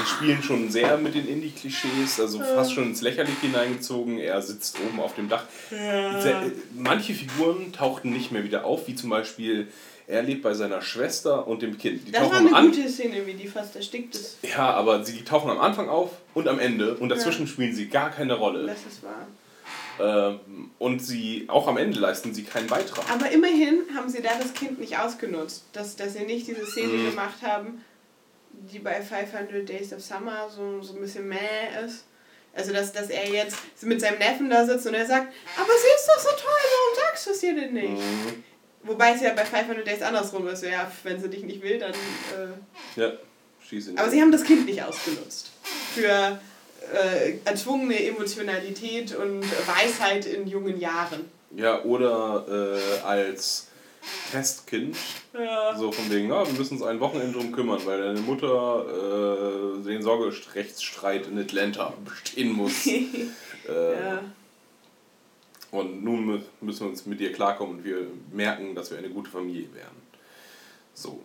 Speaker 5: Die spielen schon sehr mit den Indie-Klischees, also fast schon ins Lächerliche hineingezogen. Er sitzt oben auf dem Dach.
Speaker 6: Ja.
Speaker 5: Manche Figuren tauchten nicht mehr wieder auf, wie zum Beispiel, er lebt bei seiner Schwester und dem Kind. Die
Speaker 6: Das war
Speaker 5: tauchen
Speaker 6: eine
Speaker 5: am An
Speaker 6: gute Szene, wie die fast erstickt ist.
Speaker 5: ja, aber sie tauchen am Anfang auf und am Ende und dazwischen spielen sie gar keine Rolle.
Speaker 6: Das ist wahr.
Speaker 5: Ähm, und sie auch am Ende leisten sie keinen Beitrag.
Speaker 6: Aber immerhin haben sie da das Kind nicht ausgenutzt. Dass, dass sie nicht diese Szene
Speaker 5: Mhm.
Speaker 6: gemacht haben, die bei 500 Days of Summer so, so ein bisschen meh ist. Also, dass, dass er jetzt mit seinem Neffen da sitzt und er sagt, aber sie ist doch so toll, warum sagst du es ihr denn nicht?
Speaker 5: Mhm.
Speaker 6: Wobei es ja bei 500 Days andersrum ist. Ja, wenn sie dich nicht will, dann... Äh
Speaker 5: Ja, schieße
Speaker 6: aber sie haben das Kind nicht ausgenutzt. Für äh, erzwungene Emotionalität und Weisheit in jungen Jahren.
Speaker 5: Ja, oder äh, als Testkind.
Speaker 6: Ja.
Speaker 5: So von wegen, ja, wir müssen uns ein Wochenende drum kümmern, weil deine Mutter äh, den Sorgerechtsstreit in Atlanta bestehen muss. äh,
Speaker 6: Ja.
Speaker 5: Und nun mü- müssen wir uns mit dir klarkommen und wir merken, dass wir eine gute Familie wären. So.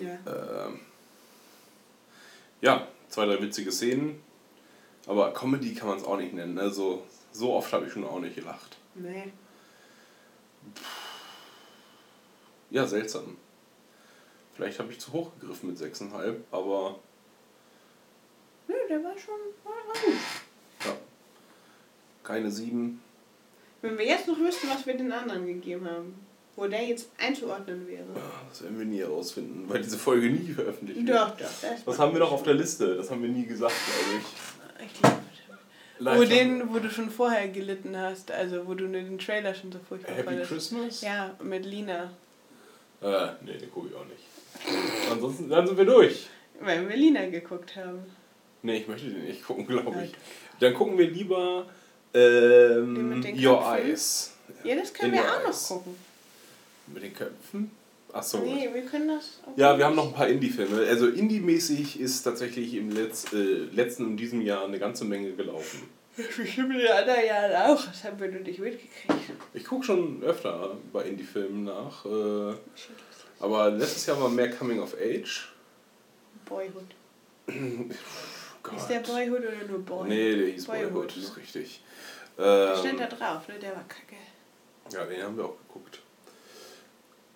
Speaker 6: Ja.
Speaker 5: Ähm, ja, zwei, drei witzige Szenen. Aber Comedy kann man es auch nicht nennen. Also, so oft habe ich schon auch nicht gelacht.
Speaker 6: Nee.
Speaker 5: Ja, seltsam. Vielleicht habe ich zu hoch gegriffen mit 6,5, aber
Speaker 6: Nö, der war schon war gut.
Speaker 5: ja. Keine 7.
Speaker 6: Wenn wir jetzt noch wüssten, was wir den anderen gegeben haben, wo der jetzt einzuordnen wäre.
Speaker 5: Das werden wir nie herausfinden, weil diese Folge nie veröffentlicht wird.
Speaker 6: Doch, doch. Das
Speaker 5: Was haben wir noch auf der Liste? Das haben wir nie gesagt, glaube ich.
Speaker 6: Ich glaube. Wo, den, wo du schon vorher gelitten hast, also wo du den Trailer schon so furchtbar
Speaker 5: Happy
Speaker 6: fandest.
Speaker 5: Christmas?
Speaker 6: Ja, mit Lina.
Speaker 5: Äh, nee, den gucke ich auch nicht. Ansonsten, dann sind wir durch.
Speaker 6: Weil wir Lina geguckt haben.
Speaker 5: Nee, ich möchte den nicht gucken, glaube ich. Dann gucken wir lieber ähm, Your
Speaker 6: Köpfen?
Speaker 5: Eyes.
Speaker 6: Ja, das können
Speaker 5: In
Speaker 6: wir auch noch
Speaker 5: Eyes.
Speaker 6: gucken.
Speaker 5: Mit den Köpfen? Achso.
Speaker 6: Nee, wir können das. auch
Speaker 5: Ja, wir haben noch ein paar Indie-Filme. Also Indie-mäßig ist tatsächlich im Letz-, äh, letzten und diesem Jahr eine ganze Menge gelaufen.
Speaker 6: Bestimmt in den anderen Jahren auch. Das haben wir nur nicht mitgekriegt.
Speaker 5: Ich gucke schon öfter bei Indie-Filmen nach. Äh, aber letztes Jahr war mehr Coming of Age.
Speaker 6: Boyhood.
Speaker 5: Gott.
Speaker 6: Ist der Boyhood oder nur Boy?
Speaker 5: Nee, der hieß Boyhood,
Speaker 6: Boyhood.
Speaker 5: ist richtig.
Speaker 6: Der
Speaker 5: Ähm,
Speaker 6: stand da drauf, ne? Der war kacke.
Speaker 5: ja, den haben wir auch geguckt.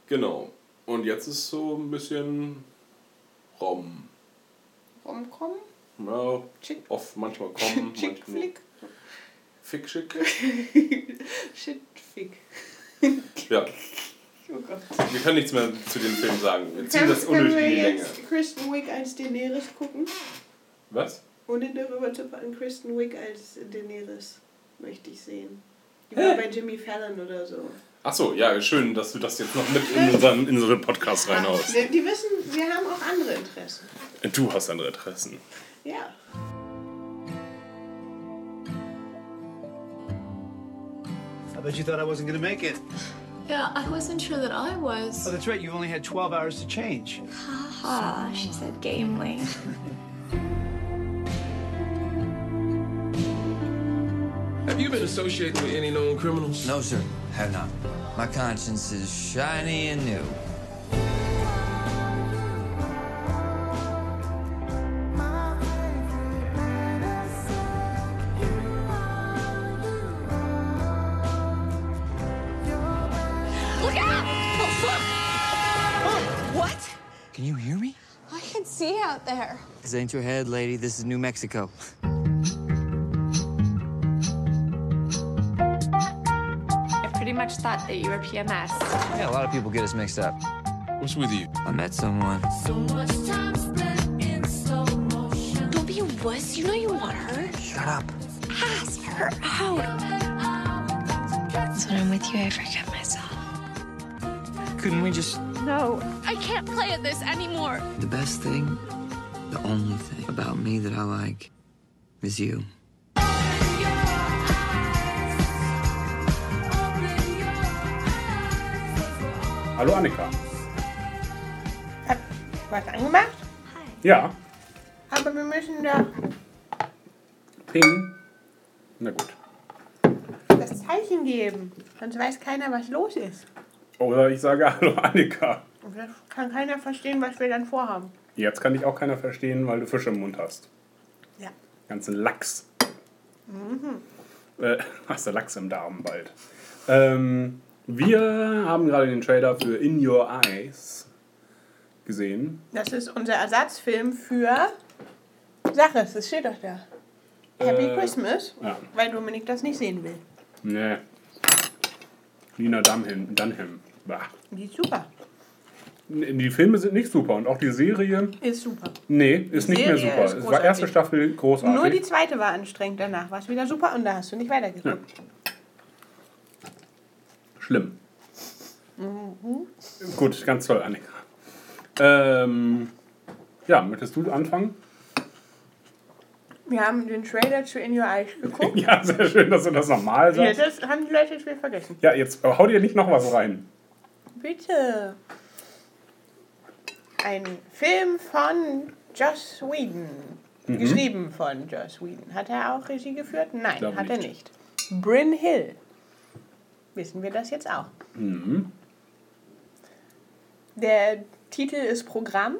Speaker 5: Genau. Und jetzt ist so ein bisschen Rom.
Speaker 6: Rom-Com?
Speaker 5: Ja, oft manchmal kommen.
Speaker 6: Chick-Flick?
Speaker 5: Fick, schick.
Speaker 6: Shit-Fick.
Speaker 5: Ja.
Speaker 6: Oh Gott.
Speaker 5: Wir können nichts mehr zu dem Film sagen. Wir ziehen das unnötig in die Länge.
Speaker 6: jetzt Kristen Wiig als Daenerys gucken?
Speaker 5: Was?
Speaker 6: Ohne darüber zu packen, Kristen Wiig als Daenerys möchte ich sehen. Die war bei Jimmy Fallon oder so.
Speaker 5: Achso, ja, schön, dass du das jetzt noch mit in unseren, in unseren Podcast reinhaust.
Speaker 6: Die wissen, wir haben auch andere Interessen.
Speaker 5: Du hast andere Interessen.
Speaker 6: Ja.
Speaker 33: Bet you thought I wasn't gonna make it.
Speaker 24: Yeah, I wasn't sure that I was.
Speaker 33: Oh, that's right. You've only had 12 hours to change.
Speaker 24: Haha, she said gamely.
Speaker 22: Have you been associated with any known criminals?
Speaker 34: No, sir. Have not. My conscience is shiny and new.
Speaker 24: There.
Speaker 34: This ain't your head, lady. This is New Mexico.
Speaker 24: I pretty much thought that you were PMS.
Speaker 34: Yeah, a lot of people get us mixed up.
Speaker 22: What's with you?
Speaker 34: I met someone. So much time spent in slow motion.
Speaker 24: Don't be a wuss. You know you want her.
Speaker 34: Shut up.
Speaker 24: Ask her out. So when I'm with you, I forget myself.
Speaker 34: Couldn't we just.
Speaker 24: No, I can't play at this anymore.
Speaker 34: The best thing, the only thing about me that I like is you.
Speaker 5: Hallo Annika.
Speaker 6: Hat was angemacht?
Speaker 5: Ja,
Speaker 6: Aber wir müssen da
Speaker 5: Ping. Na gut.
Speaker 6: das Zeichen geben. Sonst weiß keiner, was los ist.
Speaker 5: Oder ich sage Hallo Annika.
Speaker 6: Und das kann keiner verstehen, was wir dann vorhaben.
Speaker 5: Jetzt kann dich auch keiner verstehen, weil du Fische im Mund hast.
Speaker 6: Ja.
Speaker 5: Ganzen Lachs.
Speaker 6: Mhm.
Speaker 5: Äh, hast du Lachs im Darm bald. Ähm, wir haben gerade den Trailer für In Your Eyes gesehen.
Speaker 6: Das ist unser Ersatzfilm für. Sag es, es steht doch da. Happy
Speaker 5: Äh,
Speaker 6: Christmas,
Speaker 5: ja.
Speaker 6: weil Dominik das nicht sehen will.
Speaker 5: Nee. Lina Dunham. Dunham. Bah.
Speaker 6: Die ist super.
Speaker 5: Die Filme sind nicht super und auch die Serie.
Speaker 6: Ist super.
Speaker 5: Nee, ist
Speaker 6: Die
Speaker 5: nicht mehr
Speaker 6: Serie
Speaker 5: super.
Speaker 6: ist
Speaker 5: es war erste Staffel großartig.
Speaker 6: Nur die zweite war anstrengend, danach war es wieder super und da hast du nicht weitergeguckt.
Speaker 5: Schlimm.
Speaker 6: Mhm.
Speaker 5: Gut, ganz toll, Annika. Ähm, ja, möchtest du anfangen?
Speaker 6: Wir haben den Trailer zu In Your Eyes geguckt.
Speaker 5: Ja, sehr schön, dass du das nochmal
Speaker 6: Ja,
Speaker 5: sagst.
Speaker 6: das haben die Leute jetzt wieder vergessen.
Speaker 5: Ja, jetzt hau dir nicht noch was rein.
Speaker 6: Bitte. Ein Film von Joss Whedon.
Speaker 5: Mhm.
Speaker 6: Geschrieben von Joss Whedon. Hat er auch Regie geführt? Nein, hat er
Speaker 5: nicht.
Speaker 6: nicht. Bryn Hill. Wissen wir das jetzt auch.
Speaker 5: Mhm.
Speaker 6: Der Titel ist Programm.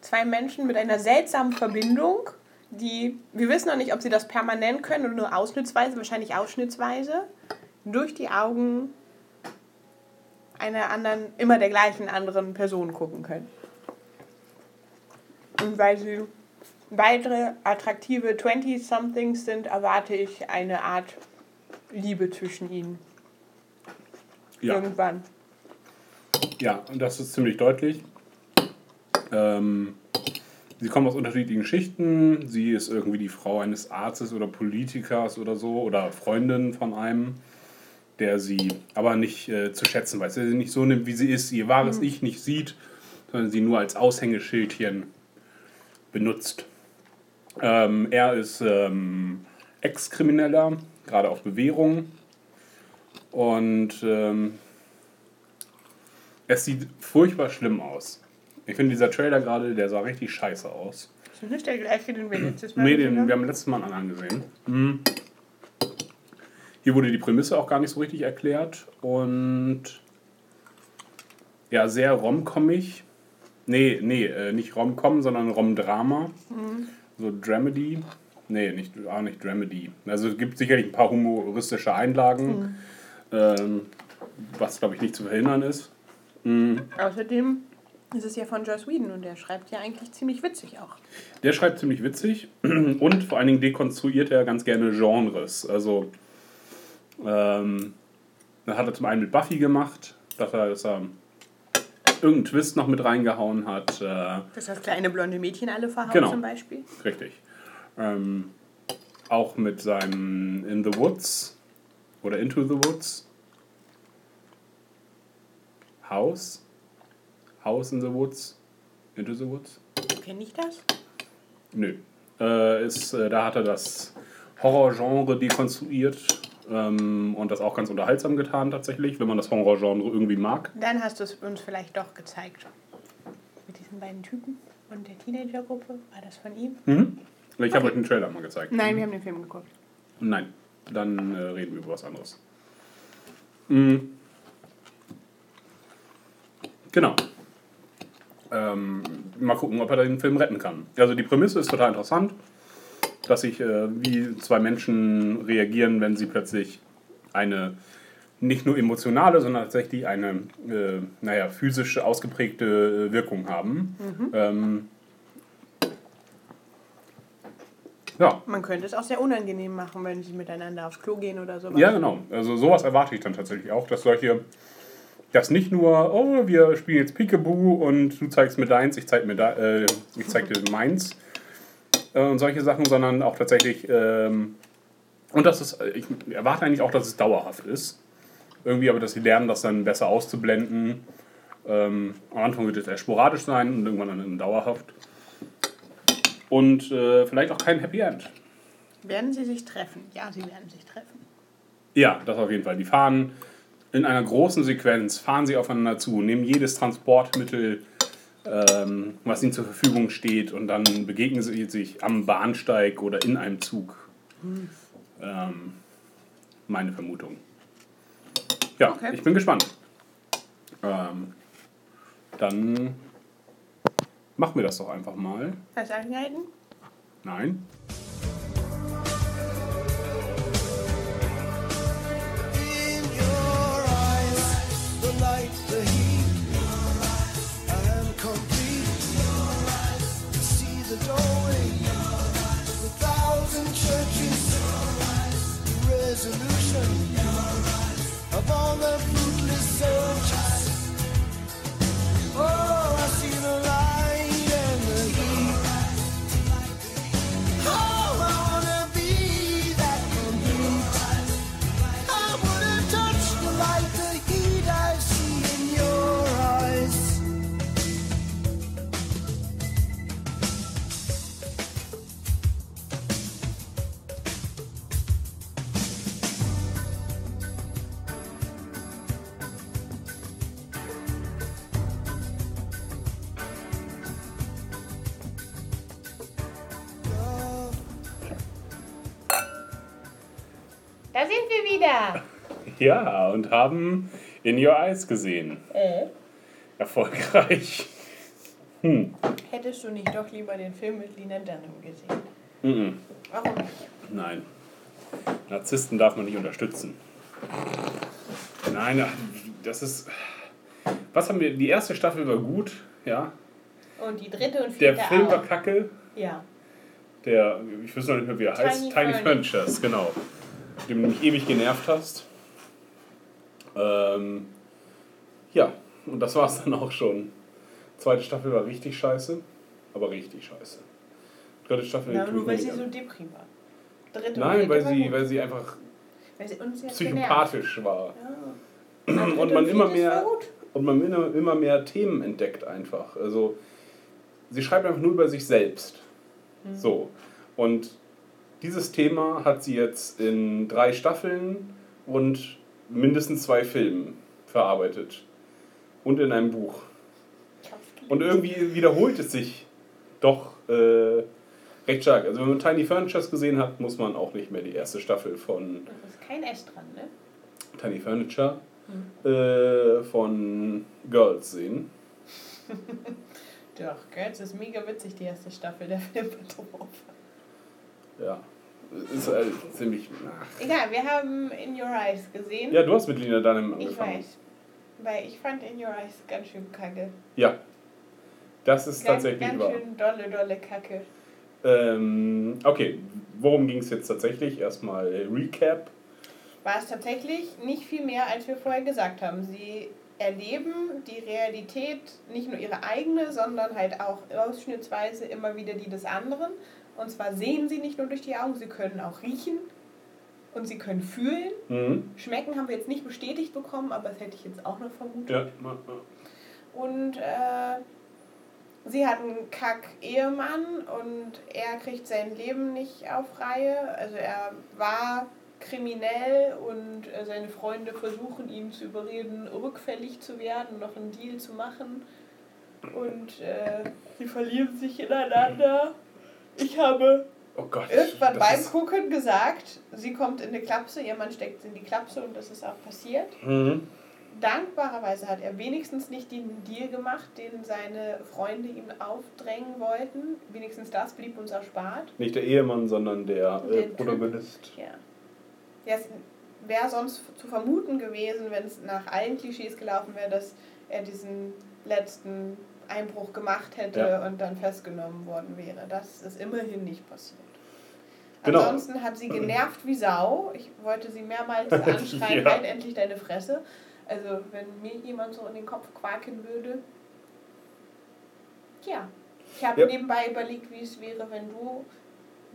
Speaker 6: Zwei Menschen mit einer seltsamen Verbindung, die, wir wissen noch nicht, ob sie das permanent können oder nur ausschnittsweise, wahrscheinlich ausschnittsweise, durch die Augen einer anderen, immer der gleichen anderen Person gucken können. Und weil sie weitere attraktive 20-somethings sind, erwarte ich eine Art Liebe zwischen ihnen.
Speaker 5: Ja.
Speaker 6: Irgendwann.
Speaker 5: Ja, und das ist ziemlich deutlich. Ähm, sie kommen aus unterschiedlichen Schichten. Sie ist irgendwie die Frau eines Arztes oder Politikers oder so oder Freundin von einem, der sie aber nicht äh, zu schätzen weiß. Der sie nicht so nimmt, wie sie ist, ihr wahres
Speaker 6: Mhm.
Speaker 5: Ich nicht sieht, sondern sie nur als Aushängeschildchen benutzt. Ähm, er ist ähm, Ex-Krimineller, gerade auf Bewährung. Und ähm, es sieht furchtbar schlimm aus. Ich finde, dieser Trailer gerade, der sah richtig scheiße aus.
Speaker 6: Ist das nicht der gleiche, den wir letztes Mal
Speaker 5: Nee, den,
Speaker 6: haben?
Speaker 5: wir haben letztes Mal einen anderen gesehen. Mhm. Hier wurde die Prämisse auch gar nicht so richtig erklärt. Und ja, sehr romcommig. Nee, nee, äh, nicht Romcom, sondern Romdrama.
Speaker 6: Mhm.
Speaker 5: So Dramedy. Nee, nicht, auch nicht Dramedy. Also es gibt sicherlich ein paar humoristische Einlagen,
Speaker 6: Mhm.
Speaker 5: ähm, was glaube ich nicht zu verhindern ist. Mhm.
Speaker 6: Außerdem ist es ja von Joss Whedon und der schreibt ja eigentlich ziemlich witzig auch.
Speaker 5: Der schreibt ziemlich witzig und vor allen Dingen dekonstruiert er ganz gerne Genres. Also, ähm, das hat er zum einen mit Buffy gemacht, dass er, dass er irgendeinen Twist noch mit reingehauen hat. Äh,
Speaker 6: Dass das kleine blonde Mädchen alle verhaut
Speaker 5: Genau.
Speaker 6: zum Beispiel.
Speaker 5: Richtig. Ähm, auch mit seinem In the Woods oder Into the Woods. House. House in the Woods. Into the Woods.
Speaker 6: Kenne ich das?
Speaker 5: Nö. Äh, ist, äh, da hat er das Horrorgenre dekonstruiert ähm, und das auch ganz unterhaltsam getan tatsächlich, wenn man das Horrorgenre irgendwie mag.
Speaker 6: Dann hast du es uns vielleicht doch gezeigt. Mit diesen beiden Typen und der Teenagergruppe. War das von ihm?
Speaker 5: Mhm. Ich habe euch den Trailer mal gezeigt.
Speaker 6: Nein, wir haben den Film geguckt.
Speaker 5: Nein, dann äh, reden wir über was anderes. Mhm. Genau. Ähm, mal gucken, ob er den Film retten kann. Also die Prämisse ist total interessant, dass sich äh, wie zwei Menschen reagieren, wenn sie plötzlich eine nicht nur emotionale, sondern tatsächlich eine, äh, naja, physisch ausgeprägte äh, Wirkung haben.
Speaker 6: Mhm.
Speaker 5: Ähm, ja,
Speaker 6: Man könnte es auch sehr unangenehm machen, wenn sie miteinander aufs Klo gehen oder sowas.
Speaker 5: Ja, genau. Also sowas erwarte ich dann tatsächlich auch, dass solche, dass nicht nur, oh, wir spielen jetzt Peekaboo und du zeigst mir deins, ich zeig mir da, äh, ich zeig dir meins äh, und solche Sachen, sondern auch tatsächlich, ähm, und das ist, ich erwarte eigentlich auch, dass es dauerhaft ist. Irgendwie, aber dass sie lernen, das dann besser auszublenden. Ähm, am Anfang wird es eher sporadisch sein und irgendwann dann dauerhaft. Und äh, vielleicht auch kein Happy End.
Speaker 6: Werden sie sich treffen? Ja, sie werden sich treffen.
Speaker 5: Ja, das auf jeden Fall. Die fahren in einer großen Sequenz, fahren sie aufeinander zu, nehmen jedes Transportmittel, ähm, was ihnen zur Verfügung steht, und dann begegnen sie sich am Bahnsteig oder in einem Zug. Ähm, meine Vermutung. Ja,
Speaker 6: Okay.
Speaker 5: ich bin gespannt. Ähm, dann machen wir das doch einfach mal.
Speaker 6: Hast du angehalten?
Speaker 5: Nein.
Speaker 35: The light, the heat, resolution of all the fruitless searches. Oh, I see the light
Speaker 6: wieder.
Speaker 5: Ja, und haben In Your Eyes gesehen.
Speaker 6: Äh?
Speaker 5: Erfolgreich. Hm.
Speaker 6: Hättest du nicht doch lieber den Film mit Lina Dunham gesehen?
Speaker 5: Mhm.
Speaker 6: Warum nicht?
Speaker 5: Nein. Narzissten darf man nicht unterstützen. Nein, das ist. Was haben wir? Die erste Staffel war gut, ja.
Speaker 6: Und die dritte und
Speaker 5: Der
Speaker 6: vierte
Speaker 5: Film
Speaker 6: auch.
Speaker 5: war kacke.
Speaker 6: Ja.
Speaker 5: Der, ich weiß noch nicht mehr, wie er heißt.
Speaker 6: Tiny
Speaker 5: Tiny
Speaker 6: Furniture.
Speaker 5: Furnitures, genau. Dem du mich ewig genervt hast. Ähm, ja, und das war's dann auch schon. Zweite Staffel war richtig scheiße, aber richtig scheiße. Dritte Staffel.
Speaker 6: Na,
Speaker 5: tue
Speaker 6: nur weil sie so deprim war. Dritte
Speaker 5: Nein, weil sie,
Speaker 6: gut.
Speaker 5: weil sie einfach
Speaker 6: Weil sie
Speaker 5: psychopathisch war.
Speaker 6: genervt.
Speaker 5: und man immer mehr und man immer, immer mehr Themen entdeckt einfach. Also sie schreibt einfach nur über sich selbst.
Speaker 6: Mhm.
Speaker 5: So. Und dieses Thema hat sie jetzt in drei Staffeln und mindestens zwei Filmen verarbeitet. Und in einem Buch. Und irgendwie wiederholt es sich doch äh, recht stark. Also wenn man Tiny Furnitures gesehen hat, muss man auch nicht mehr die erste Staffel von
Speaker 6: Da ist kein S dran, ne?
Speaker 5: Tiny Furniture äh, von Girls sehen.
Speaker 6: Doch, Girls ist mega witzig, die erste Staffel. Der Film war drauf.
Speaker 5: Ja. Ist äh, ziemlich. Ach.
Speaker 6: Egal, wir haben In Your Eyes gesehen.
Speaker 5: Ja, du hast mit Lina Dunham
Speaker 6: Ich
Speaker 5: angefangen.
Speaker 6: weiß. Weil ich fand In Your Eyes ganz schön kacke.
Speaker 5: Ja. Das ist
Speaker 6: Ganz,
Speaker 5: tatsächlich
Speaker 6: ganz
Speaker 5: wahr.
Speaker 6: schön dolle, dolle Kacke.
Speaker 5: Ähm, okay, worum ging es jetzt tatsächlich? Erstmal Recap.
Speaker 6: War es tatsächlich nicht viel mehr, als wir vorher gesagt haben. Sie erleben die Realität, nicht nur ihre eigene, sondern halt auch ausschnittsweise immer wieder die des anderen. Und zwar sehen sie nicht nur durch die Augen, sie können auch riechen und sie können fühlen.
Speaker 5: Mhm.
Speaker 6: Schmecken haben wir jetzt nicht bestätigt bekommen, aber das hätte ich jetzt auch noch vermutet.
Speaker 5: Ja.
Speaker 6: Und äh, sie hat einen Kack-Ehemann und er kriegt sein Leben nicht auf Reihe. Also er war kriminell und äh, seine Freunde versuchen ihn zu überreden, rückfällig zu werden, noch einen Deal zu machen. Und äh, sie verlieren sich ineinander. Ich habe
Speaker 5: Oh Gott.
Speaker 6: irgendwann beim Gucken gesagt, sie kommt in eine Klapse, ihr Mann steckt sie in die Klapse und das ist auch passiert.
Speaker 5: Mhm.
Speaker 6: Dankbarerweise hat er wenigstens nicht den Deal gemacht, den seine Freunde ihm aufdrängen wollten. Wenigstens das blieb uns erspart.
Speaker 5: Nicht der Ehemann, sondern der äh. Protagonist.
Speaker 6: Ja. Ja, es wäre sonst zu vermuten gewesen, wenn es nach allen Klischees gelaufen wäre, dass er diesen letzten Einbruch gemacht hätte
Speaker 5: Ja.
Speaker 6: und dann festgenommen worden wäre. Das ist immerhin nicht passiert.
Speaker 5: Genau.
Speaker 6: Ansonsten hat sie genervt wie Sau. Ich wollte sie mehrmals anschreien,
Speaker 5: Ja.
Speaker 6: halt endlich deine Fresse. Also wenn mir jemand so in den Kopf quaken würde. Tja, ich habe
Speaker 5: Ja.
Speaker 6: nebenbei überlegt, wie es wäre, wenn du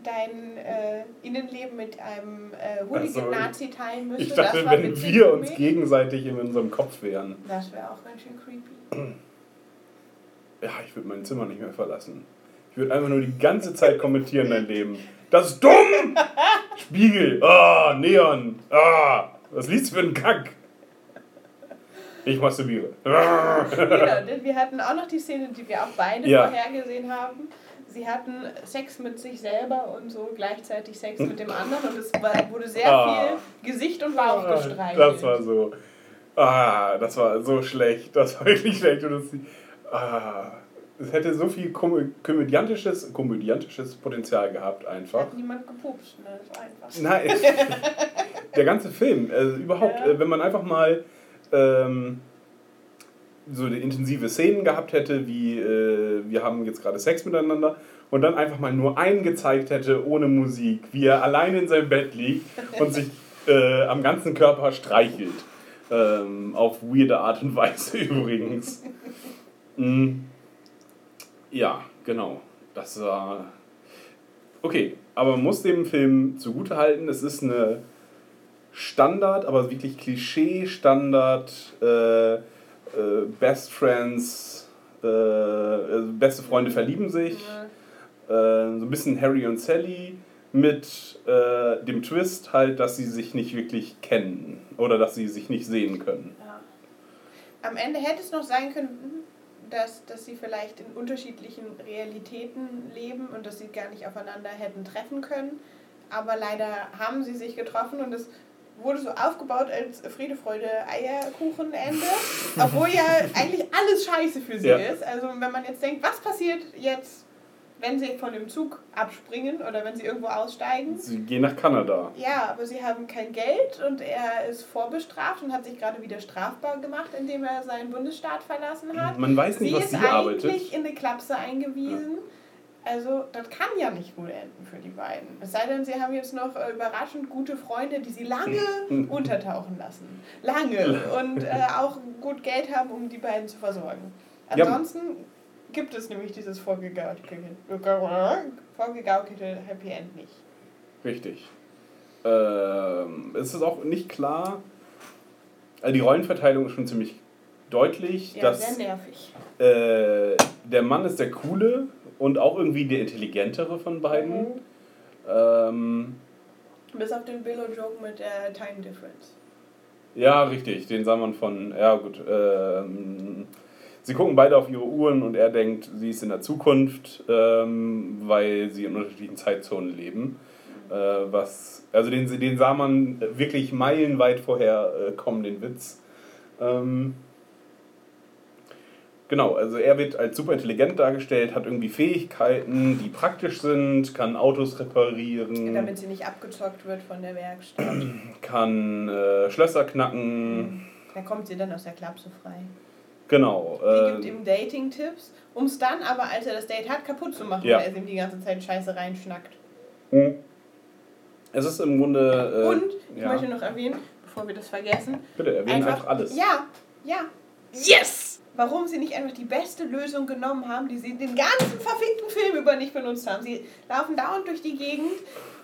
Speaker 6: dein äh, Innenleben mit einem äh, Hooligan-Nazi teilen müsstest.
Speaker 5: Ich dachte, wenn wir uns gegenseitig in unserem Kopf wären.
Speaker 6: Das wäre auch ganz schön creepy.
Speaker 5: Ja, ich würde mein Zimmer nicht mehr verlassen. Ich würde einfach nur die ganze Zeit kommentieren, dein Leben. Das ist dumm! Spiegel! Ah, Neon! Ah, was liest du für einen Kack? Ich masturbiere.
Speaker 6: genau, denn wir hatten auch noch die Szene, die wir auch beide
Speaker 5: Ja.
Speaker 6: vorhergesehen haben. Sie hatten Sex mit sich selber und so gleichzeitig Sex mit dem anderen und es wurde sehr
Speaker 5: Ah.
Speaker 6: viel Gesicht und Bauch gestreichelt.
Speaker 5: Das war so. Ah, das war so schlecht. Das war wirklich schlecht. Und das, ah, es hätte so viel komö- komödiantisches, komödiantisches Potenzial gehabt, einfach.
Speaker 6: Hat niemand gepupst, ne? Das war einfach.
Speaker 5: Nein, der ganze Film, also überhaupt,
Speaker 6: Ja.
Speaker 5: äh, wenn man einfach mal ähm, so intensive Szenen gehabt hätte, wie äh, wir haben jetzt gerade Sex miteinander und dann einfach mal nur einen gezeigt hätte ohne Musik, wie er allein in seinem Bett liegt und sich äh, am ganzen Körper streichelt. Ähm, auf weirde Art und Weise übrigens. Mm. Ja, genau. Das war. Okay, aber man muss dem Film zugutehalten, es ist eine Standard, aber wirklich Klischee-Standard, äh, äh, Best Friends, äh, äh, beste Freunde verlieben sich, äh, so ein bisschen Harry und Sally mit äh, dem Twist halt, dass sie sich nicht wirklich kennen oder dass sie sich nicht sehen können.
Speaker 6: Ja. Am Ende hätte es noch sein können, dass, dass sie vielleicht in unterschiedlichen Realitäten leben und dass sie gar nicht aufeinander hätten treffen können. Aber leider haben sie sich getroffen und es wurde so aufgebaut als Friede, Freude, Eierkuchenende. obwohl ja eigentlich alles scheiße für sie
Speaker 5: Ja.
Speaker 6: ist. Also wenn man jetzt denkt, was passiert jetzt, wenn sie von dem Zug abspringen oder wenn sie irgendwo aussteigen?
Speaker 5: Sie gehen nach Kanada.
Speaker 6: Ja, aber sie haben kein Geld und er ist vorbestraft und hat sich gerade wieder strafbar gemacht, indem er seinen Bundesstaat verlassen hat.
Speaker 5: Man weiß nicht,
Speaker 6: sie
Speaker 5: was
Speaker 6: ist
Speaker 5: sie
Speaker 6: eigentlich
Speaker 5: arbeitet.
Speaker 6: in eine Klapse eingewiesen. Also, das kann ja nicht gut enden für die beiden. Es sei denn, sie haben jetzt noch überraschend gute Freunde, die sie lange untertauchen lassen. Lange. Und äh, auch gut Geld haben, um die beiden zu versorgen.
Speaker 5: Ja.
Speaker 6: Ansonsten gibt es nämlich dieses vorgegaukelte, Happy End nicht.
Speaker 5: Richtig. Ähm, es ist auch nicht klar, also die Rollenverteilung ist schon ziemlich deutlich,
Speaker 6: Ja,
Speaker 5: dass
Speaker 6: sehr nervig.
Speaker 5: äh, der Mann ist der Coole und auch irgendwie der Intelligentere von beiden.
Speaker 6: Mhm.
Speaker 5: Ähm,
Speaker 6: Bis auf den Billo-Joke mit der Time Difference.
Speaker 5: ja, richtig, den sah man von, ja gut, ähm, sie gucken beide auf ihre Uhren und er denkt, sie ist in der Zukunft, ähm, weil sie in unterschiedlichen Zeitzonen leben. Äh, was, also den, den sah man wirklich meilenweit vorher äh, kommen, den Witz. Ähm, genau, also er wird als super intelligent dargestellt, hat irgendwie Fähigkeiten, die praktisch sind, kann Autos reparieren,
Speaker 6: Damit sie nicht abgezockt wird von der Werkstatt.
Speaker 5: kann äh, Schlösser knacken,
Speaker 6: Da kommt sie dann aus der Klapse frei.
Speaker 5: Genau.
Speaker 6: Die
Speaker 5: Äh,
Speaker 6: gibt ihm Dating-Tipps, um es dann aber, als er das Date hat, kaputt zu machen,
Speaker 5: Ja.
Speaker 6: weil er ihm die ganze Zeit Scheiße reinschnackt.
Speaker 5: hm. es ist im Grunde. Äh,
Speaker 6: Und ich
Speaker 5: ja.
Speaker 6: möchte noch erwähnen, bevor wir das vergessen.
Speaker 5: Bitte, erwähnen einfach alles.
Speaker 6: Ja, ja. Yes! Warum sie nicht einfach die beste Lösung genommen haben, die sie den ganzen verfickten Film über nicht benutzt haben. Sie laufen dauernd durch die Gegend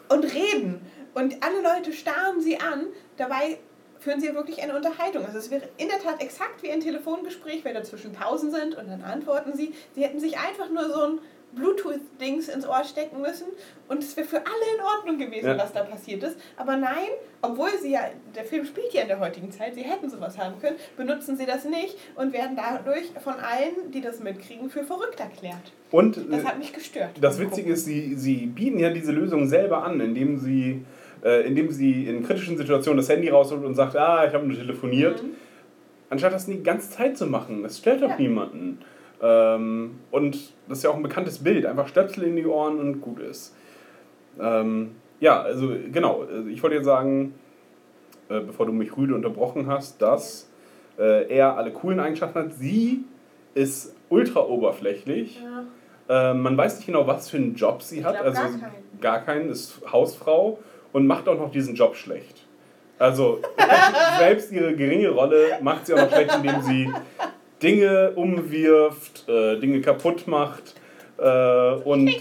Speaker 6: und reden. Und alle Leute starren sie an. Dabei führen sie wirklich eine Unterhaltung. Also es wäre in der Tat exakt wie ein Telefongespräch, weil dazwischen Pausen sind und dann antworten sie. Sie hätten sich einfach nur so ein Bluetooth-Dings ins Ohr stecken müssen und es wäre für alle in Ordnung gewesen,
Speaker 5: Ja.
Speaker 6: was da passiert ist. Aber nein, obwohl sie ja, der Film spielt ja in der heutigen Zeit, sie hätten sowas haben können, benutzen sie das nicht und werden dadurch von allen, die das mitkriegen, für verrückt erklärt.
Speaker 5: Und
Speaker 6: Das
Speaker 5: äh,
Speaker 6: hat mich gestört.
Speaker 5: Das Witzige ist, sie, sie bieten ja diese Lösung selber an, indem sie, äh, indem sie in kritischen Situationen das Handy rausholt und sagt, ah, ich habe nur telefoniert. Anstatt das die ganze Zeit zu machen. Das stört doch
Speaker 6: Ja.
Speaker 5: niemanden. Ähm, und das ist ja auch ein bekanntes Bild. Einfach Stöpsel in die Ohren und gut ist. Ähm, ja, also genau. Also Ich wollte jetzt sagen, äh, bevor du mich rüde unterbrochen hast, dass äh, er alle coolen Eigenschaften hat. Sie ist ultra oberflächlich.
Speaker 6: Ja.
Speaker 5: Äh, man weiß nicht genau, was für einen Job sie hat.
Speaker 6: glaub,
Speaker 5: also
Speaker 6: gar keinen.
Speaker 5: gar keinen, ist Hausfrau und macht auch noch diesen Job schlecht. Also selbst ihre geringe Rolle macht sie auch noch schlecht, indem sie Dinge umwirft, äh, Dinge kaputt macht. Äh, und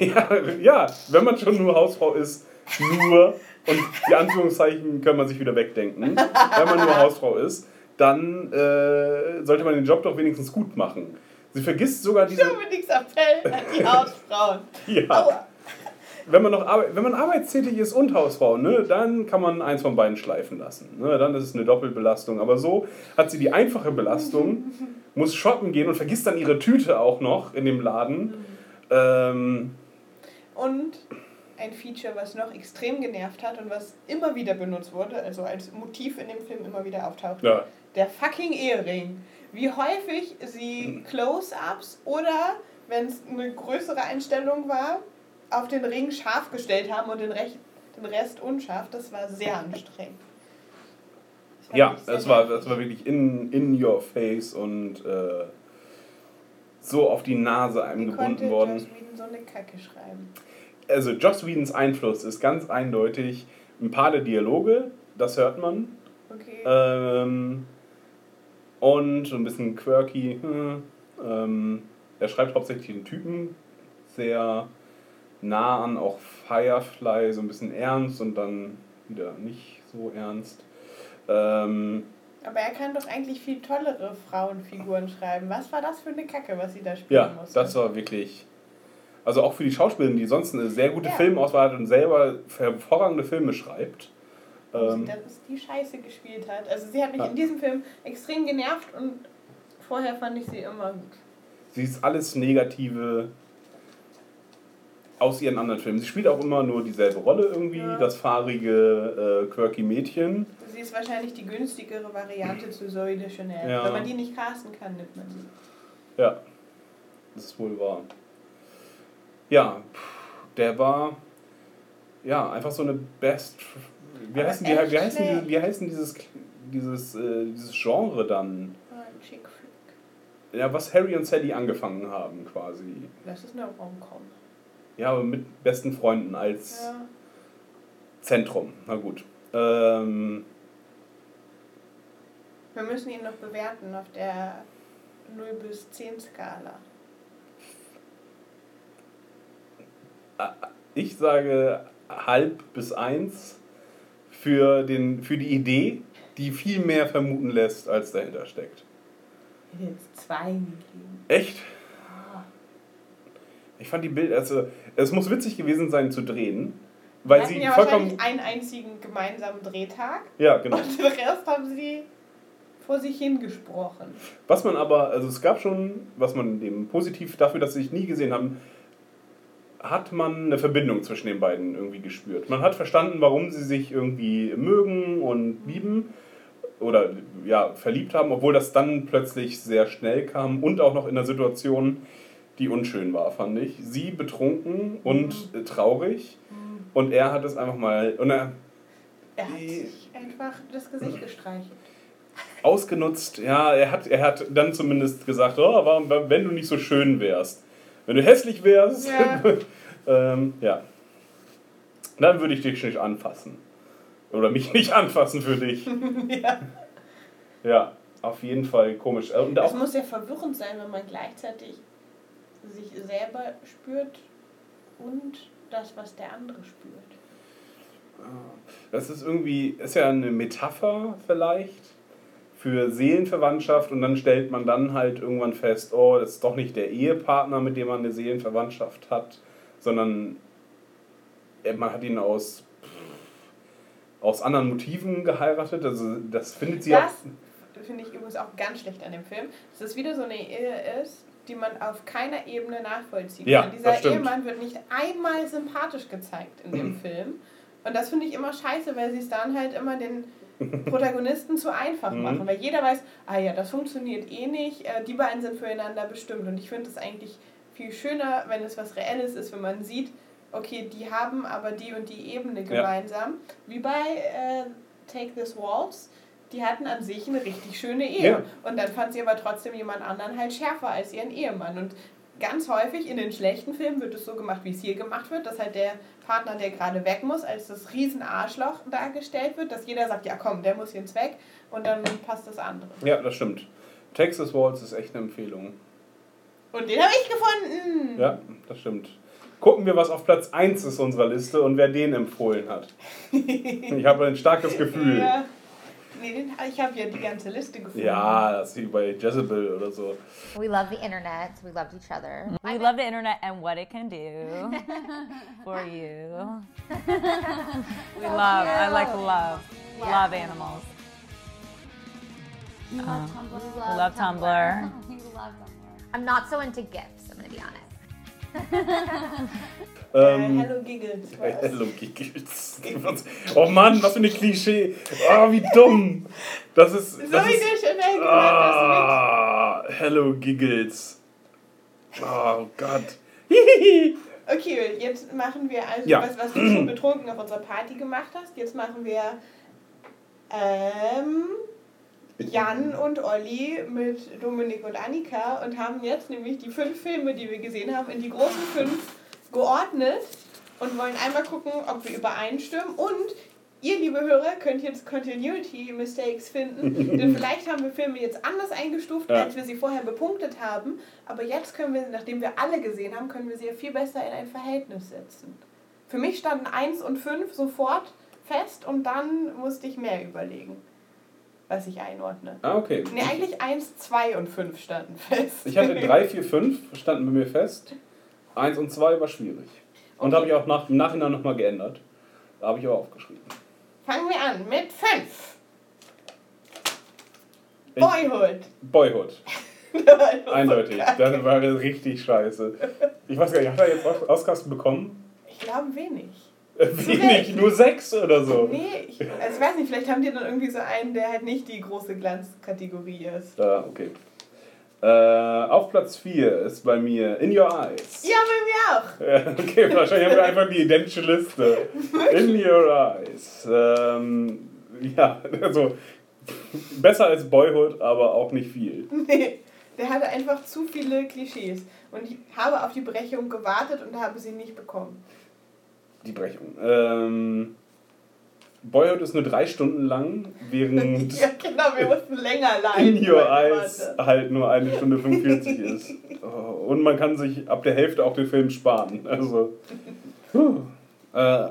Speaker 5: ja, ja, wenn man schon nur Hausfrau ist, nur, und die Anführungszeichen können man sich wieder wegdenken, wenn man nur Hausfrau ist, dann äh, sollte man den Job doch wenigstens gut machen. Sie vergisst sogar diese.
Speaker 6: Dominik's Appell an die Hausfrauen.
Speaker 5: Ja. Wenn man noch wenn man arbeitstätig ist und Hausfrau, ne, dann kann man eins von beiden schleifen lassen. Ne, dann ist es eine Doppelbelastung. Aber so hat sie die einfache Belastung, muss shoppen gehen und vergisst dann ihre Tüte auch noch in dem Laden. Ähm,
Speaker 6: Und ein Feature, was noch extrem genervt hat und was immer wieder benutzt wurde, also als Motiv in dem Film immer wieder auftaucht.
Speaker 5: Ja.
Speaker 6: Der fucking Ehering. Wie häufig sie Close-ups oder, wenn es eine größere Einstellung war, auf den Ring scharf gestellt haben und den, Rech den Rest unscharf. Das war sehr anstrengend.
Speaker 5: ja, das war, das war wirklich in, in your face und äh, so auf die Nase einem
Speaker 6: Wie
Speaker 5: gebunden worden.
Speaker 6: Joss Whedon so eine Kacke schreiben?
Speaker 5: also Joss Whedons Einfluss ist ganz eindeutig ein paar der Dialoge, das hört man.
Speaker 6: Okay.
Speaker 5: Ähm, und so ein bisschen quirky. hm, Ähm, er schreibt hauptsächlich den Typen sehr nah an, auch Firefly, so ein bisschen ernst und dann wieder nicht so ernst. Ähm,
Speaker 6: Aber er kann doch eigentlich viel tollere Frauenfiguren schreiben. Was war das für eine Kacke, was sie da spielen
Speaker 5: ja,
Speaker 6: musste?
Speaker 5: das war wirklich. Also auch für die Schauspielerin, die sonst eine sehr gute
Speaker 6: Ja.
Speaker 5: Filmauswahl hat und selber hervorragende Filme schreibt. Ähm,
Speaker 6: dass die Scheiße gespielt hat. Also sie hat mich
Speaker 5: Ja.
Speaker 6: in diesem Film extrem genervt und vorher fand ich sie immer gut.
Speaker 5: Sie ist alles Negative aus ihren anderen Filmen. Sie spielt auch immer nur dieselbe Rolle irgendwie,
Speaker 6: Ja.
Speaker 5: das fahrige, äh, quirky Mädchen.
Speaker 6: Sie ist wahrscheinlich die günstigere Variante zu Zoe de Chanel.
Speaker 5: Ja.
Speaker 6: Wenn man die nicht casten kann, nimmt man sie.
Speaker 5: Ja, das ist wohl wahr. Ja, der war ja einfach so eine Best. Wie
Speaker 6: Aber
Speaker 5: heißen, die, wie heißen, die, wie heißen dieses, dieses, äh, dieses Genre dann?
Speaker 6: Ah, ein Chick Flick.
Speaker 5: Ja, was Harry und Sally angefangen haben quasi.
Speaker 6: Das ist eine Rom-Com.
Speaker 5: Ja, aber mit besten Freunden als
Speaker 6: Ja.
Speaker 5: Zentrum. Na gut. Ähm,
Speaker 6: Wir müssen ihn noch bewerten auf der 0 bis 10 Skala.
Speaker 5: Ich sage halb bis eins für, den, für die Idee, die viel mehr vermuten lässt, als dahinter steckt.
Speaker 6: Ich hätte jetzt zwei gegeben.
Speaker 5: Echt? Ich fand die Bilder, also es muss witzig gewesen sein zu drehen, weil
Speaker 6: Wir
Speaker 5: sie
Speaker 6: hatten ja
Speaker 5: vollkommen.
Speaker 6: wahrscheinlich einen einzigen gemeinsamen Drehtag.
Speaker 5: Ja, genau.
Speaker 6: Und den Rest haben sie vor sich hingesprochen.
Speaker 5: Was man aber, also es gab schon, was man dem positiv dafür, dass sie sich nie gesehen haben, hat man eine Verbindung zwischen den beiden irgendwie gespürt. Man hat verstanden, warum sie sich irgendwie mögen und lieben oder ja, verliebt haben, obwohl das dann plötzlich sehr schnell kam und auch noch in einer Situation, die unschön war, fand ich. Sie betrunken und äh, traurig und er hat es einfach mal und er,
Speaker 6: Er hat sich einfach das Gesicht gestreichelt.
Speaker 5: Ausgenutzt, ja, er hat, er hat dann zumindest gesagt, oh, warum, wenn du nicht so schön wärst. Wenn du hässlich wärst,
Speaker 6: Ja.
Speaker 5: ähm, ja. Dann würde ich dich nicht anfassen. Oder mich nicht anfassen für dich.
Speaker 6: ja.
Speaker 5: Ja, auf jeden Fall komisch. Und
Speaker 6: Es
Speaker 5: auch,
Speaker 6: muss ja verwirrend sein, wenn man gleichzeitig sich selber spürt und das, was der andere spürt.
Speaker 5: das ist irgendwie, ist ja eine Metapher vielleicht für Seelenverwandtschaft und dann stellt man dann halt irgendwann fest, oh, das ist doch nicht der Ehepartner, mit dem man eine Seelenverwandtschaft hat, sondern man hat ihn aus, aus anderen Motiven geheiratet. Also das findet sie
Speaker 6: Das
Speaker 5: auch.
Speaker 6: finde ich übrigens auch ganz schlecht an dem Film, dass es wieder so eine Ehe ist, die man auf keiner Ebene nachvollziehen
Speaker 5: Ja,
Speaker 6: kann. Dieser. Ehemann wird nicht einmal sympathisch gezeigt in dem Film. Und das finde ich immer scheiße, weil sie es dann halt immer den Protagonisten zu einfach
Speaker 5: Mhm.
Speaker 6: machen. Weil jeder weiß, ah ja, das funktioniert eh nicht, äh, die beiden sind füreinander bestimmt. Und ich finde es eigentlich viel schöner, wenn es was Reelles ist, wenn man sieht, okay, die haben aber die und die Ebene
Speaker 5: Ja.
Speaker 6: gemeinsam. Wie bei äh, Take This Waltz, die hatten an sich eine richtig schöne Ehe.
Speaker 5: Ja.
Speaker 6: Und dann fand sie aber trotzdem jemand anderen halt schärfer als ihren Ehemann. Und ganz häufig in den schlechten Filmen wird es so gemacht, wie es hier gemacht wird, dass halt der Partner, der gerade weg muss, als das riesen Arschloch dargestellt wird, dass jeder sagt, ja komm, der muss jetzt weg und dann passt das andere.
Speaker 5: Ja, das stimmt. Texas Waltz ist echt eine Empfehlung.
Speaker 6: Und den habe ich gefunden.
Speaker 5: Ja, das stimmt. Gucken wir, was auf Platz 1 ist unserer Liste und wer den empfohlen hat. Ich habe ein starkes Gefühl.
Speaker 6: Ja. Nee, den, ich habe ja die ganze Liste gefunden.
Speaker 5: Ja, das ist wie bei Jezebel oder so.
Speaker 27: We love the internet. We loved each other.
Speaker 28: We love the internet and what it can do for you. we love, I like love.
Speaker 27: Yeah.
Speaker 28: Love animals.
Speaker 27: We love
Speaker 28: Um,
Speaker 27: Tumblr.
Speaker 28: we love Tumblr.
Speaker 27: We love Tumblr. I'm not so into gifts, I'm gonna be honest.
Speaker 5: Ähm,
Speaker 6: Hello Giggles.
Speaker 5: äh, Hello Giggles. Oh Mann, was für eine Klischee. Oh, wie dumm. Das ist.
Speaker 6: So
Speaker 5: Das
Speaker 6: wie
Speaker 5: ist
Speaker 6: der Chanel gehört
Speaker 5: ah, Hello Giggles. Oh Gott.
Speaker 6: das Okay, jetzt machen wir also,
Speaker 5: Ja.
Speaker 6: was, was du schon betrunken auf unserer Party gemacht hast. Jetzt machen wir ähm, Jan und Olli mit Dominik und Annika und haben jetzt nämlich die fünf Filme, die wir gesehen haben, in die großen fünf geordnet und wollen einmal gucken, ob wir übereinstimmen. Und ihr, liebe Hörer, könnt jetzt Continuity Mistakes finden, denn vielleicht haben wir Filme jetzt anders eingestuft,
Speaker 5: Ja.
Speaker 6: als wir sie vorher bepunktet haben. Aber jetzt können wir, nachdem wir alle gesehen haben, können wir sie ja viel besser in ein Verhältnis setzen. Für mich standen 1 und 5 sofort fest und dann musste ich mehr überlegen, was ich einordne.
Speaker 5: Ah, okay.
Speaker 6: Nee, eigentlich 1, 2 und 5 standen fest.
Speaker 5: Ich hatte 3, 4, 5, standen bei mir fest. 1 und 2 war schwierig. Und habe ich auch nach, im Nachhinein nochmal geändert. Da habe ich aber aufgeschrieben.
Speaker 6: Fangen wir an mit 5.
Speaker 5: Ich-
Speaker 6: Boyhood.
Speaker 5: Boyhood. Eindeutig. Das war richtig scheiße. Ich weiß gar nicht, hat er jetzt Oscars bekommen?
Speaker 6: Ich glaube wenig.
Speaker 5: Wenig, nur sechs oder so.
Speaker 6: Nee, ich, also ich weiß nicht, vielleicht haben die dann irgendwie so einen, der halt nicht die große Glanzkategorie ist.
Speaker 5: Ah, okay. Äh, auf Platz 4 ist bei mir In Your Eyes.
Speaker 6: Ja, bei mir auch.
Speaker 5: Ja, okay, wahrscheinlich haben wir einfach die identische Liste. In Your Eyes. Ähm, ja, also besser als Boyhood, aber auch nicht viel.
Speaker 6: Nee, der hatte einfach zu viele Klischees. Und ich habe auf die Brechung gewartet und habe sie nicht bekommen.
Speaker 5: Die Brechung. Ähm, Boyhood ist nur drei Stunden lang, während
Speaker 6: Ja, genau, wir mussten länger leiden.
Speaker 5: In Your Eyes halt nur eine Stunde 45 ist. Oh, und man kann sich ab der Hälfte auch den Film sparen. Also, puh. äh,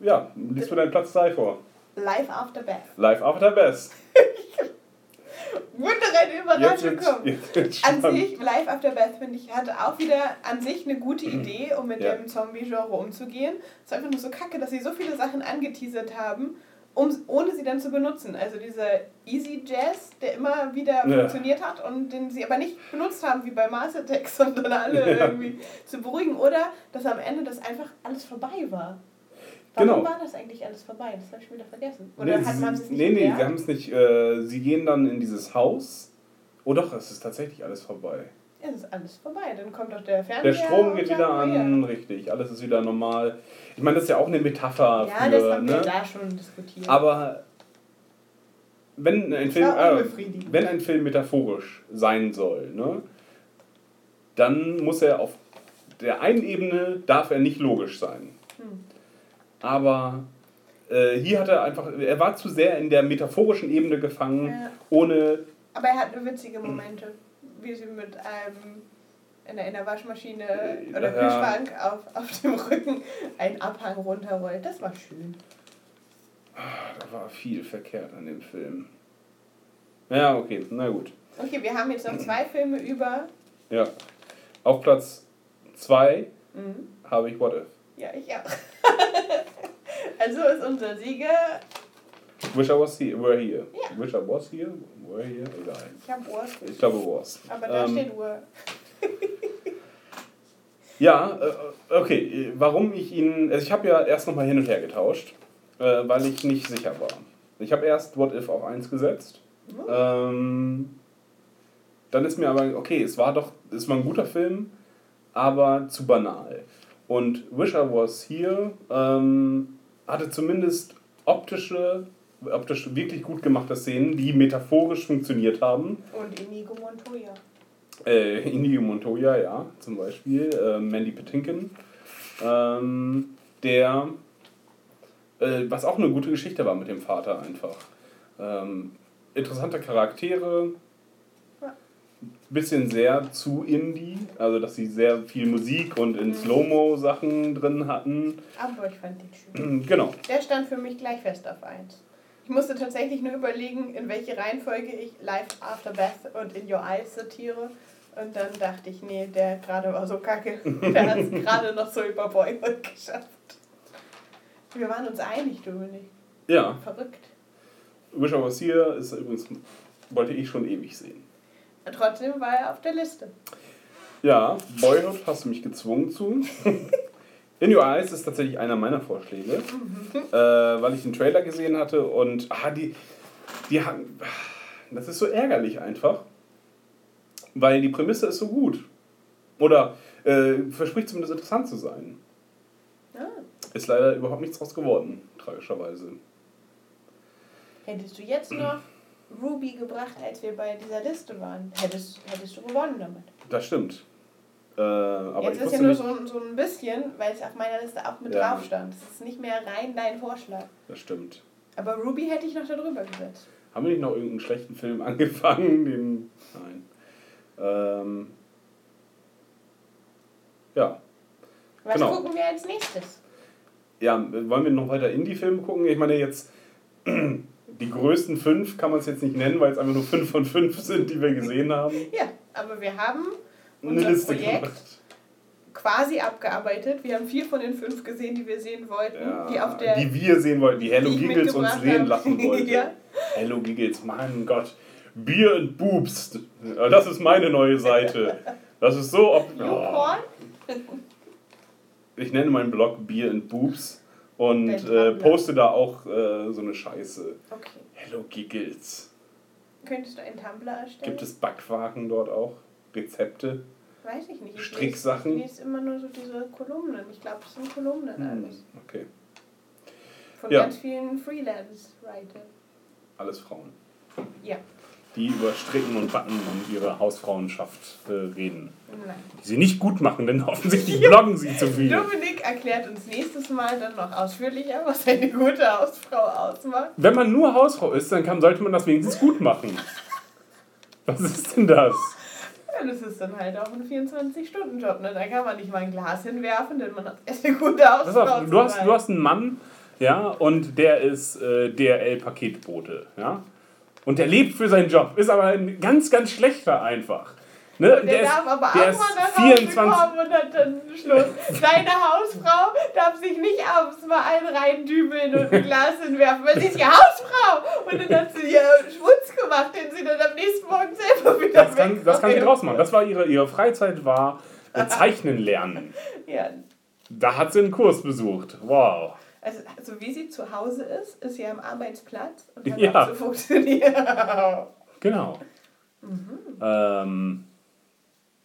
Speaker 5: ja, liest mir deinen Platz 3 vor.
Speaker 6: Live After Beth.
Speaker 5: Live After Best.
Speaker 6: Wundereine Überraschung
Speaker 5: wird's
Speaker 6: An sich, Live After Beth, finde ich, hatte auch wieder an sich eine gute Idee, um mit
Speaker 5: Ja.
Speaker 6: dem Zombie-Genre umzugehen. Es ist einfach nur so kacke, dass sie so viele Sachen angeteasert haben, um, ohne sie dann zu benutzen. Also dieser Easy Jazz, der immer wieder
Speaker 5: Ja.
Speaker 6: funktioniert hat und den sie aber nicht benutzt haben, wie bei Mars Attacks, sondern alle
Speaker 5: Ja.
Speaker 6: irgendwie zu beruhigen. Oder dass am Ende das einfach alles vorbei war. Warum
Speaker 5: Genau.
Speaker 6: war das eigentlich alles vorbei? Das habe ich wieder vergessen. Oder
Speaker 5: Nee,
Speaker 6: hat man es
Speaker 5: sie,
Speaker 6: nicht
Speaker 5: nee, nee, sie haben es nicht. Äh, sie gehen dann in dieses Haus. Oh doch, es ist tatsächlich alles vorbei.
Speaker 6: Es ist alles vorbei. Dann kommt doch der Fernseher.
Speaker 5: Der Strom geht wieder
Speaker 6: oh
Speaker 5: an, richtig. Alles ist wieder normal. Ich meine, das ist ja auch eine Metapher
Speaker 6: Ja,
Speaker 5: für.
Speaker 6: das haben wir
Speaker 5: ne?
Speaker 6: da schon diskutiert.
Speaker 5: Aber wenn ein, Film, äh, wenn ein Film metaphorisch sein soll, ne, dann muss er auf der einen Ebene darf er nicht logisch sein. Aber äh, hier hat er einfach, er war zu sehr in der metaphorischen Ebene gefangen,
Speaker 6: Ja.
Speaker 5: ohne
Speaker 6: Aber er hat nur witzige Momente, wie sie mit einem in der, in der Waschmaschine oder
Speaker 5: ja.
Speaker 6: Kühlschrank auf, auf dem Rücken einen Abhang runterrollt. Das war schön.
Speaker 5: da war viel verkehrt an dem Film. Ja, okay, na gut.
Speaker 6: Okay, wir haben jetzt noch zwei Filme über.
Speaker 5: Ja. Auf Platz 2
Speaker 6: Mhm.
Speaker 5: habe ich What If.
Speaker 6: Ja, ich auch. also ist unser Sieger.
Speaker 5: Wish I was here, were here.
Speaker 6: Ja.
Speaker 5: Wish I was here, were here, egal.
Speaker 6: Ich habe Uhr.
Speaker 5: Ich glaube, was.
Speaker 6: Aber da
Speaker 5: Ähm,
Speaker 6: steht Uhr.
Speaker 5: Ja, äh, okay. Warum ich ihn. Also ich habe ja erst nochmal hin und her getauscht, äh, weil ich nicht sicher war. Ich habe erst What If auf 1 gesetzt. Ähm, dann ist mir aber, okay, es war doch, es war ein guter Film, aber zu banal. Und Wish I Was Here ähm, hatte zumindest optische, optisch wirklich gut gemachte Szenen, die metaphorisch funktioniert haben.
Speaker 6: Und Inigo Montoya.
Speaker 5: Äh, Inigo Montoya, ja, zum Beispiel. Äh, Mandy Patinkin. Ähm, der, äh, was auch eine gute Geschichte war mit dem Vater einfach. Ähm, interessante Charaktere. Bisschen sehr zu Indie, also dass sie sehr viel Musik und in Slow-Mo-Sachen drin hatten.
Speaker 6: Aber ich fand den schön.
Speaker 5: Genau.
Speaker 6: Der stand für mich gleich fest auf 1. Ich musste tatsächlich nur überlegen, in welche Reihenfolge ich Life After Beth und In Your Eyes sortiere. Und dann dachte ich, nee, der gerade war so kacke. Der hat es gerade noch so über Boyhood geschafft. Wir waren uns einig, Dominik.
Speaker 5: Ja,
Speaker 6: Verrückt.
Speaker 5: Wish I Was Here ist übrigens, wollte ich schon ewig sehen.
Speaker 6: Trotzdem war er auf der Liste.
Speaker 5: Ja, Boyhood hast du mich gezwungen zu. In Your Eyes ist tatsächlich einer meiner Vorschläge, äh, weil ich den Trailer gesehen hatte und ah, die, die haben, das ist so ärgerlich einfach, weil die Prämisse ist so gut. Oder äh, verspricht zumindest interessant zu sein.
Speaker 6: Ah.
Speaker 5: Ist leider überhaupt nichts draus geworden, tragischerweise.
Speaker 6: Hättest du jetzt noch Ruby gebracht, als wir bei dieser Liste waren, hättest, hättest du gewonnen damit.
Speaker 5: Das stimmt. Äh, aber
Speaker 6: Jetzt ist ja nur so, ein- so ein bisschen, weil es auf meiner Liste auch mit
Speaker 5: Ja.
Speaker 6: drauf stand. Es ist nicht mehr rein dein Vorschlag.
Speaker 5: das stimmt.
Speaker 6: Aber Ruby hätte ich noch da drüber gesetzt.
Speaker 5: Haben wir nicht noch irgendeinen schlechten Film angefangen? Den, nein. Ähm, ja.
Speaker 6: Was
Speaker 5: Genau.
Speaker 6: gucken wir als nächstes?
Speaker 5: Ja, wollen wir noch weiter Indie-Filme gucken? Ich meine jetzt, die größten fünf kann man es jetzt nicht nennen, weil es einfach nur fünf von fünf sind, die wir gesehen haben.
Speaker 6: Ja, aber wir haben
Speaker 5: Eine
Speaker 6: unser
Speaker 5: Liste
Speaker 6: Projekt
Speaker 5: gemacht.
Speaker 6: quasi abgearbeitet. Wir haben vier von den fünf gesehen, die wir sehen wollten.
Speaker 5: Ja,
Speaker 6: die auf der
Speaker 5: die wir sehen wollten, die Hello
Speaker 6: die
Speaker 5: Giggles uns sehen
Speaker 6: habe.
Speaker 5: lassen wollte.
Speaker 6: Ja.
Speaker 5: Hello Giggles, mein Gott. Beer and Boobs. Ja, Das ist meine neue Seite. Das ist so. Ob oh. Ich nenne meinen Blog Beer and Boobs und äh, poste da auch äh, so eine Scheiße.
Speaker 6: Okay.
Speaker 5: Hello Giggles.
Speaker 6: Könntest du einen Tumblr erstellen?
Speaker 5: Gibt es Backwagen dort auch? Rezepte?
Speaker 6: Weiß ich nicht. Ich
Speaker 5: Stricksachen?
Speaker 6: Lese, ich lese immer nur so diese Kolumnen. Ich glaube, es sind Kolumnen
Speaker 5: Hm,
Speaker 6: alles.
Speaker 5: okay.
Speaker 6: Von
Speaker 5: Ja.
Speaker 6: ganz vielen Freelance-Writer.
Speaker 5: Alles Frauen.
Speaker 6: Ja.
Speaker 5: Die über Stricken und Backen und ihre Hausfrauenschaft äh, reden.
Speaker 6: Nein.
Speaker 5: Die sie nicht gut machen, denn offensichtlich bloggen sie zu viel.
Speaker 6: Dominik erklärt uns nächstes Mal dann noch ausführlicher, was eine gute Hausfrau ausmacht.
Speaker 5: Wenn man nur Hausfrau ist, dann kann, sollte man das wenigstens gut machen. Was ist denn das?
Speaker 6: Ja, das ist dann halt auch ein 24-Stunden-Job. Ne? Da kann man nicht mal ein Glas hinwerfen, denn man hat eine gute Hausfrau
Speaker 5: auf, du hast, du hast einen Mann, ja, und der ist äh, DRL-Paketbote, ja. Und der lebt für seinen Job, ist aber ein ganz, ganz schlechter einfach. Ne?
Speaker 6: Der,
Speaker 5: ist,
Speaker 6: darf aber
Speaker 5: der
Speaker 6: auch
Speaker 5: ist
Speaker 6: mal nach Hause
Speaker 5: 24,
Speaker 6: kommen und hat dann Schluss. Deine Hausfrau darf sich nicht abends mal einen reindübeln und ein Glas hinwerfen, weil sie ist ja Hausfrau. Und dann hat sie ihr Schmutz gemacht, den sie dann am nächsten Morgen selber wieder
Speaker 5: das, kann, das kann sie draus machen. Das war ihre, ihre Freizeit, war äh, Zeichnen lernen.
Speaker 6: Ja,
Speaker 5: Da hat sie einen Kurs besucht. Wow.
Speaker 6: Also, also wie sie zu Hause ist, ist sie am Arbeitsplatz und hat
Speaker 5: Ja.
Speaker 6: so funktioniert.
Speaker 5: Genau.
Speaker 6: Mhm.
Speaker 5: Ähm,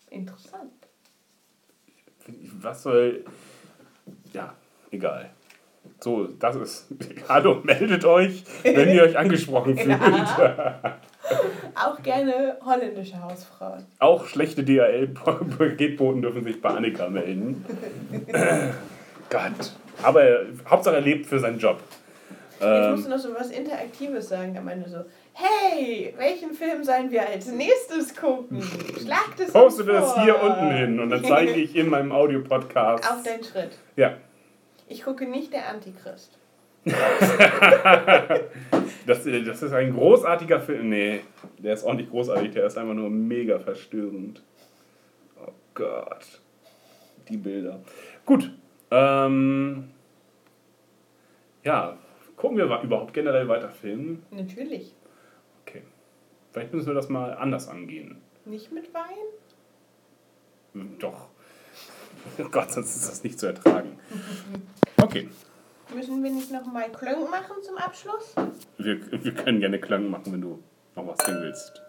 Speaker 6: Interessant.
Speaker 5: Was soll. Ja, egal. So, das ist. Hallo, meldet euch, wenn ihr euch angesprochen fühlt.
Speaker 6: Auch gerne holländische Hausfrauen.
Speaker 5: Auch schlechte DHL-Paketboten dürfen sich bei Annika melden. Gott. Aber er, Hauptsache er lebt für seinen Job.
Speaker 6: Ich
Speaker 5: Ähm,
Speaker 6: musste noch so was Interaktives sagen. Am Ende so, hey, welchen Film sollen wir als nächstes gucken? Schlagt es
Speaker 5: poste das hier unten hin und dann zeige ich in meinem Audiopodcast.
Speaker 6: Auf deinen Schritt.
Speaker 5: Ja.
Speaker 6: Ich gucke nicht der Antichrist.
Speaker 5: Das, äh, das ist ein großartiger Film. Nee, der ist auch nicht großartig, der ist einfach nur mega verstörend. Oh Gott. Die Bilder. Gut. Ähm, ja, gucken wir überhaupt generell weiter Filmen?
Speaker 6: Natürlich.
Speaker 5: Okay. Vielleicht müssen wir das mal anders angehen.
Speaker 6: Nicht mit Wein?
Speaker 5: Hm, Doch. Oh Gott, sonst ist das nicht zu ertragen. Okay.
Speaker 6: Müssen wir nicht noch mal einen Klönk machen zum Abschluss?
Speaker 5: Wir, wir können gerne Klang machen, wenn du noch was singen willst.